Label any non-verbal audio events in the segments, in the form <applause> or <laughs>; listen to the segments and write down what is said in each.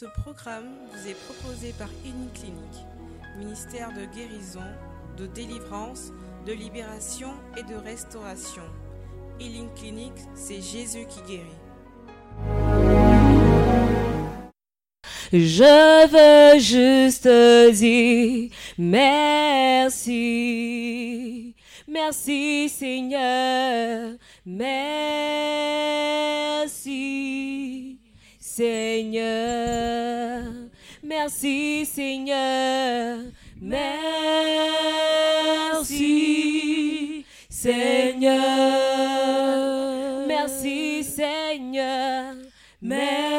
Ce programme vous est proposé par Clinique, ministère de guérison, de délivrance, de libération et de restauration. Healing Clinic, c'est Jésus qui guérit. Je veux juste dire merci. Merci Seigneur. Merci Seigneur. Merci Seigneur. Merci Seigneur. Merci Seigneur. Merci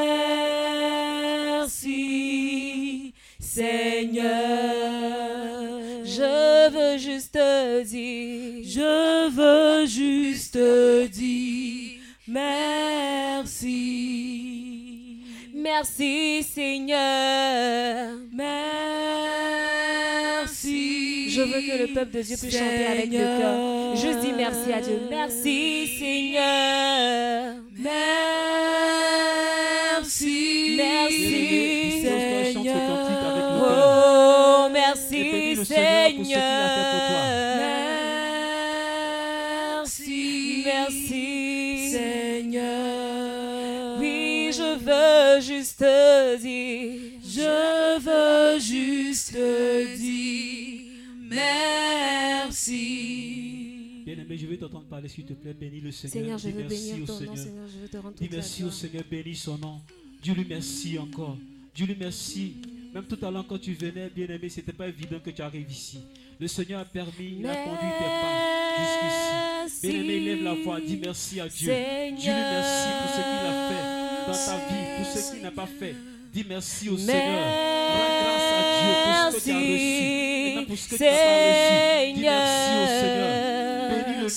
Seigneur. Je veux juste dire. Je veux juste dire. Merci. Merci Seigneur. Merci. Je veux que le peuple de Dieu puisse chanter avec le cœur. Je dis merci à Dieu. Merci Seigneur. Merci. Merci Seigneur. Oh, merci Seigneur juste dire. Je veux juste dire merci. Bien-aimé, je vais t'entendre parler, s'il te plaît. Bénis le Seigneur. Seigneur, je Dis veux merci bénir au ton nom, Seigneur. Seigneur. Je veux te rendre Dis toute la merci au. Seigneur, bénis son nom. Dis-lui merci encore. Dis-lui merci. Même tout à l'heure, quand tu venais, bien-aimé, c'était pas évident que tu arrives ici. Le Seigneur a permis, il a conduit tes pas jusqu'ici. Bien-aimé, lève la voix, dis merci à Dieu. Dis-lui merci pour ce qu'il a fait dans ta vie, pour ce qu'il n'a pas fait. Dis merci au Seigneur. Rends grâce à Dieu pour ce que tu as reçu et pour ce que tu n'as pas reçu. Dis merci au Seigneur.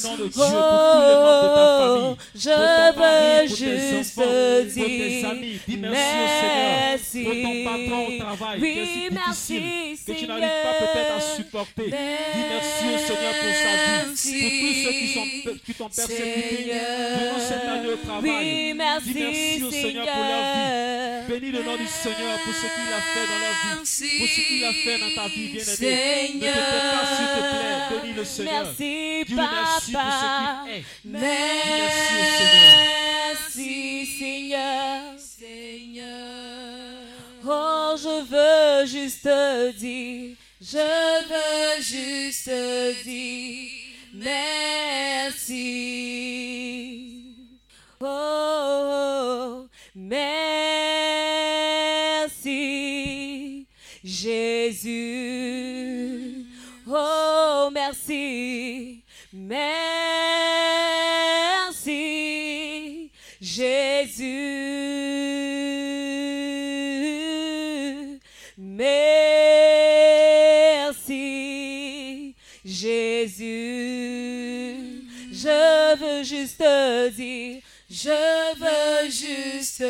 Nom de Dieu pour tous les membres de ta famille. Je pour ton mari, veux pour tes juste enfants, pour tes dire amis. Dis merci au Seigneur. merci. Pour ton patron au travail, Oui, merci, que tu n'arrives pas peut-être à supporter. Dis merci au Seigneur pour sa vie, pour tous ceux qui t'ont persécuté durant cette année au travail. Dis merci au Seigneur pour leur vie. Bénis le nom du Seigneur pour ce qu'il a fait dans leur vie, pour ce qu'il a fait dans ta vie, bien-aimé. Ne te pas, s'il te plaît. Bénis le Seigneur. Merci, merci pour ce Papa. qu'il est. Merci. Seigneur. Seigneur. Oh, je veux juste dire, je veux juste dire merci. Oh, merci, Jésus. Oh, merci, merci, Jésus. Merci, Jésus. Je veux juste dire, je veux juste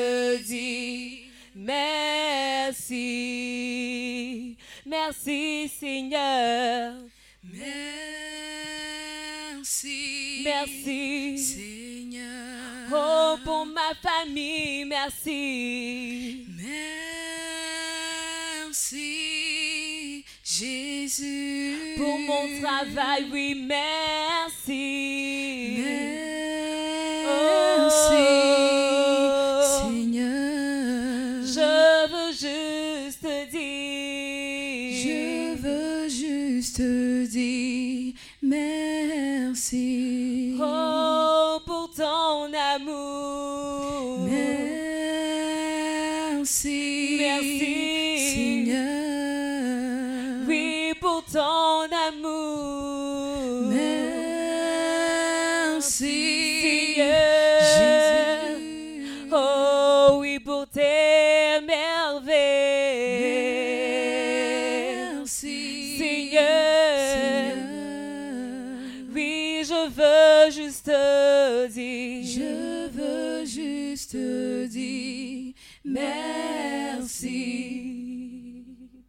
dire merci. Merci, Seigneur. Merci. Merci. Seigneur. Oh, pour ma famille, merci. Merci. Jésus. Pour mon travail, oui, merci. Merci. Oh. Merci. Oh, pour ton amour. Merci. Merci. Merci.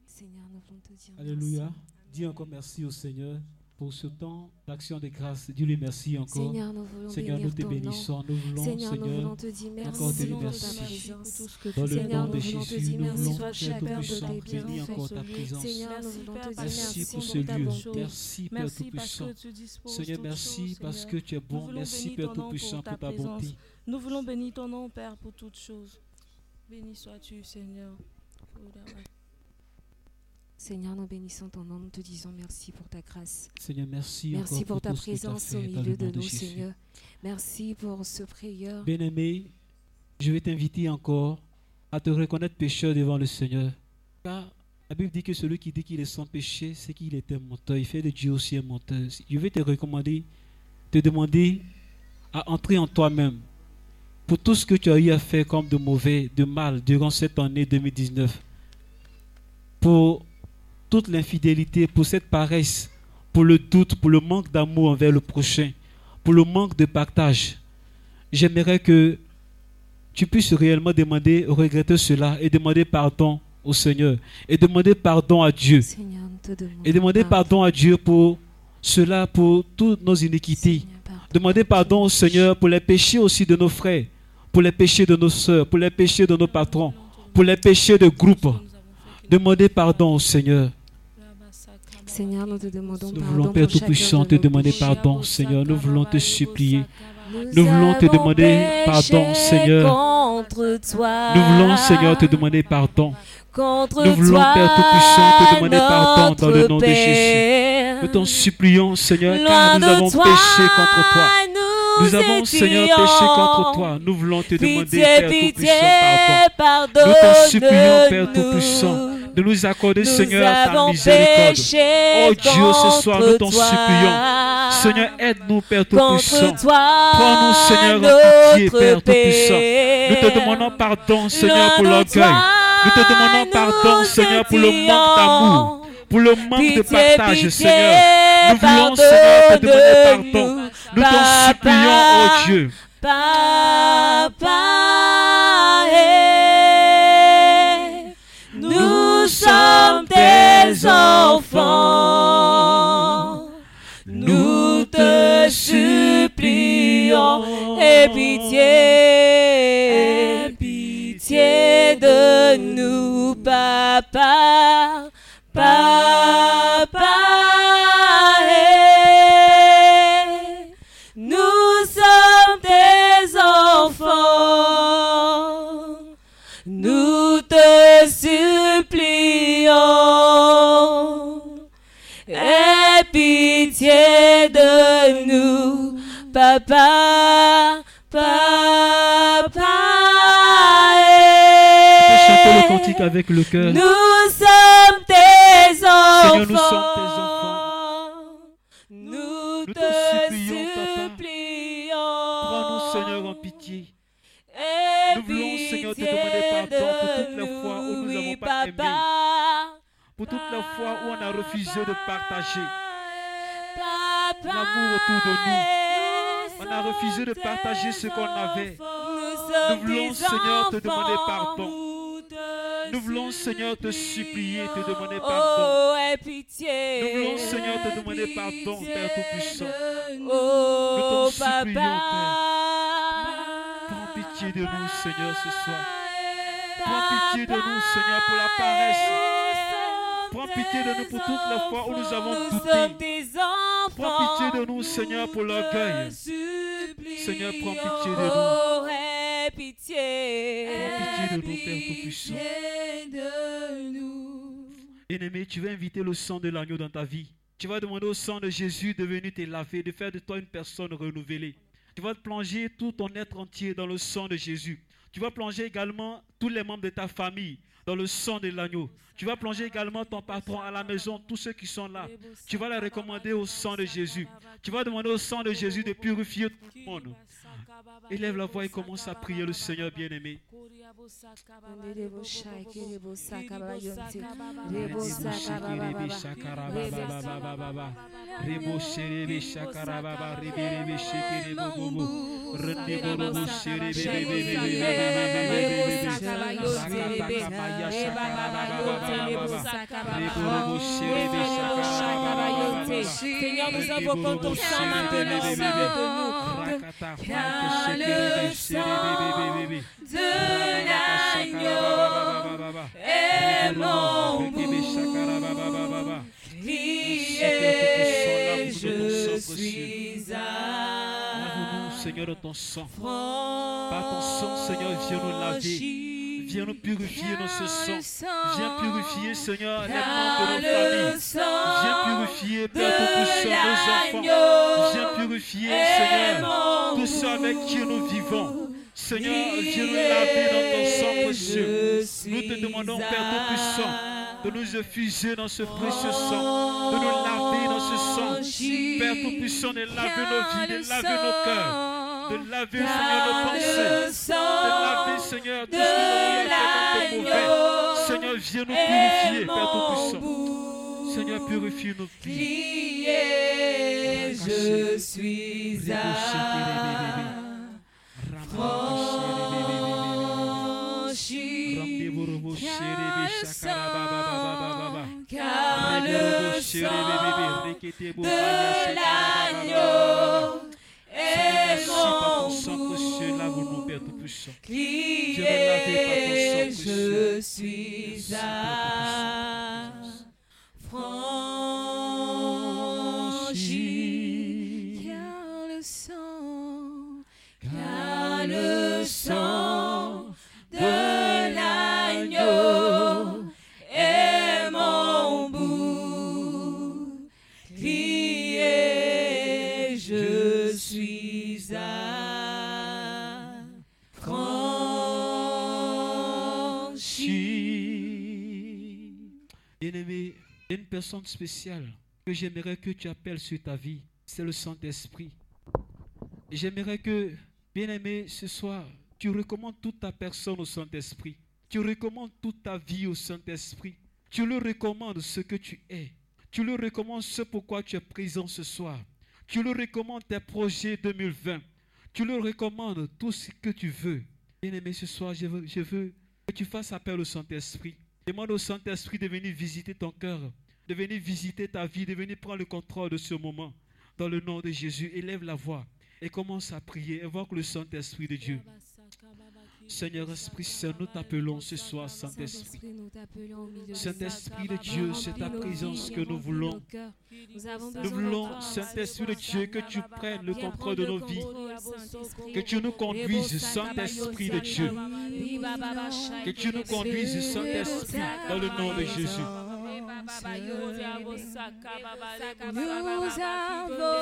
Seigneur, nous voulons te dire. Alléluia. Dis encore merci au Seigneur. pour ce temps d'action de grâce. Dis-lui merci encore. Seigneur, nous voulons Seigneur, nous bénir te ton nom. bénissons. Nous voulons, Seigneur, nous Seigneur, voulons te dire merci encore te remercier. présence. dans le Seigneur, nom de nous voulons te Jésus, dire nous merci voulons, Tout-Puissant, bienfaits. encore ta présence. Seigneur, nous Merci, dire Merci merci pour ce lieu. Merci, Père Merci Tout-Puissant. que tu disposes Seigneur, merci parce Seigneur. que tu es bon. Merci, bénir Père Tout-Puissant, pour ta bonté. Nous voulons bénir ton nom, Père, pour toutes choses. Béni sois-tu, Seigneur. Seigneur, nous bénissons ton nom, nous te disons merci pour ta grâce. Seigneur, merci, Merci encore pour ta présence au milieu de nous. Seigneur. Merci pour ce prière. Bien-aimé, je vais t'inviter encore à te reconnaître pécheur devant le Seigneur. Car la Bible dit que celui qui dit qu'il est sans péché, c'est qu'il est un menteur. Il fait de Dieu aussi un menteur. Je vais te recommander, te demander à entrer en toi-même pour tout ce que tu as eu à faire comme de mauvais, de mal durant cette année 2019. Pour toute l'infidélité, pour cette paresse, pour le doute, pour le manque d'amour envers le prochain, pour le manque de partage j'aimerais que tu puisses réellement demander, regretter cela et demander pardon au Seigneur. Et demander pardon à Dieu. Seigneur, Et demander pardon à Dieu pour cela, pour toutes nos iniquités. Seigneur, pardon. Demander pardon au Seigneur pour les péchés aussi de nos frères, pour les péchés de nos soeurs, pour les péchés de nos patrons, pour les péchés de groupe. Demander pardon au Seigneur. Seigneur, nous te demandons Nous voulons, Père Tout-Puissant, te demander pardon, Seigneur. Nous voulons te supplier. Nous, voulons te demander pardon, Seigneur. Nous voulons, Seigneur, te demander pardon. Nous voulons, Père Tout-Puissant, te demander pardon dans le nom de Jésus. Nous t'en supplions, Seigneur, car nous avons péché contre toi. Nous, Nous avons, Seigneur, péché contre toi. Nous voulons te demander, Pitié, Père pitié, Tout-Puissant, pardon. Nous t'en supplions, Père Tout-Puissant, de nous accorder, Nous Seigneur, ta miséricorde. Oh Dieu, ce soir, nous t'en supplions. Seigneur, aide-nous, Père Tout-Puissant. Prends-nous, Seigneur, en pitié, Père Tout-Puissant. Nous te demandons pardon, Seigneur, pour l'orgueil. Nous te demandons pardon, Seigneur, pour le manque d'amour, pour le manque de Pitié, partage, pitié, Seigneur. Nous voulons, Seigneur, te demander pardon. Nous t'en supplions, oh Dieu. Papa, eh, nous sommes tes enfants. Nous te supplions, aie pitié, pitié de nous, papa. Papa, papa. Chanter le eh. cantique avec le cœur. Nous sommes tes enfants. Seigneur, nous sommes tes enfants. Nous, Nous te, te supplions, Papa. supplions. Prends-nous, Seigneur, en pitié. Aie Nous voulons, Seigneur, te demander pardon pour toutes de les fois où nous n'avons pas oui, aimé. papa. Pour toutes les fois où on a refusé de partager. Papa, l'amour autour de nous. A refusé de partager ce qu'on avait. Nous voulons, Seigneur, te demander pardon. Nous voulons, Seigneur, te supplier, te demander pardon. Oh, aie pitié. Nous voulons, Seigneur, te demander pardon, Père Tout-Puissant. Nous Oh, t'en supplions, papa. Prends pitié de nous, Seigneur, ce soir. Prends pitié de nous, Seigneur, pour la paresse. Prends pitié de nous pour toutes les fois où nous avons douté. Prends pitié de nous, Seigneur, pour l'orgueil. Seigneur, prends pitié de nous. Aie pitié. Prends pitié de nous, Père Tout-Puissant. de nous. Bien-aimé, tu vas inviter le sang de l'agneau dans ta vie. Tu vas demander au sang de Jésus de venir te laver, de faire de toi une personne renouvelée. Tu vas te plonger tout ton être entier dans le sang de Jésus. Tu vas plonger également tous les membres de ta famille dans le sang de l'agneau. Tu vas plonger également ton patron à la maison, tous ceux qui sont là. Tu vas les recommander au sang de Jésus. Tu vas demander au sang de Jésus de purifier tout le monde. Élève la voix et commence à prier le Seigneur bien-aimé. Rebo shaki Seigneur, nous invoquons ton sang maintenant. Sherebe bebe bebe. De l'agneau est mon crier, je suis Lave-nous, Seigneur, ton sang. à Par ton sang, Seigneur, viens nous laver. Viens nous purifier dans ce sang. Viens purifier, Seigneur, les membres de nos familles. Viens purifier, Père Tout-Puissant, nos enfants. Viens purifier, Seigneur, tous ceux avec qui nous vivons. Seigneur, viens nous laver dans ton sang précieux. Nous te demandons, Père Tout-Puissant, de nous effuser dans ce précieux sang, de nous laver dans ce sang. Père Tout-Puissant, de laver nos vies, de laver nos cœurs, de laver, Seigneur, nos pensées, de laver, Seigneur, tout ce mauvais. Seigneur, viens nous purifier, Père Tout-Puissant. Seigneur, purifie nos vies. Crier, je suis à car le sang de l'agneau Père Tout-Puissant. crier, je suis à franchir. Car le sang, car le sang une personne spéciale que j'aimerais que tu appelles sur ta vie. C'est le Saint-Esprit. J'aimerais que, bien-aimé, ce soir, tu recommandes toute ta personne au Saint-Esprit. Tu recommandes toute ta vie au Saint-Esprit. Tu le recommandes ce que tu es. Tu le recommandes ce pourquoi tu es présent ce soir. Tu le recommandes tes projets 2020. Tu le recommandes tout ce que tu veux. Bien-aimé, ce soir, je veux, je veux que tu fasses appel au Saint-Esprit. Demande au Saint-Esprit de venir visiter ton cœur, de venir visiter ta vie, de venir prendre le contrôle de ce moment. Dans le nom de Jésus, élève la voix et commence à prier. Invoque le Saint-Esprit de Dieu. Seigneur Esprit Saint, nous t'appelons ce soir, Saint-Esprit. Saint-Esprit de Dieu, c'est ta présence que nous voulons. Nous voulons, Saint-Esprit de Dieu, que tu prennes le contrôle de nos vies. Que tu nous conduises, Saint-Esprit de Dieu. Que tu nous conduises, Saint-Esprit, dans le nom de Jésus. Nous avons besoin de toi.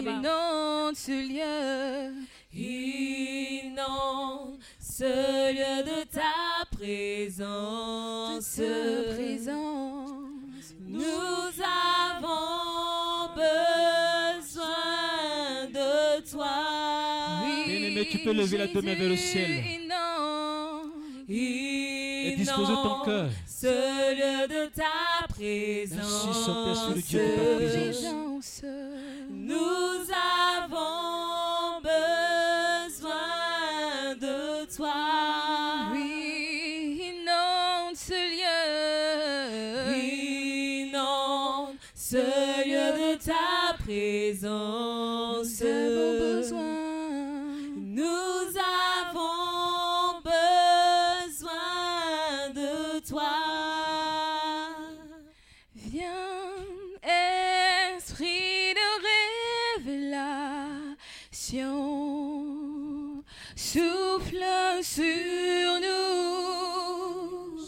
Inonde ce lieu. Inonde ce lieu de ta présence. présence. Nous avons Tu peux lever la deux mains vers le ciel. Et disposer ton cœur. Ce lieu de ta présence. Merci, Dieu, de ta présence. Nous avons sur nous,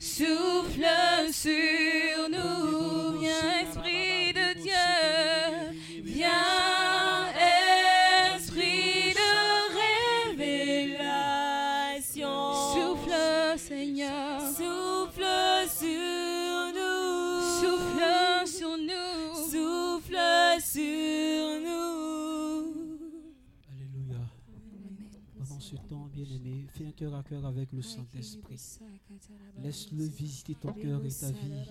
souffle sur cœur à cœur avec le Saint-Esprit. Laisse-le visiter ton cœur et ta vie.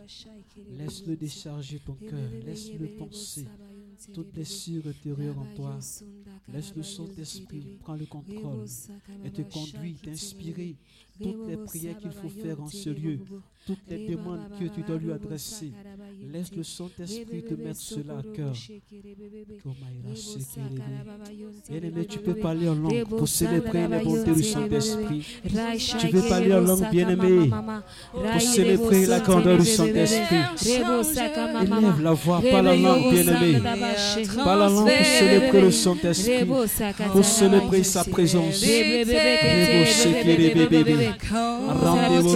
Laisse-le décharger ton cœur. Laisse-le penser toute blessure intérieure en toi. Laisse le Saint-Esprit prendre le contrôle et te conduire, t'inspirer toutes les prières qu'il faut faire en ce lieu, toutes les demandes que tu dois lui adresser. Laisse le Saint-Esprit te mettre cela à cœur. Bien-aimé, tu peux parler en langue pour célébrer la bonté du Saint-Esprit. Tu peux parler en langue, bien-aimé, pour célébrer la grandeur du Saint-Esprit. Élève la voix, parle en langue, bien-aimé. Parle en langue pour célébrer le Saint-Esprit, pour célébrer sa présence. Rendez-vous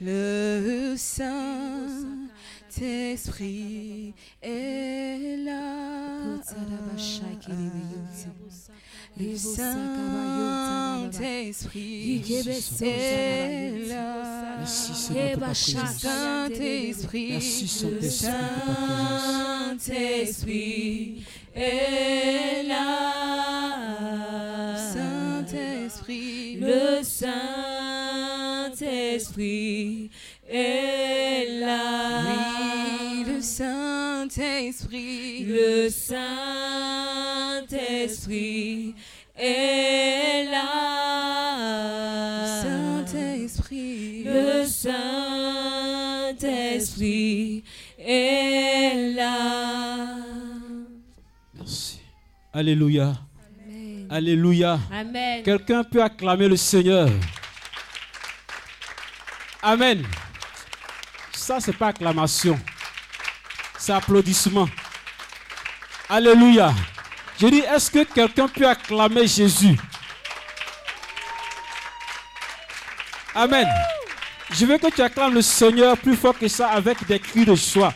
Le Saint-Esprit est là. Le Saint-Esprit est là. Merci. Saint-Esprit, Merci Saint-Esprit est là. Saint-Esprit, Le Saint-Esprit est là. oui, Saint-Esprit, Le Saint-Esprit est là. Saint-Esprit, Le Saint-Esprit est là. Merci. Alléluia. Amen. Alléluia. Amen. Quelqu'un peut acclamer le Seigneur. Amen. Ça, c'est pas acclamation. C'est applaudissement. Alléluia. Je dis, est-ce que quelqu'un peut acclamer Jésus? Amen. Je veux que tu acclames le Seigneur plus fort que ça avec des cris de joie.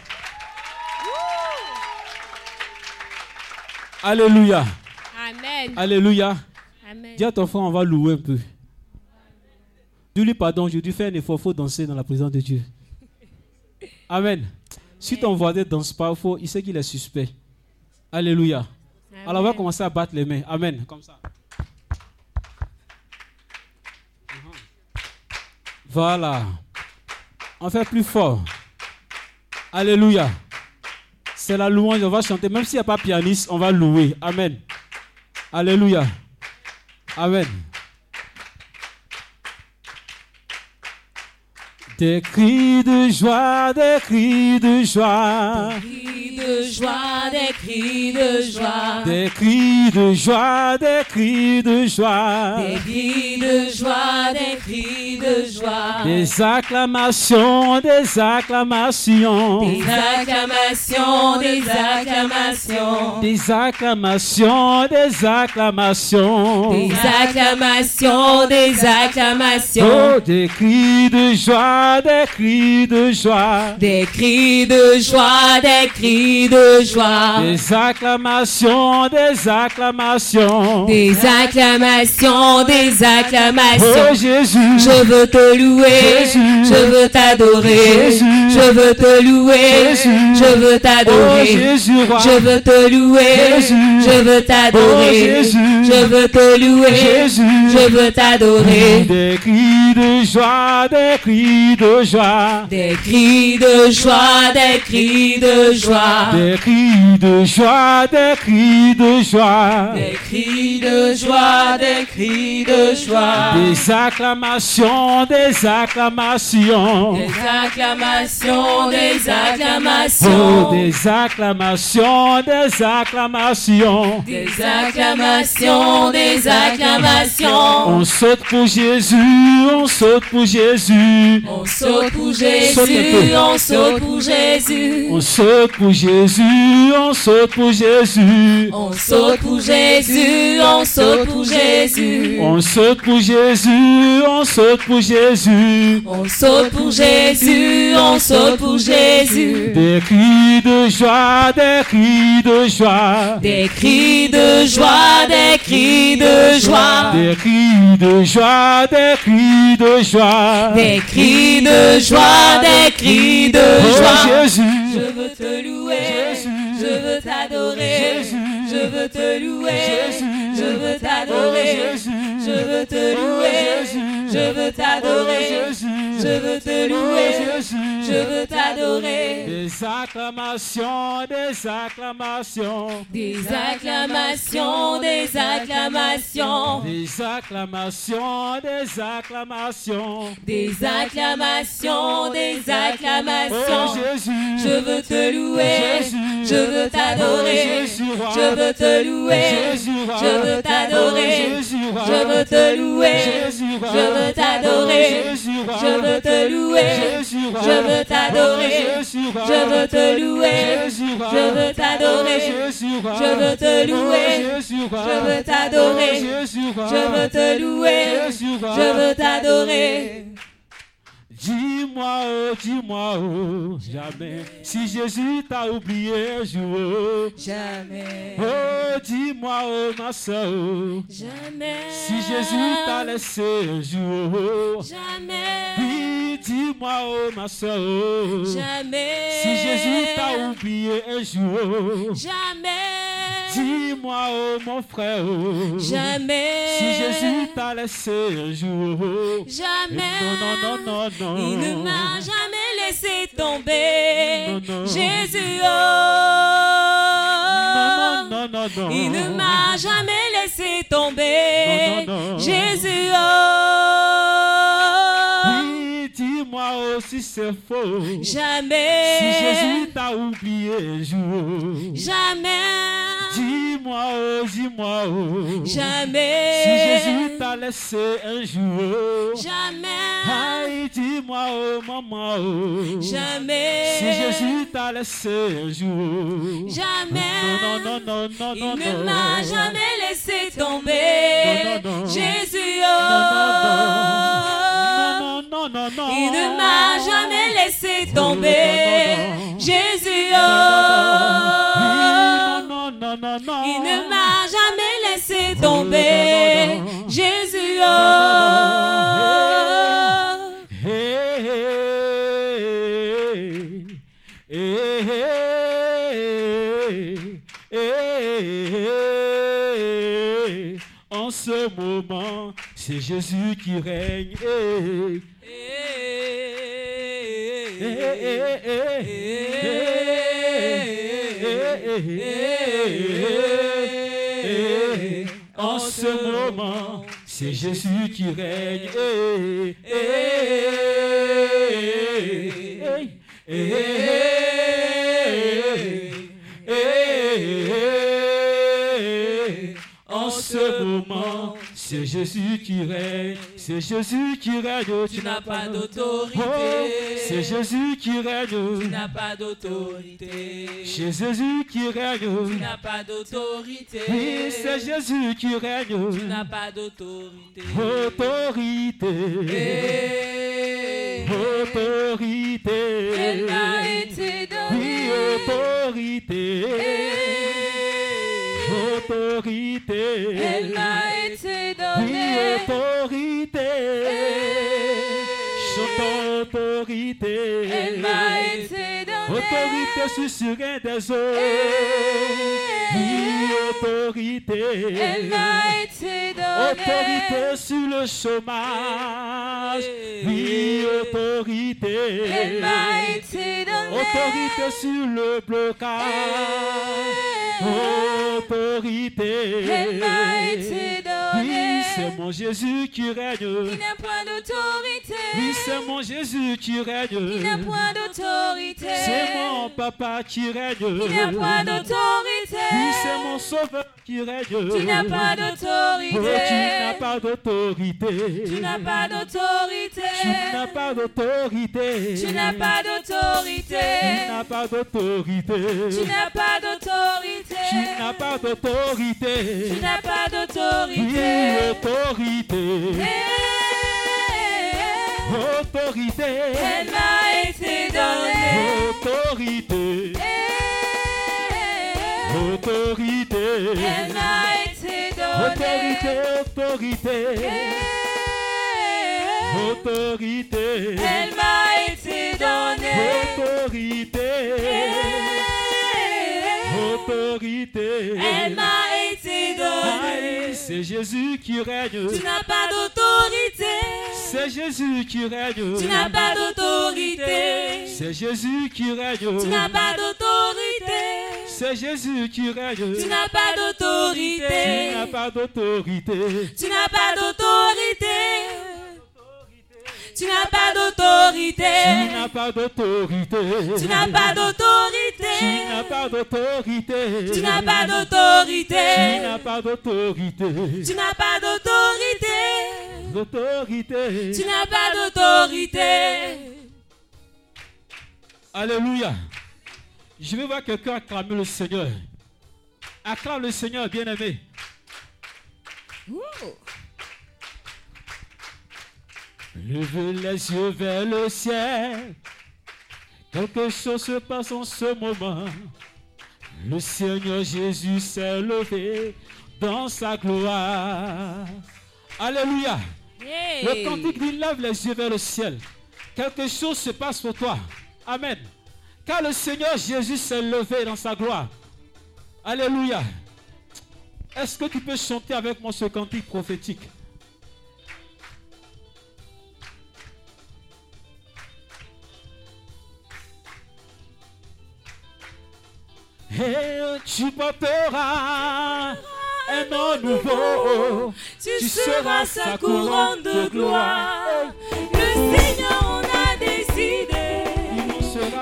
Alléluia. Amen. Alléluia. Amen. Dis à ton frère, on va louer un peu. Dis-lui pardon, je lui fais un effort, il faut danser dans la présence de Dieu. Amen. Si ton voisin ne danse pas, faut, il sait qu'il est suspect. Alléluia. Alors on va commencer à battre les mains. Amen. Comme ça. Voilà. On fait plus fort. Alléluia. C'est la louange, on va chanter. Même s'il n'y a pas pianiste, on va louer. Amen. Alléluia. Amen. Des cris de joie, des cris de joie, Cris de joie, des cris de joie. des cris de joie, des cris de joie, Des cris de joie, des cris de joie. des acclamations, des acclamations, Des acclamations, des acclamations. des acclamations, des acclamations, Des acclamations, des acclamations. oh, des cris de joie, des cris de joie. Des cris de joie, des cris de joie. Des acclamations, des acclamations. Des acclamations, des acclamations. Oh Jésus, Je veux te louer, Jésus. je veux t'adorer, je veux te louer, Jésus. je veux oh t'adorer. Roi. Je veux te louer, Jésus. je veux Oh t'adorer, Jésus, je veux te louer, Jésus. je veux t'adorer. Des cris de joie, des cris de joie. Des cris de joie, des cris de joie. Des cris de joie, des cris de joie. Des cris de joie, des cris de joie. Des acclamations, des acclamations. Des acclamations, des Oh, acclamations. des acclamations, des acclamations. Des acclamations, des acclamations. On saute pour Jésus, on saute pour Jésus. On saute pour Jésus, on saute pour Jésus. On saute pour Jésus, on saute pour Jésus. On saute pour Jésus, on saute pour Jésus. On saute pour Jésus, on saute pour Jésus. On saute pour Jésus, on saute pour Jésus. Des cris de joie, des cris de joie. Des cris de joie, des cris de joie. Des cris de joie, des cris de joie. Des cris de joie, des cris de Oh joie. Jésus, Je veux te louer, Jésus. je veux t'adorer, je veux te louer, Jésus. je veux Oh t'adorer, Jésus, je veux te Oh louer, je veux Oh t'adorer, je veux te Oh louer. Je veux t'adorer. Des acclamations, des acclamations. Des acclamations, des acclamations, Des acclamations, des acclamations. des acclamations, des Oh acclamations. Jésus, Je veux te louer, Jésus. je veux t'adorer, Oh je veux te louer, Jésus, je veux t'adorer, Oh je veux te louer, je veux t'adorer, Oh je veux te louer, je veux t'adorer, Oh Jésus, roi. je veux te louer, je veux t'adorer, Oh je veux te louer, Oh je veux t'adorer, Oh je veux te louer, je veux t'adorer. Dis-moi, oh, dis-moi, oh, jamais si Jésus t'a oublié un jour. oh. Jamais, Oh, dis-moi, oh, ma soeur, oh, jamais, si Jésus t'a laissé un jour. oh. jamais, Oui, dis-moi, oh, ma soeur, oh, jamais, si Jésus t'a oublié un jour. jamais, Dis-moi, oh, mon frère, oh, jamais, si Jésus t'a laissé un jour. oh. jamais, Non, non, non, non, non. Il ne m'a jamais laissé tomber. Jésus, oh, il ne m'a jamais laissé tomber. Jésus, oh, Oui, dis-moi oh, si c'est faux. jamais, Si Jésus t'a oublié jour. jamais, Dis-moi, oh, dis-moi, oh. jamais, Si Jésus t'a laissé un jour. jamais, Aïe, dis-moi, oh, maman, oh. jamais, Si Jésus t'a laissé un jour. jamais, Non, non, non, non, non, il non, ne non. m'a jamais laissé tomber, Non, non, non. Jésus, Non, non, oh, non, non, non. il ne m'a jamais laissé tomber, Non, non, non. Jésus, oh, il ne m'a jamais laissé tomber. Jésus, non, oh. Hey, hey, hey, hey. En ce moment, c'est Jésus qui règne. Hey, hey, hey, hey, hey. En ce moment, c'est Jésus qui règne. C'est Jésus qui règne, c'est Jésus qui règne. Tu n'as pas d'autorité. Oh, c'est Jésus qui Tu règne. n'as pas d'autorité. C'est Jésus qui Tu règne. n'as pas d'autorité. Oui, c'est Jésus qui Tu règne. n'as pas d'autorité. Autorité. Eh, Autorité. Elle m'a été Oui, donnée. autorité. Autorité. Elle m'a été donnée. autorité. Chante autorité. Elle m'a été donnée. Autorité sur un des eaux. Autorité. Elle m'a été donnée. Autorité sur le chômage. Oui, autorité. Elle m'a été donnée. Autorité sur le blocage. Autorité. Elle m'a été Oui, donnée. c'est mon Jésus qui règne. Il n'a point d'autorité. Oui, c'est mon Jésus qui Il n'a règne. point d'autorité. C'est mon papa qui règne. Il n'a point d'autorité. Oui, c'est mon sauveur qui règne. Tu n'as pas Oh, tu d'autorité. n'as pas d'autorité. Tu n'as pas d'autorité. Tu n'as pas d'autorité. Tu n'as pas d'autorité. Tu n'as pas d'autorité. Tu n'as pas d'autorité. Tu n'as pas d'autorité. Tu n'as pas Oui, d'autorité. autorité. Autorité. Elle m'a été donnée. Autorité. Autorité. Elle m'a été donnée. Autorité. Autorité. Autorité. Elle m'a été donnée. Autorité. Elle m'a été donnée. Aïe, C'est Jésus qui règne. Tu n'as pas d'autorité. C'est Jésus qui règne. Tu n'as pas d'autorité. C'est Jésus qui règne. Tu n'as pas d'autorité. C'est Jésus qui règne. Tu n'as pas Tu d'autorité. n'as pas d'autorité. Tu n'as pas d'autorité. Tu n'as pas d'autorité. Tu n'as pas d'autorité. Tu n'as pas d'autorité. Tu n'as pas d'autorité. Tu n'as pas d'autorité. Tu n'as pas d'autorité. Tu n'as pas d'autorité. D'autorité. Tu n'as pas d'autorité. Alléluia. Je vais voir quelqu'un acclamer le Seigneur. Acclame le Seigneur, bien-aimé. Levez les yeux vers le ciel. Quelque chose se passe en ce moment. Le Seigneur Jésus s'est levé dans sa gloire. Alléluia. Le cantique dit lève les yeux vers le ciel. Quelque chose se passe pour toi. Amen. Car le Seigneur Jésus s'est levé dans sa gloire. Alléluia. Est-ce que tu peux chanter avec moi ce cantique prophétique? Et tu porteras un nom nouveau. Tu seras sa couronne de gloire. Le Seigneur en a décidé.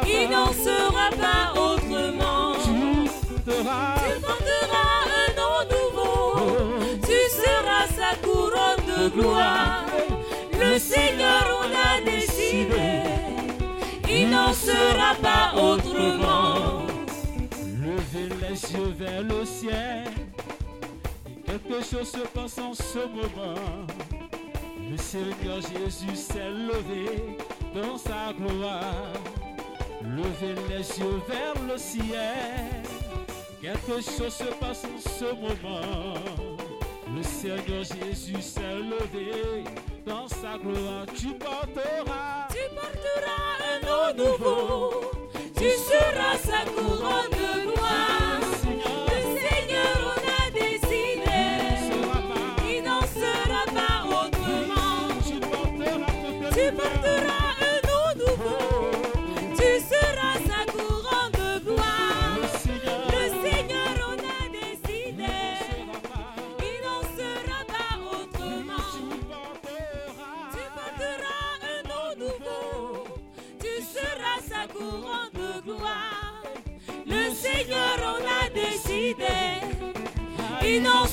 Il n'en sera pas. n'en sera pas autrement. Tu porteras Tu porteras un nom nouveau. Tu seras sa couronne de gloire. Le Seigneur en a décidé. Il n'en sera pas autrement. Yeux vers le ciel. Et quelque chose se passe en ce moment. Le Seigneur Jésus s'est levé dans sa gloire. Levez les yeux vers le ciel. Quelque chose se passe en ce moment. Le Seigneur Jésus s'est levé dans sa gloire. Tu porteras. Tu porteras un nom nouveau. Tu seras sa couronne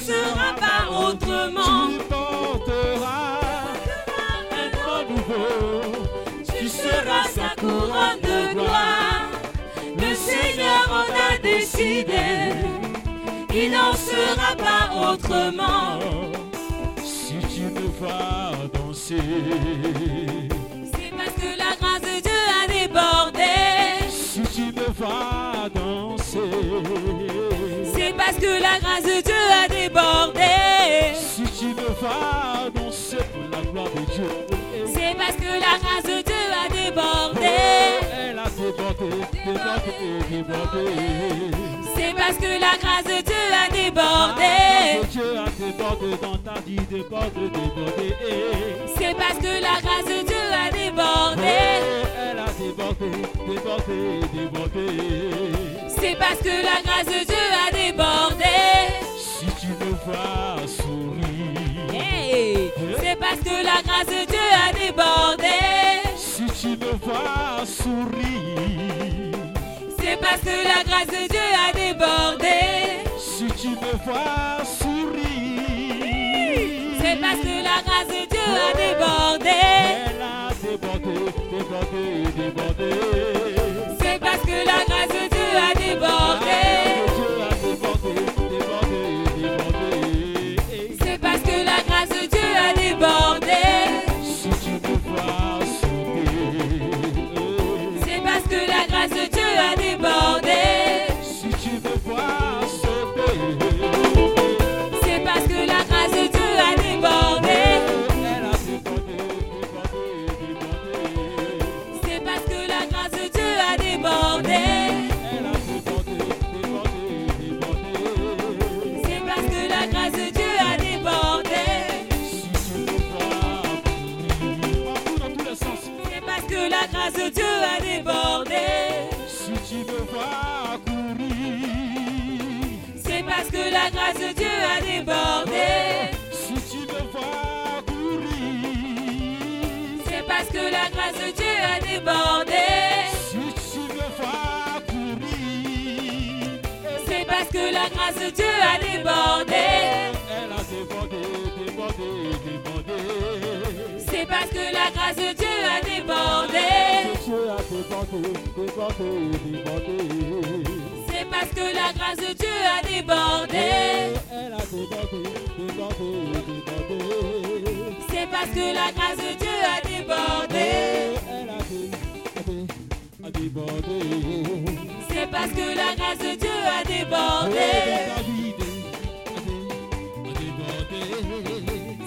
sera pas autrement. Tu porteras Un nouveau. tu seras sa couronne de gloire. Le Seigneur en a décidé. Il n'en sera pas autrement. Si tu me vois danser, C'est parce que la grâce de Dieu a débordé. si tu me vois danser, parce que la grâce de Dieu a débordé. si tu me vois danser pour la gloire de Dieu, C'est parce que la grâce de Dieu a débordé. elle a débordé, débordé, débordé. C'est parce que la grâce de Dieu a La débordé. grâce de Dieu a débordé dans ta vie, débordé, débordé. C'est parce que la grâce de Dieu a débordé. Elle a débordé, débordé, débordé c'est parce que la grâce de Dieu a débordé. Si tu me vois sourire, c'est parce que la grâce de Dieu a débordé. Si tu me vois sourire, c'est parce que la grâce de Dieu a débordé. Si tu me vois sourire, c'est parce que la grâce de Dieu a débordé. Elle a débordé, débordé, débordé. grâce de Dieu a débordé. Elle a débordé, débordé, débordé. C'est parce que la grâce de Dieu a débordé. Dieu a débordé, débordé, débordé. C'est parce que la grâce de Dieu a débordé. Elle a débordé, débordé, débordé. C'est parce que la grâce de Dieu a débordé. Elle a débordé, a débordé parce que la grâce de Dieu a débordé.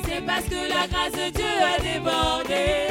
C'est parce que la grâce de Dieu a débordé.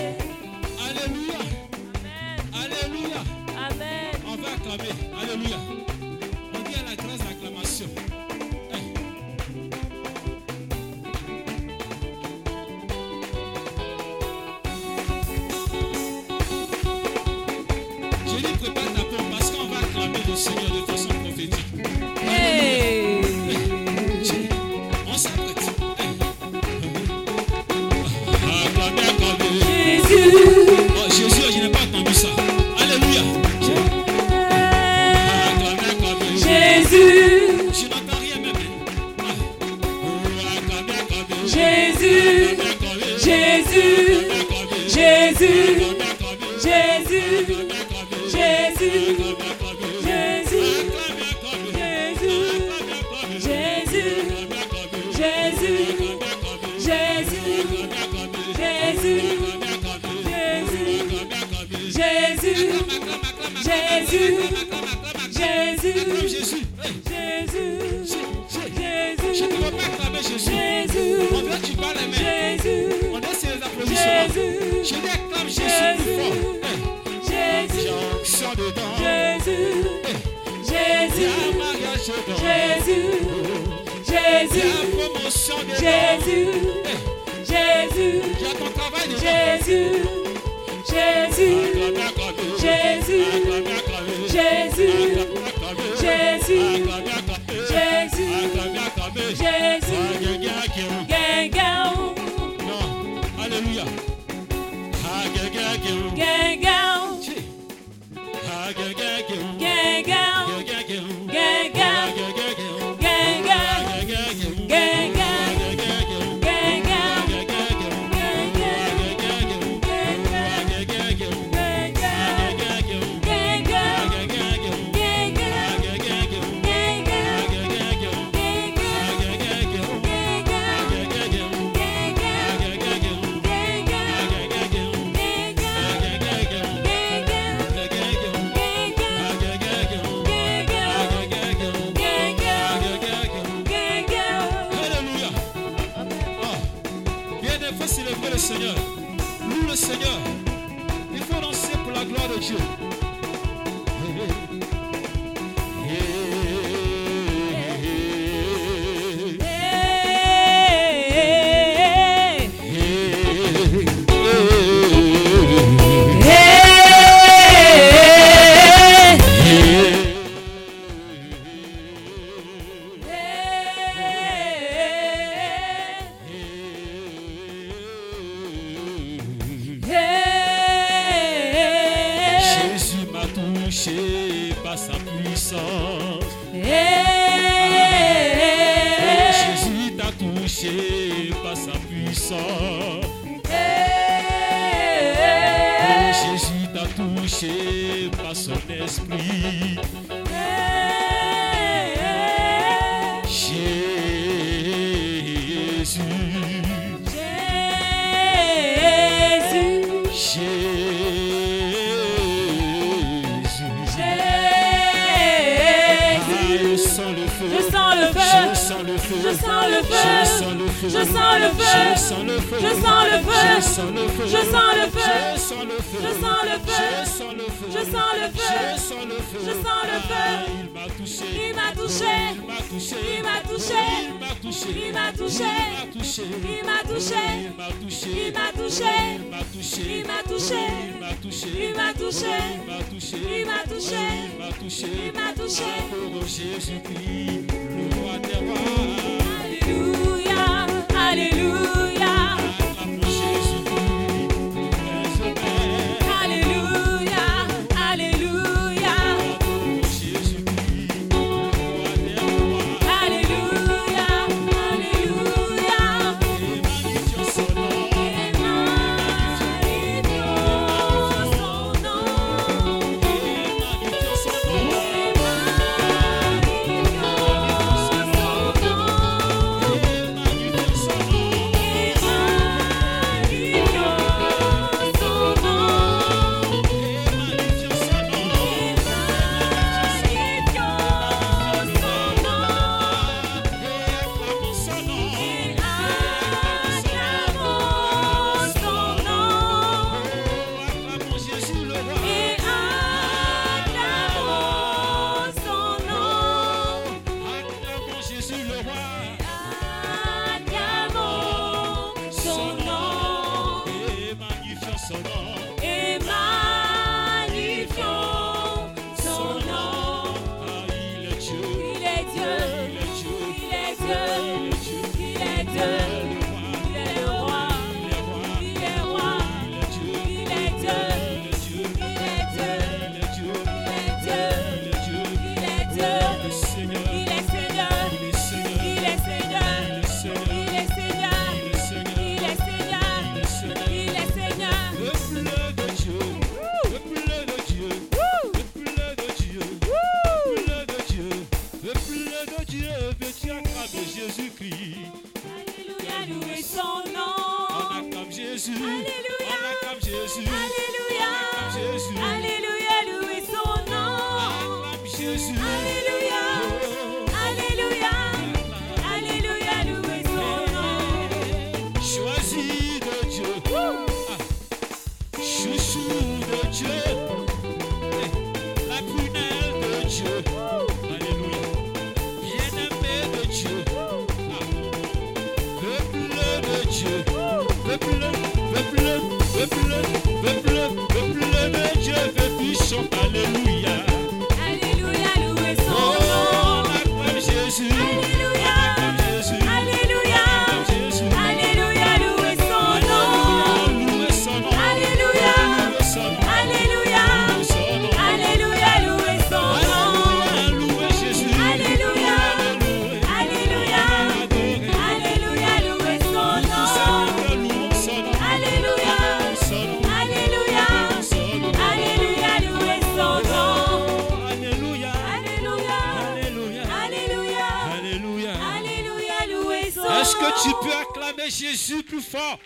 fort.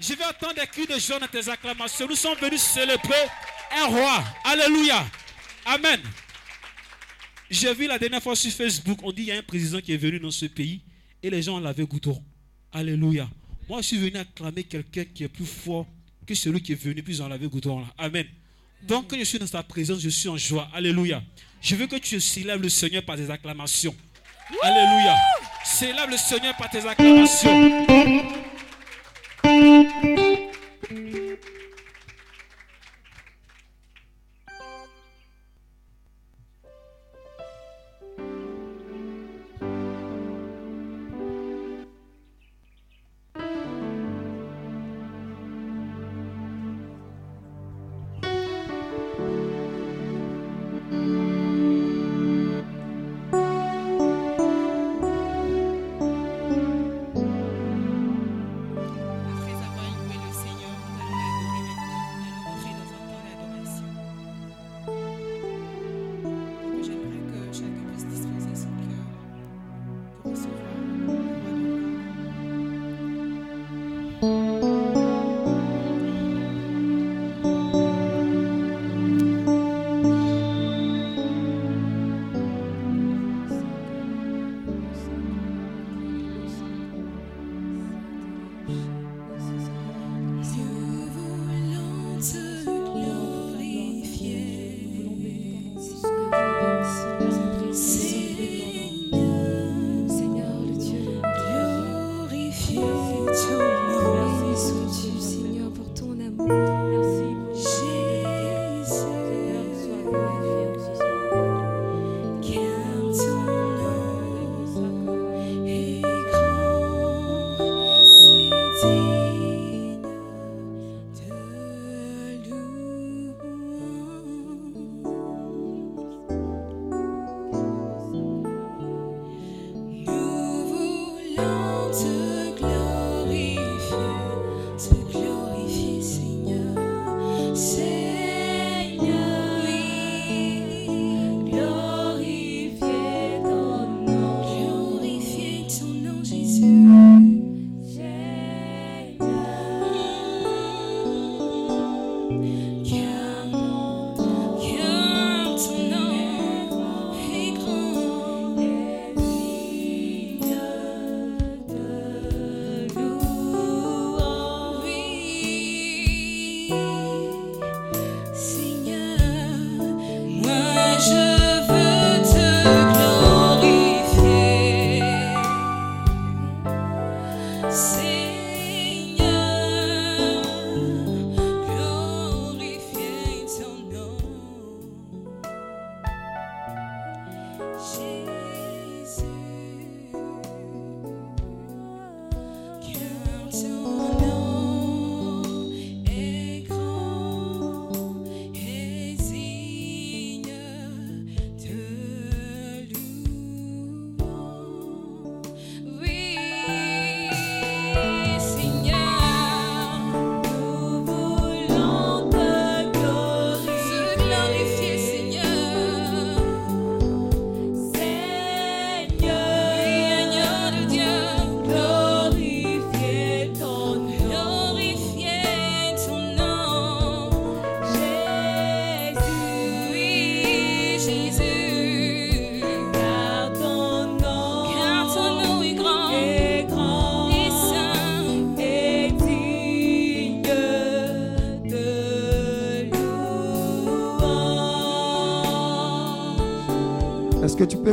Je vais entendre des cris de joie dans tes acclamations. Nous sommes venus célébrer un roi. Alléluia. Amen. J'ai vu la dernière fois sur Facebook, on dit qu'il y a un président qui est venu dans ce pays et les gens l'avaient goûteront. Alléluia. Moi, je suis venu acclamer quelqu'un qui est plus fort que celui qui est venu, puis on l'avait goûteront. Amen. Donc, quand je suis dans sa présence, je suis en joie. Alléluia. Je veux que tu célèbres le Seigneur par tes acclamations. Alléluia. Célèbre le Seigneur par tes acclamations. Thank you.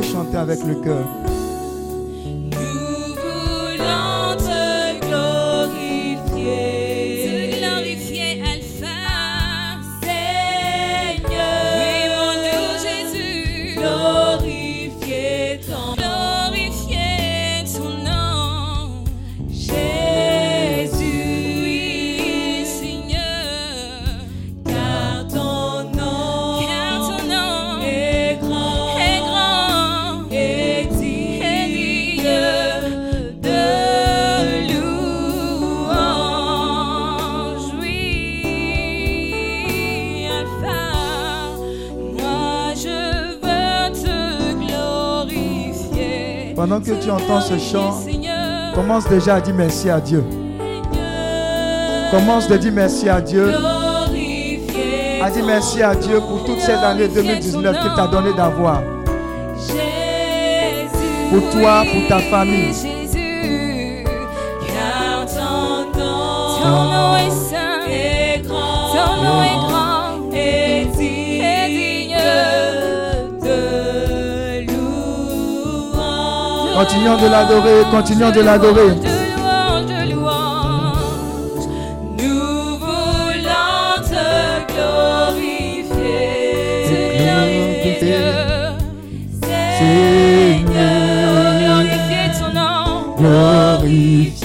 chanter avec le cœur. tu entends ce chant, commence déjà à dire merci à Dieu. Commence de dire merci à Dieu. À dire merci à Dieu pour toutes ces années 2019 qu'il t'a donné d'avoir. Pour toi, pour ta famille. Continuons de l'adorer, continuons de l'adorer. Seigneur, glorifier ton nom. Glorifier.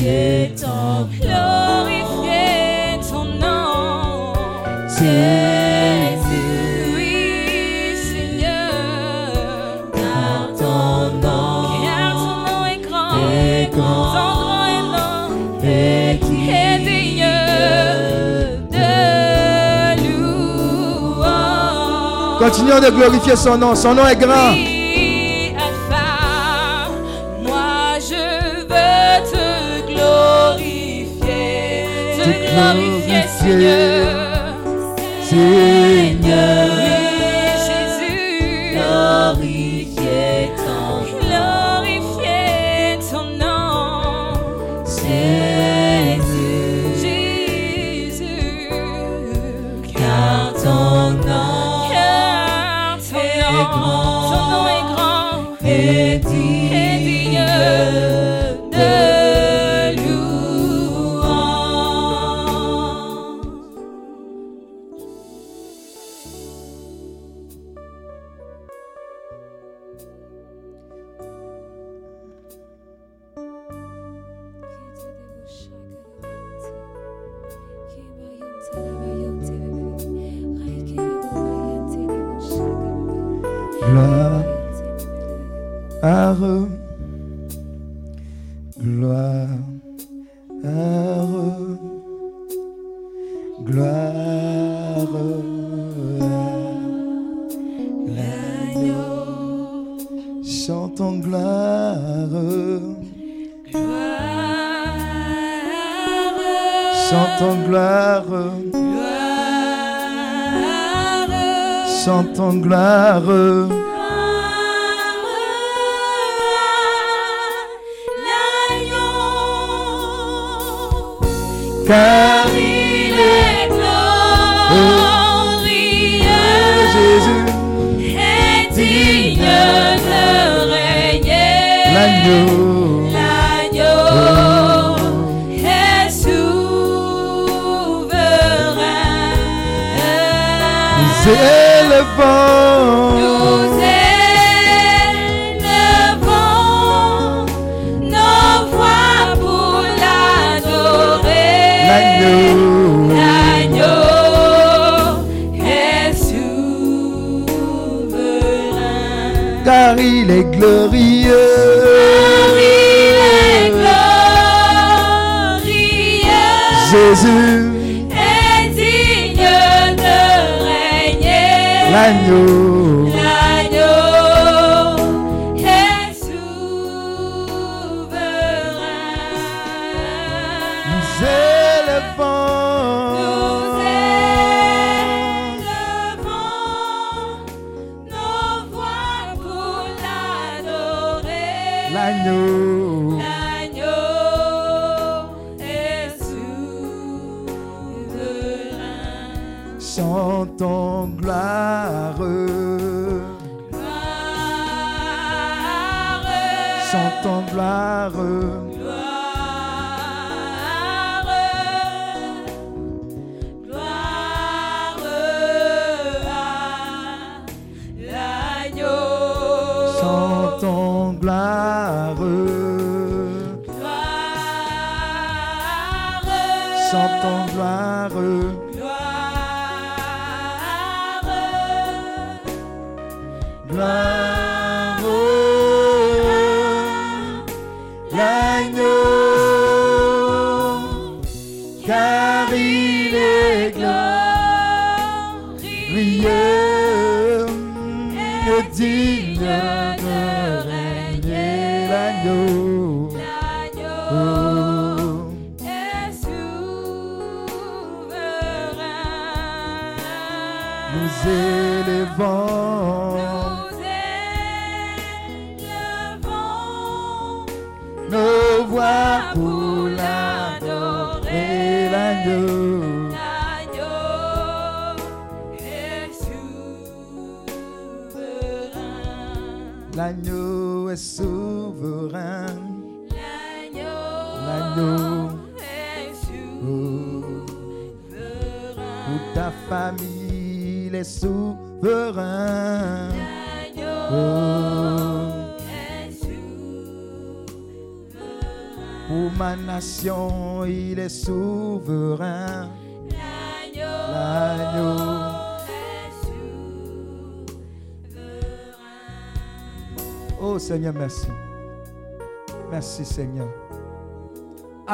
Continuons de glorifier son nom. Son nom est grand. Moi je veux te glorifier, te glorifier, Seigneur. Seigneur.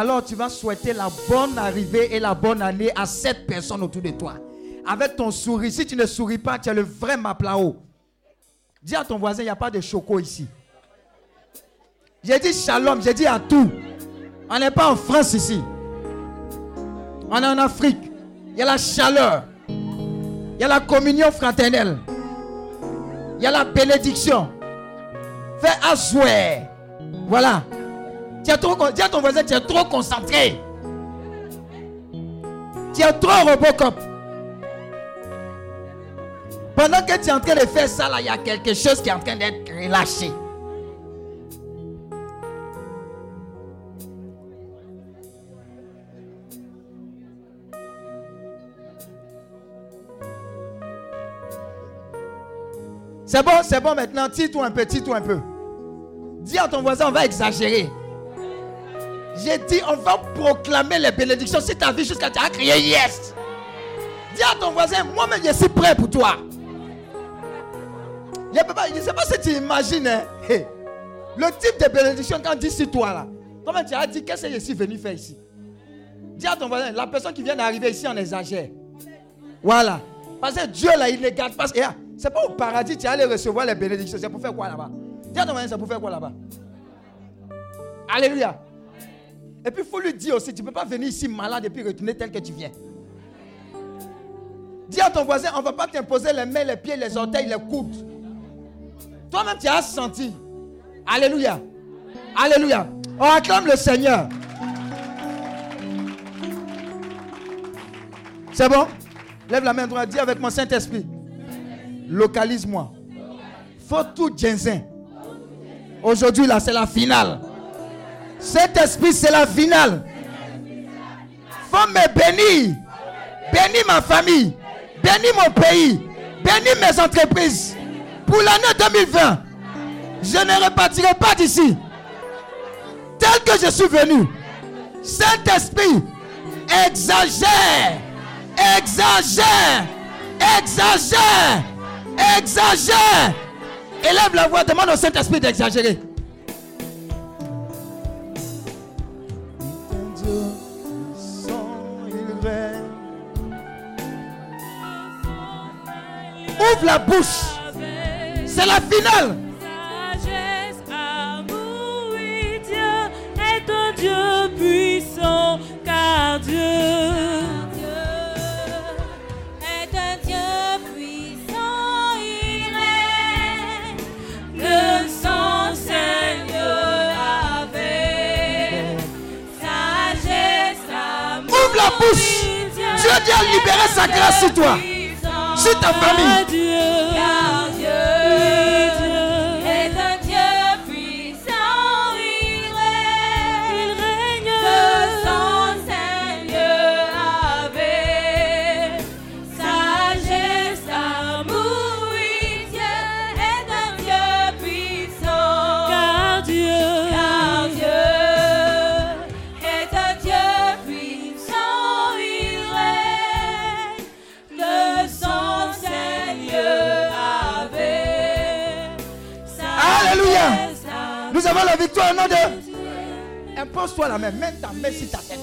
Alors tu vas souhaiter la bonne arrivée et la bonne année à cette personne autour de toi. Avec ton sourire. Si tu ne souris pas, tu es le vrai maplao. Dis à ton voisin, il n'y a pas de choco ici. J'ai dit shalom, j'ai dit à tout. On n'est pas en France ici. On est en Afrique. Il y a la chaleur. Il y a la communion fraternelle. Il y a la bénédiction. Fais asseoir. Voilà. Tu dis à ton voisin, tu es trop concentré. Tu es trop Robocop. Pendant que tu es en train de faire ça, là, il y a quelque chose qui est en train d'être relâché. C'est bon, c'est bon maintenant. Tire-toi un peu, tire-toi un peu. Dis à ton voisin, on va exagérer. J'ai dit, on va proclamer les bénédictions. Si tu as vu jusqu'à tu as crié yes. Dis à ton voisin, moi-même, je suis prêt pour toi. Je ne sais pas si tu imagines. hein. Le type de bénédiction quand on dit sur toi là. Toi-même, tu as dit, qu'est-ce que je suis venu faire ici? Dis à ton voisin, la personne qui vient d'arriver ici, on exagère. Voilà. Parce que Dieu là, il ne garde pas. Et, ah, C'est pas au paradis, tu allé recevoir les bénédictions. C'est pour faire quoi là-bas? Dis à ton voisin, c'est pour faire quoi là-bas? Alléluia. Et puis il faut lui dire aussi, tu ne peux pas venir ici malade et puis retourner tel que tu viens. Dis à ton voisin, on ne va pas t'imposer les mains, les pieds, les orteils, les coudes. Toi-même, tu as senti. Alléluia. Alléluia. On acclame le Seigneur. C'est bon? Lève la main droite, dis avec mon Saint-Esprit. Localise-moi. Faut tout Djenzin. Aujourd'hui, là, c'est la finale. Saint-Esprit, c'est la finale. Faut me bénir. Bénis ma famille. Bénis mon pays. Bénis mes entreprises. Pour l'année 2020, je ne repartirai pas d'ici. Tel que je suis venu. Saint-Esprit, exagère. Exagère. Exagère. Exagère. Élève la voix, demande au Saint-Esprit d'exagérer. Ouvre la bouche. C'est la finale. Sagesse, amour, oui, Dieu est un Dieu puissant, car Dieu est un Dieu puissant, il règne. le sang Seigneur avait. Sagesse, amour, Ouvre la bouche. oui, Dieu vient libérer sa grâce sur toi. Sur ta famille. Impose-toi au nom de. Impose-toi la main. Mets ta main sur ta tête.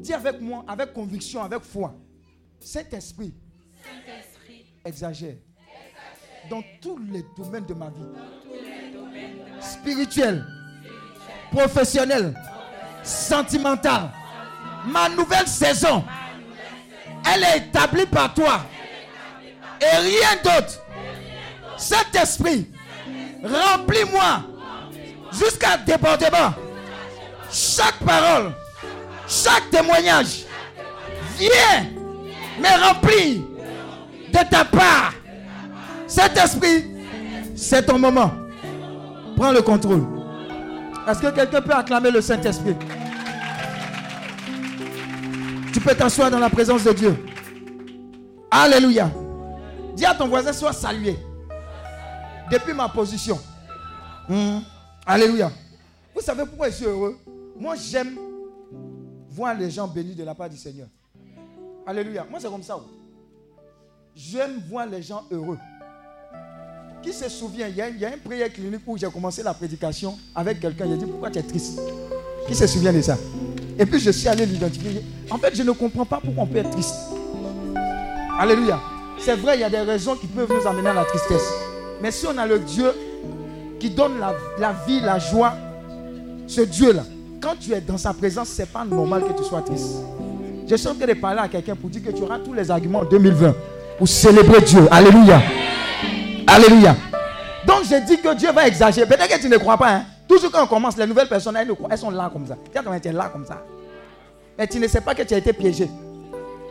Dis avec moi, avec conviction, avec foi. Saint-Esprit, exagère dans tous les domaines de ma vie. Spirituel, professionnel, sentimental. Ma nouvelle saison, elle est établie par toi. Et rien d'autre. Saint-Esprit, remplis-moi jusqu'à débordement. Chaque parole, chaque témoignage, viens me remplir de ta part. Saint-Esprit, c'est ton moment. Prends le contrôle. Est-ce que quelqu'un peut acclamer le Saint-Esprit? Tu peux t'asseoir dans la présence de Dieu. Alléluia. Dis à ton voisin, sois salué. Depuis ma position. Hmm. Alléluia. Vous savez pourquoi je suis heureux? Moi, j'aime voir les gens bénis de la part du Seigneur. Alléluia. Moi, c'est comme ça. J'aime voir les gens heureux. Qui se souvient, il y, a, il y a une prière clinique où j'ai commencé la prédication avec quelqu'un. J'ai dit, pourquoi tu es triste? Qui se souvient de ça? Et puis je suis allé l'identifier. En fait, je ne comprends pas pourquoi on peut être triste. Alléluia. C'est vrai, il y a des raisons qui peuvent nous amener à la tristesse. Mais si on a le Dieu qui donne la, vie, la joie, ce Dieu-là, quand tu es dans sa présence, ce n'est pas normal que tu sois triste. Je suis en train de parler à quelqu'un pour dire que tu auras tous les arguments en 2020 pour célébrer Dieu. Alléluia. Alléluia. Donc je dis que Dieu va exagérer. Peut-être que tu ne crois pas. Hein? Toujours quand on commence, les nouvelles personnes, elles, sont là comme ça. Tiens, tu es là comme ça. Mais tu ne sais pas que tu as été piégé.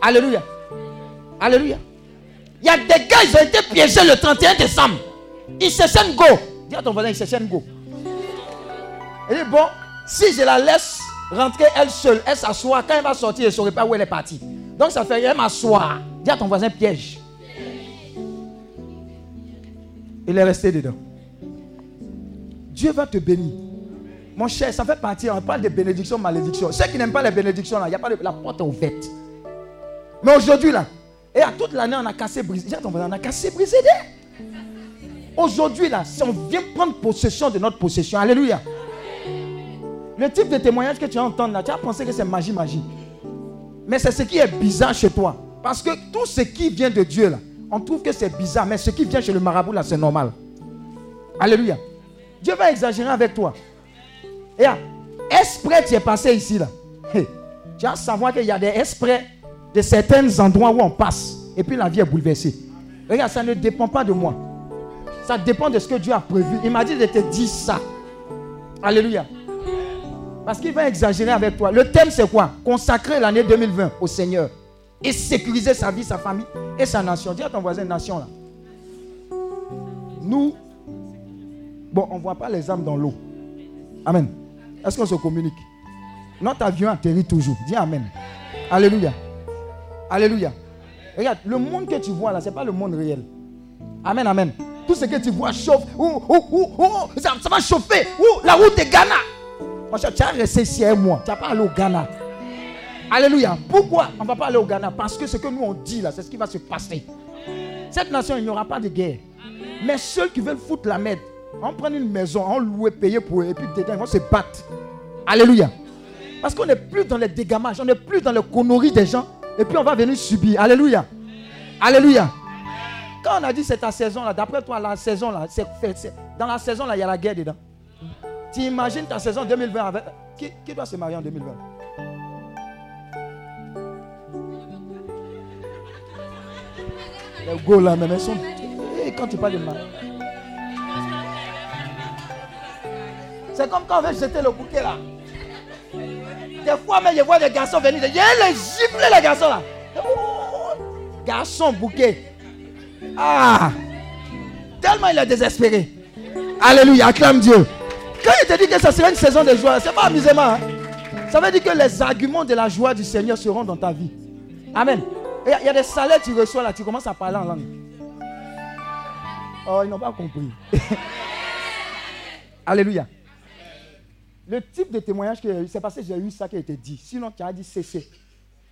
Alléluia. Alléluia. Il y a des gars, ils ont été piégés le 31 décembre. Ils se go. Dis à ton voisin, ils se go. Elle dit, bon, si je la laisse rentrer elle seule, elle s'assoit, quand elle va sortir, elle ne saurait pas où elle est partie. Donc ça fait, elle m'assoit. Dis à ton voisin, piège. Il est resté dedans. Dieu va te bénir. Mon cher, ça fait partie, on parle de bénédiction, malédiction. Ceux qui n'aiment pas les bénédictions, là, il n'y a pas de, la porte est ouverte. Mais aujourd'hui, là, et à toute l'année, on a cassé, brisé. Dis à ton voisin, on a cassé, brisé des. Aujourd'hui, là, si on vient prendre possession de notre possession, Alléluia. Le type de témoignage que tu vas entendre là, tu as pensé que c'est magie, magie. Mais c'est ce qui est bizarre chez toi. Parce que tout ce qui vient de Dieu là, on trouve que c'est bizarre. Mais ce qui vient chez le marabout là, c'est normal. Alléluia. Dieu va exagérer avec toi. Et esprit, tu es passé ici là. Tu vas savoir qu'il y a des esprits de certains endroits où on passe. Et puis la vie est bouleversée. Regarde, ça ne dépend pas de moi. Ça dépend de ce que Dieu a prévu. Il m'a dit de te dire ça. Alléluia. Parce qu'il va exagérer avec toi. Le thème, c'est quoi? Consacrer l'année 2020 au Seigneur. Et sécuriser sa vie, sa famille et sa nation. Dis à ton voisin, nation là. Nous, bon, on ne voit pas les âmes dans l'eau. Amen. Est-ce qu'on se communique? Notre avion atterrit toujours. Dis Amen. Alléluia. Alléluia. Regarde, le monde que tu vois là, ce n'est pas le monde réel. Amen, amen. Tout ce que tu vois chauffe. Ça, va chauffer. La route de Ghana. Tu as resté ici un mois. Tu n'as pas allé au Ghana. Alléluia. Pourquoi on ne va pas aller au Ghana? Parce que ce que nous on dit là, c'est ce qui va se passer. Cette nation, il n'y aura pas de guerre. Mais ceux qui veulent foutre la merde, on prend une maison, on loue, payer pour eux, et puis dedans, ils vont se battre. Alléluia. Parce qu'on n'est plus dans les dégamages, on n'est plus dans les conneries des gens, et puis on va venir subir. Alléluia. Alléluia. Quand on a dit c'est ta saison là, d'après toi, la saison là, c'est, c'est- dans la saison là, il y a la guerre dedans. Tu imagines ta saison 2020 avec. Qui, doit se marier en 2020 Les go là, même, elles. Et quand tu parles de mariage. C'est comme quand on veut jeter le bouquet là. Des fois, même, je vois des garçons venir. Il y a les les garçons là. Oh, garçon bouquet. Ah! Tellement il est désespéré. Alléluia, acclame Dieu. Quand il te dit que ça serait une saison de joie, c'est pas amusement. hein. Ça veut dire que les arguments de la joie du Seigneur seront dans ta vie. Amen. Il y, a des salaires que tu reçois là, tu commences à parler en langue. Oh, ils n'ont pas compris. <laughs> Alléluia. Le type de témoignage que eu, c'est parce que j'ai eu ça qui a été dit. Sinon, tu as dit cesser.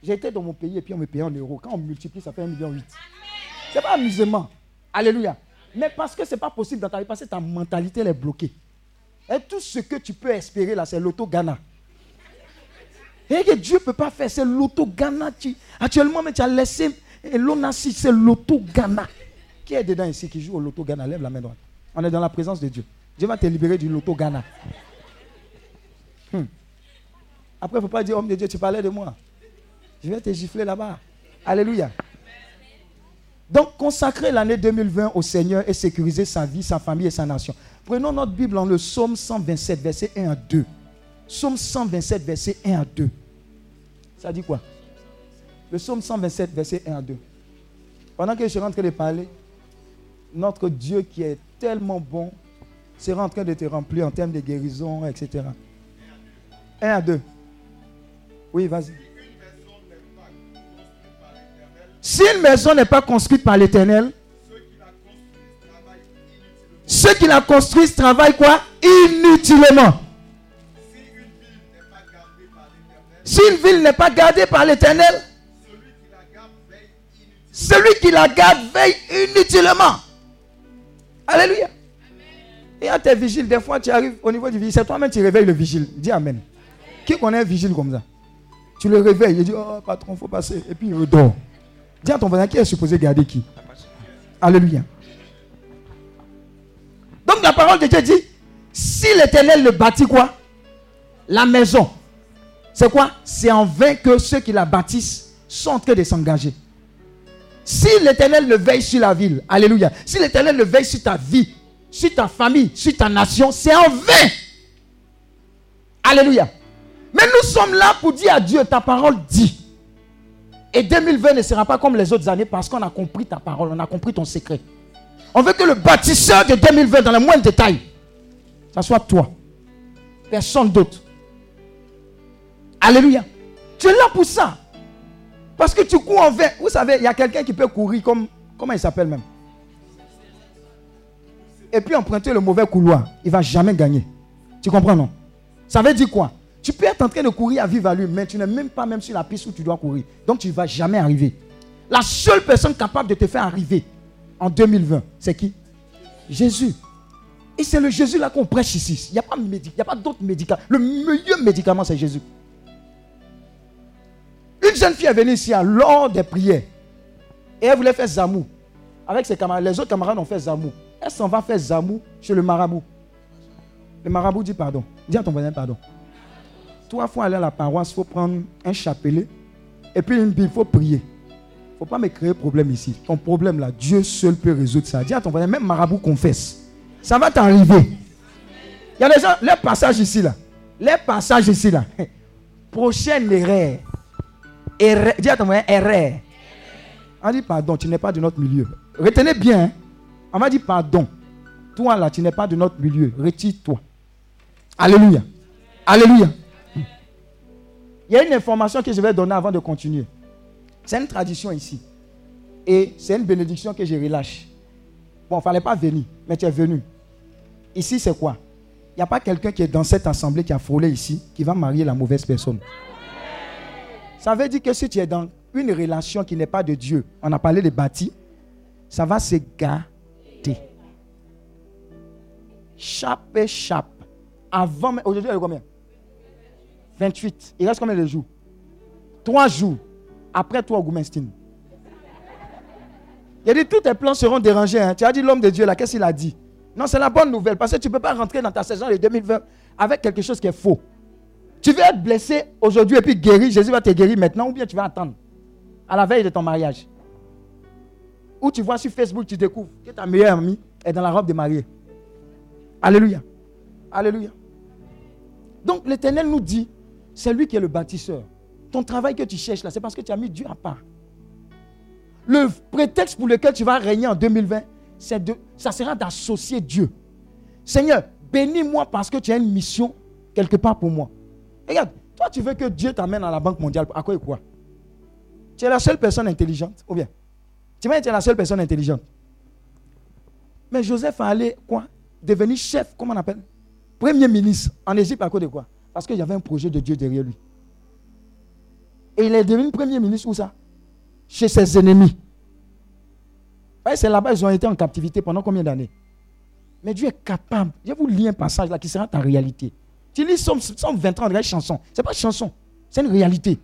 J'ai été dans mon pays et puis on me payait en euros. Quand on multiplie, ça fait 1,8 million. C'est pas amusement. Alléluia. Mais parce que ce n'est pas possible dans ta vie, parce que ta mentalité elle est bloquée. Et tout ce que tu peux espérer là, c'est l'auto-Ghana. Et que Dieu ne peut pas faire, c'est l'auto-Ghana. Tu- Actuellement, mais tu as laissé l'onassi, c'est l'auto-Ghana. Qui est dedans ici qui joue au loto-Ghana Lève la main droite. On est dans la présence de Dieu. Dieu va te libérer du loto-Ghana. Hmm. Après, il ne faut pas dire, homme de Dieu, tu parlais de moi. Je vais te gifler là-bas. Alléluia. Donc, consacrer l'année 2020 au Seigneur et sécuriser sa vie, sa famille et sa nation. Prenons notre Bible dans le psaume 127, verset 1 à 2. Psaume 127, verset 1 à 2. Ça dit quoi? Le psaume 127, verset 1 à 2. Pendant que je suis en train de parler, notre Dieu qui est tellement bon sera en train de te remplir en termes de guérison, etc. 1 à 2. Oui, vas-y. Si une maison n'est pas construite par l'Éternel, ceux qui la construisent travaillent quoi? Inutilement. Si une ville n'est pas gardée par l'Éternel, celui qui la garde veille inutilement. Alléluia. Et à tes vigiles, des fois tu arrives au niveau du vigile, c'est toi-même qui réveilles le vigile. Dis Amen. Qui connaît un vigile comme ça? Tu le réveilles, il dit Oh patron, il faut passer. Et puis il redort. Dis à ton voisin qui est supposé garder qui? Alléluia. Donc la parole de Dieu dit si l'éternel le bâtit quoi? La maison. C'est quoi? C'est en vain que ceux qui la bâtissent sont en train de s'engager. Si l'éternel le veille sur la ville, alléluia. Si l'éternel le veille sur ta vie, sur ta famille, sur ta nation, c'est en vain. Alléluia. Mais nous sommes là pour dire à Dieu, ta parole dit. Et 2020 ne sera pas comme les autres années parce qu'on a compris ta parole, on a compris ton secret. On veut que le bâtisseur de 2020, dans le moindre détail, ça soit toi. Personne d'autre. Alléluia. Tu es là pour ça. Parce que tu cours en vain. Vous savez, il y a quelqu'un qui peut courir comme. Comment il s'appelle même? Et puis emprunter le mauvais couloir. Il ne va jamais gagner. Tu comprends, non? Ça veut dire quoi? Tu peux être en train de courir à vive allure, mais tu n'es même pas même sur la piste où tu dois courir. Donc tu ne vas jamais arriver. La seule personne capable de te faire arriver en 2020, c'est qui? Jésus. Et c'est le Jésus là qu'on prêche ici. Il n'y a pas, médi- il y a pas d'autre médicament. Le meilleur médicament, c'est Jésus. Une jeune fille est venue ici à lors des prières. Et elle voulait faire zamou. Avec ses camarades. Les autres camarades ont fait zamou. Elle s'en va faire zamou chez le marabout. Le marabout dit pardon. Dis à ton voisin pardon. Il faut aller à la paroisse, il faut prendre un chapelet. Et puis une Bible, il faut prier. Il ne faut pas me créer problème ici. Ton problème là, Dieu seul peut résoudre ça. Dis à ton voisin, même marabout confesse. Ça va t'arriver. Il y a des gens, les passages ici là. Les passages ici là. <laughs> Prochaine erreur. Erreur. Dis à ton voisin, erreur. On dit pardon, tu n'es pas de notre milieu. Retenez bien. hein. On va dire pardon. Toi là, tu n'es pas de notre milieu. Retire-toi. Alléluia. Alléluia. Il y a une information que je vais donner avant de continuer. C'est une tradition ici. Et c'est une bénédiction que je relâche. Bon, il ne fallait pas venir, mais tu es venu. Ici, c'est quoi? Il n'y a pas quelqu'un qui est dans cette assemblée qui a frôlé ici, qui va marier la mauvaise personne. Ça veut dire que si tu es dans une relation qui n'est pas de Dieu, on a parlé de bâti, ça va se gâter. Chape chape. Avant, aujourd'hui, elle est combien? 28. Il reste combien de jours? Trois jours. Après toi, Augustin. Il a dit, tous tes plans seront dérangés. hein. Tu as dit, l'homme de Dieu, là, qu'est-ce qu'il a dit? Non, c'est la bonne nouvelle. Parce que tu ne peux pas rentrer dans ta saison de 2020 avec quelque chose qui est faux. Tu veux être blessé aujourd'hui et puis guéri. Jésus va te guérir maintenant ou bien tu vas attendre à la veille de ton mariage? Ou tu vois sur Facebook, tu découvres que ta meilleure amie est dans la robe de mariée. Alléluia. Alléluia. Donc l'Éternel nous dit, c'est lui qui est le bâtisseur. Ton travail que tu cherches là, c'est parce que tu as mis Dieu à part. Le prétexte pour lequel tu vas régner en 2020, c'est de, ça sera d'associer Dieu. Seigneur, bénis-moi parce que tu as une mission quelque part pour moi. Regarde, toi tu veux que Dieu t'amène à la Banque mondiale. À quoi et quoi? Tu es la seule personne intelligente, ou bien? Tu vas la seule personne intelligente. Mais Joseph a allé quoi? Devenir chef, comment on appelle? Premier ministre en Égypte à cause de quoi? Parce qu'il y avait un projet de Dieu derrière lui. Et il est devenu premier ministre où ça? Chez ses ennemis. C'est là-bas, ils ont été en captivité pendant combien d'années? Mais Dieu est capable. Je vous lis un passage là qui sera ta réalité. Tu lis Somme 123 de chanson. Ce n'est pas chanson, c'est une réalité.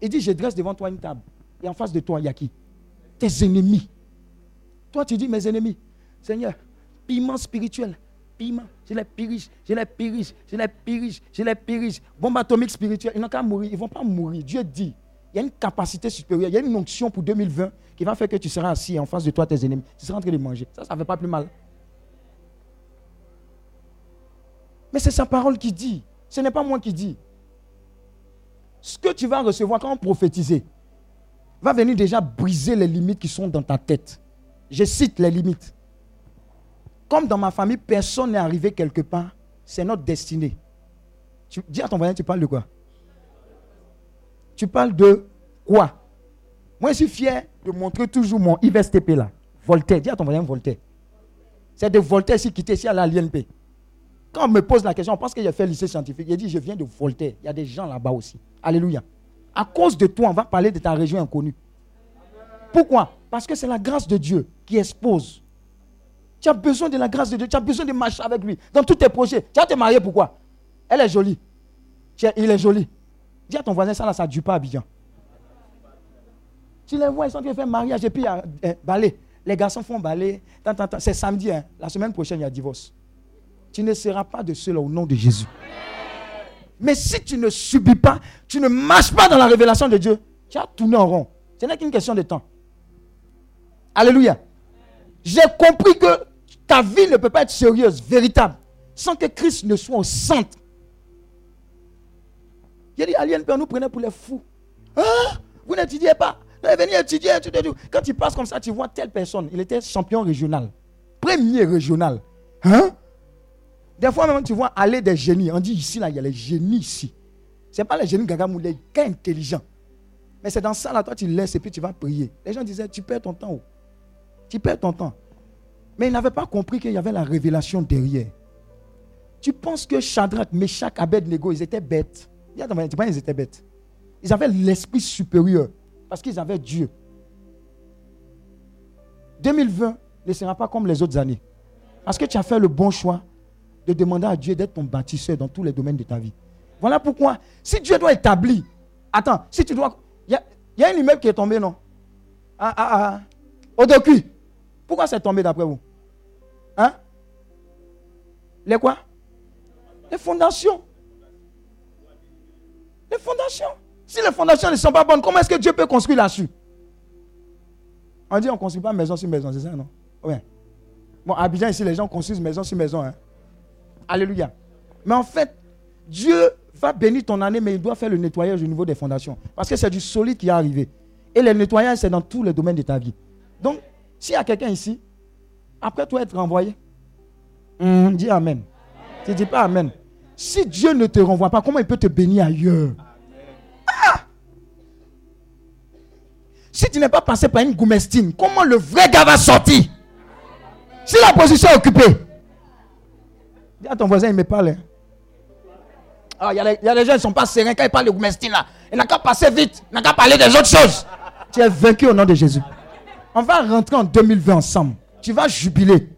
Il dit, je dresse devant toi une table. Et en face de toi, il y a qui? Tes ennemis. Toi, tu dis, mes ennemis. Seigneur, piment spirituel. Piment. Je les périge, je les périge, je les périge, je les périge. Bombe atomique spirituelle. Ils n'ont qu'à mourir. Ils ne vont pas mourir. Dieu dit, il y a une capacité supérieure. Il y a une onction pour 2020 qui va faire que tu seras assis en face de toi, tes ennemis. Tu seras en train de manger. Ça, ça ne fait pas plus mal. Mais c'est sa parole qui dit. Ce n'est pas moi qui dis. Ce que tu vas recevoir quand on prophétiser va venir déjà briser les limites qui sont dans ta tête. Je cite les limites. Comme dans ma famille, personne n'est arrivé quelque part, c'est notre destinée. Dis à ton voisin, tu parles de quoi? Tu parles de quoi? Moi, je suis fier de montrer toujours mon IVSTP là. Voltaire. Dis à ton voisin Voltaire. C'est de Voltaire qui quitté ici à la LNP. Quand on me pose la question, on pense que j'ai fait lycée scientifique. Il dit, je viens de Voltaire. Il y a des gens là-bas aussi. Alléluia. À cause de toi, on va parler de ta région inconnue. Pourquoi? Parce que c'est la grâce de Dieu qui expose. Tu as besoin de la grâce de Dieu. Tu as besoin de marcher avec lui dans tous tes projets. Tu vas te marier pourquoi? Elle est jolie. Il est joli. Dis à ton voisin, ça là, ça ne dure pas Abidjan. Tu les vois, ils sont en train de faire mariage et puis il y a eh, balai. Les garçons font balai. C'est samedi, hein. la semaine prochaine, il y a divorce. Tu ne seras pas de ceux-là au nom de Jésus. Mais si tu ne subis pas, tu ne marches pas dans la révélation de Dieu, tu as tourné en rond. Ce n'est qu'une question de temps. Alléluia. J'ai compris que ta vie ne peut pas être sérieuse, véritable, sans que Christ ne soit au centre. Il dit, Alien Père nous prenait pour les fous. Ah, vous n'étudiez pas. Vous venir étudier, étudier. Quand tu passes comme ça, tu vois telle personne. Il était champion régional. Premier régional. Hein? Des fois même, tu vois aller des génies. On dit ici, là, il y a les génies ici. Ce n'est pas les génies gaga les gars intelligents. Mais c'est dans ça, là, toi, tu laisses et puis tu vas prier. Les gens disaient, tu perds ton temps. Tu perds ton temps. Mais ils n'avaient pas compris qu'il y avait la révélation derrière. Tu penses que Shadrach, Meshach, Abednego, ils étaient bêtes? Ils étaient bêtes? Ils avaient l'esprit supérieur parce qu'ils avaient Dieu. 2020 ne sera pas comme les autres années. Parce que tu as fait le bon choix de demander à Dieu d'être ton bâtisseur dans tous les domaines de ta vie. Voilà pourquoi, si Dieu doit établir, attends, si tu dois. Il y, a un immeuble qui est tombé, non? Ah, ah, ah. Au docu. Pourquoi c'est tombé d'après vous? Hein? Les quoi? Les fondations. Les fondations. Si les fondations ne sont pas bonnes, comment est-ce que Dieu peut construire là-dessus? On dit on ne construit pas maison sur maison, c'est ça, non? Oui. Bon, à Abidjan, ici, les gens construisent maison sur maison. Hein? Alléluia. Mais en fait, Dieu va bénir ton année, mais il doit faire le nettoyage au niveau des fondations. Parce que c'est du solide qui est arrivé. Et le nettoyage, c'est dans tous les domaines de ta vie. Donc, s'il y a quelqu'un ici, après toi être renvoyé, dis Amen. Tu ne dis pas Amen. Si Dieu ne te renvoie pas, comment il peut te bénir ailleurs? Ah! Si tu n'es pas passé par une goumestine, comment le vrai gars va sortir? Si la position est occupée, Dis à ton voisin, il me parle. Hein. Ah, il y, a des gens qui ne sont pas sereins quand ils parlent de Goumestine là. Il n'a qu'à passer vite. Il n'a qu'à parler des autres choses. Tu es vaincu au nom de Jésus. On va rentrer en 2020 ensemble. Tu vas jubiler.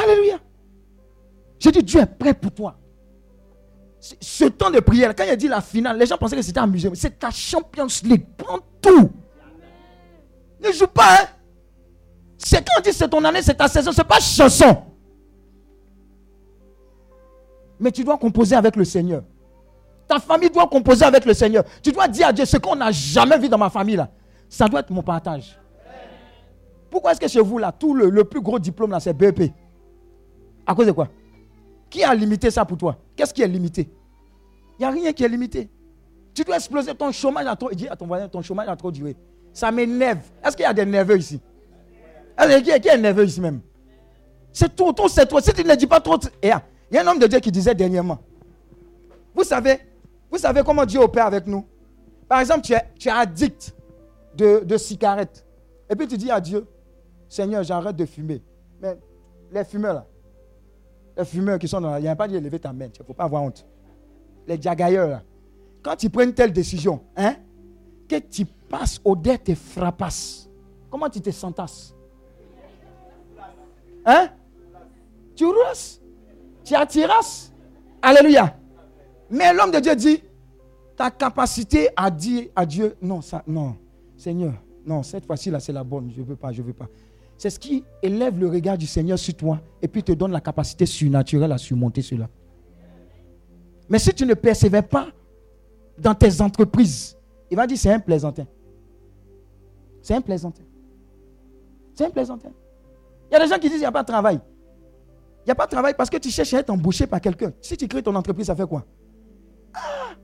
Alléluia. J'ai dit, Dieu est prêt pour toi. Ce temps de prière, quand il a dit la finale, les gens pensaient que c'était amusé. C'est ta Champions League. Prends tout. Ne joue pas. Hein. C'est quand on dit c'est ton année, c'est ta saison. Ce n'est pas chanson. Mais tu dois composer avec le Seigneur. Ta famille doit composer avec le Seigneur. Tu dois dire à Dieu ce qu'on n'a jamais vu dans ma famille là. Ça doit être mon partage. Pourquoi est-ce que chez vous là, tout le, plus gros diplôme là, c'est BEP À cause de quoi? Qui a limité ça pour toi? Qu'est-ce qui est limité? Il n'y a rien qui est limité. Tu dois exploser ton chômage à trop. Dis à ton voisin, ton chômage a trop duré. Ça m'énerve. Est-ce qu'il y a des nerveux ici? Qui est nerveux ici même? C'est tout, tout c'est toi. Si tu ne dis pas trop. Et, il y a un homme de Dieu qui disait dernièrement, vous savez, vous savez comment Dieu opère avec nous? Par exemple, tu es, tu es addict de, de cigarettes. Et puis tu dis à Dieu, Seigneur, j'arrête de fumer. Mais les fumeurs là, les fumeurs qui sont dans la... Il n'y a pas dit lever ta main, il ne faut pas avoir honte. Les diagailleurs là, quand tu prends une telle décision, hein, que tu passes au-delà tes frapasses, Comment tu te sentasses? Hein? Tu roules? Tu attiras? Alléluia. Mais l'homme de Dieu dit, ta capacité à dire à Dieu, non, ça, non, Seigneur, non, cette fois-ci là, c'est la bonne, je ne veux pas, je ne veux pas. C'est ce qui élève le regard du Seigneur sur toi et puis te donne la capacité surnaturelle à surmonter cela. Mais si tu ne persévères pas dans tes entreprises, il va dire c'est un plaisantin. C'est un plaisantin. C'est un plaisantin. Il y a des gens qui disent il n'y a pas de travail. Il n'y a pas de travail parce que tu cherches à être embauché par quelqu'un. Si tu crées ton entreprise, ça fait quoi? Ah!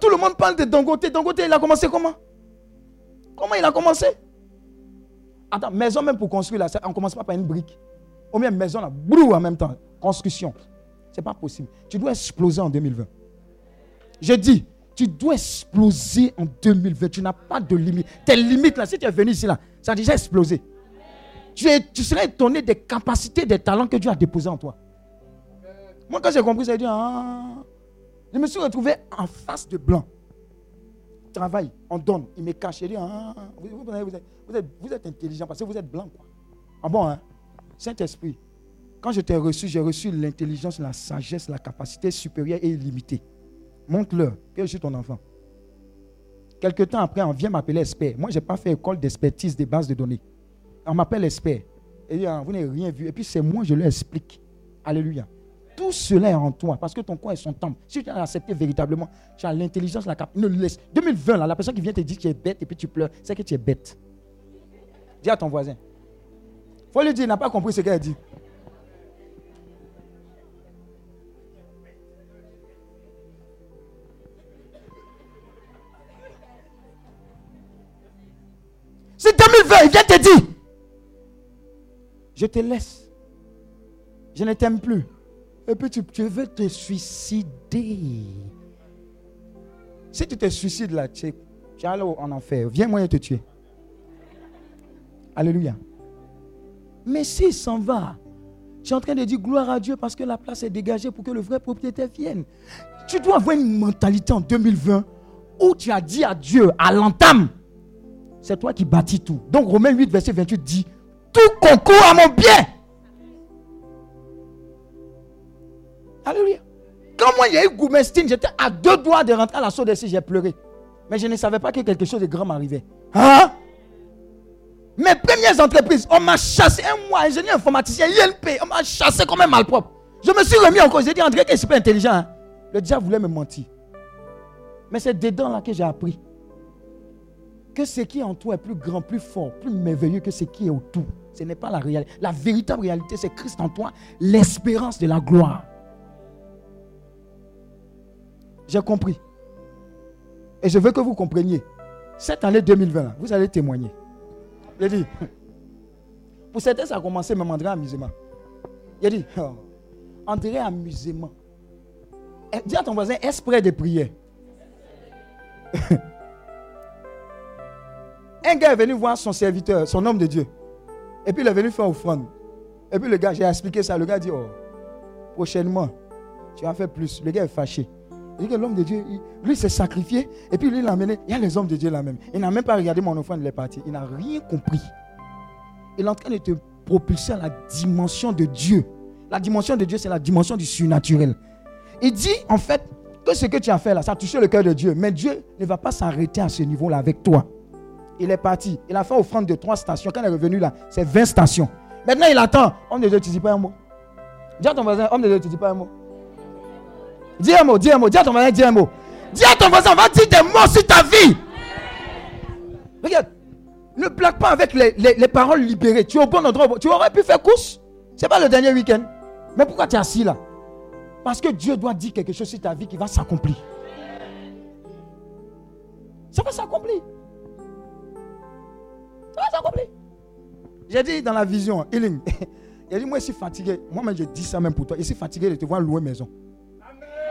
Tout le monde parle de Dangote. Dangote, il a commencé comment? Comment il a commencé? Attends, maison même pour construire, là, on ne commence pas par une brique. Ou bien maison, là, brou en même temps. Construction. Ce n'est pas possible. Tu dois exploser en 2020. Je dis, tu dois exploser en 2020. Tu n'as pas de limite. Tes limites, là, si tu es venu ici, là, ça a déjà explosé. Tu, serais étonné des capacités, des talents que Dieu a déposés en toi. Moi, quand j'ai compris, j'ai dit, ah, je me suis retrouvé en face de blanc. Travail, on donne, il me cache. Il dit, ah, vous, êtes, intelligent parce que vous êtes blanc. Quoi. Ah bon, hein? Saint-Esprit, quand je t'ai reçu, j'ai reçu l'intelligence, la sagesse, la capacité supérieure et illimitée. Montre-leur que je suis ton enfant. Quelque temps après, on vient m'appeler expert. Moi, je n'ai pas fait école d'expertise des bases de données. On m'appelle expert. Et dit, vous n'avez rien vu. Et puis c'est moi, je leur explique. Alléluia. Tout cela est en toi parce que ton corps est son temple. Si tu as accepté véritablement, tu as l'intelligence, la capacité. Ne laisse. 2020, là, la personne qui vient te dire que tu es bête et puis tu pleures, c'est que tu es bête. Dis à ton voisin. faut lui dire, il n'a pas compris ce qu'elle dit. C'est 2020, il vient te dire, je te laisse. Je ne t'aime plus. Et puis tu, veux te suicider. Si tu te suicides là, tu es en enfer. Viens moi te tuer. Alléluia. Mais s'il s'en va, tu es en train de dire gloire à Dieu parce que la place est dégagée pour que le vrai propriétaire vienne. Tu dois avoir une mentalité en 2020 où tu as dit à Dieu, à l'entame, c'est toi qui bâtis tout. Donc Romains 8, verset 28 dit, tout concourt à mon bien. Alléluia. Quand moi, il y a eu Goumestine, j'étais à deux doigts de rentrer à la sauce j'ai pleuré. Mais je ne savais pas que quelque chose de grand m'arrivait. Hein? Mes premières entreprises, on m'a chassé. Un mois, ingénieur informaticien, INP, on m'a chassé comme un malpropre. Je me suis remis en cause. J'ai dit, André, que c'est pas intelligent. Hein? Le diable voulait me mentir. Mais c'est dedans là que j'ai appris que ce qui est en toi est plus grand, plus fort, plus merveilleux que ce qui est autour. Ce n'est pas la réalité. La véritable réalité, c'est Christ en toi, l'espérance de la gloire. J'ai compris. Et je veux que vous compreniez. Cette année 2020, vous allez témoigner. J'ai dit, <laughs> pour certains, ça a commencé même André amusement. Il dit, oh, André amusement. Eh, dis à ton voisin, esprit de prière. <laughs> Un gars est venu voir son serviteur, son homme de Dieu. Et puis il est venu faire offrande. Et puis le gars, j'ai expliqué ça. Le gars dit, oh, prochainement, tu vas faire plus. Le gars est fâché. L'homme de Dieu, lui s'est sacrifié. Et puis lui, l'a amené. Il y a les hommes de Dieu là même. Il n'a même pas regardé mon offrande, il est parti. Il n'a rien compris. Il est en train de te propulser à la dimension de Dieu. La dimension de Dieu, c'est la dimension du surnaturel. Il dit, en fait, que ce que tu as fait là, ça a touché le cœur de Dieu. Mais Dieu ne va pas s'arrêter à ce niveau-là avec toi. Il est parti. Il a fait offrande de trois stations. Quand il est revenu là, c'est 20 stations. Maintenant, il attend. Homme de Dieu, tu dis pas un mot. Dis à ton voisin, homme de Dieu, tu dis pas un mot. Dis un mot, dis un mot. Dis à ton voisin, dis un mot. Dis à ton voisin, va dire des mots sur ta vie. Regarde. Ne plaque pas avec les, les, paroles libérées. Tu es au bon endroit. Tu aurais pu faire course. Ce n'est pas le dernier week-end. Mais pourquoi tu es assis là? Parce que Dieu doit dire quelque chose sur ta vie qui va s'accomplir. Ça va s'accomplir. J'ai dit dans la vision, healing. <laughs> A dit, moi, je suis fatigué. Moi-même, je dis ça même pour toi. Je suis fatigué de te voir louer maison.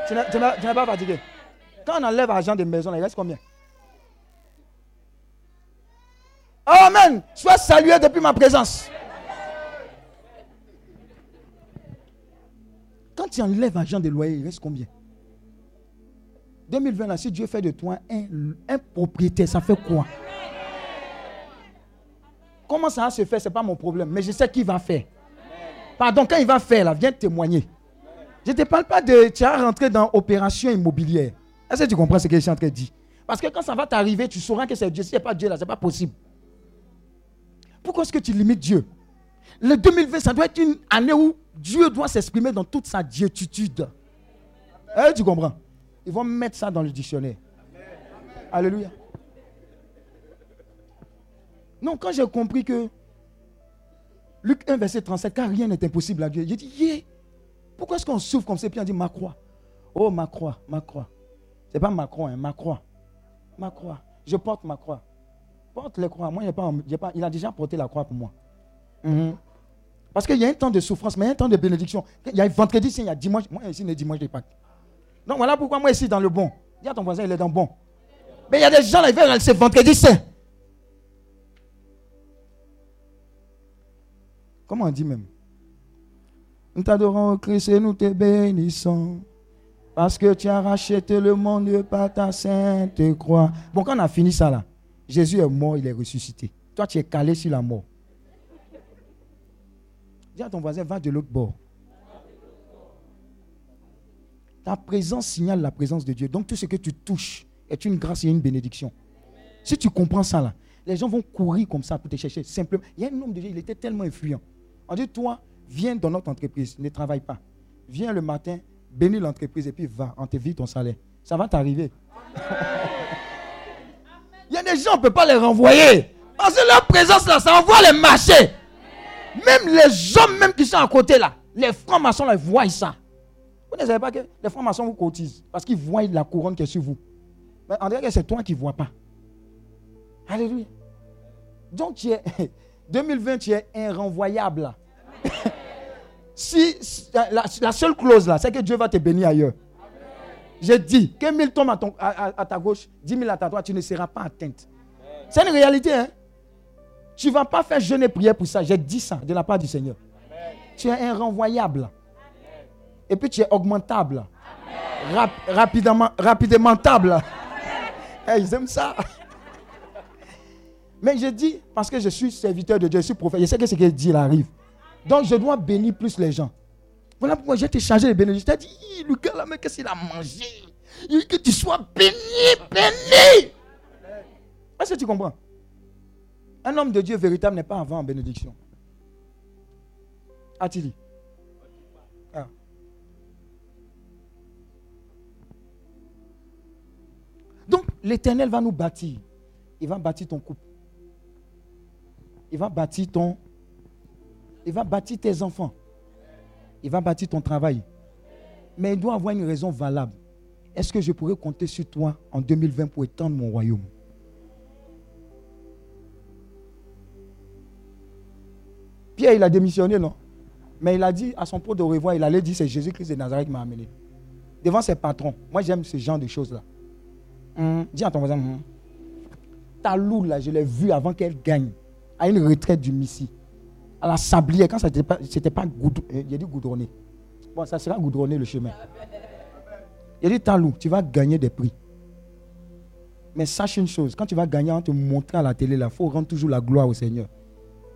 Tu n'es pas fatigué. Quand on enlève l'argent de maison, il reste combien? Amen. Sois salué depuis ma présence. Quand tu enlèves l'argent de loyer, il reste combien? 2020, là, si Dieu fait de toi un, un propriétaire, ça fait quoi? Comment ça va se faire, ce n'est pas mon problème. Mais je sais qui va faire. Pardon, quand il va faire, là, viens témoigner. Je ne te parle pas de tu as rentré dans opération immobilière. Est-ce que tu comprends ce que je suis en train de dire? Parce que quand ça va t'arriver, tu sauras que c'est Dieu. Si ce n'est pas Dieu, là, ce n'est pas possible. Pourquoi est-ce que tu limites Dieu? Le 2020, ça doit être une année où Dieu doit s'exprimer dans toute sa diétude. Eh, tu comprends? Ils vont mettre ça dans le dictionnaire. Alléluia. Non, quand j'ai compris que Luc 1, verset 37, car rien n'est impossible à Dieu, j'ai dit, yeah, pourquoi est-ce qu'on souffre comme ça? Puis on dit, ma croix. Oh, ma croix, ma croix. C'est pas ma croix, hein, ma croix. Ma croix. Je porte ma croix. Porte les croix. Moi, pas, il a déjà porté la croix pour moi. Mhm. Parce qu'il y a un temps de souffrance, mais il y a un temps de bénédiction. Il y a vendredi, il y a dimanche. Moi, ici, a dimanche de Pâques. Donc voilà pourquoi moi, ici, dans le bon. Dis à ton voisin, il est dans le bon. Mais il y a des gens là, ils veulent c'est vendredi saint. Comment on dit même? Nous t'adorons, Christ, et nous te bénissons. Parce que tu as racheté le monde par ta sainte croix. Bon, quand on a fini ça là, Jésus est mort, il est ressuscité. Toi, tu es calé sur la mort. Dis à ton voisin, va de l'autre bord. Ta présence signale la présence de Dieu. Donc tout ce que tu touches est une grâce et une bénédiction. Si tu comprends ça là, les gens vont courir comme ça pour te chercher. Simplement, il y a un homme de Dieu, il était tellement influent. On dit, toi, viens dans notre entreprise, ne travaille pas. Viens le matin, bénis l'entreprise et puis va, on te vit ton salaire. Ça va t'arriver. il y a des gens, on ne peut pas les renvoyer. Parce que leur présence là, ça envoie les marchés. Même les hommes même qui sont à côté là, les francs-maçons là, ils voient ça. Vous ne savez pas que les francs-maçons vous cotisent parce qu'ils voient la couronne qui est sur vous. Mais on dirait que c'est toi qui ne vois pas. Alléluia. Donc tu es <laughs> 2020, tu es inrenvoyable. <coughs> si, la, seule clause là, c'est que Dieu va te bénir ailleurs. J'ai dit que 1000 tombent à, ta gauche, 10 000 à ta droite, tu ne seras pas atteinte. C'est une réalité. Hein? Tu ne vas pas faire jeûne et prière pour ça. J'ai dit ça de la part du Seigneur. Tu es inrenvoyable. Et puis tu es augmentable. rapidement, rapidement table. ils aiment ça. Mais je dis, parce que je suis serviteur de Dieu, je suis prophète, je sais que ce qu'il dit, il arrive. Donc je dois bénir plus les gens. Voilà pourquoi j'ai été chargé de bénédiction. Je dit, le gars là, mais qu'est-ce qu'il a mangé? Il dit que tu sois béni, béni. Est-ce que tu comprends? Un homme de Dieu véritable n'est pas avant en bénédiction. A-t-il dit? Ah. Donc l'éternel va nous bâtir. Il va bâtir ton couple. Il va bâtir ton. Il va bâtir tes enfants. Il va bâtir ton travail. Mais il doit avoir une raison valable. Est-ce que je pourrais compter sur toi en 2020 pour étendre mon royaume? Pierre, il a démissionné, non? Mais il a dit à son pote de revoir, il allait dire c'est Jésus-Christ de Nazareth qui m'a amené. Devant ses patrons. Moi, j'aime ce genre de choses-là. Hum, dis à ton voisin, hum. ta loup, là, je l'ai vue avant qu'elle gagne à une retraite du Missi. À la sablière, quand ça n'était pas, c'était pas dit goudronné. Bon, ça sera goudronné le chemin. Il a dit Talou, tu vas gagner des prix. Mais sache une chose, quand tu vas gagner, on te montrer à la télé, il faut rendre toujours la gloire au Seigneur.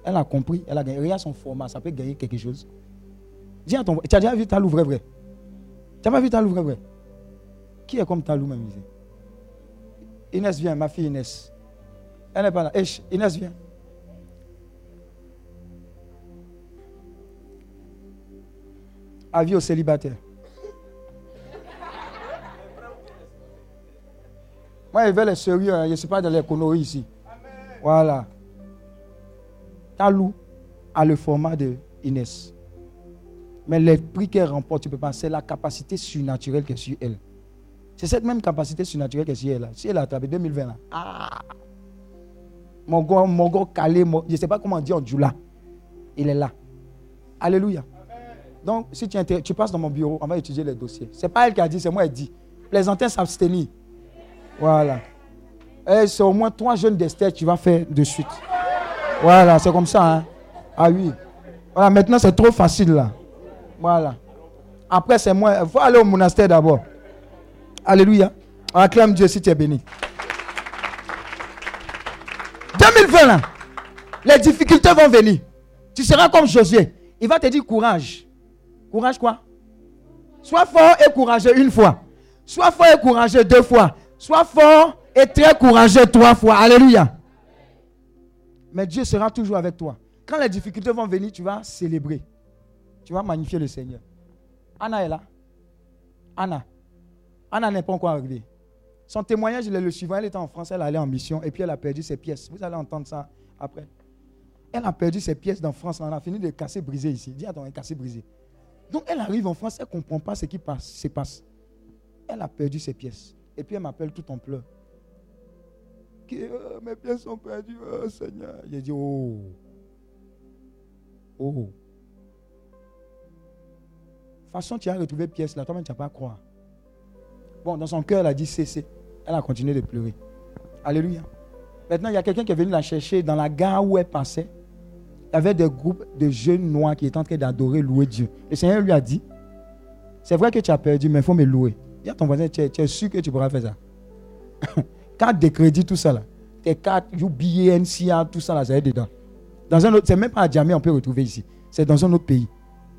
Elle a compris, elle a gagné. Regarde son format, ça peut gagner quelque chose. Dis à ton tu as déjà vu Talou vrai vrai? Tu n'as pas vu Talou vrai vrai? Qui est comme Talou même Inès vient, ma fille Inès. Elle n'est pas là. Inès vient. Avis au célibataire. Moi, je veux les sérieux, hein. je ne suis pas dans les conneries ici. Voilà. Talou a le format de Inès. Mais les prix qu'elle remporte, tu peux pas. C'est la capacité surnaturelle qui est sur elle. C'est cette même capacité surnaturelle qui est sur elle. Si elle a attrapé 2020, là. Ah! Mon gars, mon gars calé, je ne sais pas comment dire en Djoula. Il est là. Alléluia. Donc, si tu, tu passes dans mon bureau, on va étudier les dossiers. Ce n'est pas elle qui a dit, c'est moi qui ai dit. Plaisanter, s'abstenir. Voilà. Et c'est au moins trois jeunes d'Esther que tu vas faire de suite. Voilà, c'est comme ça. Hein? Ah oui. Voilà, maintenant c'est trop facile là. Voilà. Après, c'est moi. Il faut aller au monastère d'abord. Alléluia. Acclame Dieu si tu es béni. 2020 là. Les difficultés vont venir. Tu seras comme Josué. Il va te dire courage. Courage quoi? Sois fort et courageux une fois. Sois fort et courageux deux fois. Sois fort et très courageux trois fois. Alléluia. Mais Dieu sera toujours avec toi. Quand les difficultés vont venir, tu vas célébrer. Tu vas magnifier le Seigneur. Anna est là. Anna. Anna n'est pas encore arrivée. Son témoignage, il est le suivant. Elle était en France, elle allait en mission et puis elle a perdu ses pièces. Vous allez entendre ça après. Elle a perdu ses pièces dans France. On a fini de casser, briser ici. Dis attends, casser, briser. Donc elle arrive en France, elle ne comprend pas ce qui se passe. Elle a perdu ses pièces. Et puis elle m'appelle tout en pleurs. Euh, mes pièces sont perdues, oh, Seigneur. J'ai dit, oh. Oh. De toute façon, tu as retrouvé pièces là, toi-même, tu n'as pas à croire. Bon, dans son cœur, elle a dit cessez. Elle a continué de pleurer. Alléluia. Maintenant, il y a quelqu'un qui est venu la chercher dans la gare où elle passait. Y avait des groupes de jeunes noirs qui étaient en train d'adorer, louer Dieu. Le Seigneur lui a dit C'est vrai que tu as perdu, mais il faut me louer. Dis à ton voisin Tu es, sûr que tu pourras faire ça <coughs> Carte de crédit, tout ça là. Tes cartes, UBA, NCA, tout ça là, ça est dedans. Dans un autre, c'est même pas à Djamé, on peut retrouver ici. C'est dans un autre pays.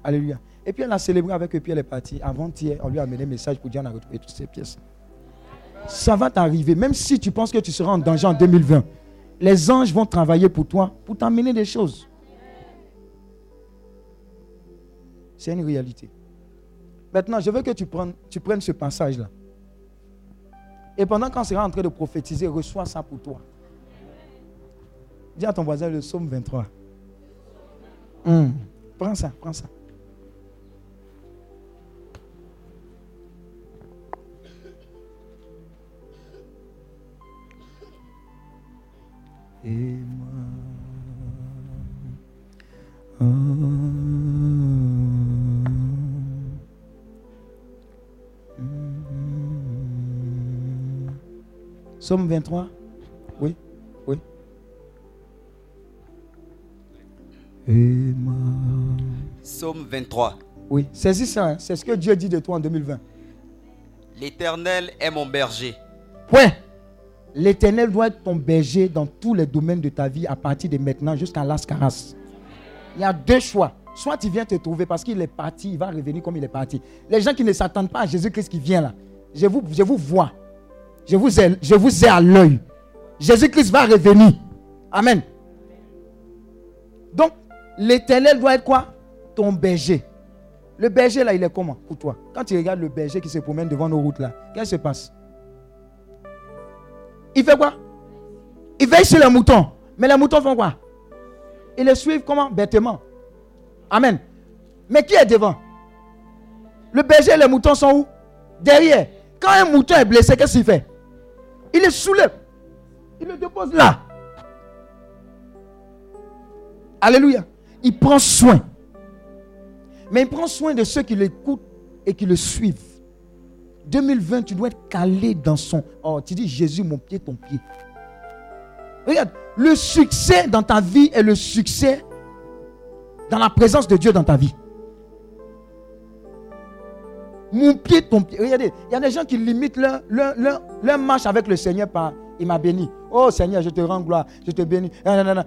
Alléluia. Et puis elle a célébré avec eux, puis elle est partie. Avant-hier, on lui a amené un message pour dire qu'on a retrouvé toutes ces pièces. Ça va t'arriver, même si tu penses que tu seras en danger en 2020. Les anges vont travailler pour toi, pour t'amener des choses. C'est une réalité. Maintenant, je veux que tu prennes, tu prennes ce passage-là. Et pendant qu'on sera en train de prophétiser, reçois ça pour toi. Dis à ton voisin le psaume 23. Hmm. Prends ça, prends ça. Et moi. Somme 23 Oui, oui. Somme 23. Oui, saisis ça, hein. c'est ce que Dieu dit de toi en 2020. L'Éternel est mon berger. Point. L'Éternel doit être ton berger dans tous les domaines de ta vie à partir de maintenant jusqu'à l'Ascaras. Il y a deux choix. Soit tu viens te trouver parce qu'il est parti, il va revenir comme il est parti. Les gens qui ne s'attendent pas à Jésus-Christ qui vient là, je vous, je vous vois. Je vous ai, je vous ai à l'œil. Jésus-Christ va revenir. Amen. Donc, l'éternel doit être quoi? Ton berger. Le berger là, il est comment pour toi? Quand tu regardes le berger qui se promène devant nos routes là, qu'est-ce qui se passe? Il fait quoi? Il veille sur les moutons. Mais les moutons font quoi? Ils le suivent comment? Bêtement. Amen. Mais qui est devant? Le berger et les moutons sont où? Derrière. Quand un mouton est blessé, qu'est-ce qu'il fait? Il est soulève. Il le dépose là. Alléluia. Il prend soin. Mais il prend soin de ceux qui l'écoutent et qui le suivent. 2020, tu dois être calé dans son... Oh, tu dis Jésus, mon pied, ton pied. Regarde, le succès dans ta vie est le succès dans la présence de Dieu dans ta vie. Mon pied, ton pied. Regardez, il y a des gens qui limitent leur, leur, marche avec le Seigneur par il m'a béni. Oh Seigneur, je te rends gloire, je te bénis.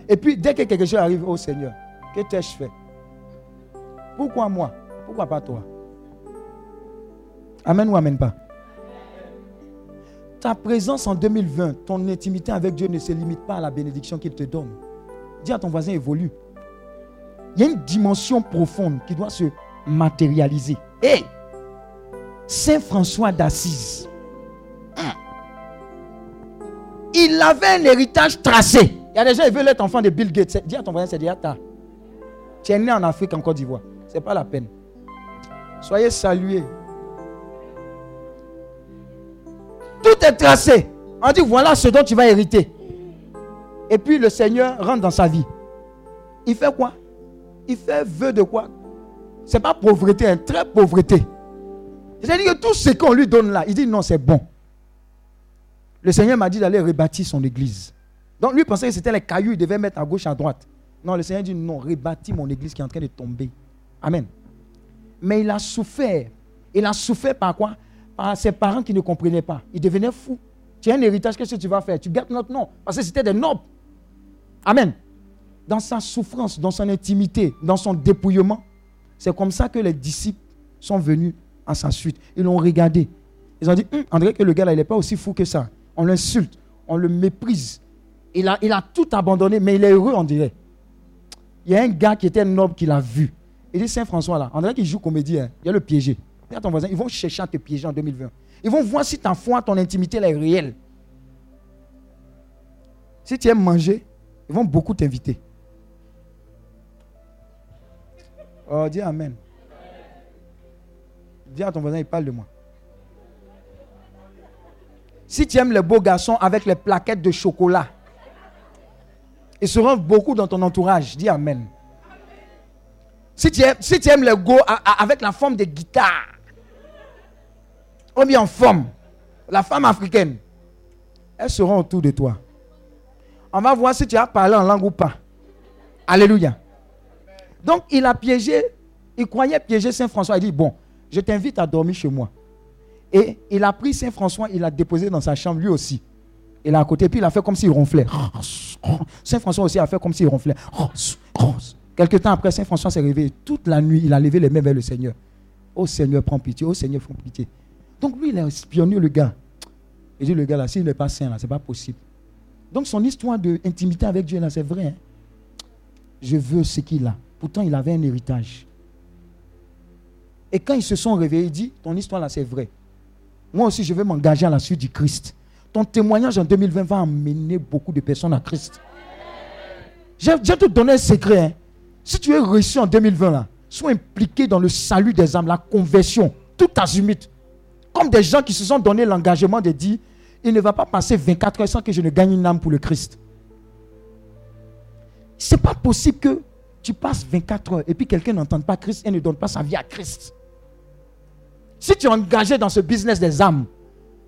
Et puis, dès que quelque chose arrive, oh Seigneur, que t'ai-je fait? Pourquoi moi? Pourquoi pas toi? Amen ou Amen pas? Ta présence en 2020, ton intimité avec Dieu ne se limite pas à la bénédiction qu'il te donne. Dis à ton voisin, évolue il y a une dimension profonde qui doit se matérialiser. Et Saint François d'Assise, il avait un héritage tracé. Il y a des gens qui veulent être enfant de Bill Gates. Dis à ton voisin, c'est déjà tard. Tu es né en Afrique, en Côte d'Ivoire. Ce n'est pas la peine. Soyez salués. Tout est tracé. On dit, voilà ce dont tu vas hériter. Et puis le Seigneur rentre dans sa vie. Il fait quoi? Il fait vœu de quoi? C'est pas pauvreté, hein, très pauvreté. C'est-à-dire que tout ce qu'on lui donne là, il dit non, c'est bon. Le Seigneur m'a dit d'aller rebâtir son église. Donc lui pensait que c'était les cailloux, il devait mettre à gauche, à droite. Non, le Seigneur dit non, rebâtis mon église qui est en train de tomber. Amen. Mais il a souffert. Il a souffert par quoi? Par ses parents qui ne comprenaient pas. Il devenait fou. Tu as un héritage, qu'est-ce que tu vas faire? Tu gardes notre nom. Parce que c'était des nobles. Amen. dans sa souffrance, dans son intimité, dans son dépouillement. C'est comme ça que les disciples sont venus à sa suite. Ils l'ont regardé. Ils ont dit, Hum, dirait que le gars là, il n'est pas aussi fou que ça. On l'insulte, on le méprise. Il a, il a tout abandonné, mais il est heureux, on dirait. Il y a un gars qui était noble qui l'a vu. Il dit, Saint François là, on dirait qu'il joue comédie. hein. Il y a le piégé. Regarde ton voisin, ils vont chercher à te piéger en 2020. Ils vont voir si ta foi, ton intimité là, est réelle. Si tu aimes manger, ils vont beaucoup t'inviter. Oh, dis Amen. Dis à ton voisin, il parle de moi. Si tu aimes les beaux garçons avec les plaquettes de chocolat, ils seront beaucoup dans ton entourage. Dis Amen. Si tu aimes, les go avec la forme de guitare, ou bien en forme, la femme africaine, elles seront autour de toi. On va voir si tu as parlé en langue ou pas. Alléluia. Donc, il a piégé, il croyait piéger Saint François. Il dit, bon, je t'invite à dormir chez moi. Et il a pris Saint François, il l'a déposé dans sa chambre lui aussi. Il est à côté, puis il a fait comme s'il ronflait. Saint François aussi a fait comme s'il ronflait. Quelque temps après, Saint François s'est réveillé. Toute la nuit, il a levé les mains vers le Seigneur. Oh Seigneur, prends pitié. Oh Seigneur, prends pitié. Donc lui, il a espionné le gars. Il dit, le gars là, s'il n'est pas saint, là, c'est pas possible. Donc son histoire d'intimité avec Dieu, là, c'est vrai. hein. Je veux ce qu'il a. Pourtant, il avait un héritage. Et quand ils se sont réveillés, il dit, ton histoire là, c'est vrai. Moi aussi, je vais m'engager à la suite du Christ. Ton témoignage en 2020 va amener beaucoup de personnes à Christ. Je vais te donner un secret. hein. Si tu es reçu en 2020, là, sois impliqué dans le salut des âmes, la conversion, tout azimut. Comme des gens qui se sont donné l'engagement de dire, il ne va pas passer 24 heures sans que je ne gagne une âme pour le Christ. C'est pas possible que tu passes 24 heures et puis quelqu'un n'entende pas Christ et ne donne pas sa vie à Christ. Si tu es engagé dans ce business des âmes,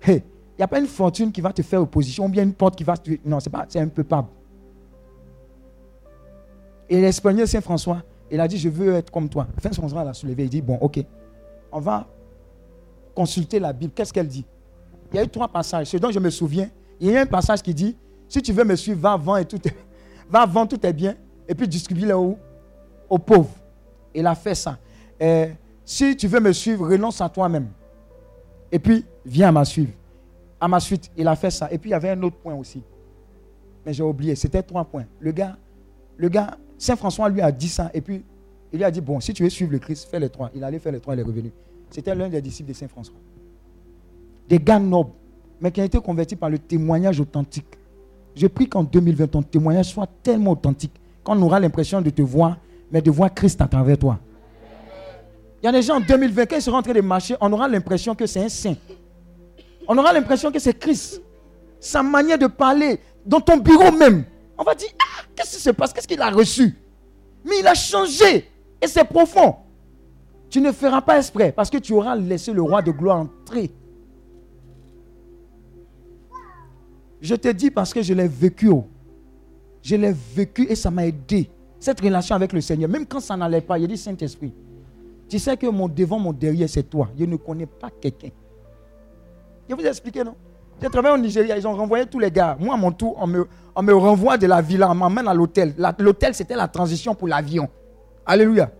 il n'y a pas une fortune qui va te faire opposition ou bien une porte qui va te... Non, c'est pas, un peu pas. Et l'espagnol Saint François, il a dit, je veux être comme toi. Saint François l'a soulevé, il dit, bon, ok, on va consulter la Bible. Qu'est-ce qu'elle dit? Il y a eu trois passages. Ce dont je me souviens, il y a un passage qui dit, si tu veux me suivre, va vendre et tout est, <laughs> va tout est bien et puis distribue-les aux, aux pauvres. Il a fait ça. Euh, si tu veux me suivre, renonce à toi-même. Et puis, viens à ma suivre. À ma suite, il a fait ça. Et puis, il y avait un autre point aussi. Mais j'ai oublié. C'était trois points. Le gars, le gars, Saint François lui a dit ça. Et puis, il lui a dit, bon, si tu veux suivre le Christ, fais les trois. Il allait faire les trois, il est revenu. C'était l'un des disciples de Saint François. Des gars nobles, mais qui ont été convertis par le témoignage authentique. Je prie qu'en 2020, ton témoignage soit tellement authentique qu'on aura l'impression de te voir, mais de voir Christ à travers toi. Il y a des gens en 2020, quand ils seront en train de marcher, on aura l'impression que c'est un saint. On aura l'impression que c'est Christ. Sa manière de parler, dans ton bureau même. On va dire, ah, qu'est-ce qui se passe? Qu'est-ce qu'il a reçu? Mais il a changé. Et c'est profond. Tu ne feras pas exprès parce que tu auras laissé le roi de gloire entrer. Je te dis parce que je l'ai vécu. oh. Je l'ai vécu et ça m'a aidé. Cette relation avec le Seigneur, même quand ça n'allait pas, il a dit Saint-Esprit. Tu sais que mon devant, mon derrière, c'est toi. Je ne connais pas quelqu'un. Je vous ai expliqué, non? J'ai travaillé au Nigeria, ils ont renvoyé tous les gars. Moi, à mon tour, on me, renvoie de la villa, on m'emmène à l'hôtel. L'hôtel, c'était la transition pour l'avion. Alléluia.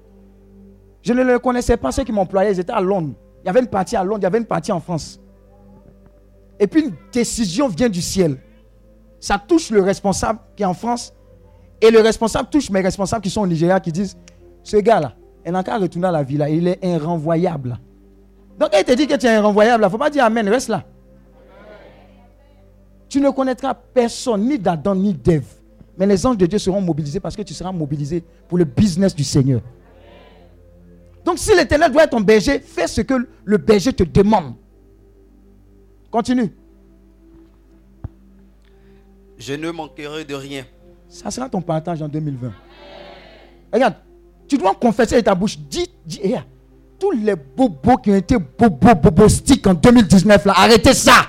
Je ne les connaissais pas, ceux qui m'employaient, ils étaient à Londres. Il y avait une partie à Londres, il y avait une partie en France. Et puis une décision vient du ciel. Ça touche le responsable qui est en France. Et le responsable touche mes responsables qui sont au Nigeria qui disent Ce gars-là, il n'a qu'à retourner à la villa. Il est inrenvoyable. Donc, il te dit que tu es inrenvoyable. Il ne faut pas dire Amen, reste là. Tu ne connaîtras personne, ni d'Adam, ni d'Ève. Mais les anges de Dieu seront mobilisés parce que tu seras mobilisé pour le business du Seigneur. Donc, si l'éternel doit être ton berger, fais ce que le berger te demande. Continue. Je ne manquerai de rien. Ça sera ton partage en 2020. Regarde, tu dois confesser de ta bouche. Dis, dis, regarde, tous les bobos qui ont été bobos, bobostiques en 2019, là, arrêtez ça.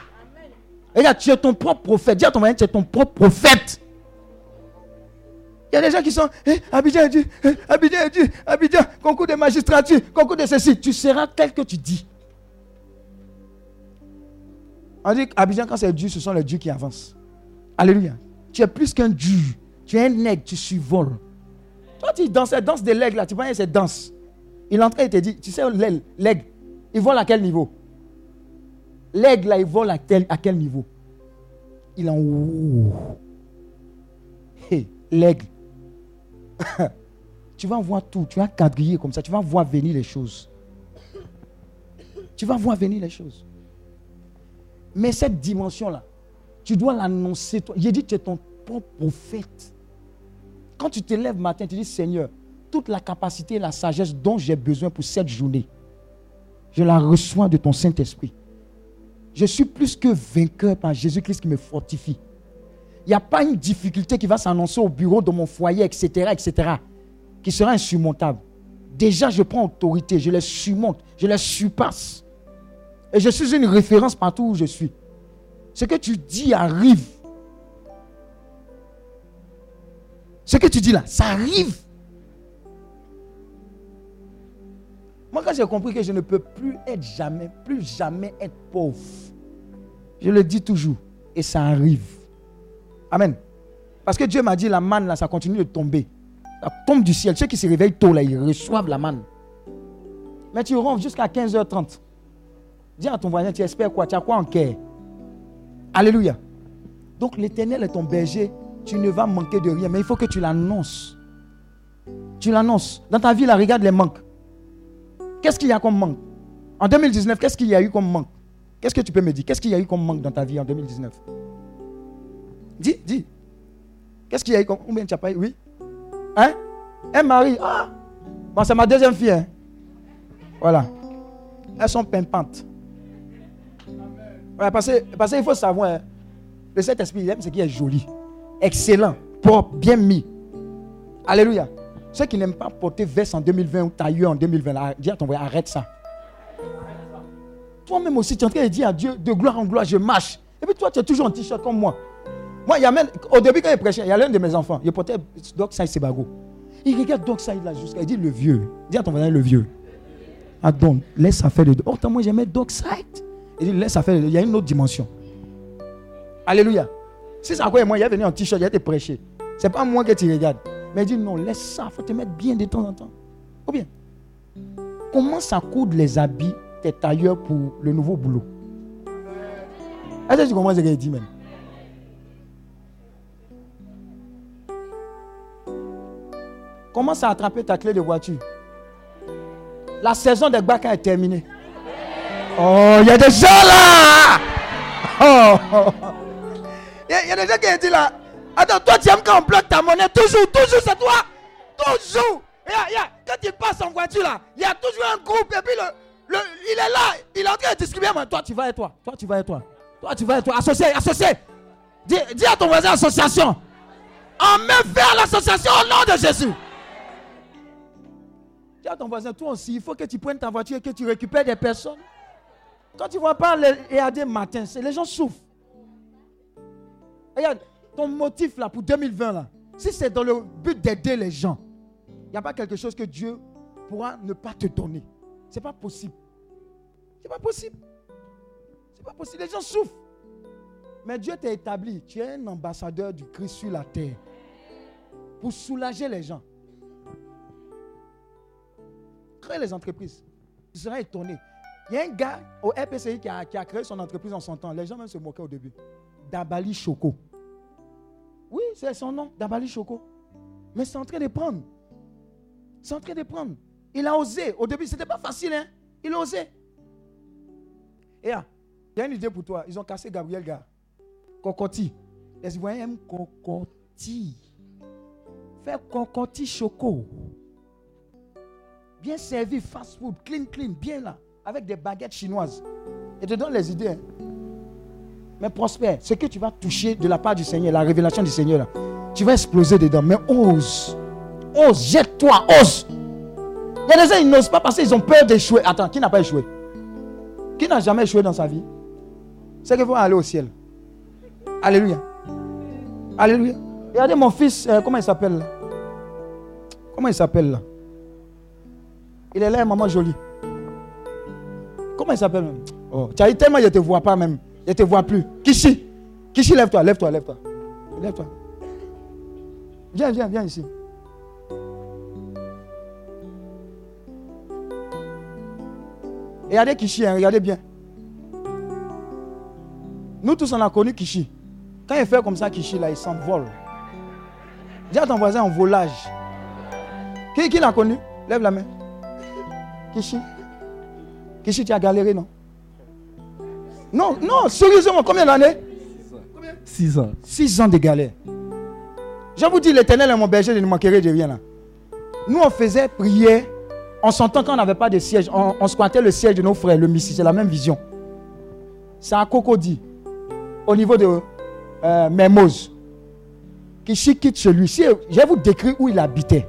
Regarde, tu es ton propre prophète. Dis à ton voisin, tu es ton propre prophète. Il y a des gens qui sont, eh, Abidjan est Dieu, eh, Abidjan est Dieu, Abidjan, concours de magistrature, concours de ceci. Tu seras tel que tu dis. On dit qu'Abidjan, quand c'est Dieu, ce sont les dieux qui avancent. Alléluia. Tu es plus qu'un Dieu. Tu es un aigle, tu survoles. Toi, tu danses, danse de l'aigle là, tu penses que c'est danse. Il entre et te dit, tu sais, l'aigle, il vole à quel niveau? L'aigle là, il vole à quel, à quel niveau? Il en. Hey, l'aigle. <laughs> tu vas voir tout, tu vas quadriller comme ça, tu vas voir venir les choses. Tu vas voir venir les choses. Mais cette dimension-là, tu dois l'annoncer. J'ai dit, tu es ton propre prophète. Quand tu te lèves matin, tu dis, Seigneur, toute la capacité et la sagesse dont j'ai besoin pour cette journée, je la reçois de ton Saint-Esprit. Je suis plus que vainqueur par Jésus-Christ qui me fortifie. Il n'y a pas une difficulté qui va s'annoncer au bureau de mon foyer, etc., etc., qui sera insurmontable. Déjà, je prends autorité, je les surmonte, je les surpasse. Et je suis une référence partout où je suis. Ce que tu dis arrive. Ce que tu dis là, ça arrive. Moi, quand j'ai compris que je ne peux plus être jamais, plus jamais être pauvre, je le dis toujours. Et ça arrive. Amen. Parce que Dieu m'a dit, la manne, là, ça continue de tomber. Ça tombe du ciel. Ceux qui se réveillent tôt, là, ils reçoivent la manne. Mais tu ronfles jusqu'à 15h30. Dis à ton voisin, tu espères quoi? Tu as quoi en cœur? Alléluia. Donc l'éternel est ton berger. Tu ne vas manquer de rien. Mais il faut que tu l'annonces. Tu l'annonces. Dans ta vie, là, regarde les manques. Qu'est-ce qu'il y a comme manque? En 2019, qu'est-ce qu'il y a eu comme manque? Qu'est-ce que tu peux me dire? Qu'est-ce qu'il y a eu comme manque dans ta vie en 2019 Dis, dis. Qu'est-ce qu'il y a eu comme. Combien tu as pas eu? Oui Hein? Un mari. Ah Bon, c'est ma deuxième fille. hein. Voilà. Elles sont pimpantes. Parce qu'il faut savoir, hein, le Saint-Esprit, il aime ce qui est joli, excellent, propre, bien mis. Alléluia. Ceux qui n'aiment pas porter veste en 2020 ou tailleur en 2020, là, dis à ton frère, arrête ça. Toi-même aussi, tu es en train de dire à Dieu, de gloire en gloire, je marche. Et puis toi, tu es toujours en t-shirt comme moi. Moi, il y a même, au début, quand il prêchait, il y a l'un de mes enfants, il portait Doc Sebago. Il regarde Doc Side là jusqu'à, il dit le vieux. Dis à ton voisin, le vieux. Ah donc, laisse ça faire le Oh, moi j'aimais Doc Side. Il dit, laisse ça faire le Il y a une autre dimension. Alléluia. Si c'est encore moi, il est venu en t-shirt, il a été prêché. C'est pas moi que tu regardes. Mais il dit, non, laisse ça, il faut te mettre bien de temps en temps. Ou bien, commence à coudre les habits, tes tailleurs pour le nouveau boulot? Est-ce que tu comprends ce qu'il dit même? Commence à attraper ta clé de voiture? La saison des bacs est terminée. Oh, il y a des gens là Oh, oh, oh. Il y a- il y a des gens qui ont dit là. Attends, toi tu aimes quand on bloque ta monnaie. Toujours, toujours c'est toi. Toujours. Regarde, regarde, quand tu passes en voiture là, il y a toujours un groupe et puis le, le- il est là. Il est en train de distribuer. Mais toi tu vas et toi. Toi tu vas et toi. Toi tu vas et toi. Associé, associé. Dis, dis à ton voisin association. En main vers l'association au nom de Jésus. Dis à ton voisin, toi aussi, il faut que tu prennes ta voiture et que tu récupères des personnes. Quand tu ne vois pas les EAD matin, les gens souffrent. Regarde, ton motif là pour 2020 là, si c'est dans le but d'aider les gens, il n'y a pas quelque chose que Dieu pourra ne pas te donner. C'est pas possible. C'est pas possible. C'est pas possible. Les gens souffrent. Mais Dieu t'a établi. Tu es un ambassadeur du Christ sur la terre. Pour soulager les gens. Crée les entreprises. Tu seras étonné. Il y a un gars au RPCI qui a, qui a créé son entreprise en son temps. Les gens même se moquaient au début. Dabali Choco. Oui, c'est son nom, Dabali Choco. Mais c'est en train de prendre. C'est en train de prendre. Il a osé. Au début, ce n'était pas facile. Hein? Il a osé. Et là, il y a une idée pour toi. Ils ont cassé Gabriel Gars. Cocotti. Les Ivoiriens aiment cocotti? Fais cocotti choco. Bien servi, fast food, clean, clean, bien là. Avec des baguettes chinoises. Et te donne les idées. hein. Mais prospère. Ce que tu vas toucher de la part du Seigneur, la révélation du Seigneur, tu vas exploser dedans. Mais ose. Ose, jette-toi, ose. Il y a des gens, ils n'osent pas parce qu'ils ont peur d'échouer. Attends, qui n'a pas échoué? Qui n'a jamais échoué dans sa vie? C'est qu'il faut aller au ciel. Alléluia. Alléluia. Regardez mon fils, euh, comment il s'appelle là? Comment il s'appelle là? Il est là, maman jolie. Comment il s'appelle même? Oh, tu as eu tellement, je ne te vois pas même. Je ne te vois plus. Kishi. Kishi, lève-toi, lève-toi, lève-toi. Lève-toi. Viens, viens, viens ici. Regardez Kishi, hein, regardez bien. Nous tous, on a connu Kishi. Quand il fait comme ça, Kishi, là, il s'envole. Dis à ton voisin en volage. Qui, qui l'a connu? Lève la main. Kishi. Kishi, tu as galéré, non? Non, non, sérieusement, combien d'années? 6 ans. 6 ans de galère. Je vous dis, l'éternel est mon berger, je ne manquerai de rien là. Nous, on faisait prière. On s'entend quand on n'avait pas de siège. On, on squattait le siège de nos frères, le Missi. C'est la même vision. C'est à Cocody, au niveau de euh, Mermoz. Kishi quitte chez lui. Si, je vais vous décrire où il habitait.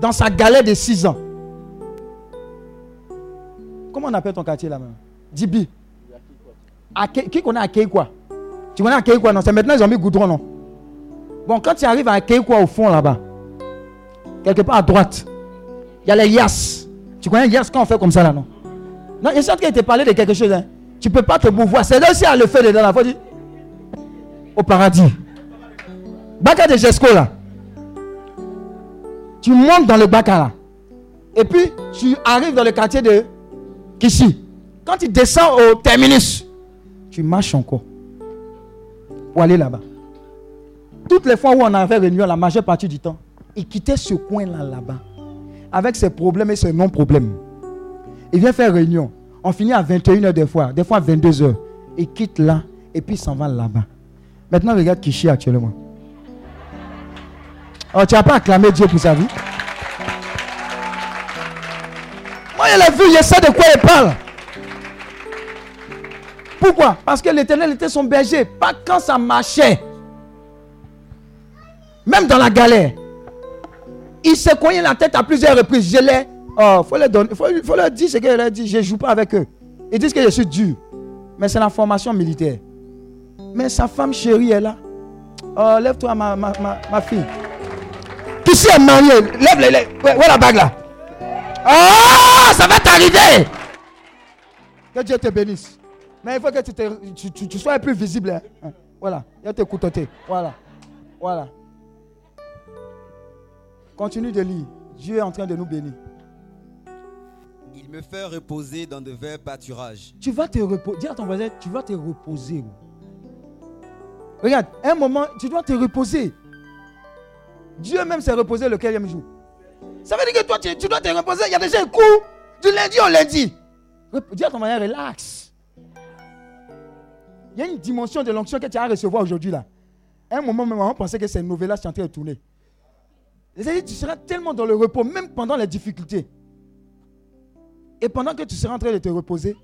Dans sa galère de 6 ans. Comment on appelle ton quartier là même Dibi. Qui connaît Akei quoi Tu connais Akei quoi Non, c'est maintenant ils ont mis goudron, non? Bon, quand tu arrives à Akei quoi au fond là-bas, quelque part à droite, il y a les Yas. Tu connais Yas quand on fait comme ça là, non? Non, il est qu'il te parlait de quelque chose. Hein. Tu peux pas te mouvoir. C'est là aussi à le faire dedans là. Faut dire au paradis. Baka de Jesco là. Tu montes dans le Baka là. Et puis tu arrives dans le quartier de Kishi. Quand tu descends au terminus, tu marches encore pour aller là-bas. Toutes les fois où on avait réunion, la majeure partie du temps, il quittait ce coin-là là-bas avec ses problèmes et ses non-problèmes. Il vient faire réunion. On finit à 21h des fois, des fois à 22h. Il quitte là et puis il s'en va là-bas. Maintenant, regarde Kishi actuellement. Oh, tu n'as pas acclamé Dieu pour sa vie? Moi, je l'ai vu, je sais de quoi il parle. Pourquoi? Parce que l'éternel était son berger. Pas quand ça marchait. Même dans la galère. Il s'est cogné la tête à plusieurs reprises. Je l'ai. Oh, faut leur donner, faut, faut leur dire ce qu'il a dit. Je ne joue pas avec eux. Ils disent que je suis dur. Mais c'est la formation militaire. Mais sa femme chérie est là. Oh, lève-toi, ma, ma, ma, ma fille. Qui s'y est marié Lève les. est où est la bague là Oh, ça va t'arriver. Que Dieu te bénisse. Mais il faut que tu, te- tu, tu- tu sois plus visible. hein. Voilà. Il te coutoter. Voilà. Voilà. Continue de lire. Dieu est en train de nous bénir. Il me fait reposer dans de verts pâturages. Tu vas te reposer. Dis à ton voisin, tu vas te reposer. oh. Regarde, un moment, tu dois te reposer. Dieu même s'est reposé le quatrième jour. Ça veut dire que toi, tu, tu dois te reposer. Il y a déjà un coup du lundi au lundi. Dis à ton voisin, relax. Il y a une dimension de l'onction que tu as à recevoir aujourd'hui là. À un moment même, on pensait que ces nouvelles-là sont en train de tourner. C'est-à-dire, tu seras tellement dans le repos, même pendant les difficultés. Et pendant que tu seras en train de te reposer,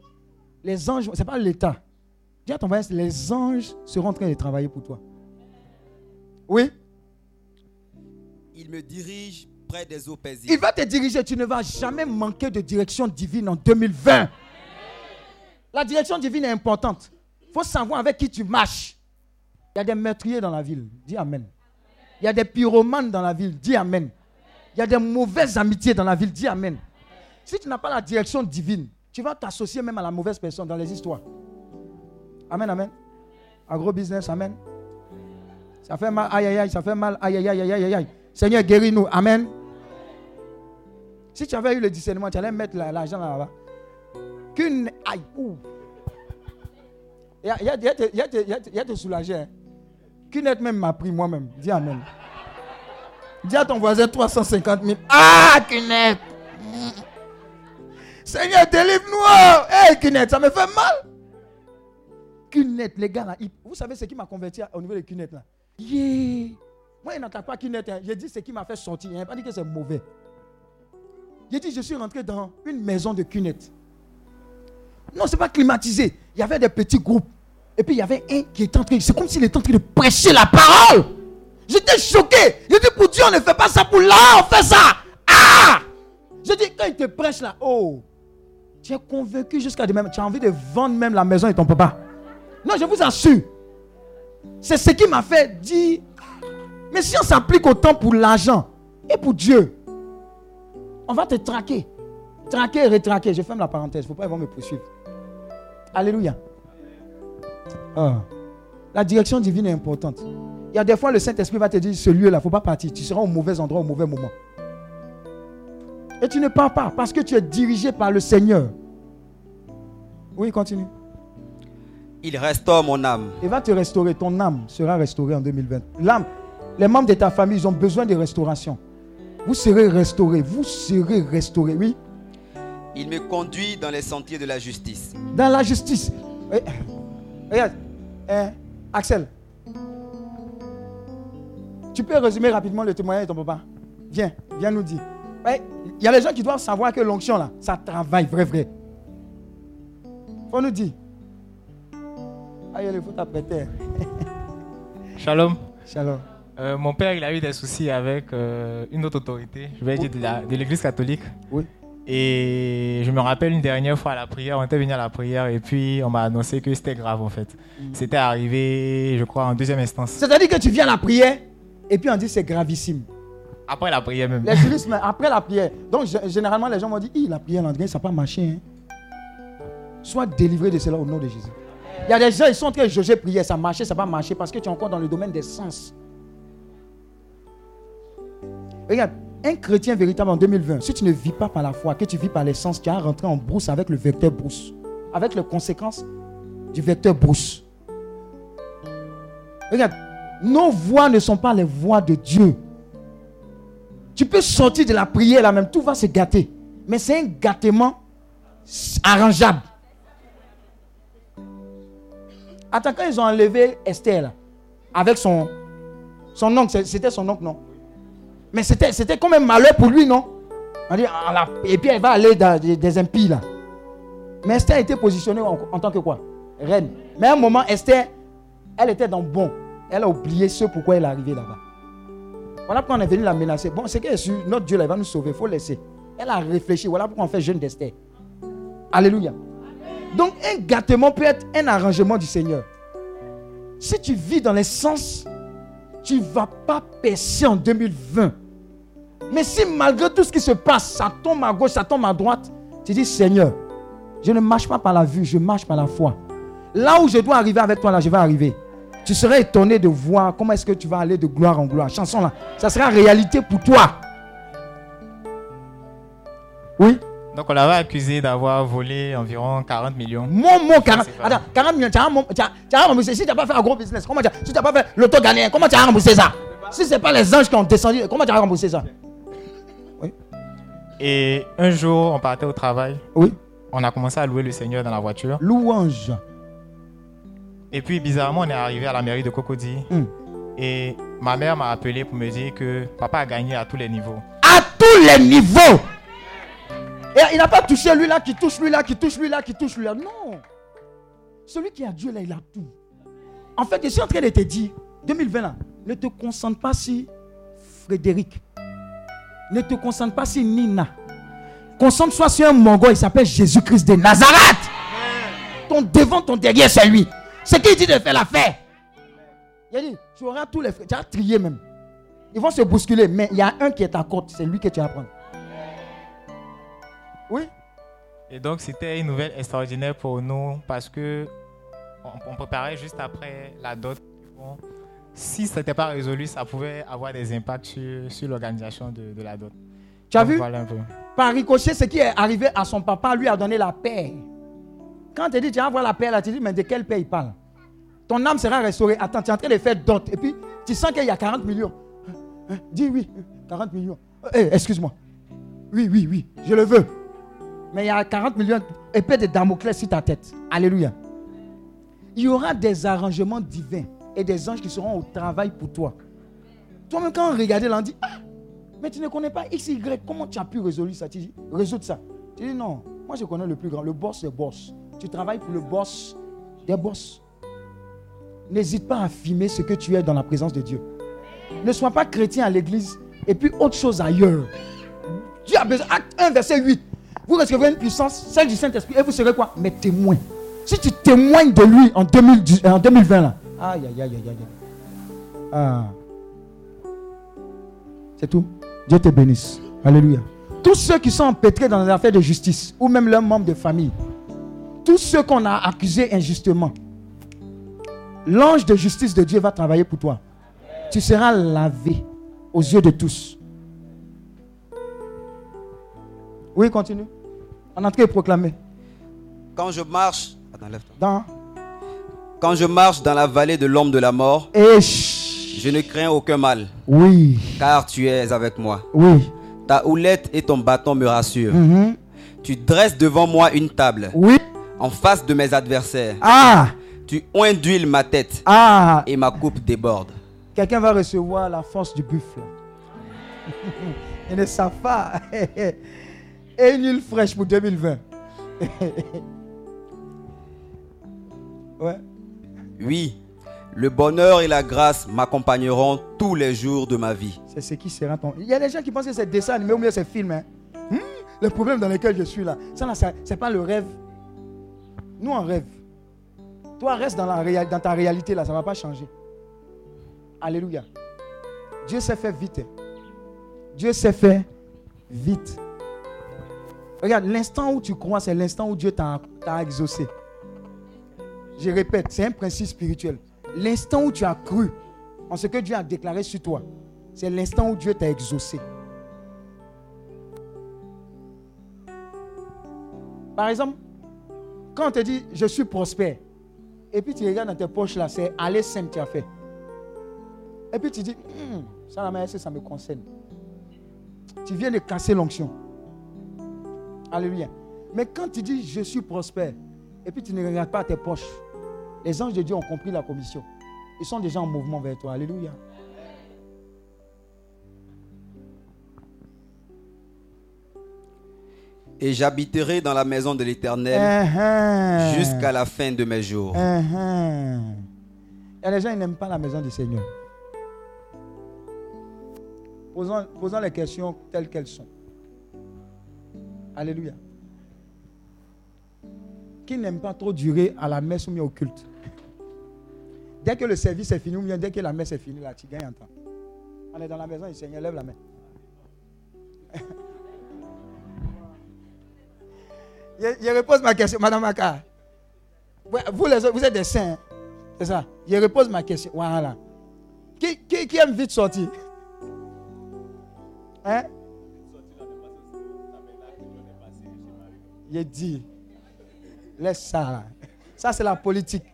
les anges, ce n'est pas l'État. Dis à ton voisin, les anges seront en train de travailler pour toi. Oui, Il me dirige près des eaux il paisibles. va te diriger. Tu ne vas jamais manquer de direction divine en 2020. La direction divine est importante. Faut savoir avec qui tu marches. Il y a des meurtriers dans la ville. Dis Amen. Il y a des pyromanes dans la ville. Dis Amen. Il y a des mauvaises amitiés dans la ville. Dis Amen. Si tu n'as pas la direction divine, tu vas t'associer même à la mauvaise personne dans les histoires. Amen, amen. Agro business, amen. Ça fait mal, aïe, aïe, aïe, ça fait mal, aïe, aïe, aïe, aïe, aïe. Seigneur, guéris-nous, amen. Si tu avais eu le discernement, tu allais mettre la- l'argent là-bas. Qu'une. Aïe, ouh. Il y a, te- soulager. Hein. Aide même m'a pris moi-même. Dis amen. Dis à ton voisin 350 000. Ah, Cunette. Seigneur, délivre-nous. Hé, Cunette, ça me fait mal. Cunette, les gars là, vous savez ce qui m'a converti au niveau de Cunette là? Yeah. Moi, il n'attaque pas Cunette. Hein. J'ai dit ce qui m'a fait sortir. Il n'a pas dit que c'est mauvais. J'ai dit, je suis rentré dans une maison de Cunette. Non, c'est pas climatisé. Il y avait des petits groupes. Et puis il y avait un qui était en train, c'est comme s'il était en train de prêcher la parole. J'étais choqué. J'ai dit, pour Dieu, on ne fait pas ça. Pour là, on fait ça. Ah! J'ai dit, quand il te prêche là, oh, tu es convaincu jusqu'à demain. Tu as envie de vendre même la maison et ton papa. Non, je vous assure. C'est ce qui m'a fait dire, mais si on s'applique autant pour l'argent et pour Dieu, on va te traquer. Traquer et retraquer. Je ferme la parenthèse. Il ne faut pas ils vont me poursuivre. Alléluia. Ah. La direction divine est importante. Il y a des fois, le Saint-Esprit va te dire, ce lieu-là, il ne faut pas partir. Tu seras au mauvais endroit, au mauvais moment. Et tu ne pars pas parce que tu es dirigé par le Seigneur. Oui, continue. Il restaure mon âme. Il va te restaurer. Ton âme sera restaurée en 2020. L'âme, les membres de ta famille, ils ont besoin de restauration. Vous serez restaurés. Vous serez restaurés. Oui. Il me conduit dans les sentiers de la justice. Dans la justice. Eh, Regarde. Hein, Axel. Tu peux résumer rapidement le témoignage de ton papa? Viens, viens nous dire. Ouais, Il y a les gens qui doivent savoir que l'onction là, ça travaille vrai, vrai. Faut nous dire. Ah, il faut t'apprêter. Shalom. Shalom. Euh, mon père, il a eu des soucis avec euh, une autre autorité, je vais dire de la- de l'église catholique. Oui. Et je me rappelle une dernière fois à la prière, on était venu à la prière et puis on m'a annoncé que c'était grave en fait. C'était arrivé, je crois, en deuxième instance. C'est-à-dire que tu viens à la prière et puis on dit c'est gravissime. Après la prière même. Les juristes, mais après la prière. Donc généralement les gens vont dire, Hi, la prière, l'André, ça n'a pas marché. hein. Sois délivré de cela au nom de Jésus. Il y a des gens, ils sont en train de prière, ça marche, ça va marcher parce que tu es encore dans le domaine des sens. Regarde, un chrétien véritable en 2020, si tu ne vis pas par la foi, que tu vis par les sens, tu vas rentrer en brousse avec le vecteur brousse. Avec les conséquences du vecteur brousse. Regarde, nos voix ne sont pas les voix de Dieu. Tu peux sortir de la prière là même, tout va se gâter. Mais c'est un gâtement arrangeable. Attends, quand ils ont enlevé Esther avec son, son oncle, c'était son oncle, non? Mais c'était c'était comme un malheur pour lui, non? Ah, Et puis elle va aller dans des, impies là. Mais Esther a été positionnée en, tant que quoi? Reine. Mais à un moment, Esther, elle était dans bon. Elle a oublié ce pourquoi elle est arrivée là-bas. Voilà pourquoi on est venu la menacer. Bon, c'est sûre, notre Dieu là, il va nous sauver, il faut laisser. Elle a réfléchi. Voilà pourquoi on fait jeûne d'Esther. Alléluia. Donc, un gâtement peut être un arrangement du Seigneur. Si tu vis dans les sens, tu ne vas pas percer en 2020. Mais si malgré tout ce qui se passe, ça tombe à gauche, ça tombe à droite, tu dis Seigneur, je ne marche pas par la vue, je marche par la foi. Là où je dois arriver avec toi, là, je vais arriver. Tu serais étonné de voir comment est-ce que tu vas aller de gloire en gloire. Chanson là, ça sera réalité pour toi. Oui. Donc on l'avait accusé d'avoir volé environ 40 millions. Mon mot, 40, c'est pas- attends, 40 millions, tu as, tu as- tu as remboursé. Si tu n'as pas fait un gros business, comment tu as, si tu n'as pas fait l'auto gagné, comment tu as remboursé ça? Si ce n'est pas les anges qui ont descendu, comment tu as remboursé ça? Et un jour, on partait au travail. Oui. On a commencé à louer le Seigneur dans la voiture. Louange. Et puis bizarrement, on est arrivé à la mairie de Cocody. Hmm. Et ma mère m'a appelé pour me dire que papa a gagné à tous les niveaux. À tous les niveaux. Et il n'a pas touché lui là, qui touche lui là, qui touche lui là, qui touche lui là. Non. Celui qui a Dieu là, il a tout. En fait, je suis en train de te dire, 2020 là, ne te concentre pas sur Frédéric. Ne te concentre pas sur Nina. Concentre-toi sur un mongol, il s'appelle Jésus-Christ de Nazareth. Ton devant, ton derrière, c'est lui. C'est qui dit de faire l'affaire? Il a dit, tu auras tous les frères, tu as trié même. Ils vont se bousculer, mais il y a un qui est à côté, c'est lui que tu vas prendre. Oui. Et donc c'était une nouvelle extraordinaire pour nous parce que on, on préparait juste après la dot. Bon, si ce n'était pas résolu, ça pouvait avoir des impacts sur, sur l'organisation de, de la dot. Tu as Donc, vu? Voilà un peu. Par ricochet, ce qui est arrivé à son papa lui a donné la paix. Quand tu dis, tu vas voir la paix là, tu dis, mais de quelle paix il parle? Ton âme sera restaurée. Attends, tu es en train de faire dot. Et puis, tu sens qu'il y a 40 millions. Hein, Dis oui, 40 millions. Eh, excuse-moi. Oui, oui, oui, je le veux. Mais il y a 40 millions épée de Damoclès sur ta tête. Alléluia. Il y aura des arrangements divins et des anges qui seront au travail pour toi. Toi-même, quand on regardait on dit, ah, mais tu ne connais pas X, Y, comment tu as pu résoudre ça? Tu dis, résoudre ça. Tu dis, non, moi je connais le plus grand. Le boss, c'est boss. Tu travailles pour le boss des boss. N'hésite pas à affirmer ce que tu es dans la présence de Dieu. Ne sois pas chrétien à l'église et puis autre chose ailleurs. Dieu a besoin. Acte 1, verset 8. Vous recevrez une puissance, celle du Saint-Esprit, et vous serez quoi? Mais témoins. Si tu témoignes de lui en, 2010 en 2020, là. Aïe, aïe, aïe, aïe, aïe. Ah. C'est tout. Dieu te bénisse. Alléluia. Tous ceux qui sont empêtrés dans les affaires de justice, ou même leurs membres de famille, tous ceux qu'on a accusés injustement, l'ange de justice de Dieu va travailler pour toi. Tu seras lavé aux yeux de tous. Oui, continue. En entrée proclamer. Quand je marche. Attends, lève-toi. Dans. Quand je marche dans la vallée de l'ombre de la mort, Et je ne crains aucun mal, oui, car tu es avec moi. oui. Ta houlette et ton bâton me rassurent. Mhm. Tu dresses devant moi une table, Oui. en face de mes adversaires. Ah, Tu oins d'huile ma tête, ah. et ma coupe déborde. Quelqu'un va recevoir la force du buffle. <laughs> Il ne savent pas. <laughs> Et une huile fraîche pour 2020. <laughs> ouais. Oui, le bonheur et la grâce m'accompagneront tous les jours de ma vie. C'est ce qui sera ton. Il y a des gens qui pensent que c'est dessin animé ou bien c'est film. Hein. Hmm, Le problème dans lequel je suis là, ça là, c'est pas le rêve. Nous on rêve. Toi reste dans, la dans ta réalité là, ça va pas changer. Alléluia. Dieu s'est fait vite. Dieu s'est fait vite. Regarde, l'instant où tu crois, c'est l'instant où Dieu t'a exaucé. Je répète, c'est un principe spirituel. L'instant où tu as cru en ce que Dieu a déclaré sur toi, c'est l'instant où Dieu t'a exaucé. Par exemple, quand on te dit je suis prospère, et puis tu regardes dans tes poches là, c'est aller simple tu as fait. Et puis tu dis, Hmm, ça ça me concerne. Tu viens de casser l'onction. Alléluia. Mais quand tu dis je suis prospère, et puis tu ne regardes pas tes poches, les anges de Dieu ont compris la commission. Ils sont déjà en mouvement vers toi. Alléluia. Et j'habiterai dans la maison de l'Éternel Uh-huh. jusqu'à la fin de mes jours. Uh-huh. A des gens n'aiment pas la maison du Seigneur. Posons, posons les questions telles qu'elles sont. Alléluia. Qui n'aime pas trop durer à la messe ou bien au culte? Dès que le service est fini ou bien dès que la messe est finie, là, tu gagnes un temps. On est dans la maison du Seigneur, lève la main. <laughs> je, repose ma question, Madame Maka. Vous, les autres, vous êtes des saints. hein? C'est ça? Je repose ma question. Voilà. Qui, qui, qui aime vite sortir? Hein? Il dit. Laisse ça. Ça, c'est la politique.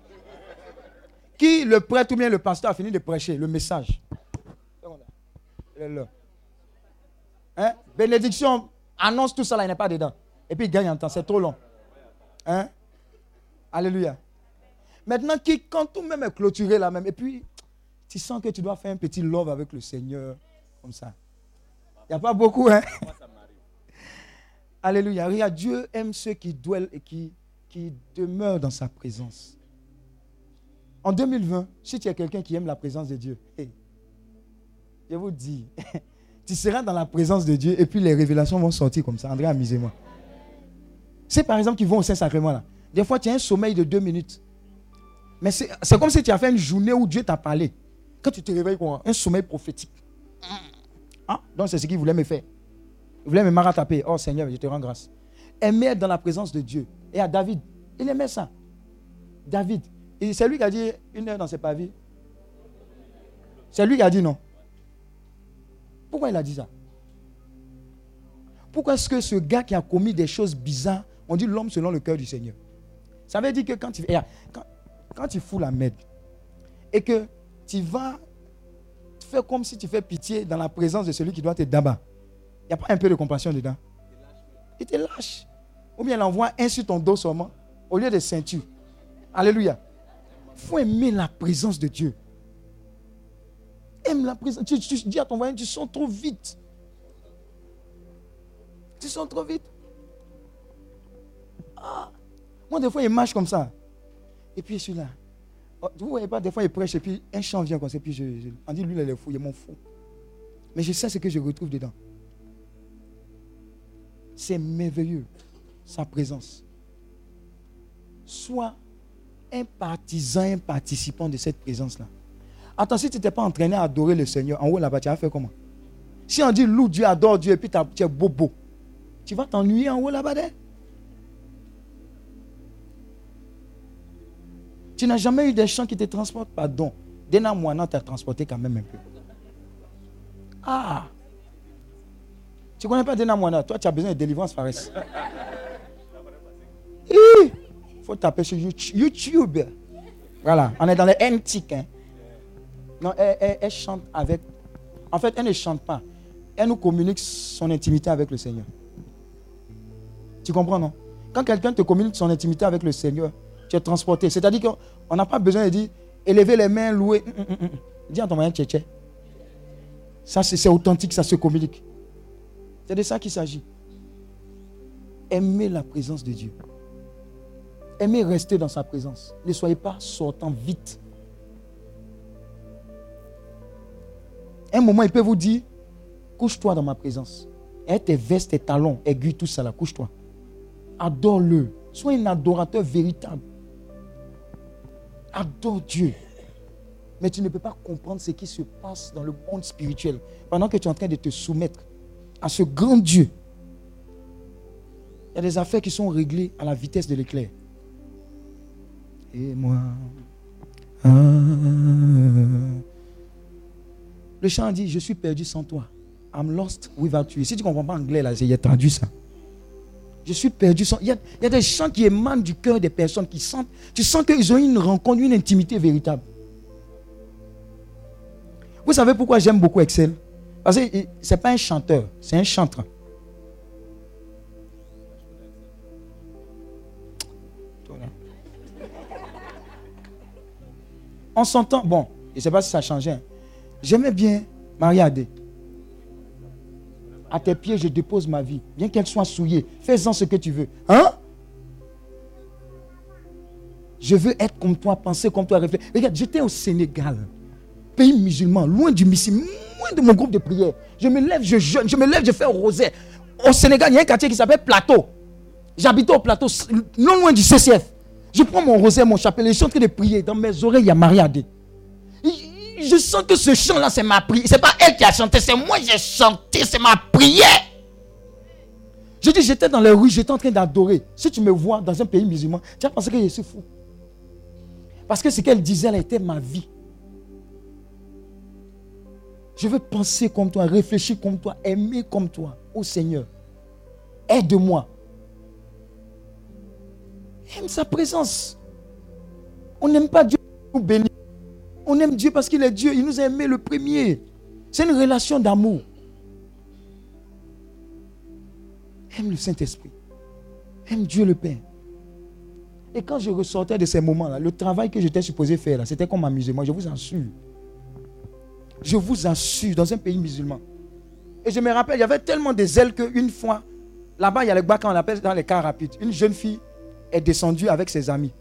Qui, le prêtre ou bien le pasteur, a fini de prêcher le message? Hein? Bénédiction annonce tout ça là, il n'est pas dedans. Et puis il gagne en temps, c'est trop long. Hein? Alléluia. Maintenant, qui, quand tout même est clôturé là même, et puis tu sens que tu dois faire un petit love avec le Seigneur, comme ça. Il n'y a pas beaucoup, hein? Alléluia. Regarde, Dieu aime ceux qui et qui, demeurent dans sa présence. En 2020, si tu es quelqu'un qui aime la présence de Dieu, je vous dis, <laughs> tu seras dans la présence de Dieu et puis les révélations vont sortir comme ça. André, amusez-moi. C'est par exemple qu'ils vont au Saint-Sacrement là. Des fois, tu as un sommeil de deux minutes. Mais c'est c'est comme si tu as fait une journée où Dieu t'a parlé. Quand tu te réveilles, quoi, un sommeil prophétique. Ah, donc c'est ce qu'il voulait me faire. Il voulait me marataper? Oh Seigneur, je te rends grâce. Aimer dans la présence de Dieu. Et à David, il aimait ça. David. C'est lui qui a dit une heure dans ses pavis. C'est lui qui a dit non. Pourquoi il a dit ça? Pourquoi est-ce que ce gars qui a commis des choses bizarres, on dit l'homme selon le cœur du Seigneur? Ça veut dire que quand tu, eh, quand, quand tu fous la merde et que tu vas faire comme si tu fais pitié dans la présence de celui qui doit te d'abat, il n'y a pas un peu de compassion dedans Il te lâche. Ou bien il envoie un sur ton dos seulement, au lieu de ceinture. Alléluia. Il faut aimer la présence de Dieu. Aime la présence. Tu, dis à ton voisin, tu sens trop vite. Tu sens trop vite. Ah. Moi, des fois, il marche comme ça. Et puis, je suis là. Oh, Vous ne voyez pas, des fois, il prêche et puis un chant vient comme ça. Et puis, je, je- on dit, lui, il est fou, il est mon fou. Mais je sais ce que je retrouve dedans. C'est merveilleux, sa présence. Sois un partisan, un participant de cette présence-là. Attends, si tu n'étais pas entraîné à adorer le Seigneur, en haut là-bas, tu vas faire comment? Si on dit loue Dieu, adore Dieu, et puis tu es bobo, tu vas t'ennuyer en haut là-bas. Tu n'as jamais eu des chants qui te transportent, pardon. Dena Moana t'a transporté quand même un peu. Ah Tu connais pas Dena Moana? Toi, tu as besoin de délivrance, Fares. <laughs> Il faut taper sur YouTube. Voilà, on est dans les antiques. Hein. Non, elle, elle- elle chante avec. En fait, elle ne chante pas. Elle nous communique son intimité avec le Seigneur. Tu comprends, non? Quand quelqu'un te communique son intimité avec le Seigneur, tu es transporté. C'est-à-dire qu'on n'a pas besoin de dire élever les mains, louer. Hum, hum, hum. Dis à ton moyen tchétché. Ça, c'est authentique, ça se communique. C'est de ça qu'il s'agit. Aimez la présence de Dieu. Aimez rester dans sa présence. Ne soyez pas sortant vite. Un moment, il peut vous dire, couche-toi dans ma présence. Et tes vestes, tes talons, aiguilles, tout ça là, couche-toi. Adore-le. Sois un adorateur véritable. Adore Dieu. Mais tu ne peux pas comprendre ce qui se passe dans le monde spirituel pendant que tu es en train de te soumettre à ce grand Dieu. Il y a des affaires qui sont réglées à la vitesse de l'éclair. Et moi. ah. Le chant dit Je suis perdu sans toi. I'm lost without you. Si tu ne comprends pas anglais, là, j'ai traduit ça. Je suis perdu sans. Il y, a, il y a des chants qui émanent du cœur des personnes qui sentent. Tu sens qu'ils ont une rencontre, une intimité véritable. Vous savez pourquoi j'aime beaucoup Excel? Parce que ce n'est pas un chanteur, c'est un chanteur. On s'entend. Bon, je ne sais pas si ça a changé. hein. J'aimais bien Maria Adé. À tes pieds, je dépose ma vie. Bien qu'elle soit souillée. Fais-en ce que tu veux. Hein? Je veux être comme toi, penser comme toi, réfléchir. Regarde, j'étais au Sénégal, pays musulman, loin du Missi, loin de mon groupe de prière. Je me lève, je jeûne, je me lève, je fais un rosaire. Au Sénégal, il y a un quartier qui s'appelle Plateau. J'habitais au Plateau, non loin du CCF. Je prends mon rosaire, mon chapelet, je suis en train de prier. Dans mes oreilles, il y a Maria Adé. Je sens que ce chant-là, c'est ma prière. C'est pas elle qui a chanté, c'est moi qui ai chanté, c'est ma prière. Je dis, j'étais dans les rues, j'étais en train d'adorer. Si tu me vois dans un pays musulman, tu vas penser que je suis fou. Parce que ce qu'elle disait, elle était ma vie. Je veux penser comme toi, réfléchir comme toi, aimer comme toi. Ô Seigneur, aide-moi. Aime sa présence. On n'aime pas Dieu pour nous bénir. On aime Dieu parce qu'il est Dieu. Il nous a aimé le premier. C'est une relation d'amour. Aime le Saint-Esprit. Aime Dieu le Père. Et quand je ressortais de ces moments-là, le travail que j'étais supposé faire, c'était comme m'amuser. Moi, je vous assure. Je vous assure, dans un pays musulman. Et je me rappelle, il y avait tellement de zèle qu'une fois, là-bas, il y a le bac, on l'appelle dans les cars rapides. Une jeune fille est descendue avec ses amis.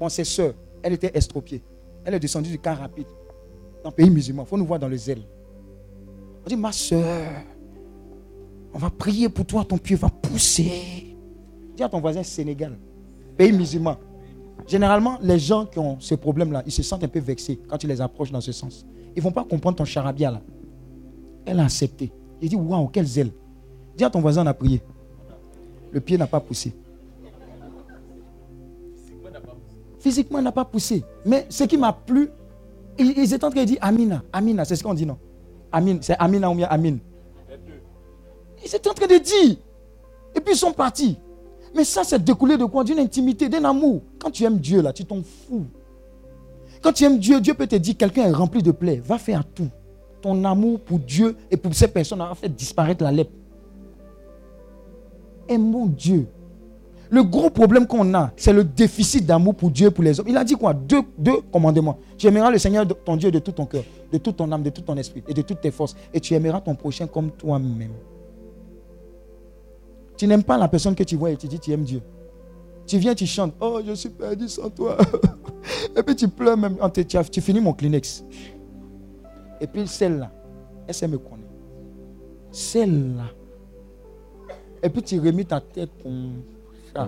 Bon, ses soeurs, elle était estropiée. Elle est descendue du car rapide. Dans le pays musulman, il faut nous voir dans le zèle. On dit, ma soeur, on va prier pour toi, ton pied va pousser. Dis à ton voisin Sénégal, pays musulman. Généralement, les gens qui ont ce problème-là, ils se sentent un peu vexés quand tu les approches dans ce sens. Ils ne vont pas comprendre ton charabia là. Elle a accepté. Il dit, waouh, quel zèle. Dis à ton voisin, on a prié. Le pied n'a pas poussé. Physiquement, n'a pas poussé. Mais ce qui m'a plu, ils, ils étaient en train de dire Amina. Amina, c'est ce qu'on dit, non? Amine, c'est Amina ou bien Amine? Ils étaient en train de dire. Et puis ils sont partis. Mais ça, c'est découlé de quoi? D'une intimité, d'un amour. Quand tu aimes Dieu, là, tu t'en fous. Quand tu aimes Dieu, Dieu peut te dire quelqu'un est rempli de plaies. Va faire tout. Ton amour pour Dieu et pour ces personnes a fait disparaître la lèpre. Aimons Dieu. Le gros problème qu'on a, c'est le déficit d'amour pour Dieu et pour les hommes. Il a dit quoi? Deux, deux commandements. Tu aimeras le Seigneur ton Dieu de tout ton cœur, de toute ton âme, de tout ton esprit et de toutes tes forces. Et tu aimeras ton prochain comme toi-même. Tu n'aimes pas la personne que tu vois et tu dis tu aimes Dieu. Tu viens, tu chantes. Oh, je suis perdu sans toi. <laughs> et puis tu pleures même. Tu, tu, finis mon Kleenex. Et puis celle-là, elle sait me connaît? Celle-là. Et puis tu remis ta tête comme ça.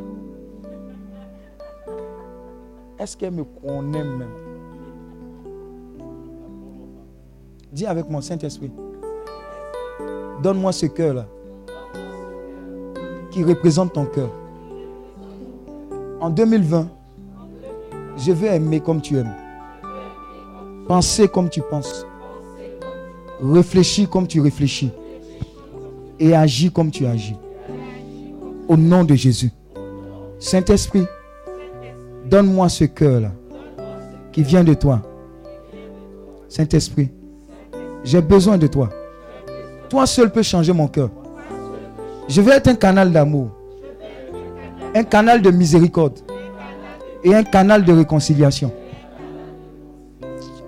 Est-ce qu'elle me connaît même? Dis avec mon Saint-Esprit. Donne-moi ce cœur-là qui représente ton cœur. En 2020, je veux aimer comme tu aimes. Pensez comme tu penses. Réfléchis comme tu réfléchis. Et agis comme tu agis. Au nom de Jésus. Saint-Esprit, donne-moi ce cœur-là qui vient de toi. Saint-Esprit, j'ai besoin de toi. Toi seul peux changer mon cœur. Je veux être un canal d'amour, un canal de miséricorde et un canal de réconciliation.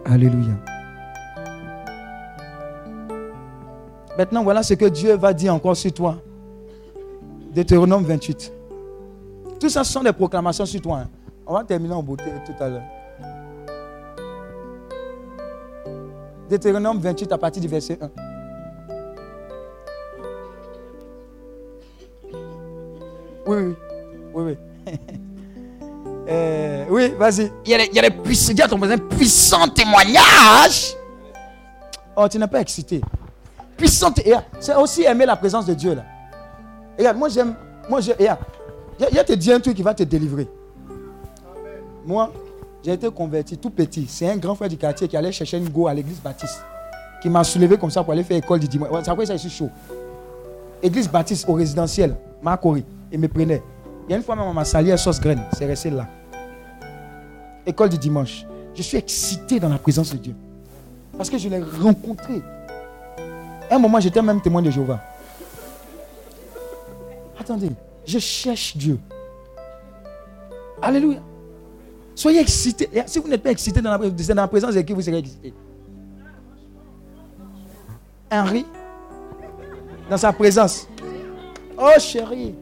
Alléluia. Maintenant, voilà ce que Dieu va dire encore sur toi. Deutéronome 28. Tout ça, ce sont des proclamations sur toi. hein. On va terminer en beauté tout à l'heure. Deutéronome 28 à partir du verset 1. Oui, oui, oui, oui. <laughs> Euh, oui, vas-y. Il y a des, il y a des puissants, dis à ton voisin, puissants témoignages. Oh, tu n'es pas excité. Puissant, c'est aussi aimer la présence de Dieu là. Regarde, moi j'aime, moi je, regarde, il te dire un truc qui va te délivrer. Moi, j'ai été converti tout petit. C'est un grand frère du quartier qui allait chercher une go à l'église baptiste. Qui m'a soulevé comme ça pour aller faire école du dimanche. C'est après ça, je suis chaud? Église baptiste au résidentiel. Il me prenait. Il y a une fois, m'a sali à sauce graine. C'est resté là. École du dimanche. Je suis excité dans la présence de Dieu. Parce que je l'ai rencontré. Un moment, j'étais même témoin de Jéhovah. Attendez, je cherche Dieu. Alléluia. Soyez excités. Si vous n'êtes pas excité dans la, dans la présence de qui vous serez excité Henri, dans sa présence. Oh chérie.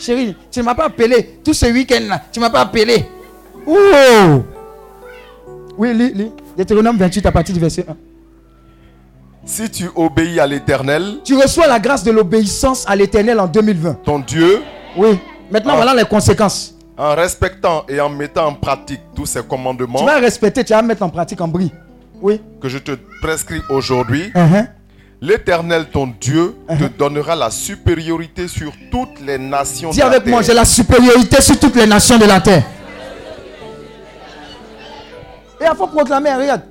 Chérie, tu ne m'as pas appelé tout ce week-end-là. Tu ne m'as pas appelé. Oh. Oui, lis, lis. Deutéronome 28 à partir du verset 1. Si tu obéis à l'Éternel, Tu reçois la grâce de l'obéissance à l'éternel en 2020. ton Dieu, Oui. Maintenant, voilà les conséquences. en respectant et en mettant en pratique tous ces Tu commandements vas respecter, tu vas mettre en pratique en bris. Oui. que je te prescris aujourd'hui, Uh-huh. l'Éternel, ton Dieu, te donnera la supériorité sur toutes les nations Dis de la avec moi, terre. j'ai la supériorité sur toutes les nations de la terre. Et il faut proclamer, regarde.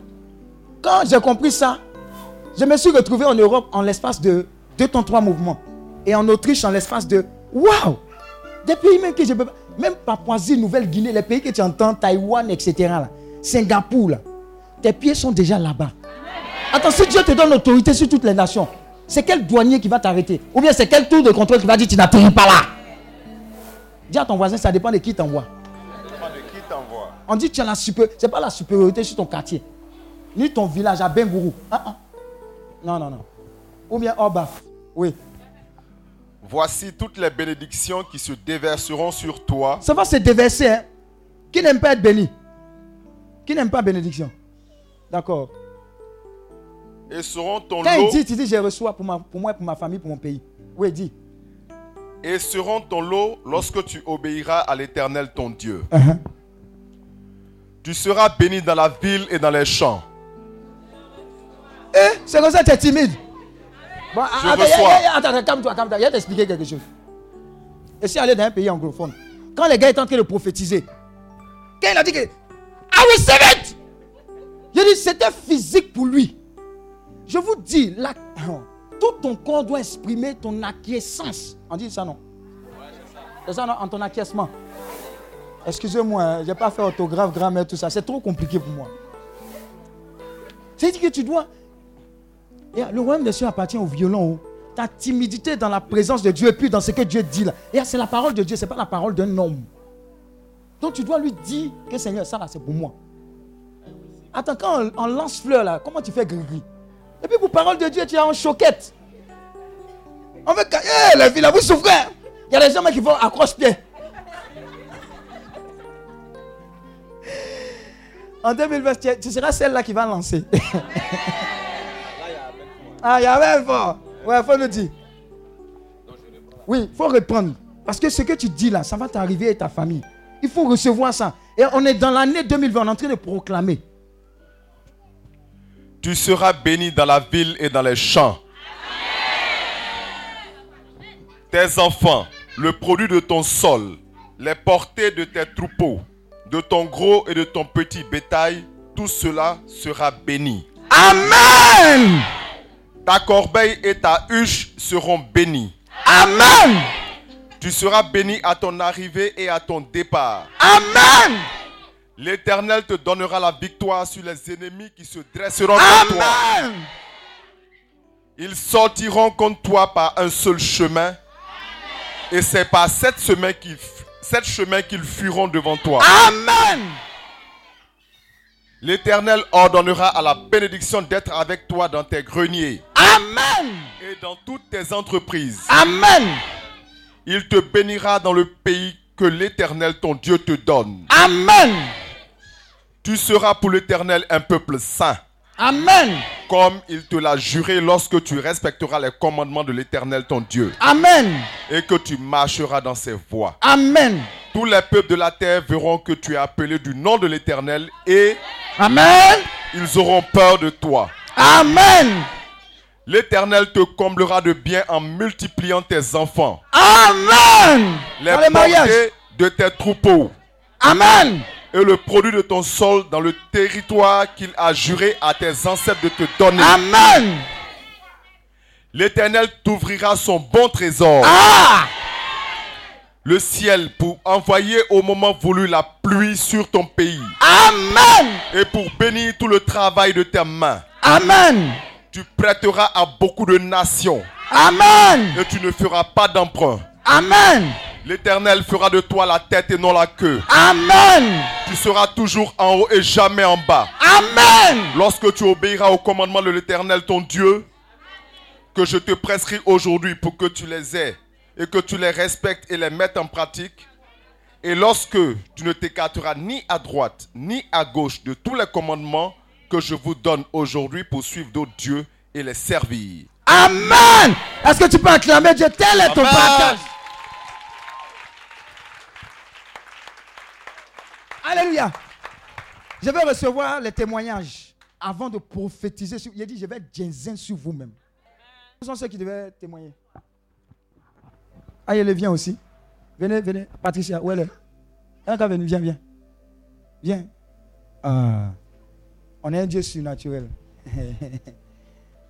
Quand j'ai compris ça, je me suis retrouvé en Europe en l'espace de deux temps trois mouvements. Et en Autriche en l'espace de waouh! Des pays même que je peux. Même Papouasie, Nouvelle-Guinée, les pays que tu entends, Taïwan, etc. là, Singapour, là, tes pieds sont déjà là-bas. Attends, si Dieu te donne l'autorité sur toutes les nations, c'est quel douanier qui va t'arrêter? Ou bien c'est quel tour de contrôle qui va dire tu n'atterris pas là? Dis à ton voisin, ça dépend de qui t'envoie. On dit tu as la super... C'est pas la supériorité sur ton quartier. Ni ton village à Bengourou. Ah, ah. Non, non, non. Ou bien Orbaf. Oui. Voici toutes les bénédictions qui se déverseront sur toi Ça va se déverser. Hein? Qui n'aime pas être béni? Qui n'aime pas bénédiction? D'accord. Et seront ton Quand il lot dit, tu dis, je reçois pour, ma, pour moi, pour ma famille, pour mon pays. Oui, dis. et seront ton lot lorsque tu obéiras à l'Éternel ton Dieu. Uh-huh. Tu seras béni dans la ville et dans les champs. Eh, c'est comme ça que tu es timide. Bon, Je attends, reçois. attends, calme-toi, calme-toi. Il va t'expliquer quelque chose. Et si aller dans un pays anglophone, quand les gars étaient en train de prophétiser, quand il a dit que I receive it, il dit c'était physique pour lui. Je vous dis, la- tout ton corps doit exprimer ton acquiescence. On dit ça non? C'est ça non? En ton acquiescement. Excusez-moi, hein, je n'ai pas fait orthographe, grammaire, tout ça. C'est trop compliqué pour moi. C'est-à-dire que tu dois le royaume des cieux appartient au violon. oh. Ta timidité dans la présence de Dieu et puis dans ce que Dieu dit là. C'est la parole de Dieu, ce n'est pas la parole d'un homme. Donc tu dois lui dire que Seigneur, ça là c'est pour moi. Attends, quand on, on lance fleur là, comment tu fais gris-gris Et puis pour parole de Dieu, tu es en choquette. On veut que. Eh, les filles là, vous souffrez. Il y a des gens même qui vont accroche-pied. En 2020, tu- seras celle-là qui va lancer. <laughs> Ah, il y avait un fort. Ouais, il faut le dire. Oui, il faut reprendre. Parce que ce que tu dis là, ça va t'arriver et ta famille. Il faut recevoir ça. Et on est dans l'année 2020, on est en train de proclamer. Tu seras béni dans la ville et dans les champs. Tes enfants, le produit de ton sol, les portées de tes troupeaux, de ton gros et de ton petit bétail, tout cela sera béni. Amen. Ta corbeille et ta huche seront bénies. Amen. Tu seras béni à ton arrivée et à ton départ. Amen. L'Éternel te donnera la victoire sur les ennemis qui se dresseront contre toi. Amen. Ils sortiront contre toi par un seul chemin. Et c'est par sept chemins qu'ils sept chemins qu'ils fuiront devant toi. Amen. L'Éternel ordonnera à la bénédiction d'être avec toi dans tes greniers Amen. et dans toutes tes entreprises. Amen. Il te bénira dans le pays que l'Éternel ton Dieu te donne. Amen. Tu seras pour l'Éternel un peuple saint, Amen. comme il te l'a juré lorsque tu respecteras les commandements de l'Éternel ton Dieu Amen. et que tu marcheras dans ses voies. Amen. Tous les peuples de la terre verront que tu es appelé du nom de l'Éternel et Amen. ils auront peur de toi. Amen. L'Éternel te comblera de bien en multipliant tes enfants, Amen. les Dans les mariages. portées de tes troupeaux Amen. Et le produit de ton sol dans le territoire qu'il a juré à tes ancêtres de te donner. Amen. L'Éternel t'ouvrira son bon trésor, Ah. le ciel, pour envoyer au moment voulu la pluie sur ton pays Amen. et pour bénir tout le travail de tes mains. Amen. Tu prêteras à beaucoup de nations Amen. et tu ne feras pas d'emprunt. Amen. L'Éternel fera de toi la tête et non la queue. Amen. Tu seras toujours en haut et jamais en bas. Amen. Lorsque tu obéiras au commandement de l'Éternel ton Dieu, que je te prescris aujourd'hui pour que tu les aies et que tu les respectes et les mettes en pratique, et lorsque tu ne t'écarteras ni à droite ni à gauche de tous les commandements que je vous donne aujourd'hui pour suivre d'autres dieux et les servir. Amen. Est-ce que tu peux acclamer Dieu? Tel est ton partage. Alléluia. Je vais recevoir les témoignages avant de prophétiser. Sur... Il a dit, je vais être sur vous-même. Ce sont ceux qui devaient témoigner? Ah, elle vient aussi. Venez, venez. Patricia, où elle est? Elle venue. Viens, viens. Viens. Ah. On est un Dieu surnaturel. <laughs>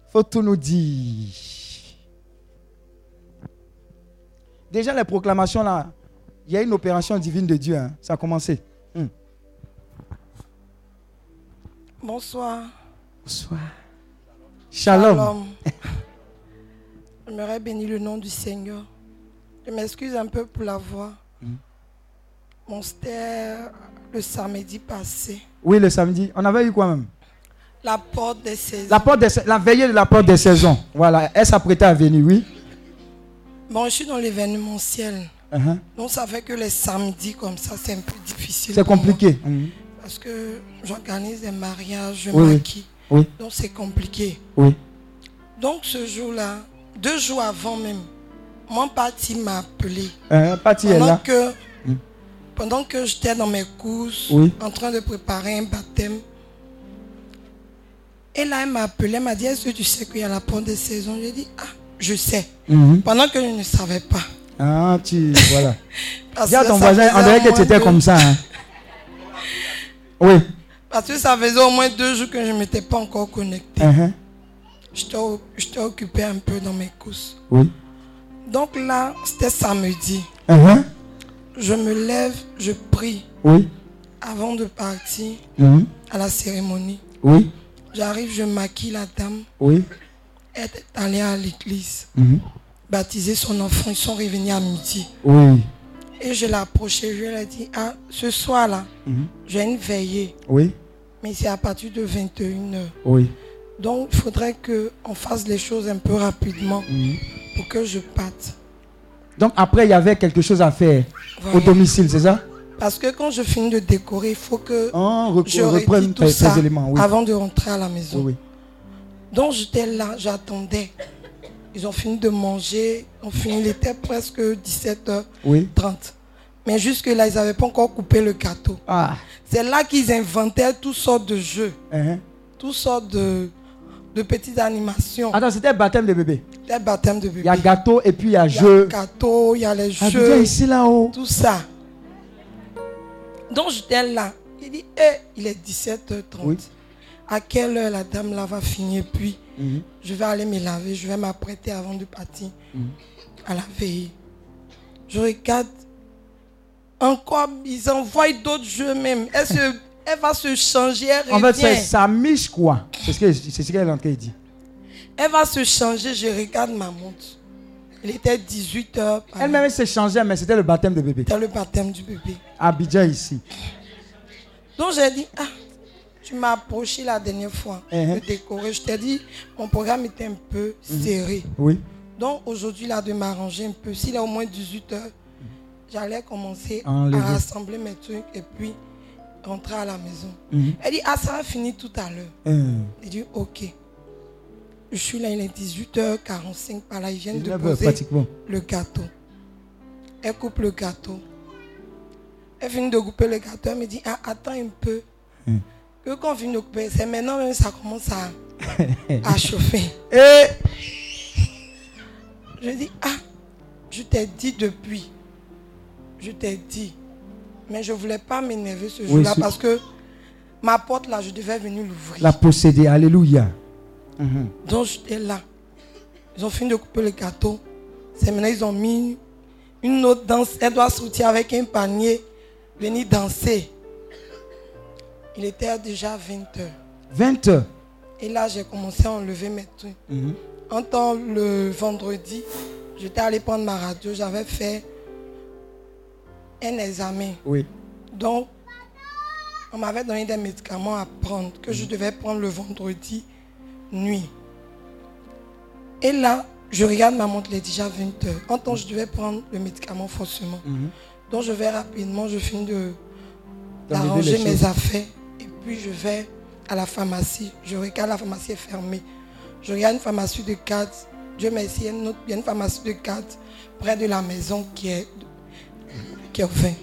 faut tout nous dire. Déjà, les proclamations là, il y a une opération divine de Dieu. hein. Ça a commencé. Hmm. Bonsoir. Bonsoir. Shalom. <laughs> J'aimerais bénir le nom du Seigneur. Je m'excuse un peu pour la voix. Mm. Mon c'était le samedi passé. Oui, le samedi. On avait eu quoi même? La porte des saisons. la, porte des la veillée de la porte des saisons. Voilà. Elle s'apprêtait à venir, oui. Bon, je suis dans l'événementiel. Uh-huh. Donc ça fait que les samedis comme ça, c'est un peu difficile. C'est pour moi. compliqué. Mhm. Parce que j'organise des mariages, je Oui, maquille. Oui. Donc c'est compliqué. Oui. Donc ce jour-là, deux jours avant même, mon parti m'a appelé. Euh, est pendant là. que, Mm. pendant que j'étais dans mes courses, Oui. en train de préparer un baptême, et là, elle m'a appelé, elle m'a dit, est-ce que tu sais qu'il y a la porte des saisons J'ai dit, ah, je sais. Mhm. Pendant que je ne savais pas. Ah, tu. Voilà. <laughs> Parce Dis à que ton ça voisin, on dirait que tu étais deux- comme ça. hein. <laughs> Oui. Parce que ça faisait au moins deux jours que je ne m'étais pas encore connecté. Uh-huh. Au- J'étais occupé un peu dans mes courses. Oui. Donc là, c'était samedi. Uh-huh. Je me lève, je prie Oui. avant de partir Mhm. à la cérémonie. Oui. J'arrive, je maquille la dame. Oui. Elle est allée à l'église, Baptiser son enfant. Ils sont revenus à midi. Oui. Et je l'ai approché, je lui ai dit, ah, ce soir-là, Mhm. j'ai une veillée, Oui. mais c'est à partir de 21h. Oui. Donc, il faudrait qu'on fasse les choses un peu rapidement Mhm. pour que je parte. Donc après, il y avait quelque chose à faire au domicile, c'est ça? Parce que quand je finis de décorer, il faut que Oh, re- je reprenne tes ça éléments, oui. avant de rentrer à la maison. Oui. Donc j'étais là, j'attendais. Ils ont fini de manger, on il était presque 17h30. Oui. Mais jusque-là, ils n'avaient pas encore coupé le gâteau. Ah. C'est là qu'ils inventaient toutes sortes de jeux, Uh-huh. toutes sortes de, de petites animations. Attends, c'était baptême de bébé. Des baptêmes de bébé. Il y a gâteau et puis il y a Il y a gâteau, il y a les Ah, jeux. putain, ici là-haut. Tout ça. Donc j'étais là. Il dit, eh, il est 17h30. Oui. À quelle heure la dame là va finir? Puis, Mhm. je vais aller me laver, je vais m'apprêter avant de partir Mhm. à la veille. Je regarde encore, ils envoient d'autres jeux même. Elle, se- elle va se changer, elle En fait, c'est sa miche quoi. C'est ce ce qu'elle est en train de dire. Elle va se changer, je regarde ma montre. Il était 18h. Elle-même elle s'est changée, mais c'était le baptême de bébé. C'était le baptême du bébé. Abidjan ici. Donc j'ai dit, ah, tu m'as approché la dernière fois de décorer. Je t'ai dit, mon programme était un peu Mhm. serré. Oui. Donc aujourd'hui, là, de m'arranger un peu. S'il est au moins 18 heures, j'allais commencer à rassembler mes trucs et puis rentrer à la maison. Mhm. Elle dit, ah, ça va finir tout à l'heure. Hum. J'ai dit, ok. Je suis là, il est 18h45 par là. Ils viennent de 19 heures, poser pratiquement. le gâteau. Elle coupe le gâteau. Elle finit de couper le gâteau. Elle me dit, ah, attends un peu. Hum. Que quand on finit de couper, c'est maintenant même ça commence à, à chauffer. Et Je dis, ah, je t'ai dit depuis. Je t'ai dit. Mais je ne voulais pas m'énerver ce Oui, jour-là parce que ma porte là, je devais venir l'ouvrir. la posséder, alléluia. Mhm. Donc j'étais là. Ils ont fini de couper le gâteau. C'est maintenant ils ont mis une autre danse. Elle doit sortir avec un panier, venir danser. Il était déjà 20 heures. 20 heures. Et là, j'ai commencé à enlever mes trucs. Mhm. En temps, le vendredi, j'étais allé prendre ma radio. J'avais fait un examen. Oui. Donc, on m'avait donné des médicaments à prendre que je devais prendre le vendredi nuit. Et là, je regarde ma montre, il est déjà 20h. En temps, je devais prendre le médicament forcément. Mhm. Donc, je vais rapidement, je finis de d'arranger mes affaires. Puis, je vais à la pharmacie. Je regarde, la pharmacie est fermée. Je regarde une pharmacie de 4. Dieu merci, il y a une, autre- il y a une pharmacie de 4 près de la maison qui est, qui est ouverte.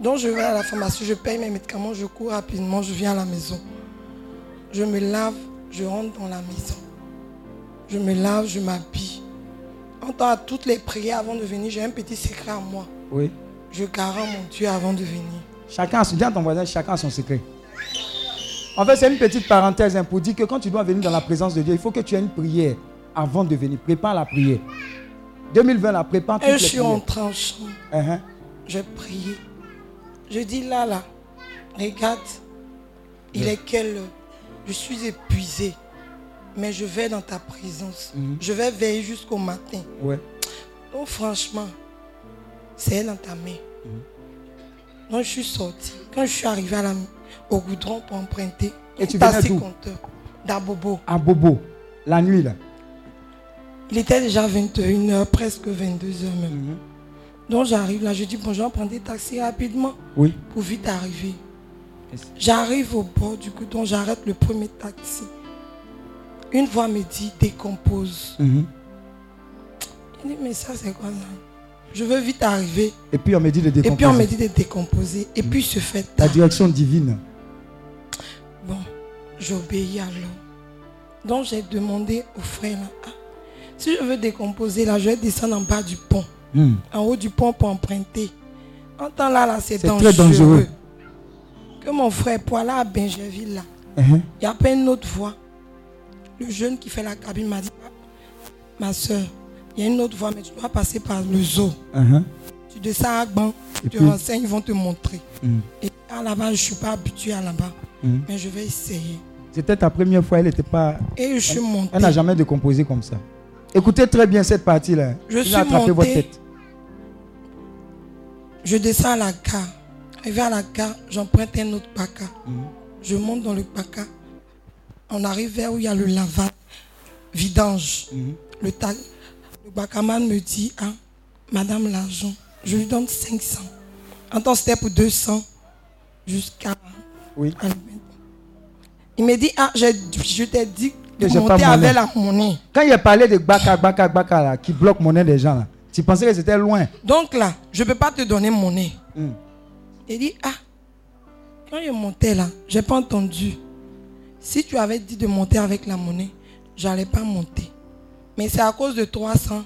Donc je vais à la pharmacie, je paye mes médicaments, je cours rapidement, je viens à la maison. Je me lave, je rentre dans la maison. Je me lave, je m'habille. En temps à toutes les prières avant de venir, j'ai un petit secret à moi. Oui. Je garant mon Dieu avant de venir. Chacun a son, dis à ton voisin, chacun a son secret. En fait, c'est une petite parenthèse hein, pour dire que quand tu dois venir dans la présence de Dieu, il faut que tu aies une prière avant de venir. Prépare la prière. 2020, la prépare Et je suis prières. en chambre. Uh-huh. J'ai prié. Je dis là, là, regarde, il est quelle heure Je suis épuisé. Mais je vais dans ta présence. Mhm. Je vais veiller jusqu'au matin. Ouais. Donc franchement, c'est dans ta main. Mhm. Donc je suis sorti. Quand je suis arrivé à la, au goudron pour emprunter, Et tu venais taxi d'où compteur d'Abobo. À Bobo, la nuit là. Il était déjà 21h, presque 22h même. Mhm. Donc j'arrive là, je dis bon, je vais prendre des taxis rapidement Oui. pour vite arriver. J'arrive au bord du goudron, j'arrête le premier taxi. Une voix me dit décompose. Mhm. Je dis mais ça c'est quoi ça Je veux vite arriver. Et puis on me dit de Et décomposer. puis on me dit de décomposer. Et puis se fait La direction divine. J'obéis alors. Donc j'ai demandé au frère ah, si je veux décomposer là, je vais descendre en bas du pont. Hmm. En haut du pont pour emprunter. En temps là, là c'est dangereux. très dangereux. Que mon frère Poila à Benjerville là, Uh-huh. il y a pas une autre voie. Le jeune qui fait la cabine m'a dit, Ah, ma soeur, il y a une autre voie, mais tu dois passer par le zoo. Uh-huh. Tu descends à Agban, tu renseignes, ils vont te montrer. Hmm. Et à là-bas, je ne suis pas habitué à là-bas. Hmm. Mais je vais essayer. C'était ta première fois, elle n'était pas. Et je suis elle- montée. Elle n'a jamais décomposé comme ça. Écoutez très bien cette partie-là. Je suis attrapez votre montée. tête. Je descends à la gare. Arrivé à la gare, j'emprunte un autre paca. Mhm. Je monte dans le paca. On arrive vers où il y a le lavage, vidange. Mhm. Le, ta- le bacaman me dit, ah, Madame l'argent, je lui donne 500. En temps, c'était pour 200 jusqu'à... Oui. Il me dit, ah, j'ai- je t'ai dit de pas monter avec la monnaie. Quand il a parlé de Baka, Baka, Baka, là, qui bloque monnaie des gens, là, tu pensais que c'était loin. Donc là, je ne peux pas te donner monnaie. Hmm. Il dit, ah, quand je montais là, j'ai pas entendu. Si tu avais dit de monter avec la monnaie, j'allais pas monter. Mais c'est à cause de 300.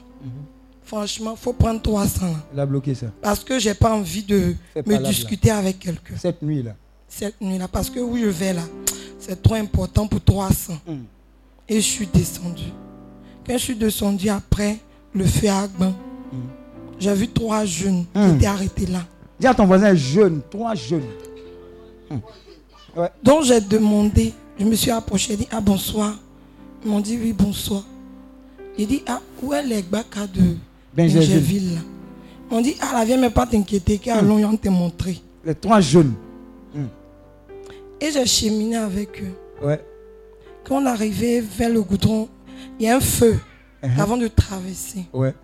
Franchement, faut prendre 300 là. Il a bloqué ça. Parce que j'ai pas envie de me là, discuter avec quelqu'un. Cette nuit-là. Cette nuit-là parce que où je vais là, c'est trop important pour 300. Et je suis descendu. Quand je suis descendu après le feu à Agban, j'ai vu trois jeunes qui étaient arrêtés là. Dis à ton voisin jeune, trois jeunes. Donc j'ai demandé, je me suis approché, j'ai dit ah bonsoir. Ils m'ont dit oui bonsoir. J'ai dit ah où est les Gbaka de Benjerville. Là? Ils m'ont dit ah là viens mais pas t'inquiéter car allons on te montrer. Les trois jeunes. Et j'ai cheminé avec eux. Ouais. Quand on arrivait vers le goudron, il y a un feu Uh-huh. avant de traverser. Ouais.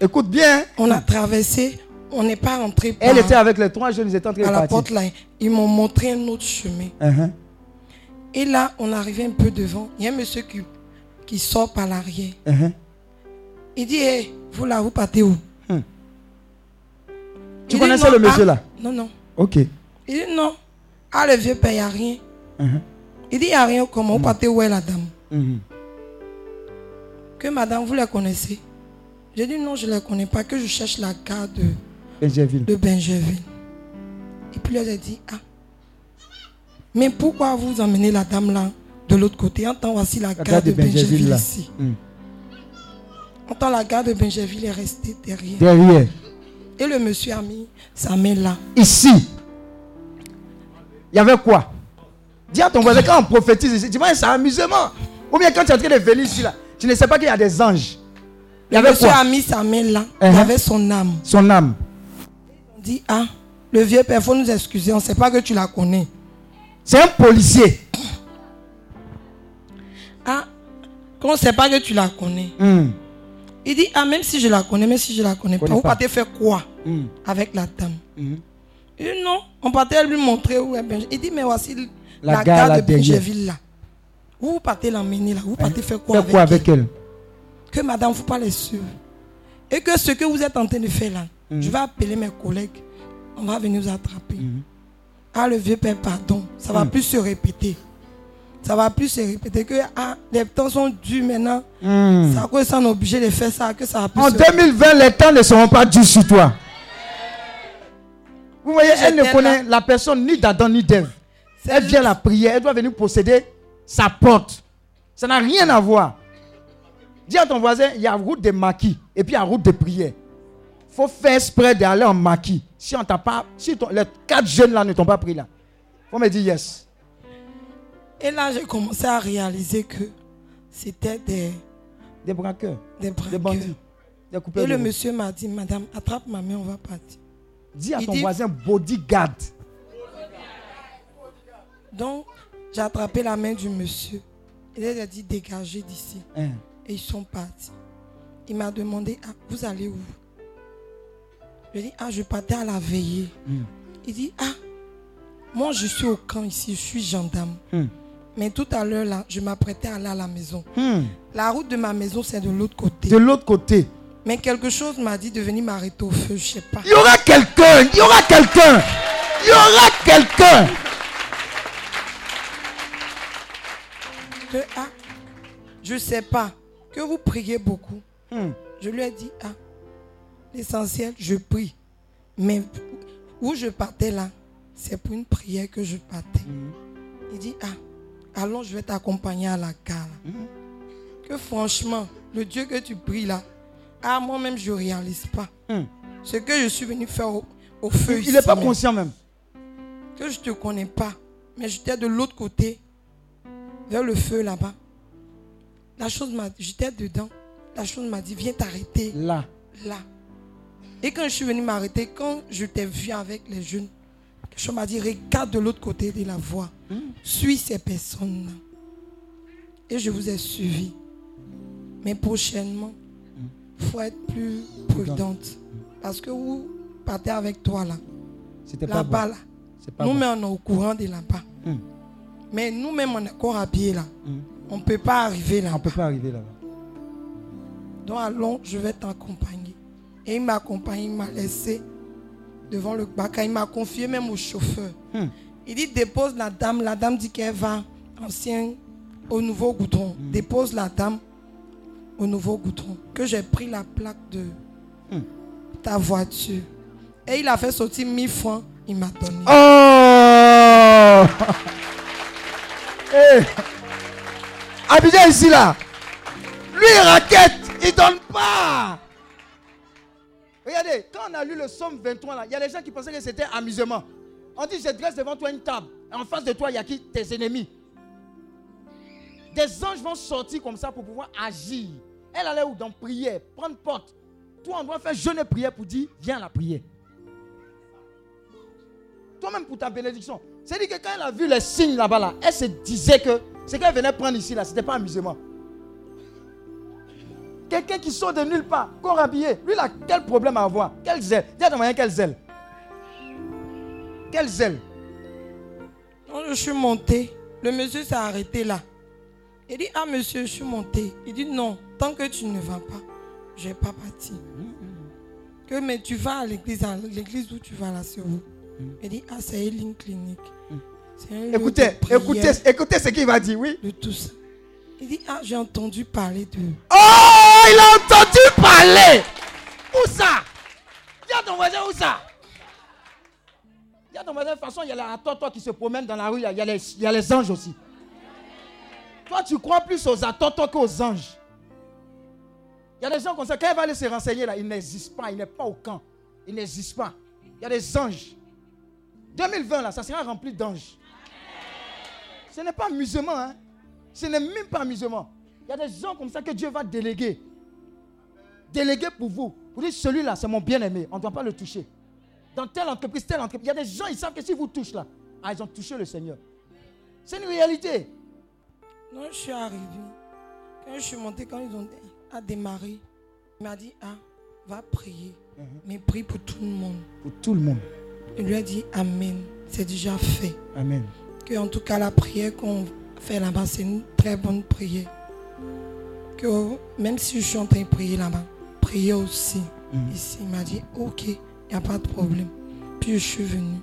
Écoute bien. On a traversé, on n'est pas rentré Elle était avec les trois jeunes, ils étaient en train de à la porte là. Ils m'ont montré un autre chemin. Uh-huh. Et là, on arrivait un peu devant. Il y a un monsieur qui, qui sort par l'arrière. Uh-huh. Il dit, Hé, vous là, vous partez où? Tu Il dit, connaissais le monsieur ah, là? Non, non. Ok. Il dit, non. Ah, le vieux père, il n'y a rien. Uh-huh. Il dit, il n'y a rien. Comment vous partez où est la dame? Mhm. Que madame, vous la connaissez? J'ai dit, non, je ne la connais pas. Que je cherche la gare de, Benjerville. de Benjerville. Et puis elle a dit, ah. Mais pourquoi vous emmenez la dame là de l'autre côté? En temps, voici la, La gare de, de Benjerville là. ici. Mm. La gare de Benjerville est restée derrière. Derrière. Et le monsieur a mis sa main là. Ici. Il y avait quoi? Dis à ton voisin, quand on prophétise ici, tu vois, c'est un amusement. Ou bien quand tu es en train de venir ici, là, tu ne sais pas qu'il y a des anges. Il y Le avait monsieur quoi? a mis sa main là. Il Uh-huh. avait son âme. Son âme. On dit, ah, le vieux père, faut nous excuser. On ne sait pas que tu la connais. C'est un policier. Ah, qu'on ne sait pas que tu la connais. Hmm. Il dit, ah, même si je la connais, même si je la connais pas, vous partez faire quoi Hmm. avec la dame? Hmm. Dit, non, on partait lui montrer où est Benjerville. Il dit, mais voici La la, gare, de derrière. Benjerville là. Où vous partez l'emmener là Vous partez faire quoi avec, quoi avec elle Que madame, ne pas les suivre. Et que ce que vous êtes en train de faire là, Mhm. je vais appeler mes collègues. On va venir vous attraper. Mhm. Ah, le vieux père, pardon. Ça va Mhm. plus se répéter. Ça va plus se répéter. Que ah, les temps sont durs maintenant. Cause qu'on est obligé de faire ça. Que ça va plus En se 2020, les temps ne seront pas durs sur toi. Vous voyez, elle ne connaît la personne ni d'Adam ni d'Ève. Elle vient la prière, elle doit venir posséder sa porte. Ça n'a rien à voir. Dis à ton voisin, il y a route de maquis et puis il y a route de prière. Il faut faire exprès d'aller en maquis. Si on t'a pas, si ton- les quatre jeunes là ne t'ont pas pris là, faut me dire yes. Et là, j'ai commencé à réaliser que c'était des, Des braqueurs, des des braqueurs. bandits, des coupeurs Et le monsieur m'a dit, madame, attrape ma main, on va partir. Dis à il ton dit- voisin bodyguard. Donc, j'ai attrapé la main du monsieur. Il a dit, dégagez d'ici. Hein. Et ils sont partis. Il m'a demandé, ah, vous allez où? Je dis, ah, je partais à la veillée. Hmm. Il dit, ah, moi je suis au camp ici, je suis gendarme. Hmm. Mais tout à l'heure là, je m'apprêtais à aller à la maison. Hmm. La route de ma maison, c'est de l'autre côté. De l'autre côté, Mais quelque chose m'a dit de venir m'arrêter au feu, je sais pas. il y aura quelqu'un, il y aura quelqu'un, il y aura quelqu'un. Que, ah, je sais pas. Que vous priez beaucoup. Hmm. Je lui ai dit, ah, l'essentiel, je prie. Mais où je partais là, c'est pour une prière que je partais. Il dit, ah, allons, je vais t'accompagner à la gare. là. Que franchement, le Dieu que tu pries là, ah, moi-même, je ne réalise pas. Hmm. Ce que je suis venu faire au, au feu Il n'est pas même. conscient même. que je ne te connais pas, mais j'étais de l'autre côté, vers le feu là-bas. La chose m'a j'étais dedans. La chose m'a dit, viens t'arrêter Là. là. Et quand je suis venu m'arrêter, quand je t'ai vu avec les jeunes, quelque chose m'a dit, regarde de l'autre côté de la voie. Suis ces personnes-là. Et je vous ai suivi. Mais prochainement, il faut être plus prudente. Parce que vous partez avec toi là. C'était pas Là-bas, bon. là. Nous-mêmes, on est au courant de là-bas. Hmm. Mais nous-mêmes, on est encore habillés là. Hmm. On ne peut pas arriver là. On ne peut pas arriver là-bas. Donc allons, je vais t'accompagner. Et il m'a accompagné, il m'a laissé devant le bac. Il m'a confié même au chauffeur. Hmm. Il dit dépose la dame. La dame dit qu'elle va ancien au nouveau goudron. Dépose la dame au nouveau goudron. Que j'ai pris la plaque de Hmm. ta voiture. Et il a fait sortir 1000 francs. Il m'a donné. Oh hey. <laughs> Abidjan ici là. Lui il raquette, il donne pas. Regardez, quand on a lu le psaume 23 là, il y a des gens qui pensaient que c'était amusement. On dit, je dresse devant toi une table. Et en face de toi, il y a qui? Tes ennemis. Des anges vont sortir comme ça pour pouvoir agir. Elle allait où? Dans prière, prendre porte. Toi, on doit faire jeûne prière pour dire, viens à la prière. Toi-même pour ta bénédiction. C'est-à-dire que quand elle a vu les signes là-bas, là, elle se disait que ce qu'elle venait prendre ici, là, ce n'était pas amusement. Quelqu'un qui sort de nulle part, corps habillé, lui, a quel problème à avoir? Quel zèle? Dis à ton moyen quel zèle? Quel zèle? Quand je suis monté, le monsieur s'est arrêté là. Il dit, ah monsieur, je suis monté. Il dit, non, tant que tu ne vas pas, je n'ai pas parti. Que, mais tu vas à l'église, à l'église où tu vas là, c'est où? Il dit, ah, c'est une clinique. Écoutez, écoutez, écoutez ce qu'il va dire, oui. De tout ça. Il dit, ah, j'ai entendu parler de... Oh, il a entendu parler. Où ça? Dis à ton voisin où ça? Dis à ton voisin, de toute façon, il y a la toi qui se promène dans la rue, il y a, il y a les, il y a les anges aussi. Toi, tu crois plus aux attentants qu'aux anges. Il y a des gens comme ça, quand il va aller se renseigner là, il n'existe pas, il n'est pas au camp. Il n'existe pas. Il y a des anges. 2020 là, ça sera rempli d'anges. Ce n'est pas amusement, hein. Ce n'est même pas amusement. Il y a des gens comme ça que Dieu va déléguer. Déléguer pour vous. Vous dites, celui-là, c'est mon bien-aimé. On ne doit pas le toucher. Dans telle entreprise, telle entreprise. Il y a des gens, ils savent que si vous touchez là, ah, ils ont touché le Seigneur. C'est une réalité. Non, je suis arrivé. Quand je suis monté, quand ils ont à démarrer, il m'a dit, ah, va prier. Mais prie pour tout le monde. Pour tout le monde. Il lui a dit, Amen. C'est déjà fait. Amen. Que en tout cas, la prière qu'on fait là-bas, c'est une très bonne prière. Que même si je suis en train de prier là-bas, priez aussi. Ici, il m'a dit, ok, il n'y a pas de problème. Puis je suis venu.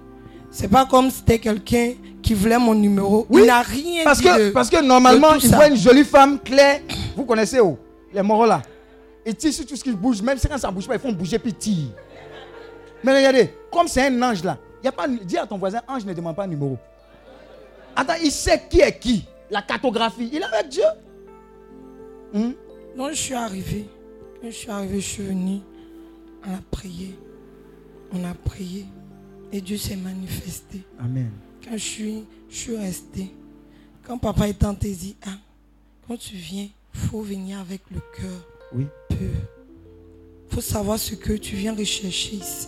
C'est pas comme c'était quelqu'un qui voulait mon numéro. Oui, il n'a rien parce dit que, de- parce que normalement, il ça. voit une jolie femme claire. Vous connaissez où? Les moraux là. Ils tirent sur tout ce qui bouge. Même si quand ça bouge pas, ils font bouger puis tirent. Mais regardez, comme c'est un ange là, il y a pas, dis à ton voisin, ange ne demande pas de numéro. Attends, il sait qui est qui. La cartographie. Il est avec Dieu. Hmm? Non, je suis arrivé. Quand je suis arrivé, je suis venu. On a prié. On a prié. Et Dieu s'est manifesté. Amen. Quand je suis, je suis resté. Quand papa est en dit, ah, quand tu viens, faut venir avec le cœur Oui. pur. faut savoir ce que tu viens rechercher ici.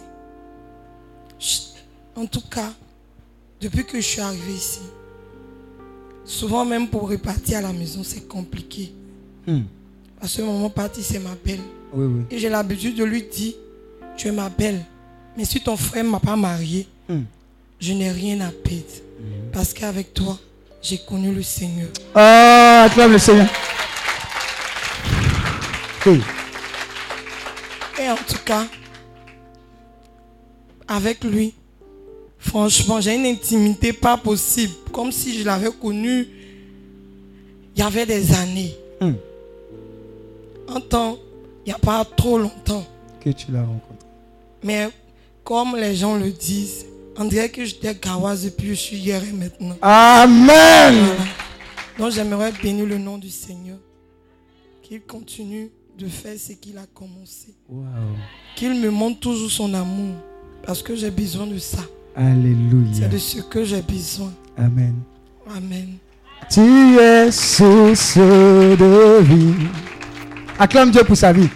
En tout cas, depuis que je suis arrivé ici, souvent même pour repartir à la maison, c'est compliqué. Hmm. À ce moment parti, c'est ma belle. Oui, oui. Et j'ai l'habitude de lui dire, tu es ma belle. Mais si ton frère ne m'a pas marié, Hmm. je n'ai rien à perdre. Parce qu'avec toi, j'ai connu le Seigneur. Ah, acclame le Seigneur. Oui. Et en tout cas, avec lui, franchement, j'ai une intimité pas possible. Comme si je l'avais connu il y avait des années. Hmm. Un temps, il n'y a pas trop longtemps. Que tu l'as rencontré. Mais comme les gens le disent, on dirait que j'étais gawaze et puis je suis hier et maintenant. Amen. Voilà. Donc j'aimerais bénir le nom du Seigneur. Qu'il continue de faire ce qu'il a commencé. Wow. Qu'il me montre toujours son amour. Parce que j'ai besoin de ça. Alléluia. C'est de ce que j'ai besoin. Amen. Amen. Tu es source de vie. Acclame Dieu pour sa vie.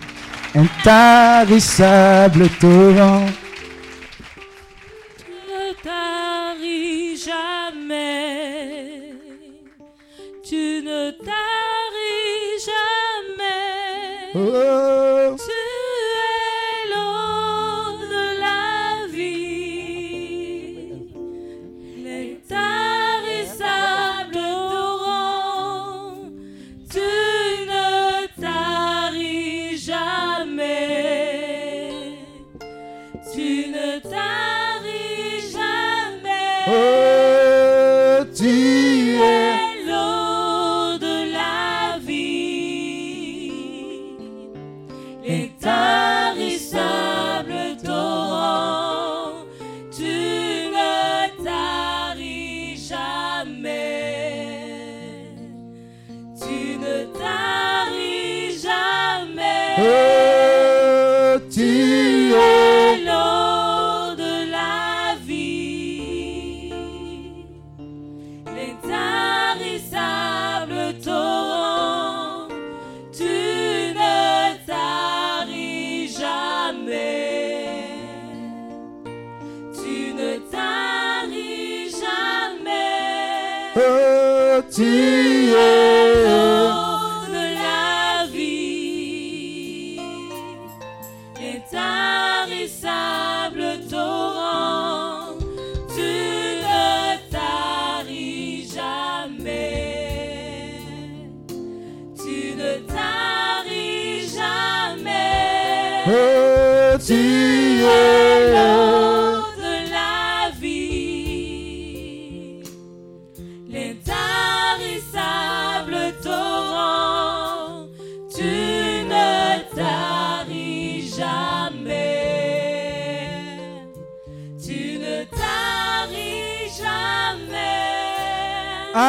Intarissable torrent.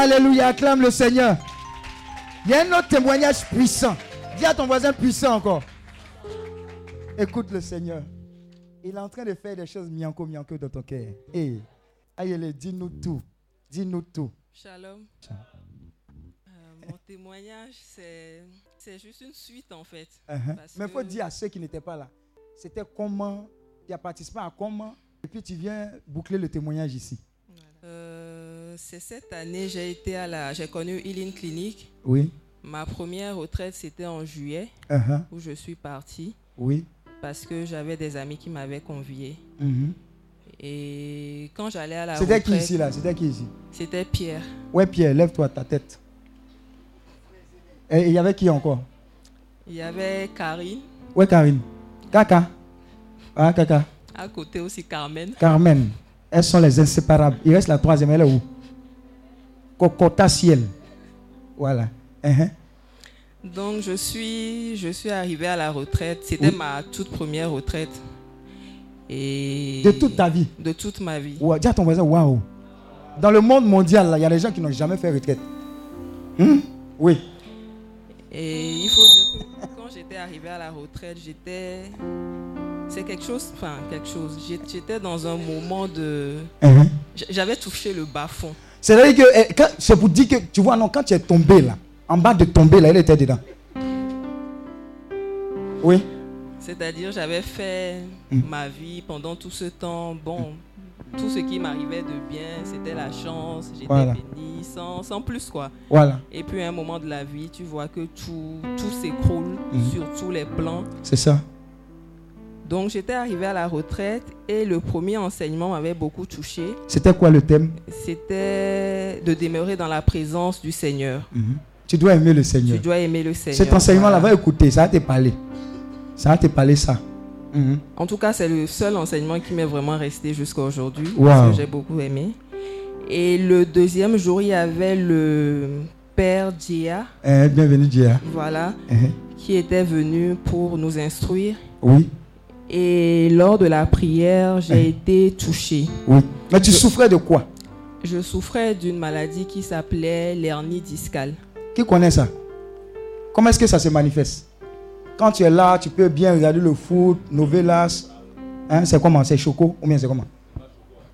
Alléluia, acclame le Seigneur. Il y a un autre témoignage puissant. Dis à ton voisin puissant encore. Écoute le Seigneur. Il est en train de faire des choses mianco mianco dans ton cœur. Hey, aïe, dis-nous tout. Dis-nous tout. Shalom. Euh, mon témoignage, c'est, juste une suite en fait. Uh-huh. Parce Mais il faut que- dire à ceux qui n'étaient pas là. C'était comment, tu as participé à comment, et puis tu viens boucler le témoignage ici. Euh, c'est cette année, j'ai été à la, j'ai connu Healing Clinic. Oui. Ma première retraite, c'était en juillet, Uh-huh. où je suis partie Oui. parce que j'avais des amis qui m'avaient convié. Mhm. Et quand j'allais à la C'était qui ici là? C'était qui ici? C'était Pierre. Ouais, Pierre, lève-toi ta tête. Et il y avait qui encore? Il y avait Karine, Ouais, Karine. Kaka. Ah, Kaka. à côté aussi Carmen. Carmen. Elles sont les inséparables. Il reste la troisième, elle est où? Cocota Ciel. Voilà. Uh-huh. Donc je suis, je suis arrivée à la retraite. C'était Oui. ma toute première retraite. Et De toute ta vie. De toute ma vie. Ouais, dis à ton voisin, waouh. Dans le monde mondial, il y a des gens qui n'ont jamais fait retraite. Hmm? Oui. Et il faut dire que quand j'étais arrivée à la retraite, j'étais. C'est quelque chose. Enfin, quelque chose. J'étais dans un moment de. Uh-huh. J'avais touché le bas fond. C'est-à-dire que eh, c'est pour dire que, tu vois, non, quand tu es tombé là, en bas de tomber là, elle était dedans. Oui. C'est-à-dire, j'avais fait Mm. ma vie pendant tout ce temps. Bon, tout ce qui m'arrivait de bien, c'était la chance. J'étais Voilà. bénie, sans, sans plus quoi. Voilà. Et puis, à un moment de la vie, tu vois que tout, tout s'écroule Mhm. sur tous les plans. C'est ça. Donc, j'étais arrivée à la retraite et le premier enseignement m'avait beaucoup touché. C'était quoi le thème? C'était de demeurer dans la présence du Seigneur. Mhm. Tu dois aimer le Seigneur. Tu dois aimer le Seigneur. Cet enseignement-là, voilà. va écouter, ça va te parler. Ça va te parler ça. Mhm. En tout cas, c'est le seul enseignement qui m'est vraiment resté jusqu'à aujourd'hui. Wow. Parce que j'ai beaucoup aimé. Et le deuxième jour, il y avait le père Dia, Eh, bienvenue, Dia. voilà, Mhm. qui était venu pour nous instruire. Oui, Et lors de la prière, j'ai été touchée. oui. Mais tu Je- souffrais de quoi? Je souffrais d'une maladie qui s'appelait l'hernie discale. Qui connaît ça? Comment est-ce que ça se manifeste? Quand tu es là, tu peux bien regarder le foot, novelas. Hein, c'est comment? C'est choco ou bien c'est comment?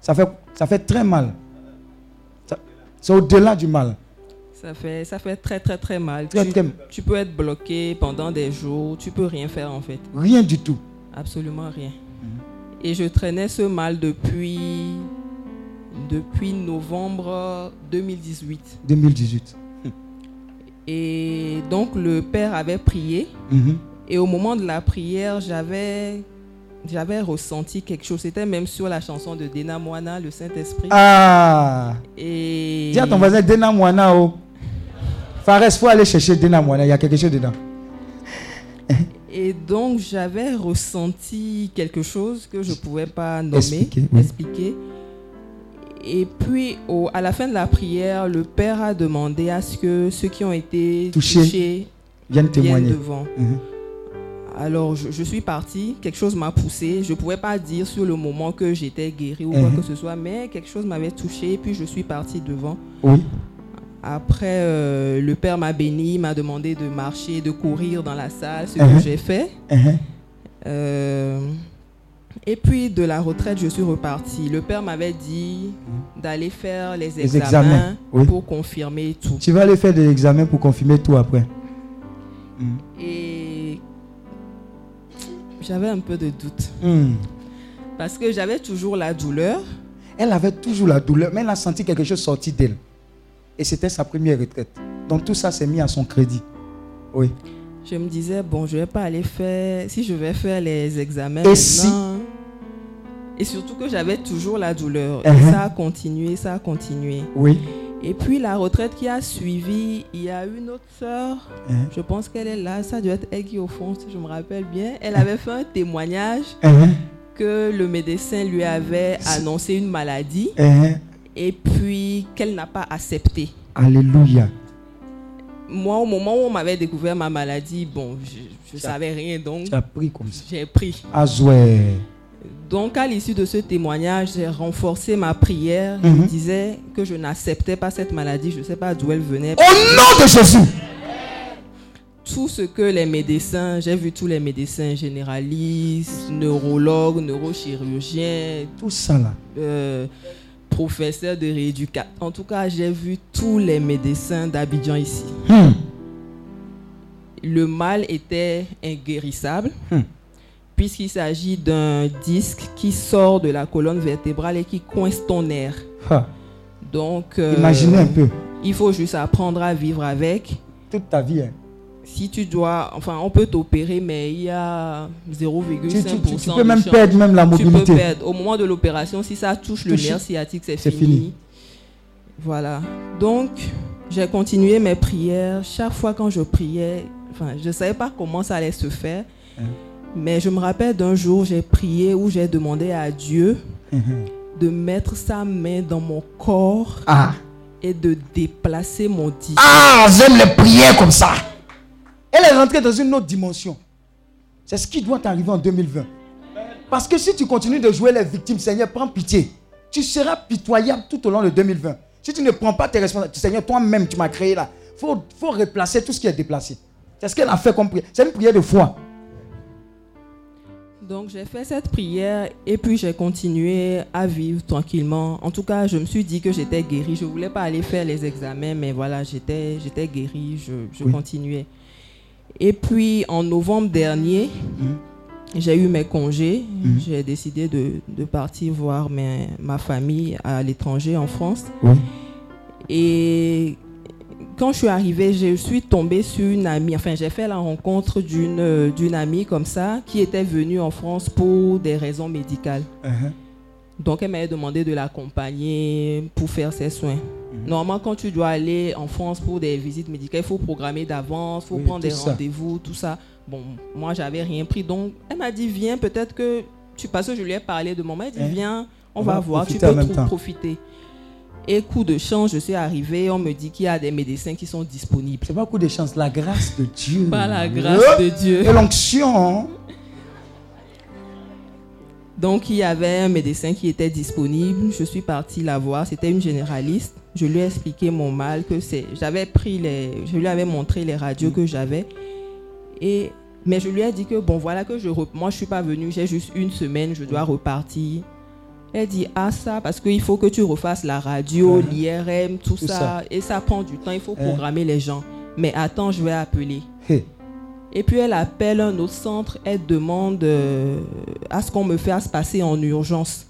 Ça fait, ça fait très mal. C'est au-delà du mal. Ça fait, ça fait très très très mal. Très, tu, très- tu peux être bloqué pendant des jours, tu peux rien faire en fait. Rien du tout. Absolument rien. Et je traînais ce mal depuis, depuis novembre 2018. 2018. Et donc le père avait prié. Mhm. Et au moment de la prière, j'avais, j'avais ressenti quelque chose. C'était même sur la chanson de Dena Moana, le Saint-Esprit. Ah Et Dis à ton voisin, Dena Moana. Oh. Fares, faut aller chercher Dena Moana. Il y a quelque chose dedans. <laughs> Et donc, j'avais ressenti quelque chose que je ne pouvais pas nommer, Expliquer, oui. expliquer. Et puis, au- à la fin de la prière, le Père a demandé à ce que ceux qui ont été Touchés touchés, viennent témoigner. devant. Mhm. Alors, je, je suis partie, quelque chose m'a poussé. Je ne pouvais pas dire sur le moment que j'étais guérie ou quoi Mhm. que ce soit, mais quelque chose m'avait touché. Et puis, je suis partie devant. Oui. Après, euh, le Père m'a béni, m'a demandé de marcher, de courir dans la salle, ce que j'ai fait. Mhm. Euh, et puis de la retraite, je suis repartie. Le père m'avait dit d'aller faire les Les examens, oui. pour confirmer tout. Tu vas aller faire des examens pour confirmer tout après. Et j'avais un peu de doute. Hmm. Parce que j'avais toujours la douleur. Elle avait toujours la douleur, mais elle a senti quelque chose sortir d'elle. Et c'était sa première retraite. Donc tout ça s'est mis à son crédit. Oui. Je me disais, bon, je vais pas aller faire. Si je vais faire les examens Et si? Et surtout que j'avais toujours la douleur. Et Uh-huh. ça a continué, ça a continué. Oui. Et puis la retraite qui a suivi, il y a une autre sœur, Uh-huh. je pense qu'elle est là, ça doit être est au fond, si je me rappelle bien. Elle avait fait un témoignage Uh-huh. que le médecin lui avait annoncé une maladie Uh-huh. Et puis qu'elle n'a pas accepté. Alléluia. Moi, au moment où on m'avait découvert ma maladie, bon, je ne savais rien, donc Tu as pris comme ça. j'ai pris. Azoué. Donc, à l'issue de ce témoignage, j'ai renforcé ma prière. Je Mhm. disais que je n'acceptais pas cette maladie. Je ne sais pas d'où elle venait. Au nom de Jésus. Tout ce que les médecins, j'ai vu tous les médecins généralistes, neurologues, neurochirurgiens, Tout ça là. euh, professeurs de rééducation. En tout cas, j'ai vu tous les médecins d'Abidjan ici. Hmm. Le mal était inguérissable. Hmm. puisqu'il s'agit d'un disque qui sort de la colonne vertébrale et qui coince ton nerf. Ha. Donc, euh, Imaginez un peu. il faut juste apprendre à vivre avec. Toute ta vie. hein. Si tu dois, enfin, on peut t'opérer, mais il y a 0,5%. Tu- tu- tu- tu peux même perdre même la Tu mobilité. peux perdre. Au moment de l'opération, si ça touche le nerf sciatique, c'est c'est fini. fini. Voilà. Donc, j'ai continué mes prières. Chaque fois quand je priais, enfin, je ne savais pas comment ça allait se faire. Hein? Mais je me rappelle d'un jour, j'ai prié où j'ai demandé à Dieu Mhm. de mettre sa main dans mon corps Ah. et de déplacer mon disque. Ah, j'aime les prières comme ça. Elle est rentrée dans une autre dimension. C'est ce qui doit t'arriver en 2020. Parce que si tu continues de jouer les victimes, Seigneur, prends pitié. Tu seras pitoyable tout au long de 2020. Si tu ne prends pas tes responsabilités, Seigneur, toi-même, tu m'as créé là. Il faut, faut replacer tout ce qui est déplacé. C'est ce qu'elle a fait comme prière. C'est une prière de foi. Donc j'ai fait cette prière et puis j'ai continué à vivre tranquillement. En tout cas, je me suis dit que j'étais guérie. Je voulais pas aller faire les examens, mais voilà, j'étais j'étais guérie. Je, je Oui. continuais. Et puis en novembre dernier, j'ai eu mes congés. Mhm. J'ai décidé de, de partir voir mes- ma famille à l'étranger en France. Oui. Et quand je suis arrivée, je suis tombée sur une amie, enfin j'ai fait la rencontre d'une euh, d'une amie comme ça qui était venue en France pour des raisons médicales. Uh-huh. Donc elle m'avait demandé de l'accompagner pour faire ses soins. Mhm. Normalement, quand tu dois aller en France pour des visites médicales, il faut programmer d'avance, il faut Oui, prendre des rendez-vous, tout ça. Bon, moi, j'avais rien pris. Donc, elle m'a dit, viens, peut-être que tu passes, je lui ai parlé de moment. Elle dit, Hein? viens, on, On va, va voir, tu peux trop profiter. Et coup de chance, je suis arrivée, on me dit qu'il y a des médecins qui sont disponibles. C'est pas coup de chance, la grâce de Dieu. Pas la grâce de Dieu. Et l'onction. Donc, il y avait un médecin qui était disponible. Je suis partie la voir. C'était une généraliste. Je lui ai expliqué mon mal, que c'est. J'avais pris les. Je lui avais montré les radios que j'avais. Et. Mais je lui ai dit que, bon, voilà que je. Moi, je suis pas venue. J'ai juste une semaine. Je dois repartir. Elle dit, ah, ça, parce qu'il faut que tu refasses la radio, Mhm. l'IRM, tout, Tout ça. ça. Et ça prend du temps. Il faut programmer les gens. Mais attends, je vais appeler. Hey. Et puis elle appelle un autre centre, elle demande euh, à ce qu'on me fasse passer en urgence.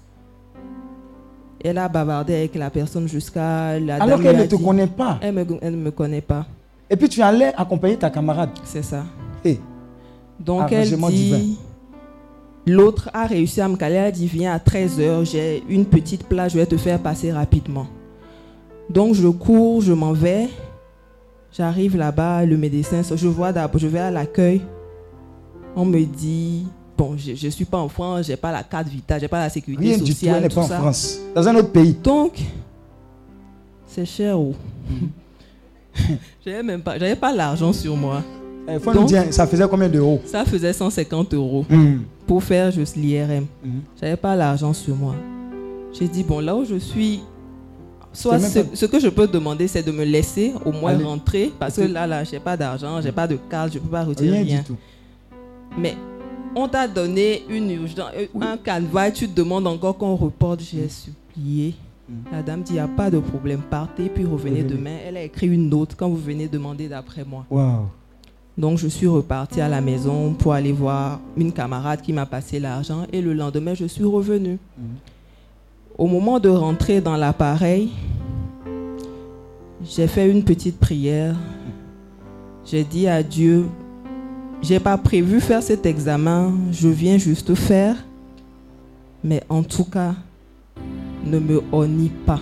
Elle a bavardé avec la personne jusqu'à la Alors qu'elle ne te dit- connaît pas. Elle me- elle ne me connaît pas. Et puis tu allais accompagner ta camarade. C'est ça. Hey. Donc elle Arrangement divin. dit, l'autre a réussi à me caler, elle a dit viens à 13h, j'ai une petite place, je vais te faire passer rapidement. Donc je cours, je m'en vais, j'arrive là-bas, le médecin, je vois d'abord, je vais à l'accueil, on me dit, bon, je ne suis pas en France, j'ai pas la carte vitale, j'ai pas la sécurité Rien du tout, sociale, elle n'est pas en. France. Dans un autre pays. Donc, c'est cher. Oh. <laughs> j'avais même pas, j'avais pas l'argent sur moi. Il faut nous Donc, dire, ça faisait combien d'euros? ça faisait 150 euros Hmm. pour faire juste l'IRM. Mhm. J'avais pas l'argent sur moi. J'ai dit, bon, là où je suis, soit ce, pas- ce que je peux demander, c'est de me laisser au moins Allez. rentrer, parce que là, là, j'ai pas d'argent, j'ai pas de carte, je peux pas retirer Rien rien. du tout. Mais on t'a donné une urgence, euh, un canevas, tu te demandes encore qu'on reporte. J'ai supplié. La dame dit, il n'y a pas de problème, partez, puis revenez demain. Elle a écrit une note quand vous venez demander d'après moi. Waouh. Donc je suis repartie à la maison pour aller voir une camarade qui m'a passé l'argent et le lendemain je suis revenue. Au moment de rentrer dans l'appareil, j'ai fait une petite prière. J'ai dit à Dieu, j'ai pas prévu faire cet examen, je viens juste faire. Mais en tout cas, ne me honnie pas.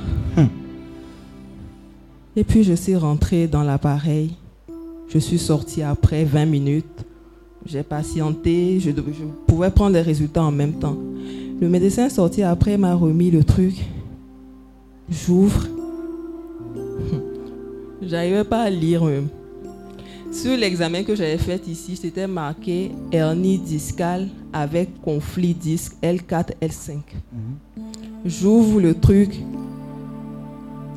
Et puis je suis rentrée dans l'appareil. Je suis sortie après 20 minutes. J'ai patienté, je, pouvais prendre les résultats en même temps. Le médecin sorti après m'a remis le truc. J'ouvre. <laughs> J'arrivais pas à lire même. Sur l'examen que j'avais fait ici, c'était marqué hernie discale avec conflit disque L4, L5. J'ouvre le truc.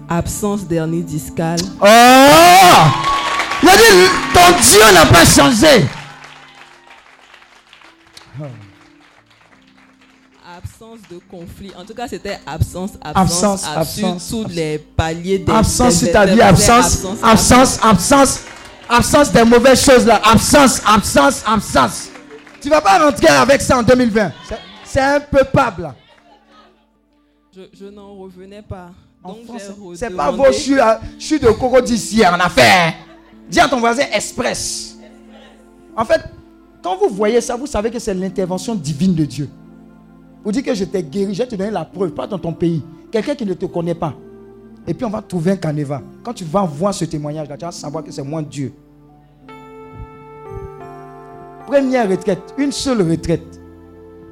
Absence d'hernie discale. Oh Il a dit, ton Dieu n'a pas changé. Absence de conflit. En tout cas, c'était absence, absence, Absence, absence, absence, Tous les paliers des Absence vie, vertébrés, absence, absence, absence, absence des mauvaises choses là. Absence, absence, absence. Tu vas pas rentrer avec ça en 2020. C'est- C'est un peu pable. là. Je, je n'en revenais pas. Donc, C'est pas vos chus, à- chus de coco d'ici en affaire. Dis à ton voisin express. En fait, quand vous voyez ça, vous savez que c'est l'intervention divine de Dieu. Vous dites que je t'ai guéri, je vais te donner la preuve, pas dans ton pays. Quelqu'un qui ne te connaît pas. Et puis on va trouver un canevas. Quand tu vas voir ce témoignage-là, tu vas savoir que c'est moi Dieu. Première retraite, une seule retraite,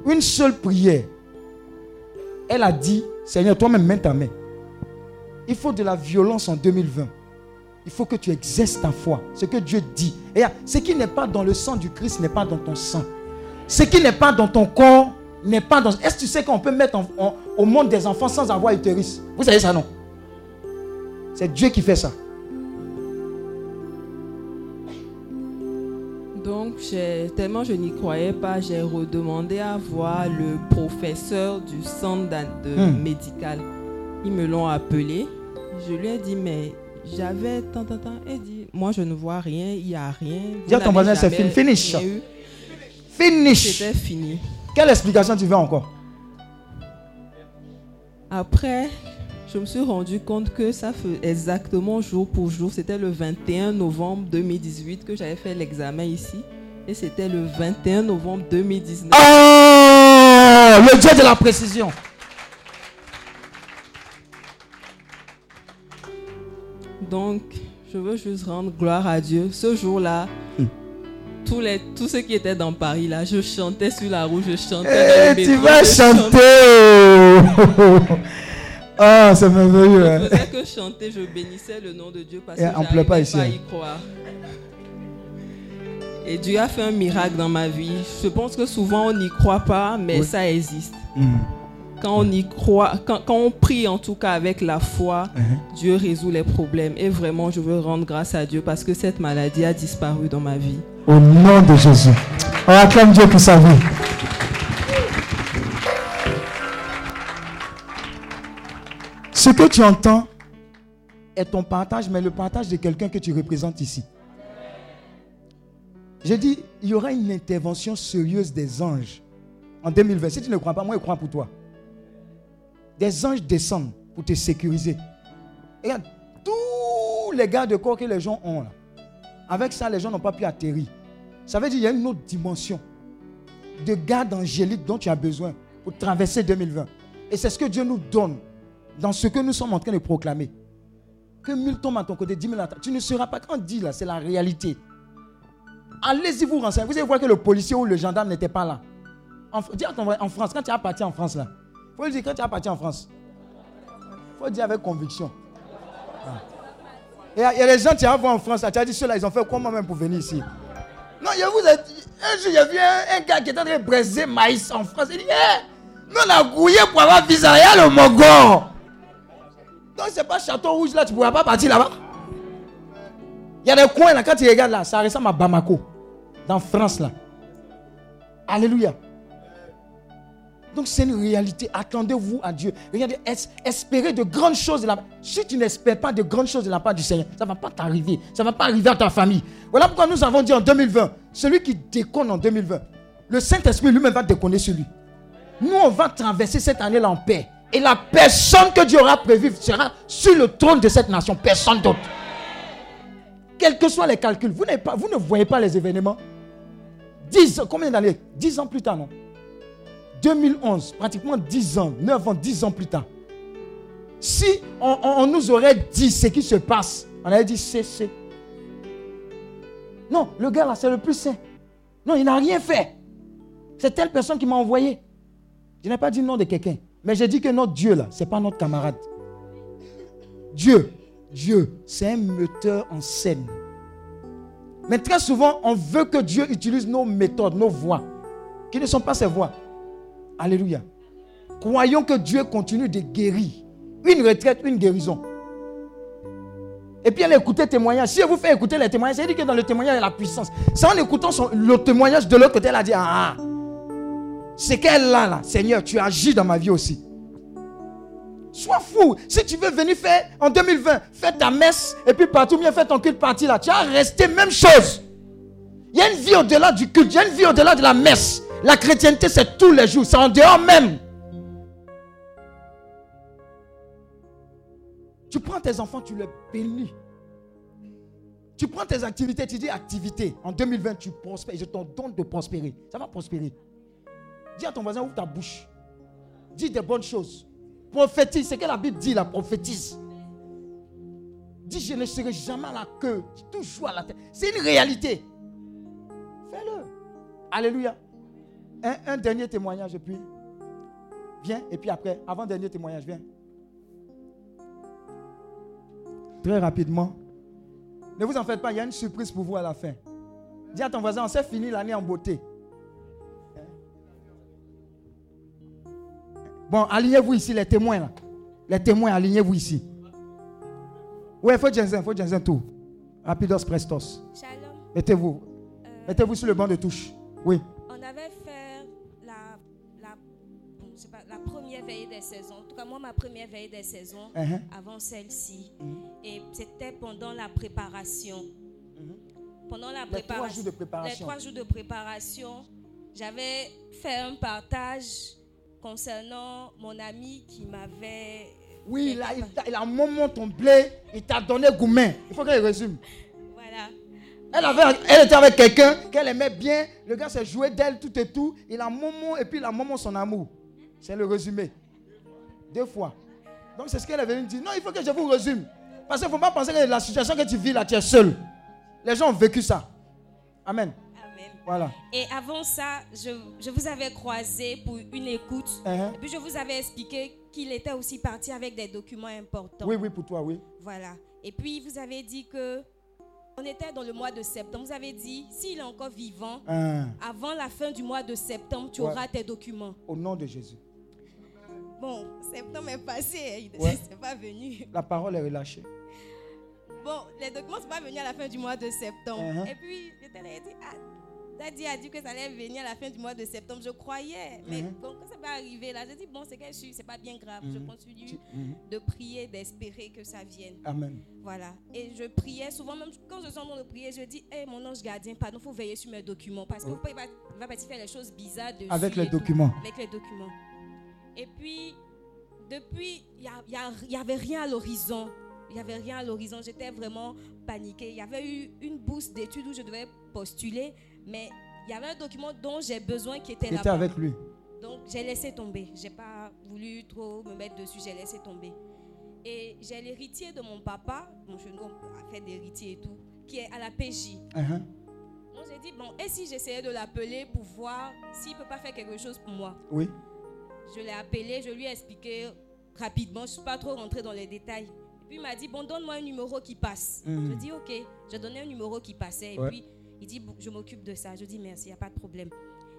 une seule prière. Elle a dit, Seigneur, toi-même, mets ta main. Il faut de la violence en 2020. Il faut que tu exerces ta foi. Ce que Dieu dit. Ce qui n'est pas dans le sang du Christ n'est pas dans ton sang. Ce qui n'est pas dans ton corps n'est pas dans. Est-ce que tu sais qu'on peut mettre au monde des enfants sans avoir utérus? Vous savez ça, non? C'est Dieu qui fait ça. Donc, tellement je n'y croyais pas, j'ai redemandé à voir le professeur du centre de Hmm. médical. Ils me l'ont appelé. Je lui ai dit, mais j'avais tant, tant, tant. Il dit, moi, je ne vois rien, il n'y a rien. Dis à ton voisin, c'est fini. Finish. Finish. C'était fini. Quelle explication tu veux encore? Après, je me suis rendu compte que ça fait exactement jour pour jour. C'était le 21 novembre 2018 que j'avais fait l'examen ici. Et c'était le 21 novembre 2019. Oh Le Dieu de la précision. Donc, je veux juste rendre gloire à Dieu. Ce jour-là, tous, les, tous ceux qui étaient dans Paris, là, je chantais sur la route, je chantais dans le Eh, tu métro, vas chanter. <laughs> Ah, c'est merveilleux. hein. Je faisais que chanter, je bénissais le nom de Dieu parce Et que on pleure pas ici, pas à hein. y croire. Et Dieu a fait un miracle dans ma vie. Je pense que souvent on n'y croit pas, mais Oui. ça existe. Mhm. Quand on y croit, quand, quand on prie en tout cas avec la foi, Mhm. Dieu résout les problèmes. Et vraiment, je veux rendre grâce à Dieu parce que cette maladie a disparu dans ma vie. Au nom de Jésus. On acclame Dieu pour sa vie. Ce que tu entends est ton partage, mais le partage de quelqu'un que tu représentes ici. J'ai dit, il y aura une intervention sérieuse des anges en 2020. Si tu ne crois pas, moi je crois pour toi. Des anges descendent pour te sécuriser. Et regarde, tous les gardes de corps que les gens ont là, avec ça, les gens n'ont pas pu atterrir. Ça veut dire qu'il y a une autre dimension de garde angélique dont tu as besoin pour traverser 2020. Et c'est ce que Dieu nous donne dans ce que nous sommes en train de proclamer. Que mille tombent à ton côté, dix mille à ta- Tu ne seras pas, quand on dit là, c'est la réalité. Allez-y vous renseigner. Vous allez voir que le policier ou le gendarme n'était pas là. En, dis en France, quand tu as parti en France là, faut le dire quand tu as parti en France. faut le dire avec conviction. Ah. Il y, a- des gens, vas voir en France, là, tu as dit ceux-là, ils ont fait comment même pour venir ici? Non, je vous ai dit, un jour, j'ai vu un, un gars qui était en train de braiser maïs en France. Il dit, hé, nous on a gouillé pour avoir visa, il y a le Mogor. Donc, c'est pas Château Rouge là, tu ne pourras pas partir là-bas. Il y a des coins là, quand tu regardes là, ça ressemble à Bamako, dans France là. Alléluia. Donc c'est une réalité. Attendez-vous à Dieu. Regardez, es- espérez de grandes choses de la Si tu n'espères pas de grandes choses de la part du Seigneur, ça ne va pas t'arriver. Ça ne va pas arriver à ta famille. Voilà pourquoi nous avons dit en 2020, celui qui déconne en 2020, le Saint-Esprit lui-même va déconner sur lui. Nous, on va traverser cette année-là en paix. Et la personne que Dieu aura prévue sera sur le trône de cette nation, personne d'autre. Quels que soient les calculs, vous, ne voyez pas les événements. 10 ans, combien d'années? 10 ans plus tard, non? 2011, pratiquement 10 ans, 9 ans, 10 ans plus tard. Si on, nous aurait dit ce qui se passe, on aurait dit c'est, c'est. Non, le gars là, c'est le plus saint. Non, il n'a rien fait. C'est telle personne qui m'a envoyé. Je n'ai pas dit le nom de quelqu'un. Mais j'ai dit que notre Dieu là, ce n'est pas notre camarade. Dieu, Dieu, c'est un metteur en scène. Mais très souvent, on veut que Dieu utilise nos méthodes, nos voies, qui ne sont pas ses voies. Alléluia. Croyons que Dieu continue de guérir. Une retraite, une guérison. Et puis elle écoutait témoignage. Si elle vous fait écouter les témoignages, c'est dit que dans le témoignage, il y a la puissance. C'est en écoutant le témoignage de l'autre côté, elle a dit, ah, ah. C'est qu'elle a là, Seigneur, tu agis dans ma vie aussi. Sois fou. Si tu veux venir faire en 2020, fais ta messe et puis partout, bien fais ton culte parti là. Tu vas rester même chose. Il y a une vie au-delà du culte, il y a une vie au-delà de la messe. La chrétienté, c'est tous les jours, c'est en dehors même. Tu prends tes enfants, tu les bénis. Tu prends tes activités, tu dis activité. En 2020, tu prospères. Je t'en donne de prospérer. Ça va prospérer. Dis à ton voisin, ouvre ta bouche. Dis des bonnes choses. Prophétise. C'est que la Bible dit, la prophétise. Dis, je ne serai jamais à la queue. Toujours à la tête. C'est une réalité. Fais-le. Alléluia. Un, un dernier témoignage et puis. Viens. Et puis après, avant-dernier témoignage, viens. Très rapidement. Ne vous en faites pas, il y a une surprise pour vous à la fin. Dis à ton voisin, on s'est fini l'année en beauté. Bon, alignez-vous ici, les témoins là. Les témoins, alignez-vous ici. Il faut Jensen, faut Jensen tout. Rapidos prestos. Shalom. Mettez-vous. Mettez-vous sur le banc de touche. Oui. On avait fait la, la, bon, je sais pas, la première veillée des saisons. En tout cas, moi, ma première veillée des saisons, Uh-huh. avant celle-ci. Et c'était pendant la préparation. Pendant la Les trois préparation. jours de préparation. Les trois jours de préparation, j'avais fait un partage concernant mon ami qui m'avait. Oui, il, t'a- il a un moment ton blé, il t'a donné gourmet. Il faut qu'elle résume. Voilà. Elle, avait, elle était avec quelqu'un qu'elle aimait bien. Le gars s'est joué d'elle tout et tout. Il a moment et puis il a moment son amour. C'est le résumé. Deux fois. Donc c'est ce qu'elle est venue dire. Non, il faut que je vous résume. Parce qu'il ne faut pas penser que la situation que tu vis là, tu es seul. Les gens ont vécu ça. Amen. Voilà. Et avant ça, je, je vous avais croisé pour une écoute. Uh-huh. Et puis je vous avais expliqué qu'il était aussi parti avec des documents importants. Oui, oui, pour toi, oui. Voilà. Et puis vous avez dit que on était dans le mois de septembre. Vous avez dit s'il est encore vivant, Ah. avant la fin du mois de septembre, tu Ouais. auras tes documents. Au nom de Jésus. Bon, septembre est passé, il Ouais. <laughs> c'est pas venu. La parole est relâchée. Bon, les documents sont pas venus à la fin du mois de septembre. Uh-huh. Et puis, j'étais là, il dit, ah, Daddy a dit que ça allait venir à la fin du mois de septembre. Je croyais. Mais Mhm. bon, quand ça va arriver là, j'ai dit, bon, c'est qu'elle suit, c'est pas bien grave. Je Mhm. continue mhm. de prier, d'espérer que ça vienne. Amen. Voilà. Et je priais souvent, même quand je suis en train de prier, je dis, hé, mon ange gardien, pardon, il faut veiller sur mes documents. Parce Oh. qu'il va, il va partir faire les choses bizarres dessus Avec les tout. documents. Avec les documents. Et puis, depuis, il n'y avait rien à l'horizon. Il n'y avait rien à l'horizon. J'étais vraiment paniquée. Il y avait eu une bourse d'études où je devais postuler, mais il y avait un document dont j'ai besoin qui était là. était avec lui. Donc j'ai laissé tomber. J'ai pas voulu trop me mettre dessus. J'ai laissé tomber. Et j'ai l'héritier de mon papa. Bon, je nous a fait d'héritier et tout, qui est à la PJ. Uh-huh. Donc j'ai dit bon, et si j'essayais de l'appeler pour voir s'il peut pas faire quelque chose pour moi? Oui. Je l'ai appelé, je lui ai expliqué rapidement. Je suis pas trop rentrée dans les détails. Et puis il m'a dit bon, donne-moi un numéro qui passe. Mhm. Je dis ok. J'ai donné un numéro qui passait. Et Ouais. puis il dit je m'occupe de ça. Je dis merci, il n'y a pas de problème.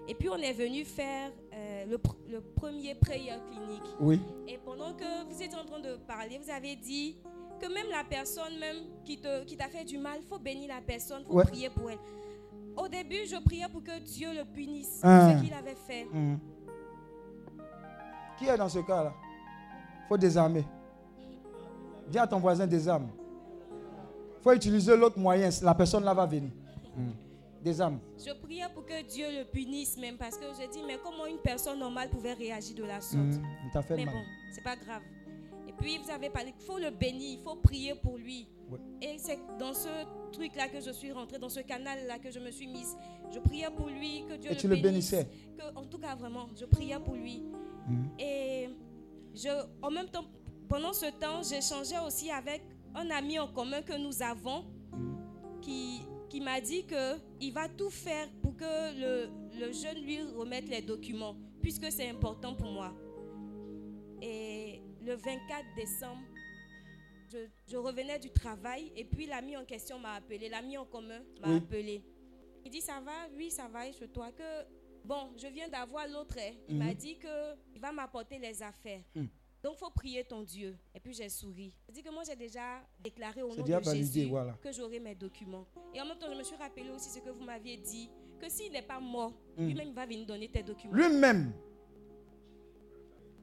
Et puis on est venu faire euh, le, pr- le premier prayer clinique. Oui. Et pendant que vous étiez en train de parler, vous avez dit que même la personne même qui te qui t'a fait du mal, faut bénir la personne, faut Ouais. prier pour elle. Au début, je priais pour que Dieu le punisse Ah. pour ce qu'il avait fait. Mhm. Qui est dans ce cas-là? Faut désarmer. Dis à ton voisin désarme. faut utiliser l'autre moyen. La personne là va venir. Mhm. des âmes. Je priais pour que Dieu le punisse même parce que je dis mais comment une personne normale pouvait réagir de la sorte? T'a fait mais mal. bon, c'est pas grave. Et puis vous avez parlé qu'il faut le bénir, il faut prier pour lui. Ouais. Et c'est dans ce truc là que je suis rentrée, dans ce canal là que je me suis mise. Je priais pour lui, que Dieu Et le tu le bénisse. bénissais? Que, en tout cas vraiment, je priais pour lui. Mhm. Et je, en même temps, pendant ce temps, j'échangeais aussi avec un ami en commun que nous avons qui, qui m'a dit qu'il va tout faire pour que le, le jeune lui remette les documents, puisque c'est important pour moi. Et le 24 décembre, je, je revenais du travail et puis l'ami en question m'a appelé, l'ami en commun m'a Oui. appelé. Il dit ça va, oui ça va, et chez toi que bon, je viens d'avoir l'autre. hein. Il Mhm. m'a dit que il va m'apporter les affaires. Mhm. Donc faut prier ton Dieu. Et puis j'ai souri. J'ai dit que moi j'ai déjà déclaré au nom de validé, Jésus voilà. que j'aurai mes documents. Et en même temps je me suis rappelé aussi ce que vous m'aviez dit que s'il n'est pas mort, Mhm. lui-même va venir donner tes documents. Lui-même.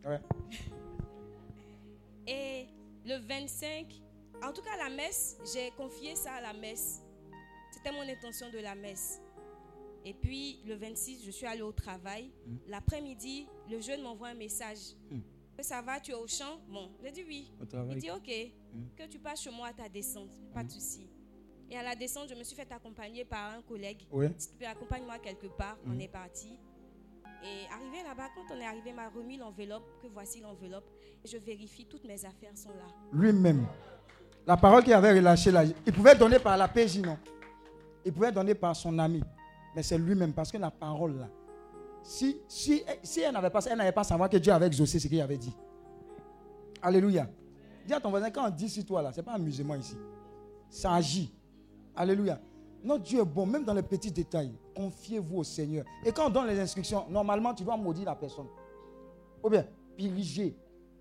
Ouais. <laughs> Et le 25, en tout cas la messe, j'ai confié ça à la messe. C'était mon intention de la messe. Et puis le 26, je suis allée au travail. Mm. L'après-midi, le jeune m'envoie un message. Mm. Que ça va, tu es au champ Bon, j'ai dit oui. Il dit ok, Mm. que tu passes chez moi à ta descente, pas de souci. Et à la descente, je me suis fait accompagner par un collègue. Si tu peux accompagne-moi quelque part, on Mm. est parti. Et arrivé là-bas, quand on est arrivé, il m'a remis l'enveloppe, que voici l'enveloppe. Et je vérifie, toutes mes affaires sont là. Lui-même. La parole qu'il avait relâchée là, il pouvait donner par la PJ, non Il pouvait donner par son ami. Mais c'est lui-même, parce que la parole là, si, si, si elle n'avait pas elle pas savoir que Dieu avait exaucé ce qu'il avait dit. Alléluia. Dis à ton voisin, quand on dit sur toi là, ce n'est pas amusement ici. Ça agit. Alléluia. Notre Dieu est bon, même dans les petits détails. Confiez-vous au Seigneur. Et quand on donne les instructions, normalement, tu dois maudire la personne. Ou bien, piriger.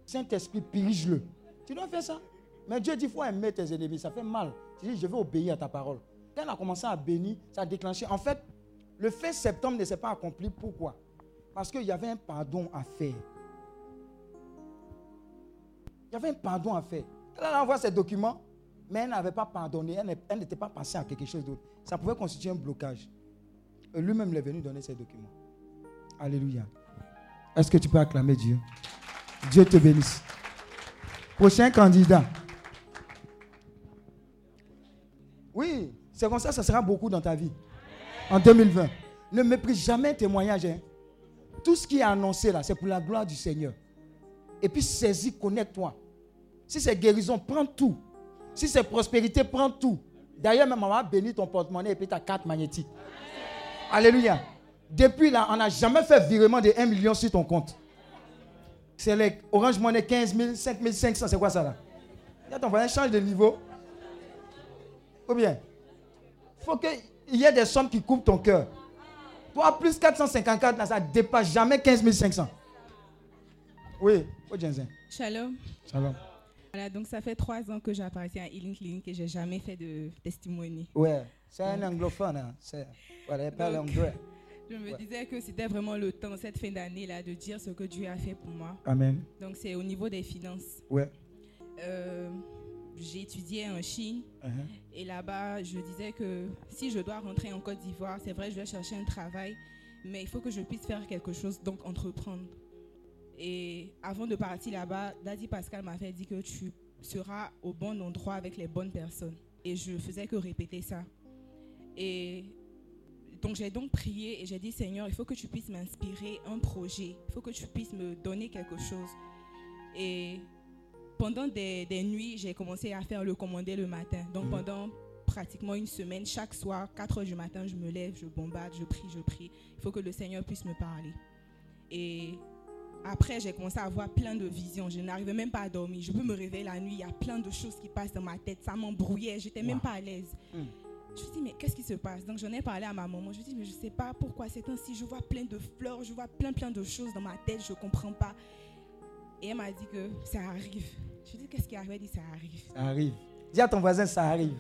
Saint-Esprit, pirige-le. Tu dois faire ça. Mais Dieu dit, il faut aimer tes ennemis. Ça fait mal. Tu dis, je vais obéir à ta parole. Quand elle a commencé à bénir, ça a déclenché. En fait, le fin septembre ne s'est pas accompli. Pourquoi? Parce qu'il y avait un pardon à faire. Il y avait un pardon à faire. Elle a envoyé ses documents, mais elle n'avait pas pardonné. Elle n'était pas passée à quelque chose d'autre. Ça pouvait constituer un blocage. Lui-même est venu donner ses documents. Alléluia. Est-ce que tu peux acclamer Dieu? Dieu te bénisse. Prochain candidat. Oui, c'est comme ça, ça sera beaucoup dans ta vie. En 2020. Ne méprise jamais un témoignage. hein. Tout ce qui est annoncé là, c'est pour la gloire du Seigneur. Et puis saisis, connecte-toi. Si c'est guérison, prends tout. Si c'est prospérité, prends tout. D'ailleurs, même va bénir ton porte-monnaie et puis ta carte magnétique. Alléluia. Depuis là, on n'a jamais fait virement de 1 million sur ton compte. C'est les Orange Money 15 000, 5 500, c'est quoi ça là? Là, ton voisin change de niveau. Ou bien, il faut qu'il y ait des sommes qui coupent ton cœur. Toi, plus 454, là, ça ne dépasse jamais 15 500. Oui, Jensen. Shalom. Shalom. Voilà, donc ça fait trois ans que j'appartiens à Healing Clinic et j'ai jamais fait de testimony. Ouais, c'est un anglophone. Hein. C'est, voilà, il parle anglais. <laughs> Je me Ouais. disais que c'était vraiment le temps, cette fin d'année-là, de dire ce que Dieu a fait pour moi. Amen. Donc c'est au niveau des finances. Ouais. Euh, j'ai étudié en Chine Uh-huh. et là-bas, je disais que si je dois rentrer en Côte d'Ivoire, c'est vrai, je dois chercher un travail, mais il faut que je puisse faire quelque chose, donc entreprendre. Et avant de partir là-bas, Daddy Pascal m'avait dit que tu seras au bon endroit avec les bonnes personnes. Et je faisais que répéter ça. Et donc j'ai donc prié et j'ai dit Seigneur, il faut que tu puisses m'inspirer un projet. Il faut que tu puisses me donner quelque chose. Et pendant des, des nuits, j'ai commencé à faire le commandé le matin. Donc Mhm. pendant pratiquement une semaine, chaque soir, 4 heures du matin, je me lève, je bombarde, je prie, je prie. Il faut que le Seigneur puisse me parler. Et après, j'ai commencé à avoir plein de visions. Je n'arrivais même pas à dormir. Je peux me réveiller la nuit, il y a plein de choses qui passent dans ma tête. Ça m'embrouillait, j'étais même Wow. pas à l'aise. Mm. Je me suis dit, mais qu'est-ce qui se passe? Donc j'en ai parlé à ma maman. Je me suis dit, mais je sais pas pourquoi c'est ainsi. Je vois plein de fleurs, je vois plein, plein de choses dans ma tête, je comprends pas. Et elle m'a dit que ça arrive. Je lui ai dit, qu'est-ce qui arrive? Elle dit, ça arrive. Ça arrive. Dis à ton voisin, ça arrive.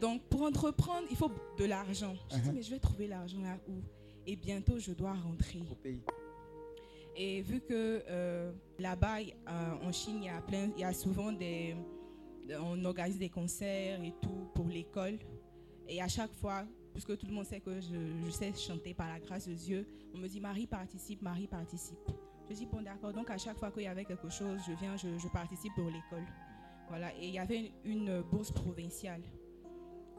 Donc, pour entreprendre, il faut de l'argent. Je me dis, Uh-huh. mais je vais trouver l'argent là où? Et bientôt, je dois rentrer. Au pays. Et vu que euh, là-bas, euh, en Chine, il y a, plein, il y a souvent des. On organise des concerts et tout pour l'école. Et à chaque fois, puisque tout le monde sait que je, je sais chanter par la grâce de Dieu, on me dit Marie participe, Marie participe. Je dis bon d'accord, donc à chaque fois qu'il y avait quelque chose, je viens, je, je participe pour l'école. Voilà, et il y avait une, une bourse provinciale.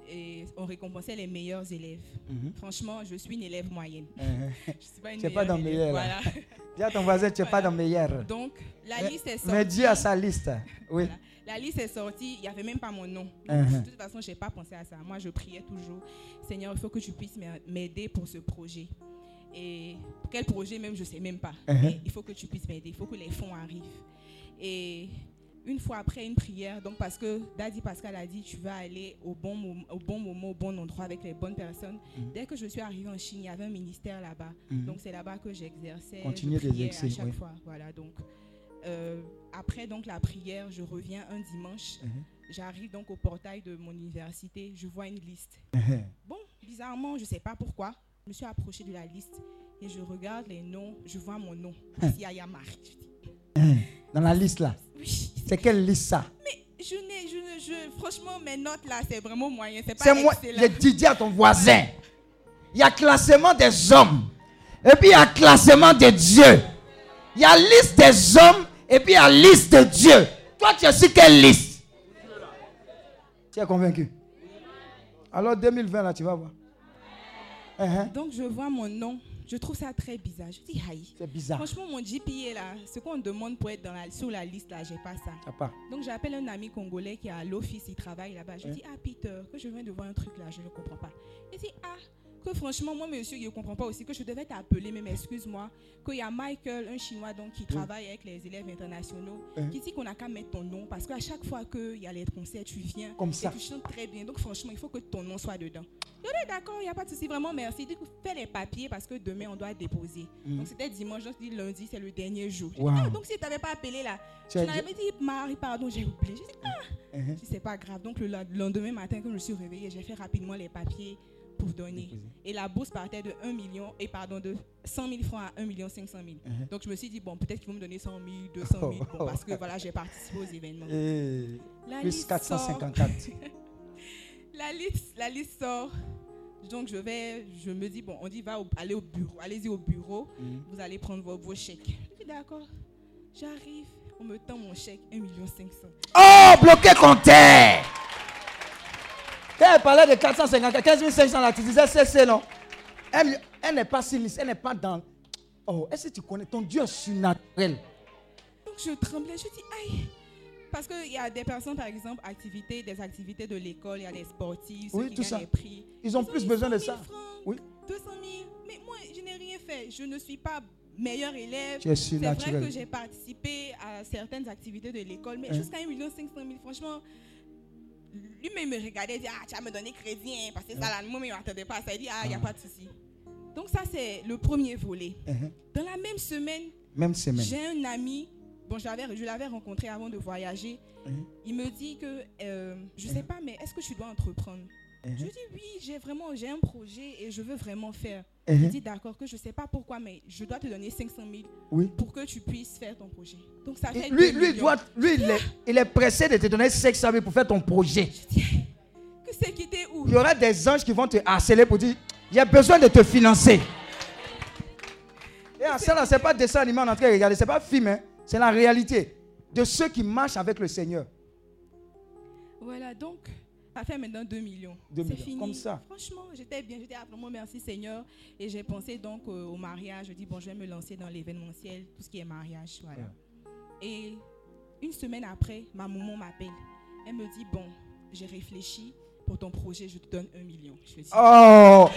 Et on récompensait les meilleurs élèves. Mhm. Franchement, je suis une élève moyenne. <laughs> Mhm. je suis pas une Tu n'es pas dans meilleure meilleur. élève, là. Voilà. <laughs> Dis à ton voisin, tu n'es pas dans meilleur. Donc, la Mais- liste est Mais sortie. dis à sa liste. <laughs> Oui. Voilà. La liste est sortie, il n'y avait même pas mon nom. Donc, Mhm. De toute façon, je n'ai pas pensé à ça. Moi, je priais toujours, Seigneur, il faut que tu puisses m'a- m'aider pour ce projet. Et quel projet même, je ne sais même pas. Mais il faut que tu puisses m'aider, il faut que les fonds arrivent. Et une fois après une prière, donc parce que Daddy Pascal a dit, tu vas aller au bon, au bon moment, au bon endroit avec les bonnes personnes. Mhm. Dès que je suis arrivée en Chine, il y avait un ministère là-bas. Mhm. Donc c'est là-bas que j'exerçais. Continuez je priais d'exercer, à chaque oui. fois. Voilà, donc euh, après donc la prière, je reviens un dimanche. Mhm. J'arrive donc au portail de mon université, je vois une liste. <laughs> Bon, bizarrement, je ne sais pas pourquoi, je me suis approchée de la liste et je regarde les noms, je vois mon nom. Yaya. Je dis, Dans la liste là. C'est quelle liste ça? Je n'ai, je, ne- je, franchement, mes notes là, c'est vraiment moyen. C'est pas C'est moi. Je dis dis à ton voisin. Il y a classement des hommes. Et puis il y a classement de Dieu. Il y a liste des hommes et puis il y a liste de Dieu. Toi, tu es sur quelle liste? Tu es convaincu? Alors 2020 là, tu vas voir. Uh-huh. Donc je vois mon nom, je trouve ça très bizarre. Je dis, aïe. C'est bizarre. Franchement, mon GPA là, ce qu'on demande pour être dans la, sur la liste là, j'ai pas ça. Pas. Donc j'appelle un ami congolais qui est à l'office, il travaille là-bas. Je Hein? dis, ah Peter, que je viens de voir un truc là, je ne comprends pas. Il dit, ah, que franchement, moi monsieur, je ne comprends pas aussi, que je devais t'appeler, même excuse-moi, qu'il y a Michael, un chinois donc qui travaille avec les élèves internationaux, Hein? qui dit qu'on n'a qu'à mettre ton nom, parce qu'à chaque fois qu'il y a les concerts, tu viens, Comme et ça. tu chantes très bien. Donc franchement, il faut que ton nom soit dedans. D'accord, il n'y a pas de souci, vraiment merci. Il dit, fais les papiers parce que demain on doit déposer. Mhm. Donc c'était dimanche, je dis lundi, c'est le dernier jour. Ah, donc si tu n'avais pas appelé là, Tu n'avais dit, Marie, pardon, j'ai oublié. Je dis, ah, je dis, c'est pas grave. Donc le lendemain matin, quand je me suis réveillée, j'ai fait rapidement les papiers donner. Et la bourse partait de 1 million, et pardon, de 100 000 francs à 1 million 500 000. Uh-huh. Donc je me suis dit, bon, peut-être qu'ils vont me donner 100 000, 200 000, bon, parce que voilà, j'ai participé aux événements. Et La plus liste 454. <laughs> la liste, la liste sort. Donc je vais, je me dis, bon, on dit, va au- aller au bureau, allez-y au bureau, Mhm. vous allez prendre vos, vos chèques. D'accord, j'arrive, on me tend mon chèque, 1 million 500. Oh, bloqué compteur. Quand elle parlait de 454, 15 500 là, tu disais CC, non? Elle, elle n'est pas liste, elle n'est pas dans. Oh, est-ce que tu connais? Ton Dieu surnaturel Donc je tremblais, je dis aïe. Parce qu'il y a des personnes, par exemple, activités, des activités de l'école, il y a des sportifs, ceux Oui, qui tout gagnent ça. des prix. Ils ont plus besoin de 100 ça. 000 francs, Oui. 200 000. Mais moi, je n'ai rien fait. Je ne suis pas meilleur élève. C'est vrai que j'ai participé à certaines activités de l'école, mais Hein? jusqu'à 1 500 000, franchement, lui-même me regardait et dit Ah, tu vas me donner crédit, hein, parce que ça, là, moi, il ne m'attendait pas ça. Il dit Ah, il n'y a pas de souci. Donc, ça, c'est le premier volet. Uh-huh. Dans la même semaine, Même semaine. j'ai un ami, bon, j'avais, je l'avais rencontré avant de voyager. Mhm. Il me dit que, euh, je sais pas, mais est-ce que tu dois entreprendre? Je dis oui, j'ai vraiment, j'ai un projet et je veux vraiment faire. Mhm. Il dit d'accord, que je sais pas pourquoi, mais je dois te donner 500 000 Oui. pour que tu puisses faire ton projet. Donc ça fait lui, 2 lui, doit, lui il, est, il est pressé de te donner 500 000 pour faire ton projet. <laughs> Que c'est quitté où? Il y aura des anges qui vont te harceler pour dire il y a besoin de te financer. Et là, ce n'est pas dessin animé en entrée, regardez, ce n'est pas film, hein. c'est la réalité de ceux qui marchent avec le Seigneur. Voilà, donc ça fait maintenant 2 millions. 2 C'est millions, fini. comme ça. Franchement, j'étais bien, j'étais vraiment merci Seigneur. Et j'ai pensé donc euh, au mariage. Je dis, bon, je vais me lancer dans l'événementiel, tout ce qui est mariage. Voilà. Et une semaine après, ma maman m'appelle. Elle me dit, bon, j'ai réfléchi pour ton projet, je te donne un million. Je dis, Oh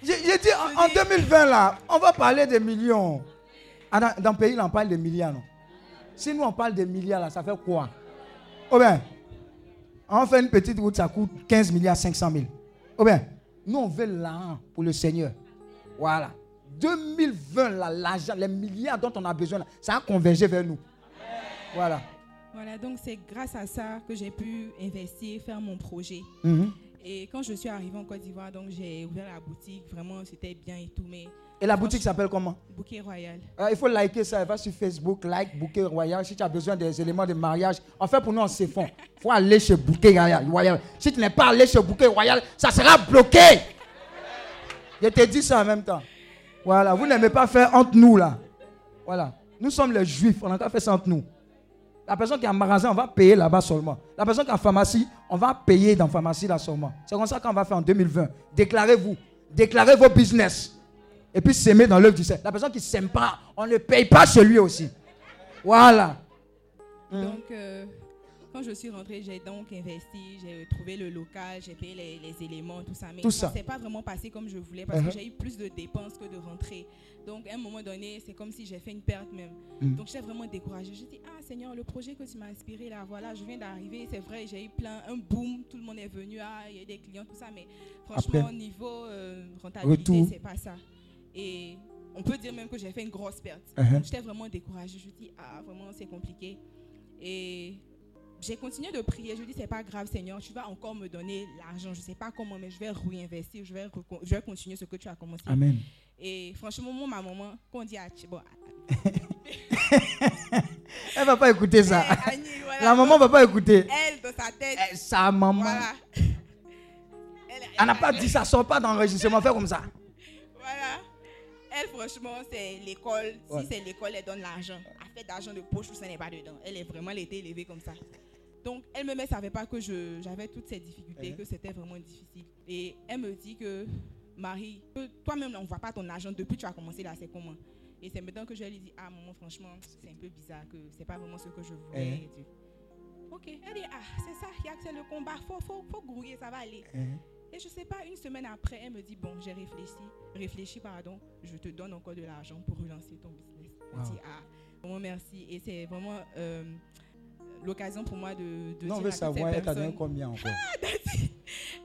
J'ai dit en, en 2020, là, on va parler des millions. Ah, Dans, dans le pays, là, on parle de milliards. Non? Si nous, on parle de milliards, là, ça fait quoi? Oh bien, on fait une petite route, ça coûte 15 milliards 500 000. Oh bien, nous, on veut l'argent pour le Seigneur. Voilà. 2020, là, l'argent, les milliards dont on a besoin, là, ça a convergé vers nous. Voilà. Voilà, donc c'est grâce à ça que j'ai pu investir, faire mon projet. Mhm. Et quand je suis arrivée en Côte d'Ivoire, donc j'ai ouvert la boutique. Vraiment, c'était bien et tout, mais Et la boutique s'appelle comment? Bouquet royal. Euh, il faut liker ça. Va sur Facebook, like Bouquet Royal. Si tu as besoin des éléments de mariage, en fait, pour nous, on se fond. Il faut aller chez Bouquet Royal. Si tu n'es pas allé chez Bouquet Royal, ça sera bloqué. Je te dis ça en même temps. Voilà, vous n'aimez pas faire entre nous là. Voilà. Nous sommes les juifs, on n'a qu'à faire ça entre nous. La personne qui est en magasin, on va payer là-bas seulement. La personne qui est en pharmacie, on va payer dans la pharmacie là seulement. C'est comme ça qu'on va faire en 2020. Déclarez-vous. Déclarez vos business. Et puis s'aimer dans l'œuvre du Seigneur. La personne qui ne s'aime pas, on ne paye pas celui aussi. Voilà. Donc, euh, quand je suis rentrée, j'ai donc investi, j'ai trouvé le local, j'ai payé les, les éléments, tout ça. Mais Tout ça ça. s'est pas vraiment passé comme je voulais parce Uh-huh. que j'ai eu plus de dépenses que de rentrées. Donc, à un moment donné, c'est comme si j'ai fait une perte même. Mm. Donc, j'étais vraiment découragée. J'ai dit, ah Seigneur, le projet que tu m'as inspiré là, voilà, je viens d'arriver. C'est vrai, j'ai eu plein, un boom, tout le monde est venu, ah, il y a des clients, tout ça. Mais franchement, au niveau euh, rentabilité, c'est pas ça. Et on peut dire même que j'ai fait une grosse perte. Uh-huh. J'étais vraiment découragée. Je me dis, ah, vraiment, c'est compliqué. Et j'ai continué de prier. Je dis, c'est pas grave, Seigneur, tu vas encore me donner l'argent. Je sais pas comment, mais je vais réinvestir. Je vais, je vais continuer ce que tu as commencé. Amen. Et franchement, moi, ma maman, quand on dit, ah, tu- bon, <laughs> Elle va pas écouter ça. Eh, Annie, <laughs> voilà. La maman va pas écouter. elle, dans sa tête, Sa maman. voilà. <laughs> Elle n'a pas dit ça, sort pas d'enregistrement, fais comme ça. Elle, franchement, c'est l'école. Ouais. Si c'est l'école, elle donne l'argent. Elle fait d'argent de poche ou ça n'est pas dedans. Elle est vraiment elle été élevée comme ça. Donc, elle ne savait pas que j'avais toutes ces difficultés, Mhm. que c'était vraiment difficile. Et elle me dit que, Marie, toi-même, on ne voit pas ton argent depuis que tu as commencé là, c'est comment? Et c'est maintenant que je lui dit, ah, maman, franchement, c'est un peu bizarre, que c'est pas vraiment ce que je voulais. Tout. Ok, elle dit, ah, c'est ça, il y a que c'est le combat, faut, faut, faut grouiller, ça va aller. Mhm. Et je sais pas, une semaine après, elle me dit Bon, j'ai réfléchi, réfléchi, pardon, je te donne encore de l'argent pour relancer ton business. Je Wow. dis Ah, vraiment merci. Et c'est vraiment euh, l'occasion pour moi de, de Non, on veut savoir, elle t'a donné combien encore? <laughs> Ah, Daddy,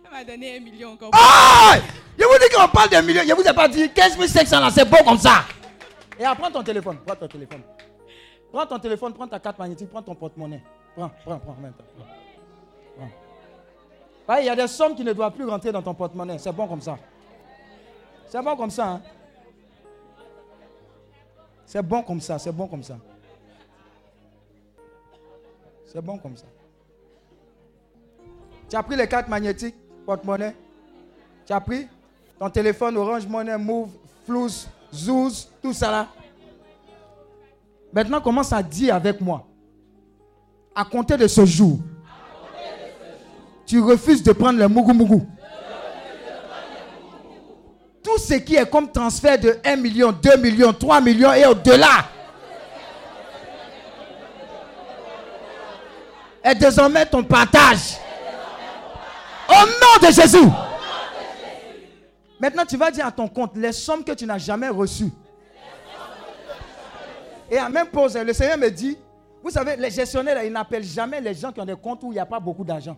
Elle m'a donné un million encore. Ah Je vous dis qu'on parle de millions. Je vous ai pas dit 15 500 là, c'est bon comme ça. Et après, prends ton téléphone. Prends ton téléphone. Prends ton téléphone, prends ta carte magnétique, prends ton porte-monnaie. Prends, prends, prends. en même temps. Prends. Prends. Il y a des sommes qui ne doivent plus rentrer dans ton porte-monnaie. C'est bon comme ça. C'est bon comme ça. hein. C'est bon comme ça. C'est bon comme ça. C'est bon comme ça. Tu as pris les cartes magnétiques, porte-monnaie. Tu as pris ton téléphone Orange Money, Move, Flous, Zouz, tout ça là. Maintenant, commence à dire avec moi. À compter de ce jour, tu refuses de prendre le Mougou Mougou. Tout ce qui est comme transfert de 1 million, 2 millions, 3 millions et au-delà est désormais ton partage. Au nom de Jésus. Maintenant, tu vas dire à ton compte les sommes que tu n'as jamais reçues. Et à même pause, le Seigneur me dit, vous savez, les gestionnaires, ils n'appellent jamais les gens qui ont des comptes où il n'y a pas beaucoup d'argent.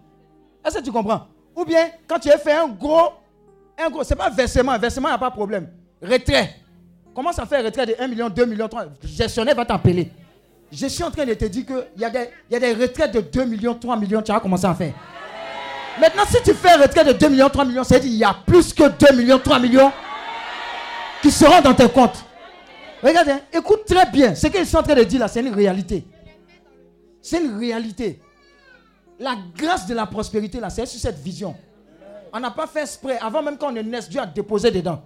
Est-ce que tu comprends? Ou bien, quand tu as fait un gros, un gros, c'est pas versement, versement, il n'y a pas de problème. Retrait. Comment ça fait retrait de 1 million, 2 millions, 3 Le gestionnaire va t'appeler. Je suis en train de te dire qu'il y, a des- y a des retraits de 2 millions, 3 millions, tu vas commencer à faire. Maintenant, si tu fais un retrait de 2 millions, 3 millions, ça veut dire qu'il y a plus que 2 millions, 3 millions qui seront dans tes comptes. Regardez, hein, écoute très bien. Ce qu'ils sont en train de dire là, c'est une réalité. C'est une réalité. La grâce de la prospérité, là, c'est sur cette vision. On n'a pas fait exprès. Avant même qu'on ne naisse, Dieu a déposé dedans.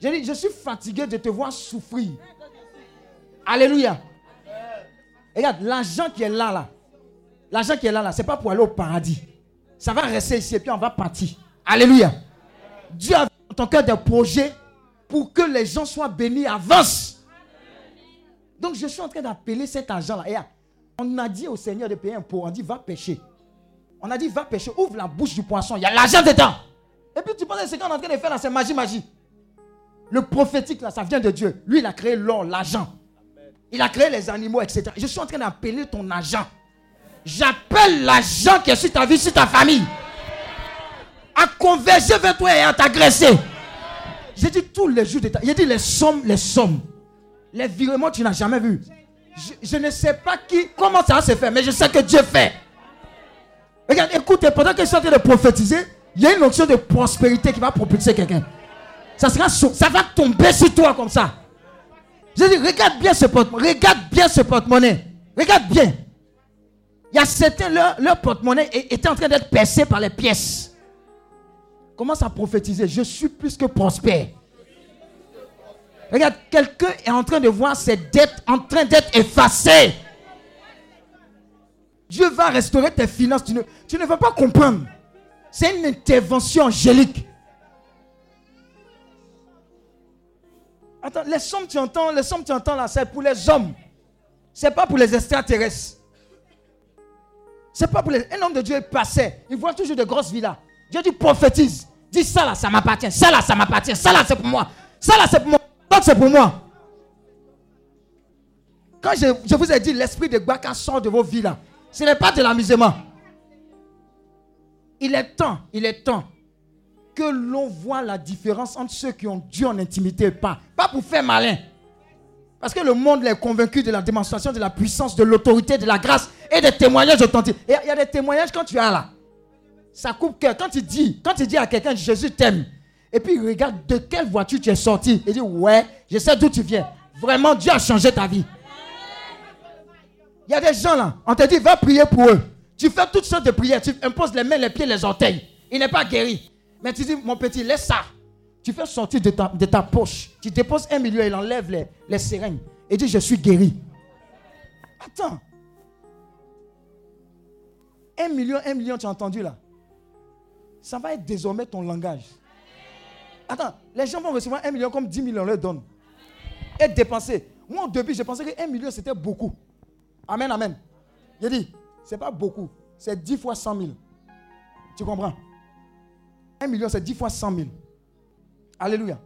J'ai dit, je suis fatigué de te voir souffrir. Alléluia. Regarde, l'argent qui est là, là, l'argent qui est là, là, c'est pas pour aller au paradis. Ça va rester ici et puis on va partir. Alléluia. Dieu a dans ton cœur des projets pour que les gens soient bénis avance. Donc je suis en train d'appeler cet argent-là. On a dit au Seigneur de payer un pot. On dit va pêcher. On a dit va pêcher, ouvre la bouche du poisson. Il y a l'argent dedans. Et puis tu penses que ce qu'on est en train de faire là, c'est magie, magie. Le prophétique là, ça vient de Dieu. Lui, il a créé l'or, l'argent. Il a créé les animaux, etc. Je suis en train d'appeler ton argent. J'appelle l'argent qui est sur ta vie, sur ta famille. À converger vers toi et à t'agresser. J'ai dit tous les jours de. J'ai dit les sommes, les sommes. Les virements, tu n'as jamais vu. Je, je ne sais pas qui, comment ça va se faire, mais je sais que Dieu fait. Regarde, écoute, pendant que je suis en train de prophétiser, il y a une notion de prospérité qui va propulser quelqu'un. Ça, sera, ça va tomber sur toi comme ça. J'ai dit, regarde bien ce porte-monnaie. Regarde bien ce porte-monnaie. Regarde bien. Il y a certains, leur, leur porte-monnaie était en train d'être percé par les pièces. Commence à prophétiser. Je suis plus que prospère. Regarde, quelqu'un est en train de voir ses dettes en train d'être effacées. Dieu va restaurer tes finances. Tu ne, tu ne vas pas comprendre. C'est une intervention angélique. Attends, les sommes tu entends, les sommes tu entends là, c'est pour les hommes. C'est pas pour les extraterrestres. C'est pas pour les. Un homme de Dieu est passé. Il voit toujours de grosses villas. Dieu dit prophétise. Dis ça là, ça m'appartient. Ça là, ça m'appartient. Ça là, c'est pour moi. Ça là, c'est pour moi. C'est pour moi. Quand je, vous ai dit l'esprit de Gbaka sort de vos vies là, ce n'est pas de l'amusement. Il est temps, il est temps que l'on voit la différence entre ceux qui ont Dieu en intimité et pas. Pas pour faire malin. Parce que le monde est convaincu de la démonstration de la puissance, de l'autorité, de la grâce et des témoignages authentiques. Et il y a des témoignages quand tu es là. Ça coupe cœur. Quand tu dis, quand tu dis à quelqu'un Jésus t'aime, et puis il regarde de quelle voiture tu es sorti, il dit Ouais, je sais d'où tu viens. Vraiment, Dieu a changé ta vie. Il y a des gens là, on te dit Va prier pour eux. Tu fais toutes sortes de prières, tu imposes les mains, les pieds, les orteils. Il n'est pas guéri. Mais tu dis Mon petit, laisse ça. Tu fais sortir de ta, poche. Tu déposes un million, il enlève les, les seringues. Et dit Je suis guéri. Attends. Un million, un million, tu as entendu là Ça va être désormais ton langage. Attends, les gens vont recevoir un million comme 10 millions leur donne. Et dépenser. Moi, au début, je pensais que 1 million, c'était beaucoup. Amen, amen. J'ai dit, c'est pas beaucoup. C'est 10 fois 100 000. Tu comprends? 1 million, c'est 10 fois 100 000. Alléluia.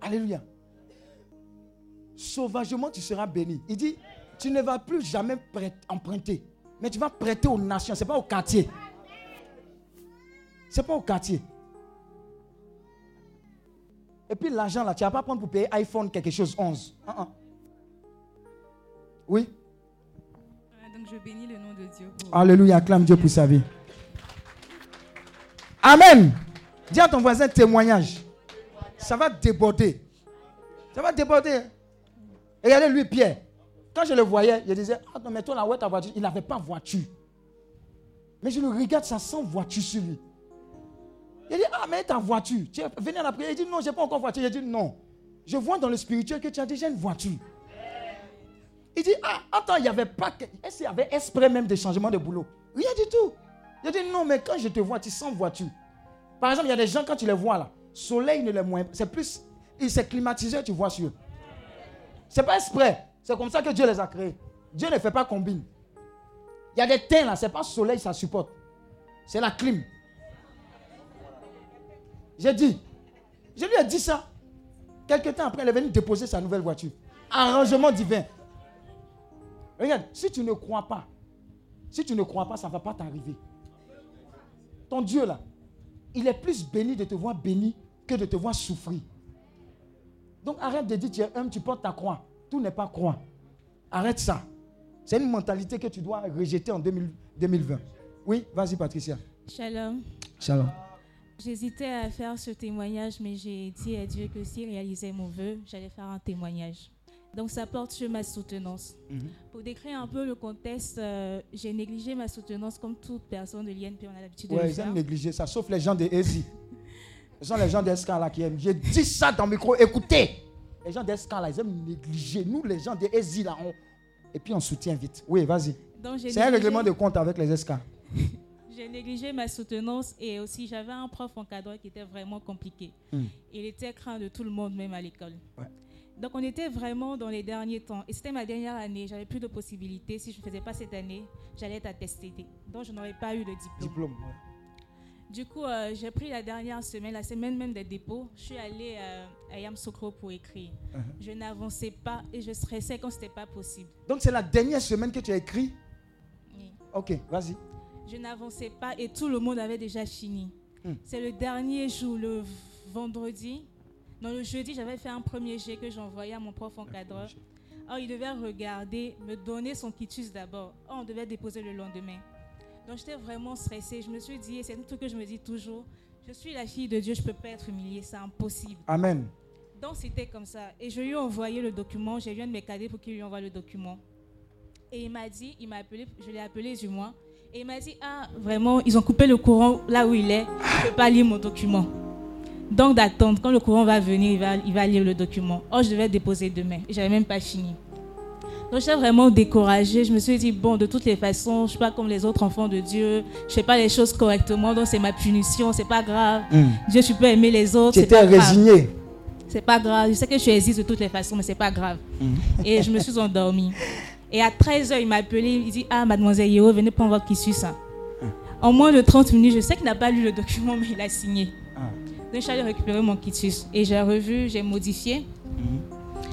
Alléluia. Sauvagement, tu seras béni. Il dit, tu ne vas plus jamais emprunter. Mais tu vas prêter aux nations. Ce n'est pas au quartier. Ce n'est pas au quartier. Et puis l'argent là, tu ne vas pas prendre pour payer iPhone quelque chose 11. Uh -uh. Oui. Donc je bénis le nom de Dieu. Pour... Alléluia, acclame Dieu pour sa vie. Amen. Dis à ton voisin témoignage. Ça va déborder. Ça va déborder. Regardez lui, Pierre. Quand je le voyais, je disais, ah non, mais toi là, où est ta voiture? Il n'avait pas voiture. Mais je le regarde, ça sent voiture sur lui. Il dit, ah, mais ta voiture. Tu es venu à la prière. Il dit, non, je n'ai pas encore voiture. Il dit, non. Je vois dans le spirituel que tu as déjà une voiture. Il dit, ah, attends, il n'y avait pas. Est-ce qu'il y avait esprit même de changement de boulot? Rien du tout. Il dit, non, mais quand je te vois, tu sens voiture. Par exemple, il y a des gens, quand tu les vois là, soleil ne les moins. C'est plus. Il s'est climatisé, tu vois sur eux. C'est pas exprès. C'est comme ça que Dieu les a créés. Dieu ne fait pas combine. Il y a des teints là, c'est pas soleil, ça supporte. C'est la clim. J'ai dit, je lui ai dit ça. Quelque temps après, elle est venue déposer sa nouvelle voiture. Arrangement divin. Regarde, si tu ne crois pas, si tu ne crois pas, ça ne va pas t'arriver. Ton Dieu là, il est plus béni de te voir béni que de te voir souffrir. Donc arrête de dire tu es homme, tu portes ta croix. Tout n'est pas croix. Arrête ça. C'est une mentalité que tu dois rejeter en 2020. Oui, vas-y Patricia. Shalom. Shalom. J'hésitais à faire ce témoignage, mais j'ai dit à Dieu que s'il réalisait mon vœu, j'allais faire un témoignage. Donc ça porte sur ma soutenance. Mm -hmm. Pour décrire un peu le contexte, euh, j'ai négligé ma soutenance comme toute personne de l'INP, on a l'habitude de le ils faire. aiment négliger ça, sauf les gens de ESI. Ce sont les gens d'Escan là qui aiment. J'ai dit ça dans le micro, écoutez. Les gens d'Escan là, ils aiment négliger. Nous, les gens de ESI là, on... et puis on soutient vite. Oui, vas-y. C'est un règlement de compte avec les Escan. J'ai négligé ma soutenance et aussi j'avais un prof encadreur qui était vraiment compliqué. Hmm. Il était craint de tout le monde, même à l'école. Ouais. Donc on était vraiment dans les derniers temps. Et c'était ma dernière année. J'avais plus de possibilités. Si je ne faisais pas cette année, j'allais être attestée. Donc je n'aurais pas eu le diplôme. Diplôme, ouais. Du coup, euh, j'ai pris la dernière semaine, la semaine même des dépôts. Je suis allée euh, à Yamsoukro pour écrire. Uh-huh. Je n'avançais pas et je stressais quand ce n'était pas possible. Donc c'est la dernière semaine que tu as écrit? Oui. Ok, vas-y. Je n'avançais pas et tout le monde avait déjà fini. Hmm. C'est le dernier jour, le vendredi. Non, le jeudi, j'avais fait un premier jet que j'envoyais à mon prof encadreur. Oh, il devait regarder, me donner son quitus d'abord. Oh, on devait déposer le lendemain. Donc j'étais vraiment stressée. Je me suis dit, et c'est un truc que je me dis toujours, je suis la fille de Dieu, je ne peux pas être humiliée, c'est impossible. Amen. Donc c'était comme ça. Et je lui ai envoyé le document, j'ai vu un de mes cadets pour qu'il lui envoie le document. Et il m'a dit, il m'a appelé, je l'ai appelé du moins, Et il m'a dit, ah, vraiment, ils ont coupé le courant là où il est. Je ne peux pas lire mon document. Donc d'attendre, quand le courant va venir, il va, il va lire le document. Oh, je devais déposer demain. Je n'avais même pas fini. Donc j'étais vraiment découragée. Je me suis dit, bon, de toutes les façons, je ne suis pas comme les autres enfants de Dieu. Je ne fais pas les choses correctement, donc c'est ma punition, c'est pas grave. Mm. Dieu, tu peux aimer les autres. Tu c'est étais pas grave. résigné. C'est pas grave. Je sais que je existe de toutes les façons, mais c'est pas grave. Mm. Et je me suis endormie. Et à 13h, il m'a appelé. Il dit Ah, mademoiselle Yeo, venez prendre votre quitus. hein. En moins de 30 minutes, je sais qu'il n'a pas lu le document, <laughs> mais il a signé. Donc, je suis allée récupérer mon quitus. Et j'ai revu, j'ai modifié.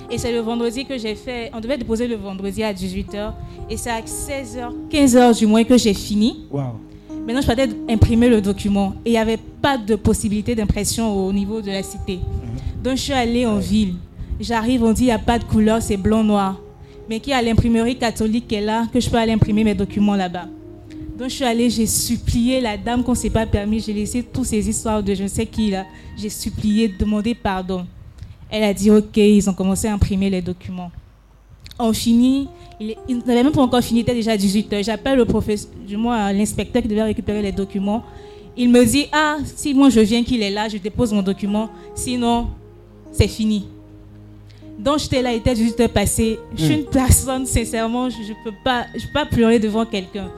Et c'est le vendredi que j'ai fait. On devait déposer le vendredi à 18h. Et c'est à 16h, 15h du moins que j'ai fini. Wow. Maintenant, je partais imprimer le document et il n'y avait pas de possibilité d'impression au niveau de la cité. Donc, je suis allée en ville. J'arrive, on dit il n'y a pas de couleur, c'est blanc-noir. Mais qui a l'imprimerie catholique qui est là, que je peux aller imprimer mes documents là-bas. Donc, je suis allée, j'ai supplié la dame qu'on ne s'est pas permis. J'ai laissé toutes ces histoires de je ne sais qui là. J'ai supplié, demandé pardon. Elle a dit ok, ils ont commencé à imprimer les documents. On finit, il, il n'avait même pas encore fini, il était déjà 18h. J'appelle le professeur, du moins l'inspecteur qui devait récupérer les documents. Il me dit Ah, si moi je viens qu'il est là, je dépose mon document. Sinon, c'est fini. Donc j'étais là, était 18h passé. Je suis une personne, sincèrement, je ne peux, pas, je peux pas pleurer devant quelqu'un.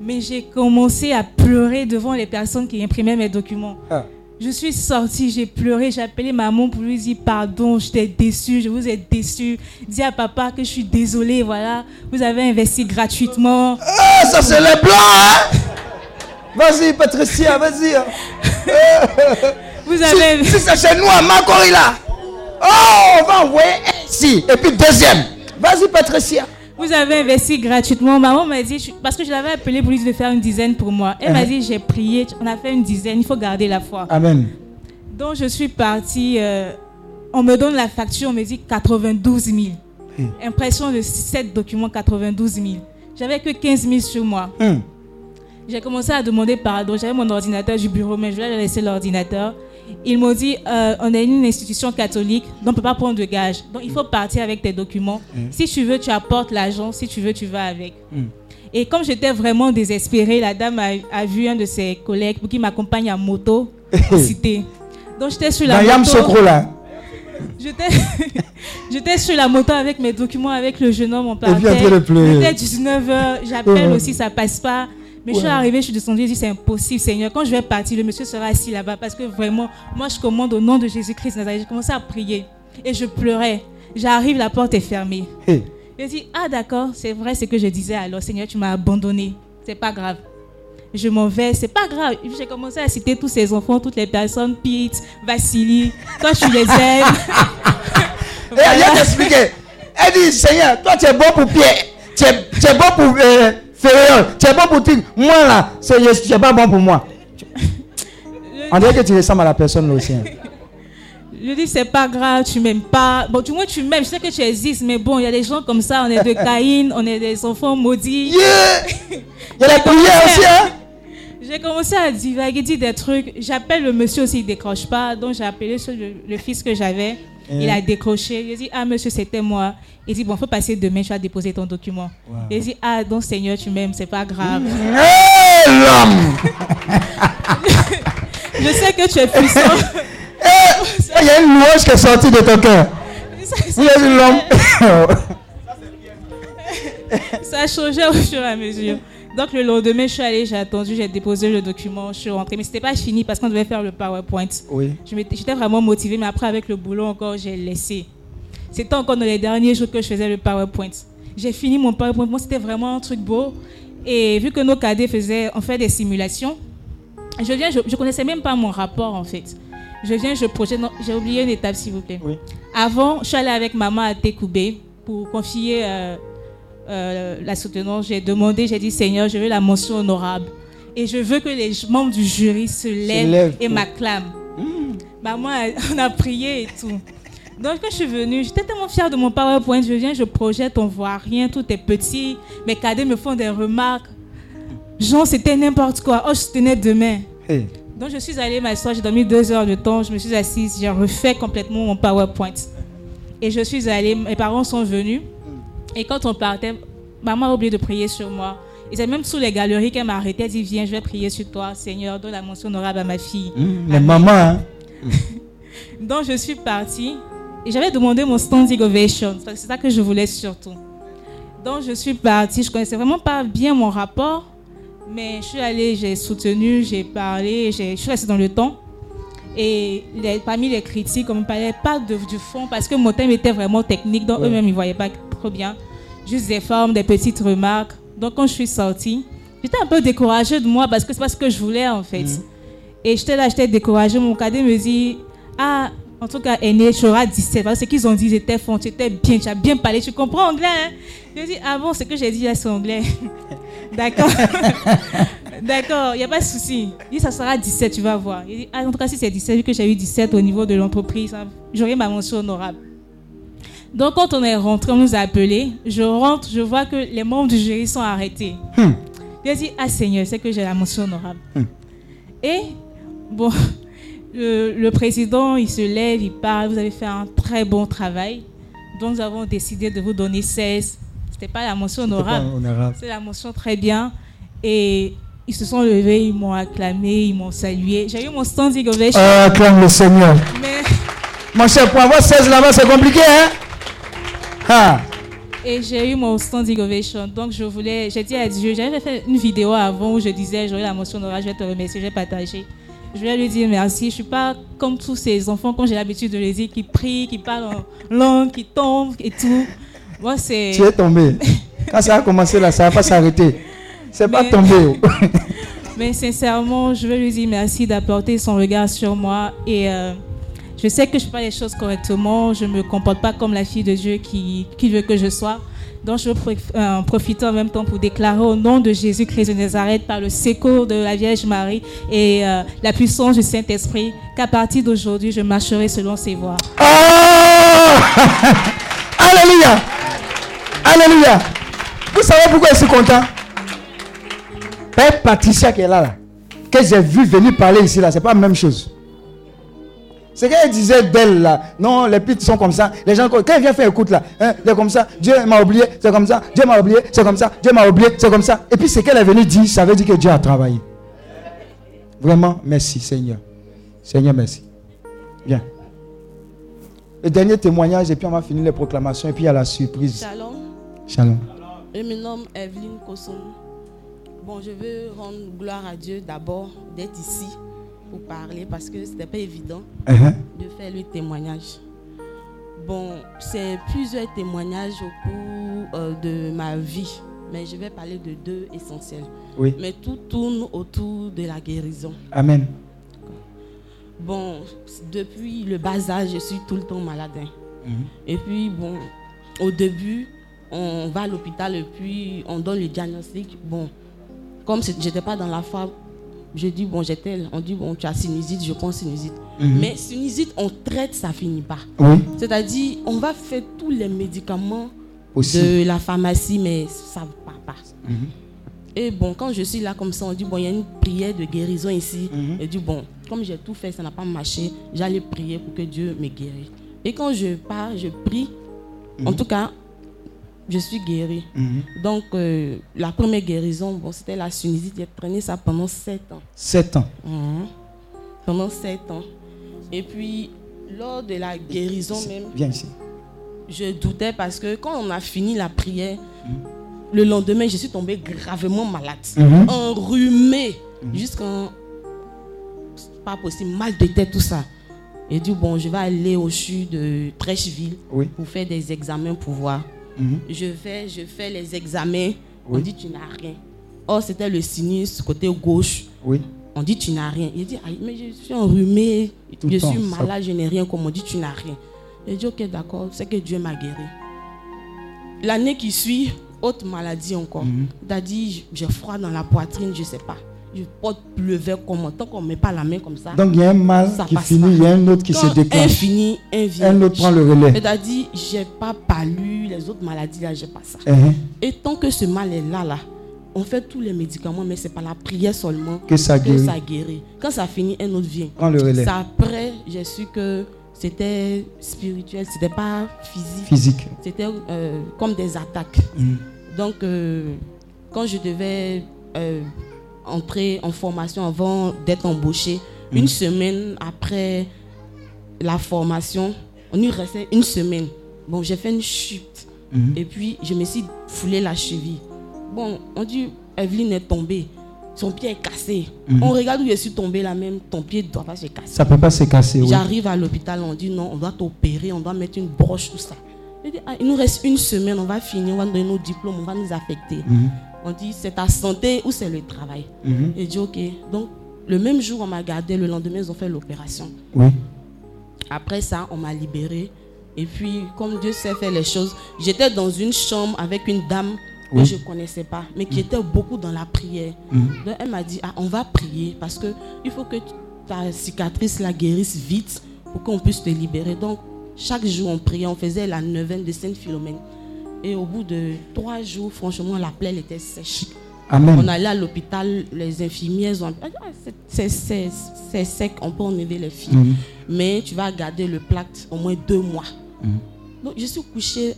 Mais j'ai commencé à pleurer devant les personnes qui imprimaient mes documents. Ah. Je suis sortie, j'ai pleuré, j'ai appelé maman pour lui dire pardon, j'étais déçue, je vous ai déçu. Dis à papa que je suis désolée, voilà. Vous avez investi gratuitement. Ah, ça c'est les blancs, hein? Vas-y, Patricia, vas-y. hein. <laughs> Vous avez... Si, si c'est chez nous à Macorila. Oh, on va envoyer. Et puis deuxième. Vas-y, Patricia. Vous avez investi gratuitement. Maman m'a dit, parce que je l'avais appelé pour lui de faire une dizaine pour moi. Elle m'a Uh-huh. dit, j'ai prié, on a fait une dizaine, il faut garder la foi. Amen. Donc je suis partie, euh, on me donne la facture, on me dit 92 000. Hmm. Impression de 7 documents, 92 000. J'avais que 15 000 sur moi. Hmm. J'ai commencé à demander pardon. J'avais mon ordinateur du bureau, mais je voulais laisser l'ordinateur. Ils m'ont dit, euh, on est une institution catholique, donc on ne peut pas prendre de gage. Donc il faut partir avec tes documents. Mm. Si tu veux, tu apportes l'argent. Si tu veux, tu vas avec. Mm. Et comme j'étais vraiment désespérée, la dame a, a vu un de ses collègues pour qui m'accompagne en moto en cité. Donc j'étais sur la Mayam moto. Sokro là. <laughs> J'étais sur la moto avec mes documents, avec le jeune homme, en partait. pleurer. Il était 19h, j'appelle Ouais. aussi, ça passe pas. Mais je suis arrivée, je suis descendue, j'ai dit c'est impossible, Seigneur. Quand je vais partir, le monsieur sera assis là-bas parce que vraiment, moi je commande au nom de Jésus-Christ Nazareth. J'ai commencé à prier et je pleurais. J'arrive, la porte est fermée. Hey. Je dis ah d'accord, c'est vrai ce que je disais alors, Seigneur, tu m'as abandonné. C'est pas grave. Je m'en vais, c'est pas grave. J'ai commencé à citer tous ces enfants, toutes les personnes, Pete, Vassili, toi tu les aimes. Et elle vient t'expliquer. Elle dit, Seigneur, toi tu es bon pour Pierre. Tu es, tu es bon pour euh, Ferreur. Tu es bon pour Tigre. Moi là, c'est- je tu n'es pas bon pour moi. <laughs> On dirait que tu ressembles à la personne là aussi. hein. Je dis, c'est pas grave, tu m'aimes pas. Bon, du moins, tu m'aimes, je sais que tu existes, mais bon, il y a des gens comme ça, on est de <laughs> Caïn, on est des enfants maudits. Il y a la prière aussi, hein? J'ai commencé à divaguer, dire des trucs. J'appelle le monsieur aussi, il décroche pas. Donc, j'ai appelé le, le fils que j'avais. Il a décroché. J'ai dit, ah, monsieur, c'était moi. Il dit, bon, faut passer demain, je vais déposer ton document. Il dit, ah, donc, Seigneur, tu m'aimes, c'est pas grave. Hey, l'homme <laughs> <laughs> je sais que tu es puissant. <laughs> Eh, Il y a une louange qui est sortie de ton cœur. Il a l'homme. Ça a changé au fur et à mesure. Donc le lendemain, je suis allée, j'ai attendu, j'ai déposé le document, je suis rentrée. Mais c'était pas fini parce qu'on devait faire le PowerPoint. Oui. J'étais vraiment motivée, mais après avec le boulot encore, j'ai laissé. C'était encore dans les derniers jours que je faisais le PowerPoint. J'ai fini mon PowerPoint. Moi, c'était vraiment un truc beau. Et vu que nos cadets faisaient, on fait des simulations, je viens, je, je connaissais même pas mon rapport en fait. Je viens, je projette. J'ai oublié une étape, s'il vous plaît. Oui. Avant, je suis allée avec maman à Tekoubé pour confier euh, euh, la soutenance. J'ai demandé, j'ai dit Seigneur, je veux la mention honorable. Et je veux que les membres du jury se lèvent, lèvent, et m'acclament. Maman, <laughs> a- on a prié et tout. Donc, quand je suis venue, j'étais tellement fière de mon PowerPoint. Je viens, je projette, on voit rien, tout est petit. Mes cadets me font des remarques. Genre, c'était n'importe quoi. Oh, je tenais demain. Hey. Donc, je suis allée m'asseoir, j'ai dormi deux heures de temps. Je me suis assise, j'ai refait complètement mon PowerPoint. Et je suis allée, mes parents sont venus. Et quand on partait, maman a oublié de prier sur moi. Et c'est même sous les galeries qu'elle m'a arrêté. Elle dit Viens, je vais prier sur toi, Seigneur, donne la mention honorable à ma fille. Hum, Mais maman, hein, <laughs> Donc je suis partie et j'avais demandé mon standing ovation. parce que C'est ça que je voulais surtout. Donc je suis partie. Je connaissais vraiment pas bien mon rapport, mais je suis allée, j'ai soutenu, j'ai parlé, je suis restée dans le temps. Et les- parmi les critiques, on ne me parlait pas de- du fond parce que mon thème était vraiment technique, donc Ouais. eux-mêmes ils ne voyaient pas trop bien. Juste des formes, des petites remarques. Donc quand je suis sortie, j'étais un peu découragée de moi parce que c'est pas ce que je voulais en fait. Et j'étais là, j'étais découragée. Mon cadet me dit Ah, en tout cas, aîné, tu auras 17. Parce que ce qu'ils ont dit, c'était fond, tu étais bien, tu as bien parlé, tu comprends anglais. Hein? Je dis Ah bon, ce que j'ai dit là, c'est anglais. <laughs> D'accord. <laughs> D'accord, il n'y a pas de souci. Il dit Ça sera 17, tu vas voir. Il dit Ah, en tout cas, si c'est 17, vu que j'ai eu 17 au niveau de l'entreprise, hein, j'aurai ma mention honorable. Donc, quand on est rentré, on nous a appelés. Je rentre, je vois que les membres du jury sont arrêtés. Il a dit Ah, Seigneur, c'est que j'ai la mention honorable. Et, bon, <laughs> le, le président, il se lève, il parle. Vous avez fait un très bon travail. Donc, nous avons décidé de vous donner 16. C'était pas la mention honorable. C'est la mention très bien. Et ils se sont levés, ils m'ont acclamé, ils m'ont salué. J'ai eu mon standing ovation. Ah, acclame le Seigneur. Mais- Mon cher, pour avoir 16 là-bas, c'est compliqué, hein? Ah. Et j'ai eu mon standing ovation. Donc, je voulais, j'ai dit à Dieu, j'avais fait une vidéo avant où je disais, j'aurai la mention honorable, je vais te remercier, je vais partager. Je vais lui dire merci. Je ne suis pas comme tous ces enfants, comme j'ai l'habitude de les dire, qui prient, qui parlent en langue, qui tombent et tout. Moi, c'est. Tu es tombé. <laughs> Quand ça a commencé là, ça va pas s'arrêter. C'est pas tombé. <laughs> Mais sincèrement, je veux lui dire merci d'apporter son regard sur moi. Et euh, je sais que je fais pas les choses correctement. Je ne me comporte pas comme la fille de Dieu qui, qui veut que je sois. Donc, je veux euh, profiter en même temps pour déclarer au nom de Jésus-Christ de Nazareth, par le secours de la Vierge Marie et euh, la puissance du Saint-Esprit, qu'à partir d'aujourd'hui, je marcherai selon ses voies. <laughs> Alléluia. Alléluia. Vous savez pourquoi je suis content? Père Patricia qui est là, là, que j'ai vu venir parler ici, là, c'est pas la même chose. C'est qu'elle disait d'elle, là. Non, les pites sont comme ça. Les gens, quand elle vient faire écoute, là, hein, c'est comme ça. Dieu m'a oublié, c'est comme ça. Dieu m'a oublié, c'est comme ça. Dieu m'a oublié, c'est comme ça. Et puis, ce qu'elle est venue dire, ça veut dire que Dieu a travaillé. Vraiment, merci, Seigneur. Seigneur, merci. Bien. Le dernier témoignage, et puis on va finir les proclamations, et puis il y a la surprise. Shalom. Je me nomme Evelyne Kosson. Bon, je veux rendre gloire à Dieu d'abord d'être ici pour parler parce que c'était pas évident Uh-huh. de faire le témoignage. Bon, c'est plusieurs témoignages au cours euh, de ma vie, mais je vais parler de deux essentiels. Oui. Mais tout tourne autour de la guérison. Amen. Bon, depuis le bas âge, je suis tout le temps malade. hein. Mhm. Et puis, bon, au début, on va à l'hôpital et puis on donne le diagnostic. Bon, comme c'est- j'étais pas dans la foi, je dis, bon, j'étais, on dit, bon, tu as sinusite, je prends sinusite. Mhm. Mais sinusite, on traite, ça finit pas. Oui. C'est-à-dire, on va faire tous les médicaments Aussi. de la pharmacie, mais ça ne part pas. Mhm. Et bon, quand je suis là comme ça, on dit, bon, il y a une prière de guérison ici. Mhm. Et dit, bon, comme j'ai tout fait, ça n'a pas marché, j'allais prier pour que Dieu me guérisse. Et quand je pars, je prie. En tout cas, je suis guérie. Mhm. Donc, euh, la première guérison, bon, c'était la sinusite. J'ai traîné ça pendant sept ans. Sept ans. Mhm. Pendant sept ans. Et puis, lors de la guérison même, Viens ici. je doutais parce que quand on a fini la prière, le lendemain, je suis tombée gravement malade. Mhm. Enrhumée. Jusqu'en. Pas possible, mal de tête, tout ça. Et dit, bon, je vais aller au CHU de Trècheville Oui. pour faire des examens pour voir. Mhm. Je vais, je fais les examens. On dit, tu n'as rien. Or, c'était le sinus côté gauche. Oui. On dit, tu n'as rien. Il dit, Aïe, mais je suis enrhumé, Tout je temps, suis ça- malade, je n'ai rien. Comme on dit, tu n'as rien. Il dit, ok, d'accord, c'est que Dieu m'a guéri. L'année qui suit, autre maladie encore. Il a dit, j'ai froid dans la poitrine, je ne sais pas. Je porte pleuver comment Tant qu'on ne met pas la main comme ça. Donc il y a un mal qui finit, il y a un autre qui Quand se déclenche. Un finit, un vient. Un autre prend le relais. Dit, j'ai pas palu, les autres maladies là, j'ai pas ça. Mhm. Et tant que ce mal est là, là, on fait tous les médicaments, mais c'est pas la prière seulement Que ça guérit. ça guérit. Quand ça finit, un autre vient. Prends le relais. Après, j'ai su que c'était spirituel, c'était pas physique. Physique. C'était euh, comme des attaques. Mhm. Donc, euh, quand je devais euh, entrer en formation avant d'être embauchée, Mhm. une semaine après la formation, on y restait une semaine. Bon, j'ai fait une chute. Mhm. Et puis, je me suis foulé la cheville. Bon, on dit, Evelyne est tombée. Son pied est cassé. Mhm. On regarde où je suis tombée là même. Ton pied ne doit pas se casser. Ça peut pas se casser, oui. J'arrive à l'hôpital, on dit non, on doit t'opérer, on doit mettre une broche, tout ça. Ah, il nous reste une semaine, on va finir, on va nous donner nos diplômes, on va nous affecter. Mhm. On dit, c'est ta santé ou c'est le travail Mhm. Et dit, ok. Donc, le même jour, on m'a gardé, le lendemain, ils ont fait l'opération. Oui. Après ça, on m'a libéré. Et puis, comme Dieu sait faire les choses, j'étais dans une chambre avec une dame que je ne connaissais pas, mais qui était beaucoup dans la prière. Mhm. Donc, elle m'a dit, ah, on va prier parce que il faut que ta cicatrice la guérisse vite pour qu'on puisse te libérer. Donc, chaque jour, on priait, on faisait la neuvaine de Sainte-Philomène. Et au bout de trois jours, franchement, la plaie elle était sèche. Amen. On allait à l'hôpital, les infirmières ont dit, Ah, c'est- sec, on peut enlever les filles. Mhm. Mais tu vas garder le plaque au moins deux mois. Mhm. Donc, je suis couchée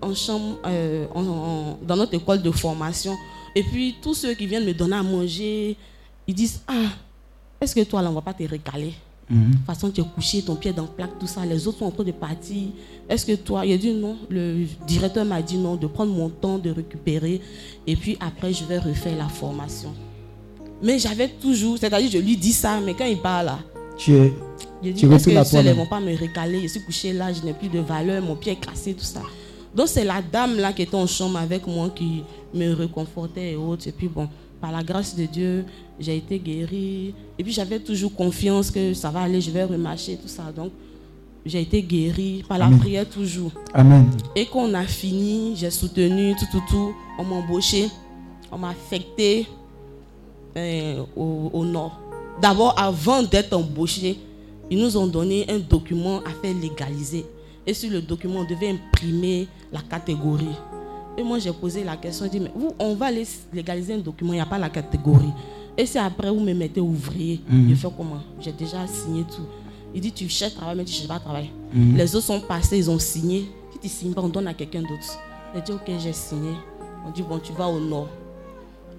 en chambre, euh, en- en- dans notre école de formation. Et puis, tous ceux qui viennent me donner à manger, ils disent Ah, est-ce que toi, là, on va pas te Mhm. De toute façon, tu es couché, ton pied dans le plaque, tout ça. Les autres sont en train de partir. Est-ce que toi, il a dit non. Le directeur m'a dit non, de prendre mon temps, de récupérer. Et puis après, je vais refaire la formation. Mais j'avais toujours, c'est-à-dire, je lui dis ça, mais quand il parle là, Tu es. je dis, est-ce à que ceux-là toi-même? vont pas me récaler? Je suis couché là, je n'ai plus de valeur, mon pied est cassé, tout ça. Donc c'est la dame là qui était en chambre avec moi qui me réconfortait et autres. Et puis bon, par la grâce de Dieu, j'ai été guérie. Et puis j'avais toujours confiance que ça va aller, je vais remarcher, tout ça. Donc j'ai été guérie par la Amen. prière toujours. Amen. Et quand on a fini, j'ai soutenu tout, tout, tout. On m'a embauché, on m'a affecté euh, au, au nord. D'abord, avant d'être embauché, ils nous ont donné un document à faire légaliser. Et sur le document, on devait imprimer la catégorie. Et moi, j'ai posé la question, j'ai dit, mais vous, on va aller légaliser un document, il n'y a pas la catégorie. Et c'est après, vous me mettez ouvrier. Mhm. Je fais comment? J'ai déjà signé tout. Il dit, tu cherches travail, mais tu ne cherches pas travail. Mhm. Les autres sont passés, ils ont signé. Si tu ne signes pas, on donne à quelqu'un d'autre. J'ai dit, ok, j'ai signé. On dit, bon, tu vas au nord.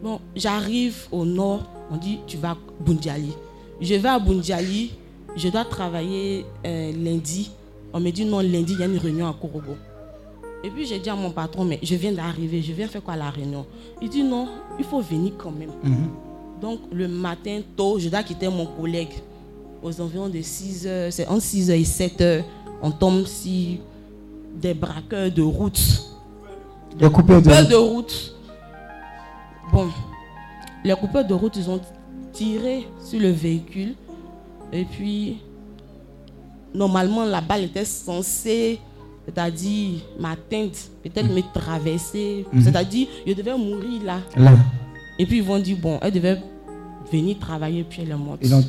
Bon, j'arrive au nord, on dit, tu vas à Bundiali. Je vais à Bundiali, je dois travailler euh, lundi. On me dit, non, lundi, il y a une réunion à Korobo. Et puis j'ai dit à mon patron, mais je viens d'arriver, je viens faire quoi à la réunion? Il dit, non, il faut venir quand même. Mhm. Donc le matin tôt, je dois quitter mon collègue aux environs de 6 heures, c'est entre 6 heures et 7 heures. On tombe sur des braqueurs de route. Des coupeurs de route. de route. Bon, les coupeurs de route, ils ont tiré sur le véhicule. Et puis, normalement, la balle était censée, c'est-à-dire m'atteindre, peut-être me traverser. Mhm. C'est-à-dire, je devais mourir là. Là. Et puis, ils vont dire, bon, elle devait venir travailler, puis elle est morte. Mhm.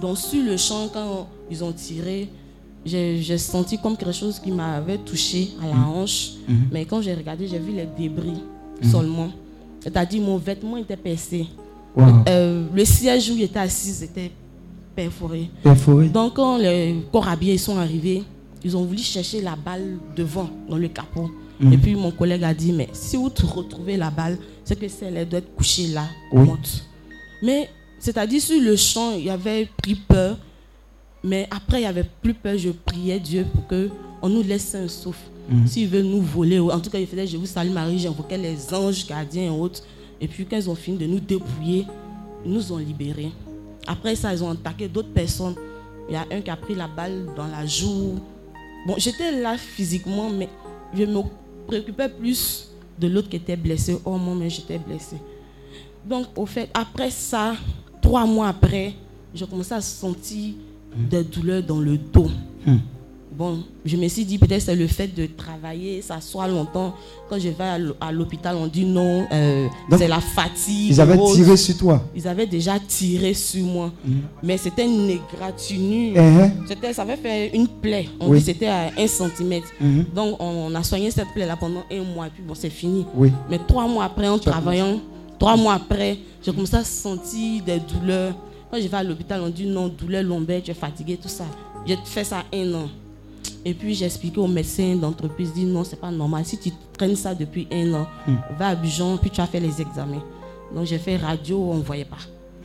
Donc sur le champ, quand ils ont tiré, j'ai senti comme quelque chose qui m'avait touché à la Mhm. hanche. Mais quand j'ai regardé, j'ai vu les débris seulement. C'est-à-dire mon vêtement était percé. Wow. Euh, le siège où il était assis était perforé. Perforé. Donc quand les corps habillés sont arrivés, ils ont voulu chercher la balle devant, dans le capot. Mhm. Et puis mon collègue a dit, mais si vous retrouvez la balle, c'est que celle elle doit être couchée là, Oui. morte. Mais c'est-à-dire sur le champ, il y avait pris peur. Mais après, il n'y avait plus peur. Je priais Dieu pour que on nous laisse un souffle. Mhm. S'il veut nous voler, en tout cas, il faisait Je vous salue Marie, j'invoquais les anges gardiens et autres. Et puis, quand ils ont fini de nous dépouiller, ils nous ont libérés. Après ça, ils ont attaqué d'autres personnes. Il y a un qui a pris la balle dans la joue. Bon, j'étais là physiquement, mais je me préoccupais plus de l'autre qui était blessé. Oh, moi, mais j'étais blessé. Donc, au fait, après ça, trois mois après, j'ai commencé à sentir des douleurs dans le dos. Hmm. Bon, je me suis dit peut-être c'est le fait de travailler, s'asseoir longtemps. Quand je vais à l'hô- à l'hôpital, on dit non, euh, c'est la fatigue. ils avaient tiré sur toi. Ils avaient déjà tiré sur moi. Mhm. Mais c'était une égratignure. Uh-huh. C'était, ça avait fait une plaie. On Oui. dit c'était à 1 cm. Mhm. Donc on a soigné cette plaie-là pendant un mois. Et puis bon, c'est fini. Oui. Mais trois mois après, en travaillant, trois mois après, j'ai commencé à sentir des douleurs. Quand je vais à l'hôpital, on dit non, douleur lombaire, tu es fatigué, tout ça. J'ai fait ça un an. Et puis j'ai expliqué au médecin d'entreprise, dit non, c'est pas normal. Si tu traînes ça depuis un an, Mm. va à Bijon, puis tu as fait les examens. Donc j'ai fait radio, on ne voyait pas.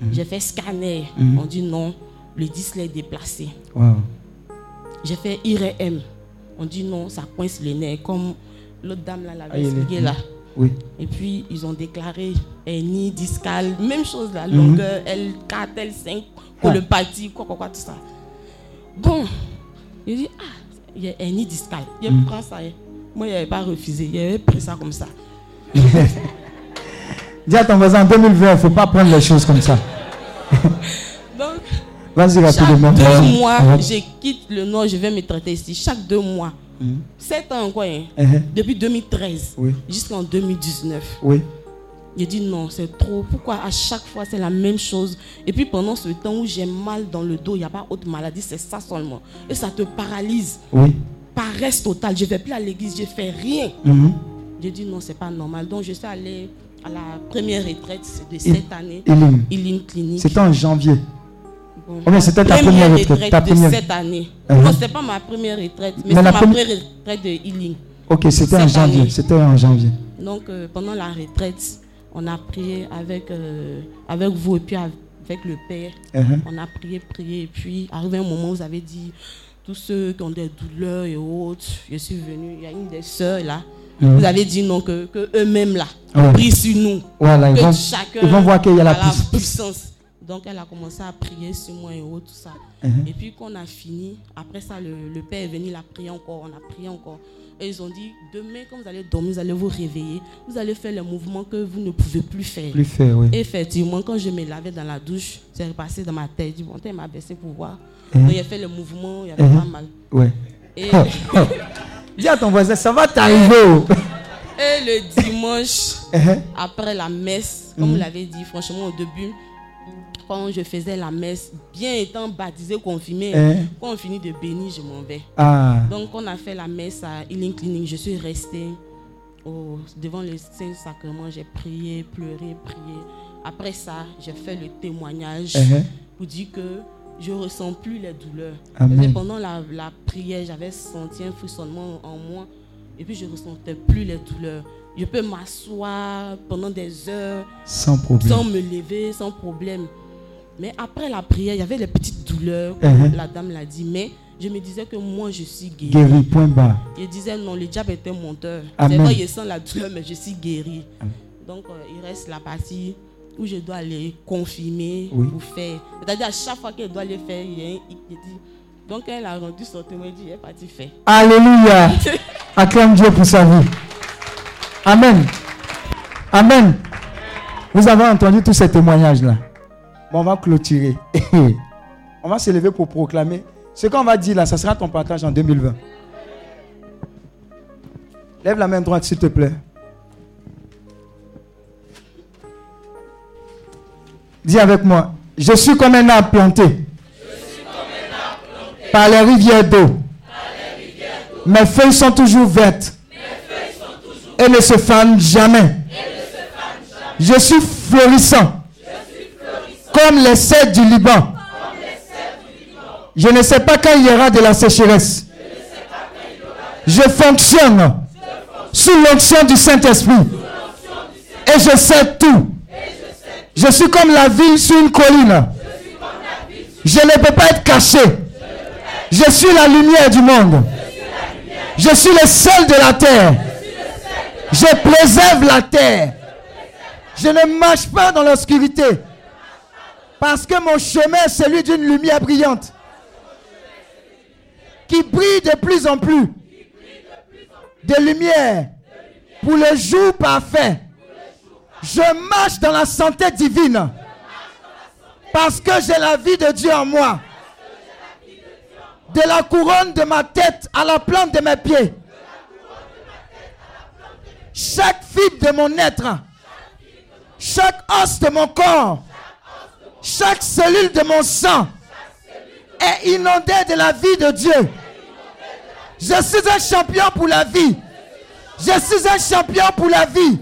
Mm. J'ai fait scanner, Mm. on dit non, le disque est déplacé. Wow. J'ai fait IRM, on dit non, ça coince les nerfs, comme l'autre dame là Ah, l'avait est- expliqué là. Oui. Et puis ils ont déclaré hernie discale, même chose la longueur, L4, L5, colopathie, quoi, quoi, quoi, tout ça. Bon, il dit, ah, il y a hernie discale. Il Mhm. prend ça. hein. Moi, il n'avait pas refusé, il avait pris ça comme ça. <laughs> Dis à ton voisin, en 2020, il ne faut pas prendre les choses comme ça. <laughs> Donc, Vas-y rapidement. chaque deux mois, je quitte le Nord, je vais me traiter ici. Chaque deux mois. Mhm. Sept ans quoi, hein. Mhm. Depuis 2013 Oui. jusqu'en 2019. Oui. J'ai dit non, c'est trop. Pourquoi à chaque fois c'est la même chose? Et puis pendant ce temps où j'ai mal dans le dos, il n'y a pas autre maladie, c'est ça seulement. Et ça te paralyse. Oui. Paresse totale. Je ne vais plus à l'église, je ne fais rien. Mhm. J'ai dit non, c'est pas normal. Donc je suis allée à la première retraite de Il- cette année. Elim. Elim Clinique. C'était en janvier. Bon, Oh, c'était ta première retraite. Ta de cette année. Uh-huh. Non, c'est pas ma première retraite, mais, Mais c'est ma première- retraite de healing. Ok, c'était en janvier. année. C'était en janvier. Donc euh, pendant la retraite, on a prié avec, euh, avec vous et puis avec le Père. Uh-huh. On a prié, prié. Et puis arrivé un moment où vous avez dit, tous ceux qui ont des douleurs et autres, je suis venu, il y a une des sœurs là. Mhm. Vous avez dit non, que, que eux-mêmes là, Ouais. prient sur nous. Voilà, ils que vont- chacun ils vont voir qu'il y a la puissance. puissance. Donc elle a commencé à prier sur moi et autres, tout ça. Et puis quand on a fini, après ça, le, le Père est venu, il a prié encore, on a prié encore. Et ils ont dit, demain, quand vous allez dormir, vous allez vous réveiller, vous allez faire les mouvements que vous ne pouvez plus faire. Plus faire, oui. Et effectivement, quand je me lavais dans la douche, c'est repassé dans ma tête. Je dis, bon, il m'a baissé pour voir. Mhm. Donc il a fait le mouvement, il y avait Mhm. pas mal. Ouais. Et, Dis à ton voisin, ça va t'arriver. oh. et le dimanche, Uh-huh. après la messe, comme Mhm. vous l'avez dit, franchement, au début, quand je faisais la messe, bien étant baptisé, confirmé, Mhm. quand on finit de bénir, je m'en vais. Ah. Donc, on a fait la messe à Healing Clinic. Je suis restée au- devant le Saint-Sacrement. J'ai prié, pleuré, prié. Après ça, j'ai fait le témoignage Mhm. pour dire que je ne ressens plus les douleurs. Mais pendant la, la prière, j'avais senti un frissonnement en moi et puis je ne ressentais plus les douleurs. Je peux m'asseoir pendant des heures Sans problème. sans me lever, sans problème. Mais après la prière, il y avait les petites douleurs, comme Mhm. la dame l'a dit. Mais je me disais que moi, je suis guérie. Guéri, point barre. Je disais non, le diable était monteur. Amen. C'est vrai, je sens la douleur, mais je suis guérie. Donc, euh, il reste la partie où je dois aller confirmer Oui. ou faire. C'est-à-dire, à chaque fois qu'elle doit aller faire, il y a un hic qui dit. Donc, elle a rendu son témoignage, elle est partie faire. Alléluia. <laughs> Acclame Dieu pour sa vie. Amen. Amen. Vous avez entendu tous ces témoignages-là? On va clôturer. <laughs> on va se lever pour proclamer. Ce qu'on va dire là, ça sera ton partage en 2020. Lève la main droite, s'il te plaît. Dis avec moi. Je suis comme un arbre planté. Par les rivières d'eau. Mes feuilles sont toujours vertes. Et ne se fanent jamais. Je suis florissant. Comme les cèdres du Liban. Je ne sais pas quand il y aura de la sécheresse. Je fonctionne sous l'onction du Saint-Esprit. Et je sais tout. Je suis comme la ville sur une colline. Je ne peux pas être caché. Je suis la lumière du monde. Je suis le sel de la terre. Je préserve la terre. Je ne marche pas dans l'obscurité. Parce que mon chemin est celui d'une lumière brillante. Qui brille de plus en plus. De lumière. Pour le jour parfait. Je marche dans la santé divine. Parce que j'ai la vie de Dieu en moi. De la couronne de ma tête à la plante de mes pieds. Chaque fibre de mon être. Chaque os de mon corps. Chaque cellule de mon sang est inondée de la vie de Dieu. Je suis un champion pour la vie. Je suis un champion pour la vie.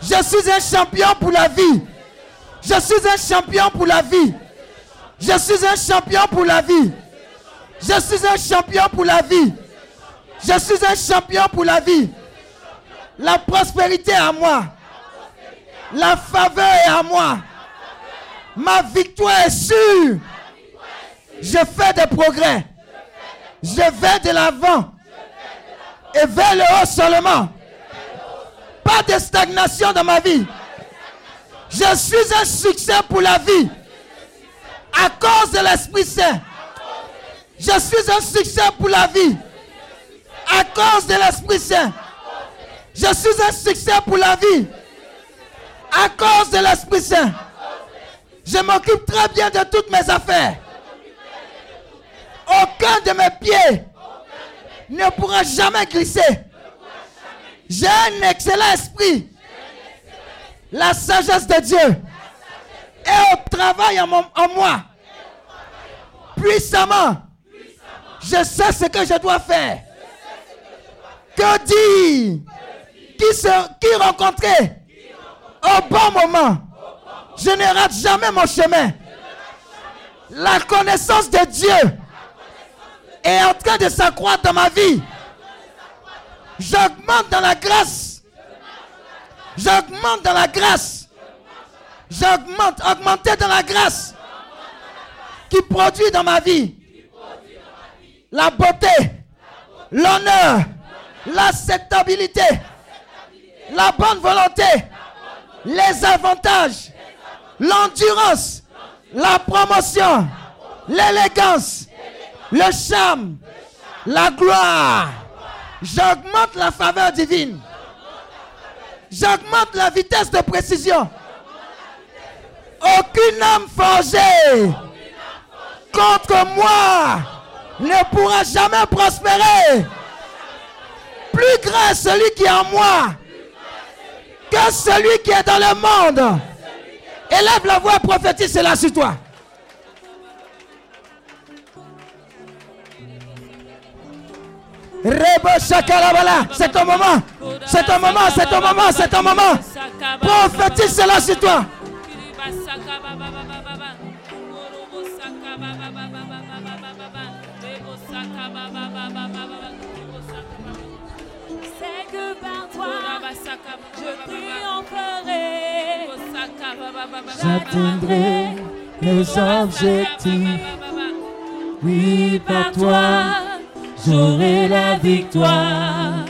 Je suis un champion pour la vie. Je suis un champion pour la vie. Je suis un champion pour la vie. Je suis un champion pour la vie. Je suis un champion pour la vie. La prospérité est à moi. La faveur est à moi. Ma victoire est sûre. Je fais des progrès. Je vais de l'avant. Et vers le haut seulement. Pas de stagnation dans ma vie. Je suis un succès pour la vie. À cause de l'Esprit Saint. Je suis un succès pour la vie. À cause de l'Esprit Saint. Je suis un succès pour la vie. À cause de l'Esprit Saint. Je m'occupe très bien de toutes mes affaires. Aucun de mes pieds ne pourra jamais glisser. J'ai un excellent esprit. La sagesse de Dieu est au travail en, moi. Puissamment. Je sais ce que je dois faire. Que dire? Qui, se, qui rencontrer Au bon moment? Je ne rate jamais mon chemin. La connaissance de Dieu est en train de s'accroître dans ma vie. J'augmente dans la grâce. J'augmente dans la grâce. J'augmente, augmenter dans la grâce qui produit dans ma vie la beauté, l'honneur, l'acceptabilité, la bonne volonté, les avantages, l'endurance, la promotion, l'élégance, le charme, la gloire. J'augmente la faveur divine. J'augmente la vitesse de précision. Aucune âme forgée contre moi ne pourra jamais prospérer. Plus grand celui qui est en moi que celui qui est dans le monde. Élève la voix, prophétise cela sur toi. C'est ton moment, c'est ton moment, c'est ton moment, c'est ton moment. Prophétise cela sur toi. Que par toi, je triompherai. J'atteindrai mes objectifs. Oui, par toi, j'aurai la victoire.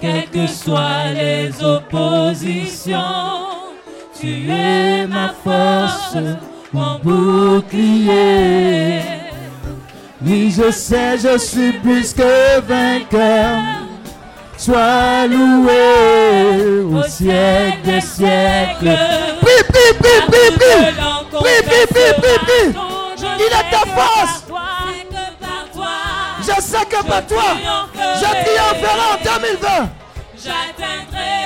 Quelles que soient les oppositions, tu es ma force, mon bouclier. Oui, je sais, je suis plus que vainqueur. Sois loué au siècle des siècles. Prie, prie, prie, prie, prie. Prie, prie, prie, prie, prie. Il est ta force. Je sais que par toi, je triompherai en 2020. J'atteindrai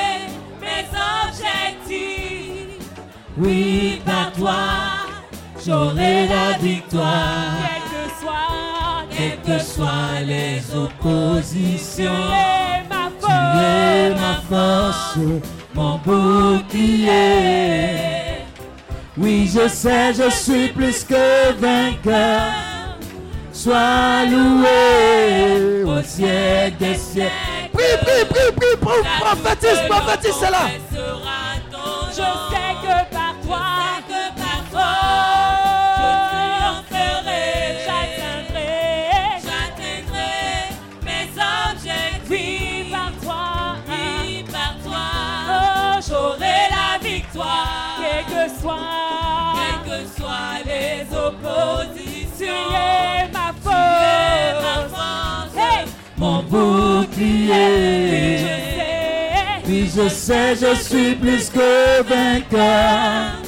mes objectifs. Oui, par toi, j'aurai la victoire. Quelles que soient, quelles que soient les oppositions, tu es ma force, mon bouclier. Oui, je sais, je suis plus que vainqueur. Sois loué au siècle des siècles. Prie, prie, prie, prie, prie, prophétise, prophétise cela. Je sais oppositions, tu es ma force, ma force, hey, Mon bouclier. Oui, je sais, je suis plus que vainqueur.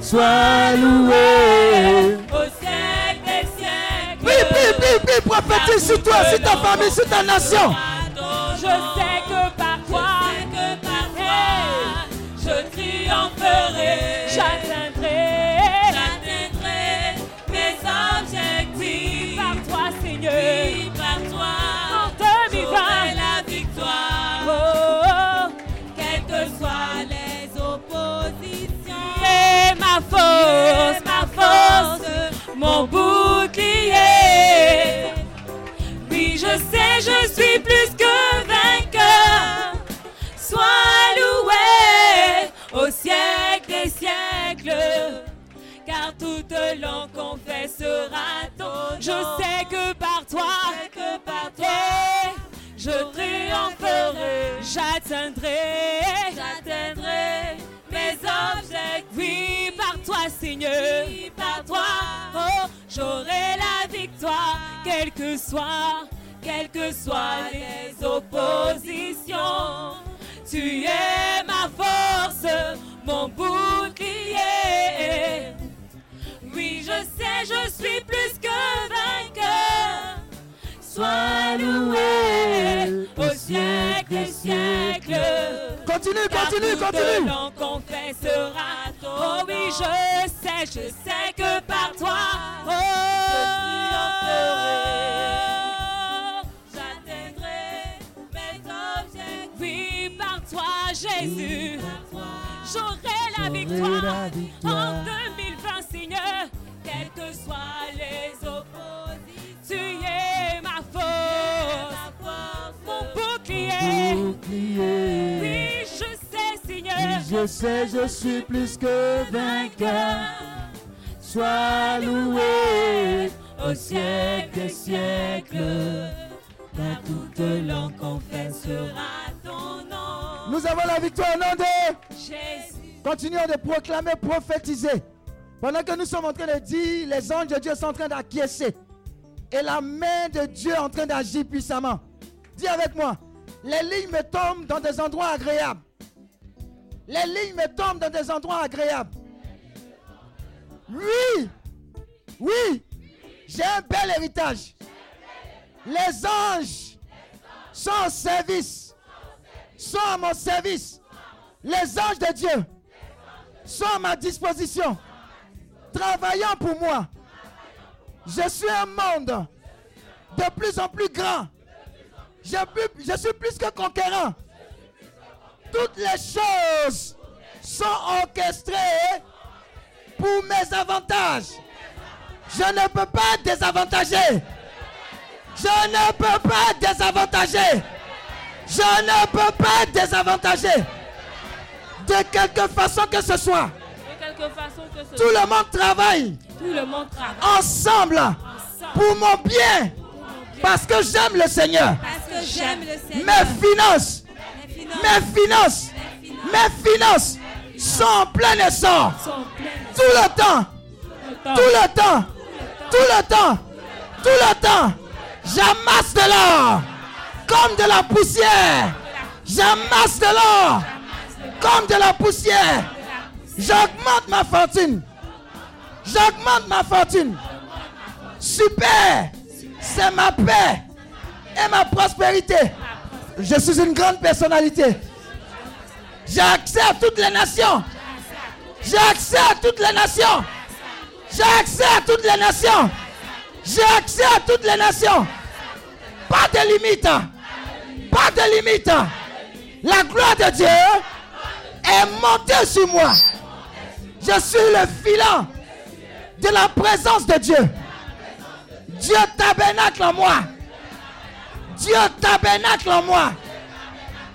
Sois loué. au siècle des siècles. Prie, prie, prie, prie, prophétise sur toi, sur ta famille, sur ta nation. Je sais mon bouclier. Oui, je sais, je suis plus que vainqueur. Sois loué au siècle des siècles, car toute langue confessera ton nom. Je sais que par toi, que par toi, je triompherai, j'atteindrai, j'atteindrai mes objectifs. Oui, par toi, Seigneur, oui, par toi, oh, j'aurai la victoire, quelle que soit, quelles que soient les oppositions. Tu es ma force, mon bouclier. Oui, je sais, je suis plus que vainqueur. Sois loué au siècle des siècles. Continue, continue, continue. langue confessera ton Oh oui, je sais, je sais que par toi, oh, je J'atteindrai mes objectifs. Oui, par toi, Jésus, j'aurai la victoire en 2020, Seigneur, quelles que soient les oppositions. Tu es ma force, mon bouclier. Oui, je sais, Seigneur. Je sais, je suis plus que vainqueur. Sois loué au siècle des siècles. Quand toute langue confessera ton nom. Nous avons la victoire au nom de Jésus. Continuons de proclamer, prophétiser. Pendant que nous sommes en train de dire, les anges de Dieu sont en train d'acquiescer. Et la main de Dieu en train d'agir puissamment. Dis avec moi, les lignes me tombent dans des endroits agréables. Les lignes me tombent dans des endroits agréables. Oui, oui, j'ai un bel héritage. Les anges sont au service, sont à mon service. Les anges de Dieu sont à ma disposition, travaillant pour moi. Je suis un monde de plus en plus grand. Je, plus- je suis plus que conquérant. Toutes les choses sont orchestrées pour mes avantages. Je ne peux pas désavantager. Je ne peux pas désavantager. Je ne peux pas désavantager. De quelque façon que ce soit. De quelque façon que ce Tout soit. le monde travaille Tout le monde travaille. ensemble pour mon bien. Parce que j'aime le Seigneur. Parce que j'aime le Seigneur. Mes finances, mes finances, mes finances sont en plein essor. Tout le temps, tout le temps, tout le temps, tout le temps, j'amasse de l'or comme de la poussière. J'amasse de l'or comme de la poussière. J'augmente ma fortune. J'augmente ma fortune. Super. C'est ma paix et ma prospérité. Je suis une grande personnalité. J'ai accès à toutes les nations. J'ai accès à toutes les nations. J'ai accès à toutes les nations. J'ai accès à toutes les nations. Pas de limite. Pas de limite. La gloire de Dieu est montée sur moi. Je suis le filant de la présence de Dieu. Dieu tabernacle en moi. Dieu tabernacle en moi.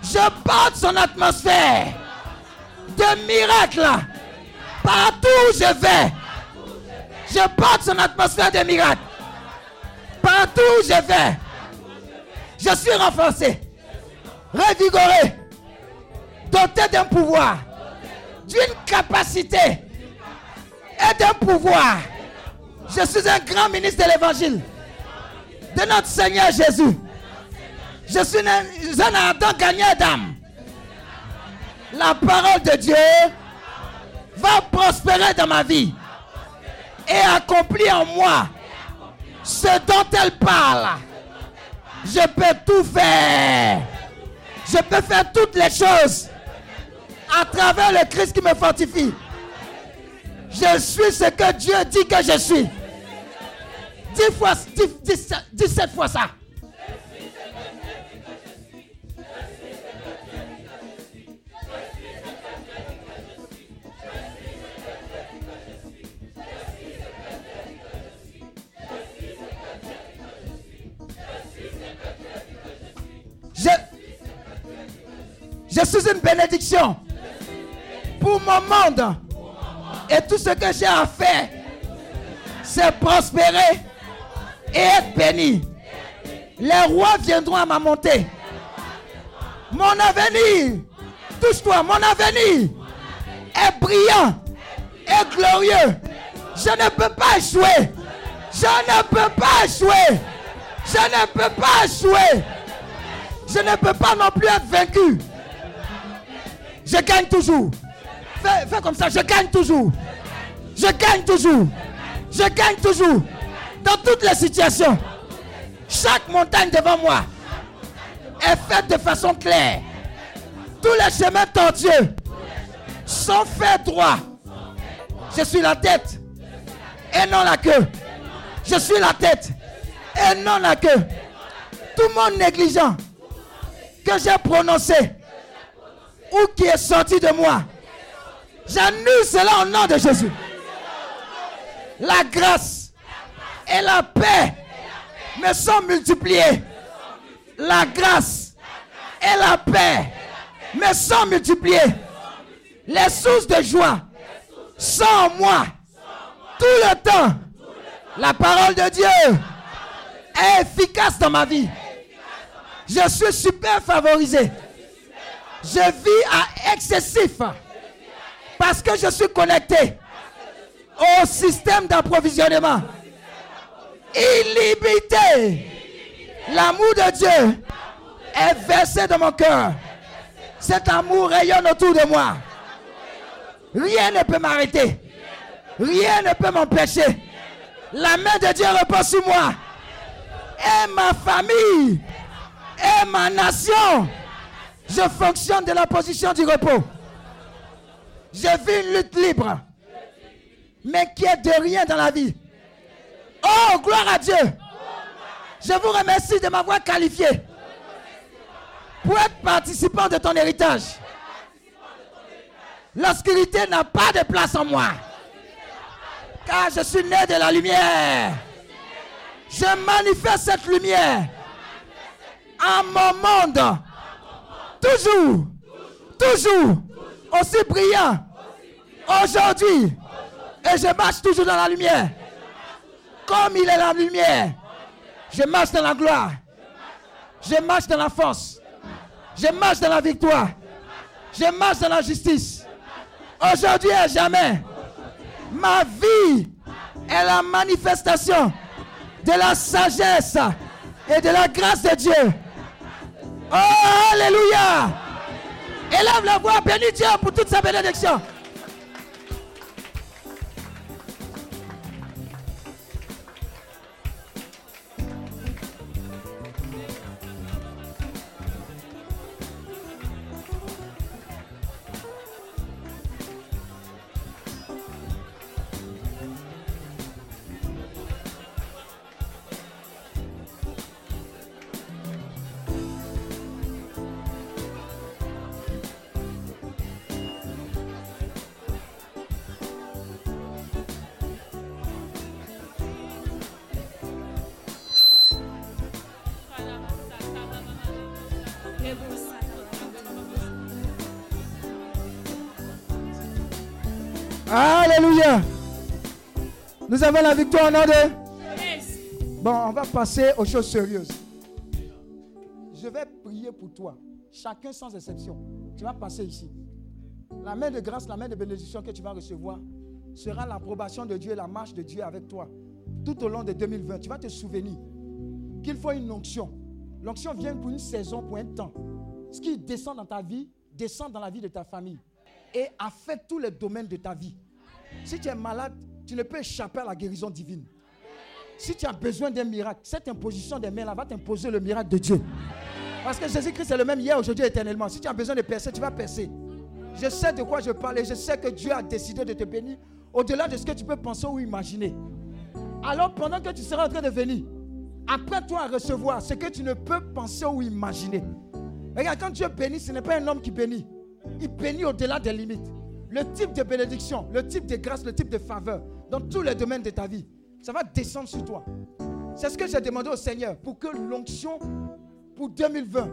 Je porte son atmosphère de miracles partout où je vais. Je porte son atmosphère de miracles partout où je vais. Je suis renforcé, revigoré, doté d'un pouvoir, d'une capacité et d'un pouvoir. Je suis un grand ministre de l'évangile de notre Seigneur Jésus. Je suis un, un ardent gagneur d'âme. La parole de Dieu va prospérer dans ma vie et accomplir en moi ce dont elle parle. Je peux tout faire. Je peux faire toutes les choses à travers le Christ qui me fortifie. Je suis ce que Dieu dit que je suis. Dix fois, dix, dix, dix-sept fois ça. Je, je suis une bénédiction pour mon monde Et tout ce que j'ai à faire, c'est prospérer et être béni. Les rois viendront à ma montée. Mon avenir, touche-toi, mon avenir est brillant et glorieux. Je ne peux pas échouer. Je ne peux pas échouer. Je ne peux pas échouer. Je ne peux pas non plus être vaincu. Je gagne toujours. Fais, comme ça, je gagne toujours. Je gagne toujours. Je gagne toujours. Dans toutes les situations. Chaque montagne devant moi est faite de façon claire. Tous les chemins tortueux sont faits droits. Je suis la tête et non la queue. Je suis la tête et non la queue. Tout monde négligent que j'ai prononcé ou qui est sorti de moi, j'annule cela au nom de Jésus. La grâce et la paix me sont multipliées. La grâce et la paix me sont multipliées. Les sources de joie sont en moi tout le temps. La parole de Dieu est efficace dans ma vie. Je suis super favorisé. Je vis à excessif parce que je suis connecté au système d'approvisionnement illimité. L'amour de Dieu est versé dans mon cœur. Cet amour rayonne autour de moi. Rien ne peut m'arrêter. Rien ne peut m'empêcher. La main de Dieu repose sur moi. Et ma famille. Et ma nation. Je fonctionne de la position du repos. Je vis une lutte libre. Mais qui est de rien dans la vie. Oh, gloire à Dieu. Je vous remercie de m'avoir qualifié pour être participant de ton héritage. L'obscurité n'a pas de place en moi. Car je suis né de la lumière. Je manifeste cette lumière en mon monde. Toujours, toujours aussi brillant aujourd'hui. Et je marche toujours dans la lumière. Comme il est la lumière. Je marche dans la gloire. Je marche dans la force. Je marche dans la victoire. Je marche dans la justice. Aujourd'hui et jamais. Ma vie est la manifestation de la sagesse et de la grâce de Dieu. Oh, Alléluia. Élève la voix, bénis Dieu pour toute sa bénédiction. Nous avons la victoire en nom de... Bon, on va passer aux choses sérieuses. Je vais prier pour toi. Chacun sans exception. Tu vas passer ici. La main de grâce, la main de bénédiction que tu vas recevoir sera l'approbation de Dieu et la marche de Dieu avec toi tout au long de 2020. Tu vas te souvenir qu'il faut une onction. L'onction vient pour une saison, pour un temps. Ce qui descend dans ta vie, descend dans la vie de ta famille et affecte tous les domaines de ta vie. Si tu es malade, tu ne peux échapper à la guérison divine. Si tu as besoin d'un miracle, cette imposition des mains là va t'imposer le miracle de Dieu. Parce que Jésus-Christ est le même hier, aujourd'hui, éternellement. Si tu as besoin de percer, tu vas percer. Je sais de quoi je parle et je sais que Dieu a décidé de te bénir au-delà de ce que tu peux penser ou imaginer. Alors pendant que tu seras en train de venir, apprends-toi à recevoir ce que tu ne peux penser ou imaginer. Regarde, quand Dieu bénit, ce n'est pas un homme qui bénit. Il bénit au-delà des limites. Le type de bénédiction, le type de grâce, le type de faveur, dans tous les domaines de ta vie, ça va descendre sur toi. C'est ce que j'ai demandé au Seigneur pour que l'onction pour 2020,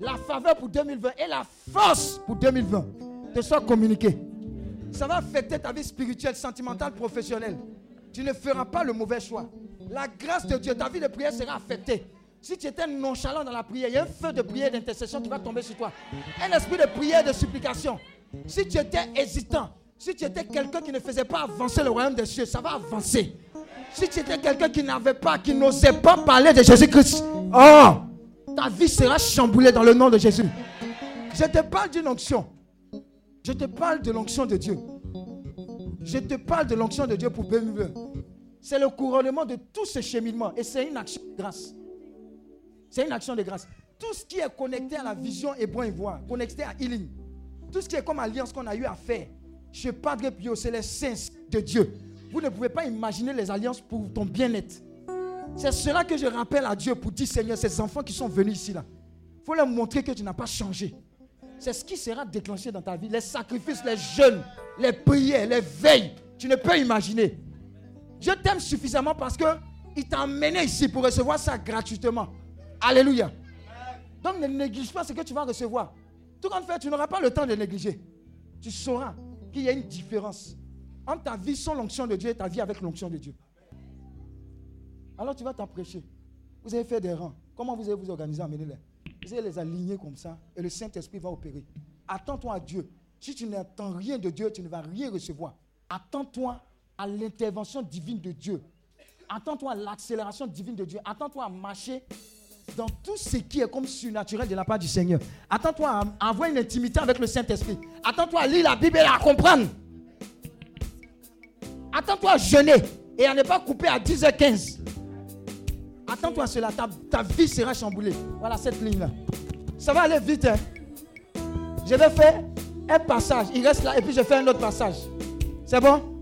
la faveur pour 2020 et la force pour 2020 te soient communiquées. Ça va affecter ta vie spirituelle, sentimentale, professionnelle. Tu ne feras pas le mauvais choix. La grâce de Dieu, ta vie de prière sera affectée. Si tu étais nonchalant dans la prière, il y a un feu de prière d'intercession qui va tomber sur toi. Un esprit de prière de supplication. Si tu étais hésitant, si tu étais quelqu'un qui ne faisait pas avancer le royaume des cieux, ça va avancer. Si tu étais quelqu'un qui n'avait pas, qui n'osait pas parler de Jésus-Christ, oh, ta vie sera chamboulée dans le nom de Jésus. Je te parle d'une onction. Je te parle de l'onction de Dieu. Je te parle de l'onction de Dieu pour BME. C'est le couronnement de tout ce cheminement et c'est une action de grâce. C'est une action de grâce. Tout ce qui est connecté à la vision bon ivoire, connecté à healing, tout ce qui est comme alliance qu'on a eu à faire chez Padre Pio, c'est les saints de Dieu. Vous ne pouvez pas imaginer les alliances pour ton bien-être. C'est cela que je rappelle à Dieu pour dire Seigneur, ces enfants qui sont venus ici là, il faut leur montrer que tu n'as pas changé. C'est ce qui sera déclenché dans ta vie. Les sacrifices, les jeûnes, les prières, les veilles. Tu ne peux imaginer. Je t'aime suffisamment parce qu'il t'a amené ici pour recevoir ça gratuitement. Alléluia. Donc ne néglige pas ce que tu vas recevoir. Tout comme fait, tu n'auras pas le temps de négliger. Tu sauras qu'il y a une différence entre ta vie sans l'onction de Dieu et ta vie avec l'onction de Dieu. Alors tu vas t'apprêcher. Vous allez faire des rangs. Comment vous allez vous organiser, amenez-les Vous allez les aligner comme ça et le Saint-Esprit va opérer. Attends-toi à Dieu. Si tu n'attends rien de Dieu, tu ne vas rien recevoir. Attends-toi à l'intervention divine de Dieu. Attends-toi à l'accélération divine de Dieu. Attends-toi à marcher dans tout ce qui est comme surnaturel de la part du Seigneur. Attends-toi à avoir une intimité avec le Saint-Esprit. Attends-toi à lire la Bible et à comprendre. Attends-toi à jeûner et à ne pas couper à 10h15. Attends-toi à cela, ta, vie sera chamboulée. Voilà cette ligne-là. Ça va aller vite. Hein? Je vais faire un passage. Il reste là et puis je fais un autre passage. C'est bon?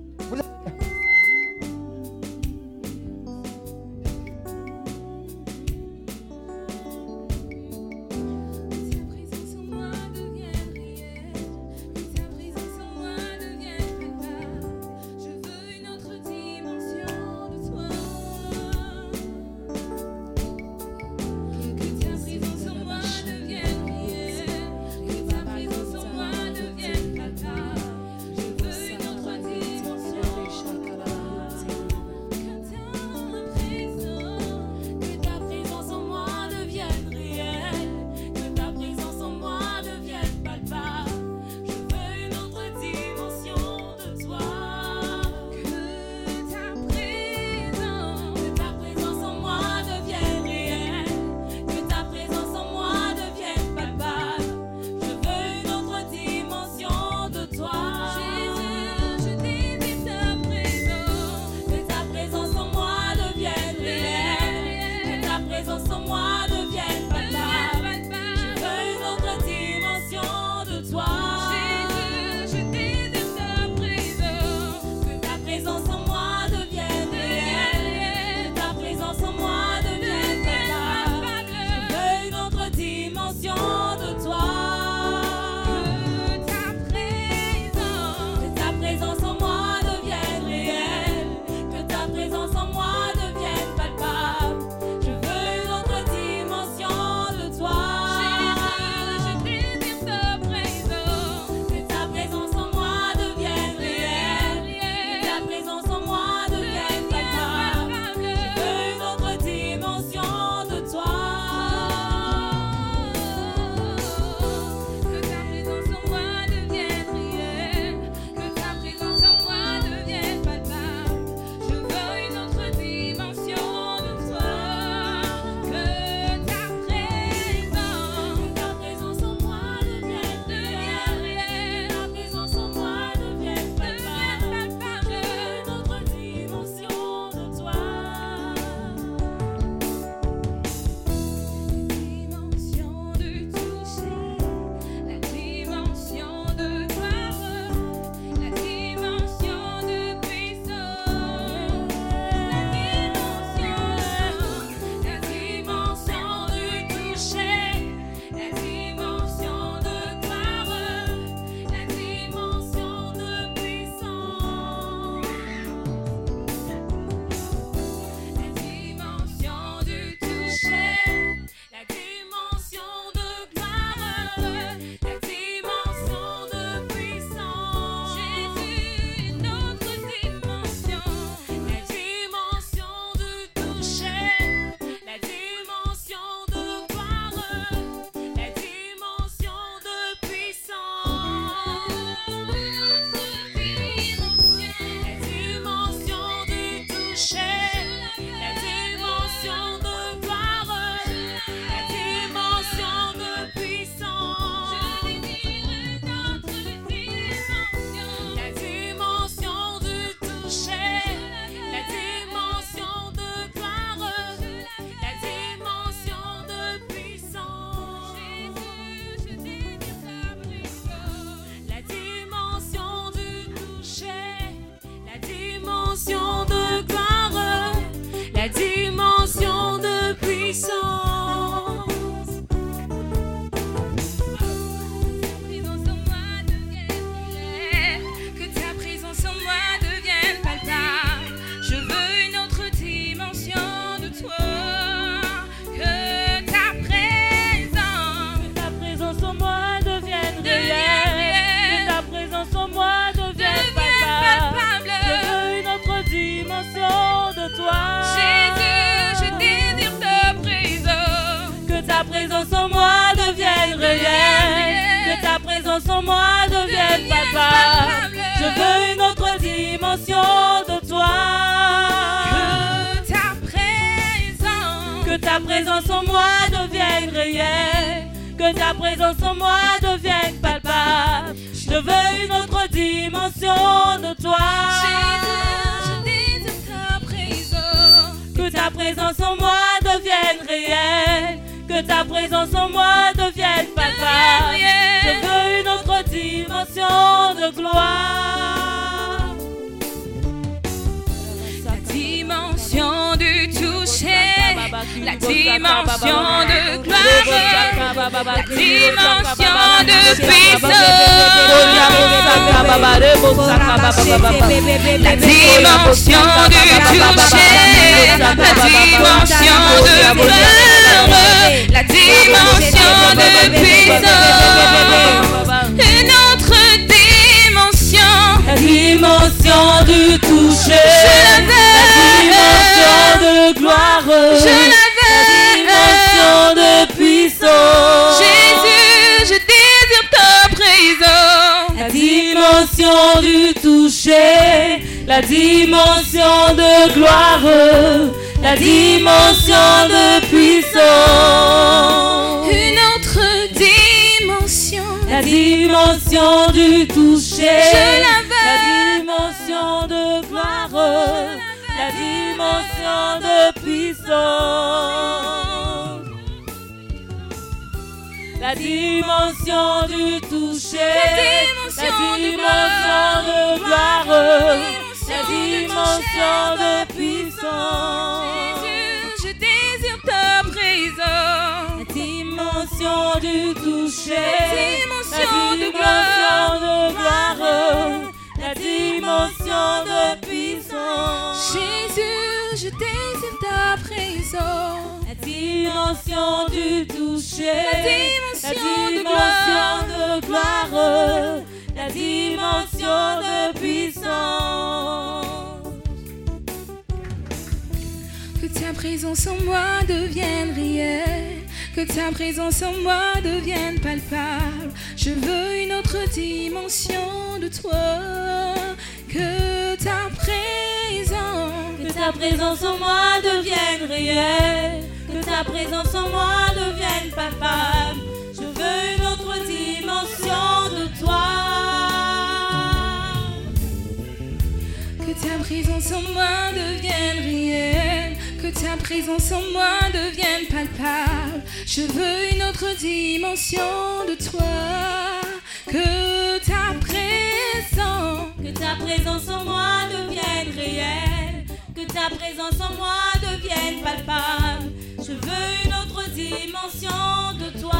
en moi devienne palpable. Je veux une autre dimension de toi. Que ta présence, que ta présence en moi devienne réelle. Que ta présence en moi devienne palpable. Je veux une autre dimension de toi.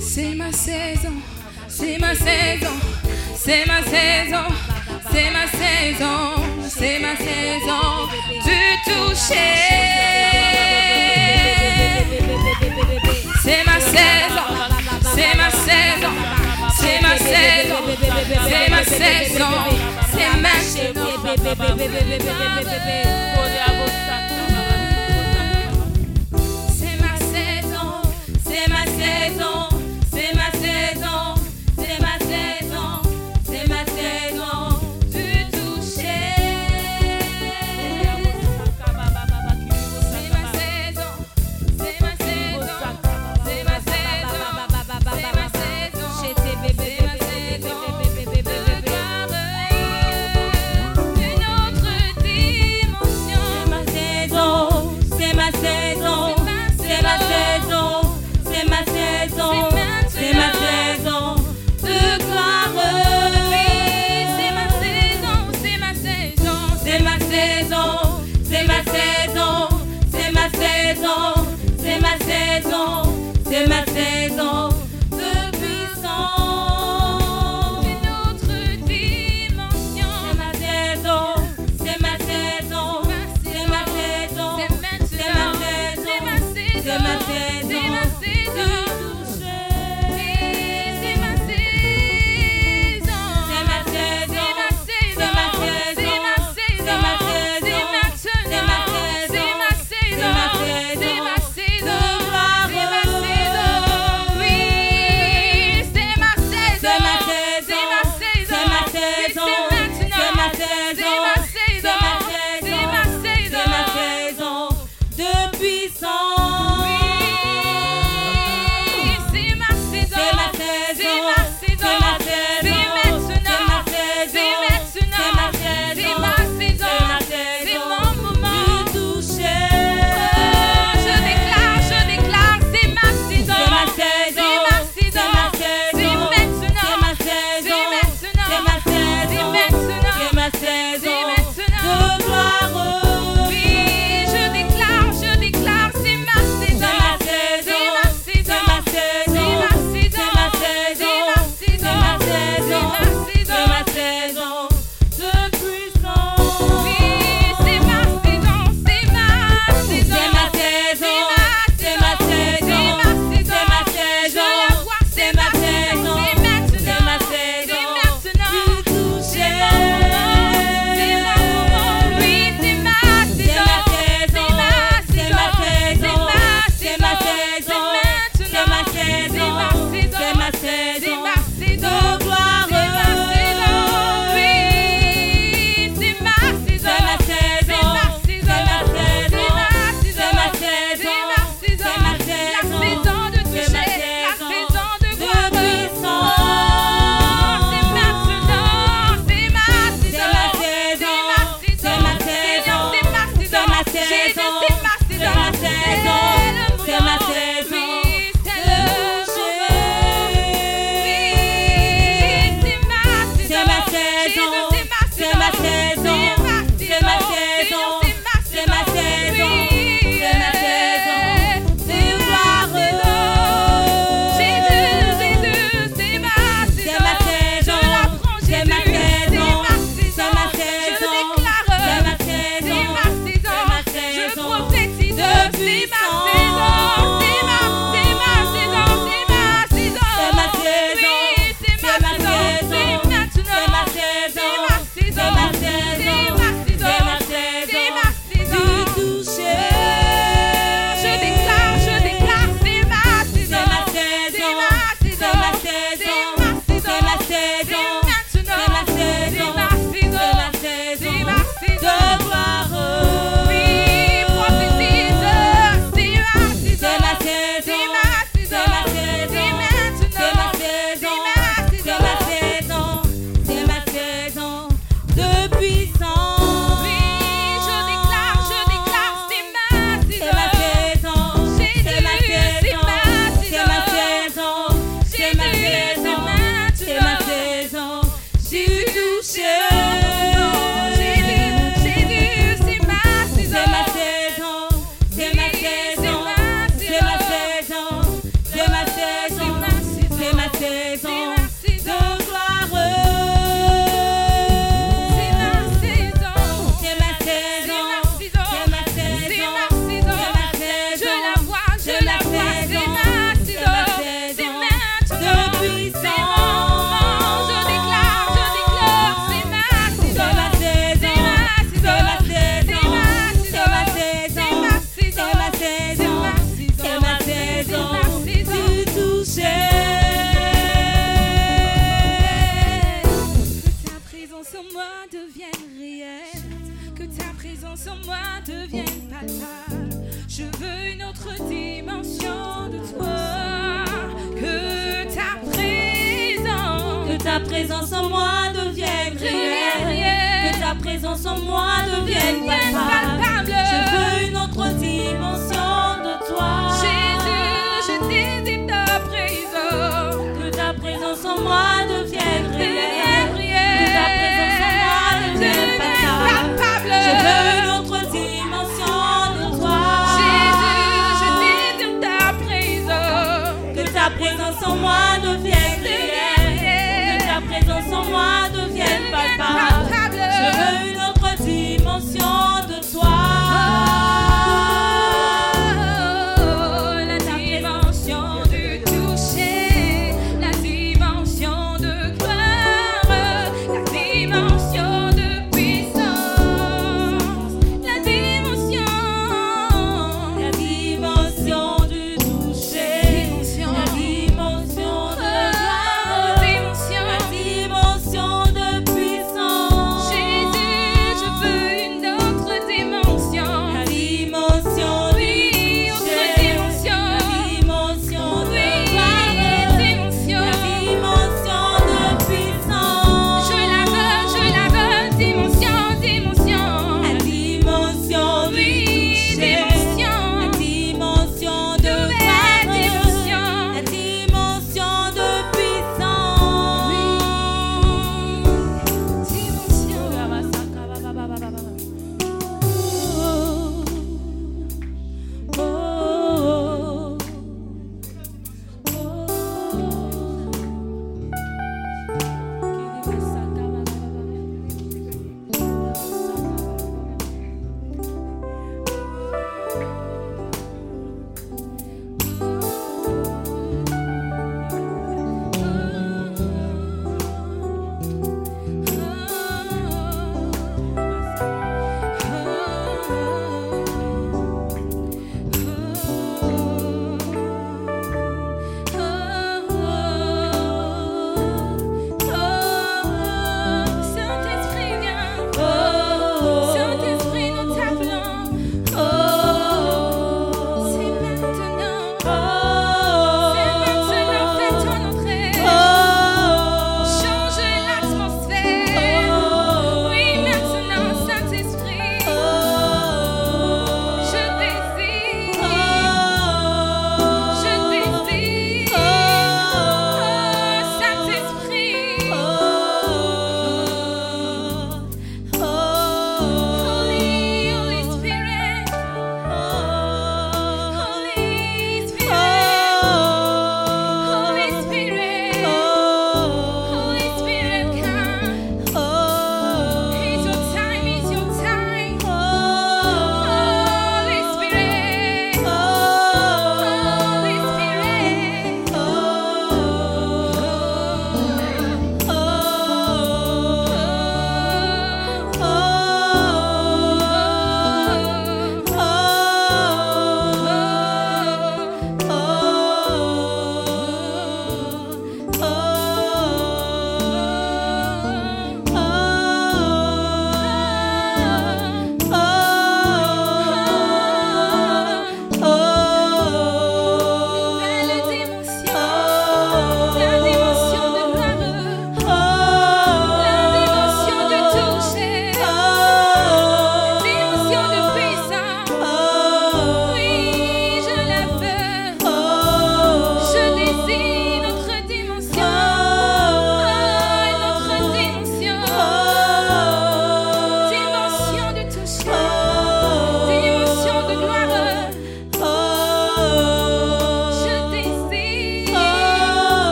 C'est ma saison, c'est ma saison, c'est ma saison. C'est ma saison, c'est ma saison, c'est ma saison, c'est ma saison, c'est ma saison.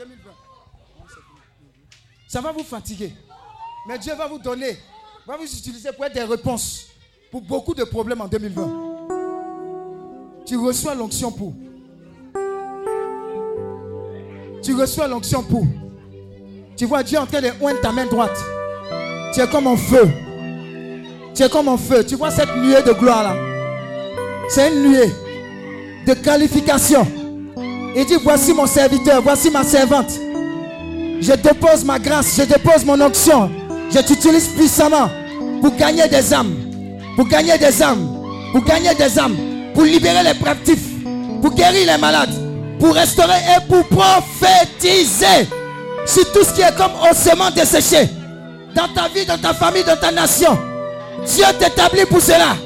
2020. Ça va vous fatiguer. Mais Dieu va vous donner, va vous utiliser pour être des réponses pour beaucoup de problèmes en 2020. Tu reçois l'onction pour. Tu reçois l'onction pour. Tu vois Dieu en train de oindre ta main droite. Tu es comme en feu. Tu es comme en feu. Tu vois cette nuée de gloire là. C'est une nuée de qualification. Il dit, voici mon serviteur, voici ma servante. Je dépose ma grâce, je dépose mon onction. Je t'utilise puissamment pour gagner des âmes. Pour gagner des âmes. Pour gagner des âmes. Pour libérer les captifs. Pour guérir les malades. Pour restaurer et pour prophétiser sur tout ce qui est comme ossements desséché. Dans ta vie, dans ta famille, dans ta nation. Dieu t'établit pour cela.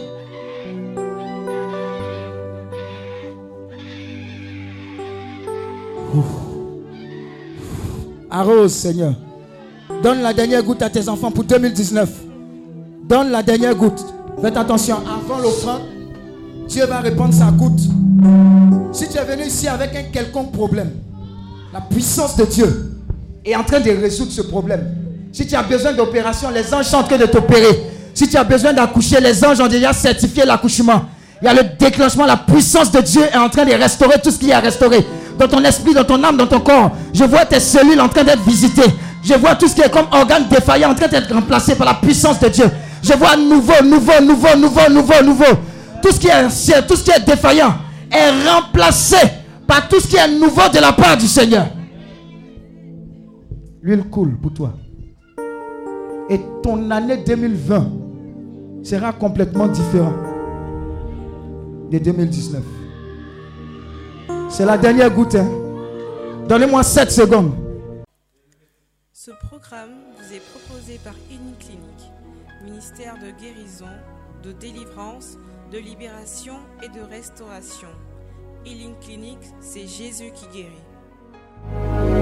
Arrose, Seigneur. Donne la dernière goutte à tes enfants pour 2019. Donne la dernière goutte. Faites attention, avant l'offrande, Dieu va répondre sa goutte. Si tu es venu ici avec un quelconque problème, la puissance de Dieu est en train de résoudre ce problème. Si tu as besoin d'opération, les anges sont en train de t'opérer. Si tu as besoin d'accoucher, les anges ont déjà certifié l'accouchement. Il y a le déclenchement, la puissance de Dieu est en train de restaurer tout ce qu'il y a à restaurer. Dans ton esprit, dans ton âme, dans ton corps. Je vois tes cellules en train d'être visitées. Je vois tout ce qui est comme organe défaillant en train d'être remplacé par la puissance de Dieu. Je vois nouveau, nouveau, nouveau, nouveau, nouveau, nouveau. Tout ce qui est, tout ce qui est défaillant est remplacé par tout ce qui est nouveau de la part du Seigneur. L'huile coule pour toi. Et ton année 2020 sera complètement différente de 2019. C'est la dernière goutte. hein. Donnez-moi 7 secondes. Ce programme vous est proposé par Uniclinique, ministère de guérison, de délivrance, de libération et de restauration. Healing Clinic, c'est Jésus qui guérit.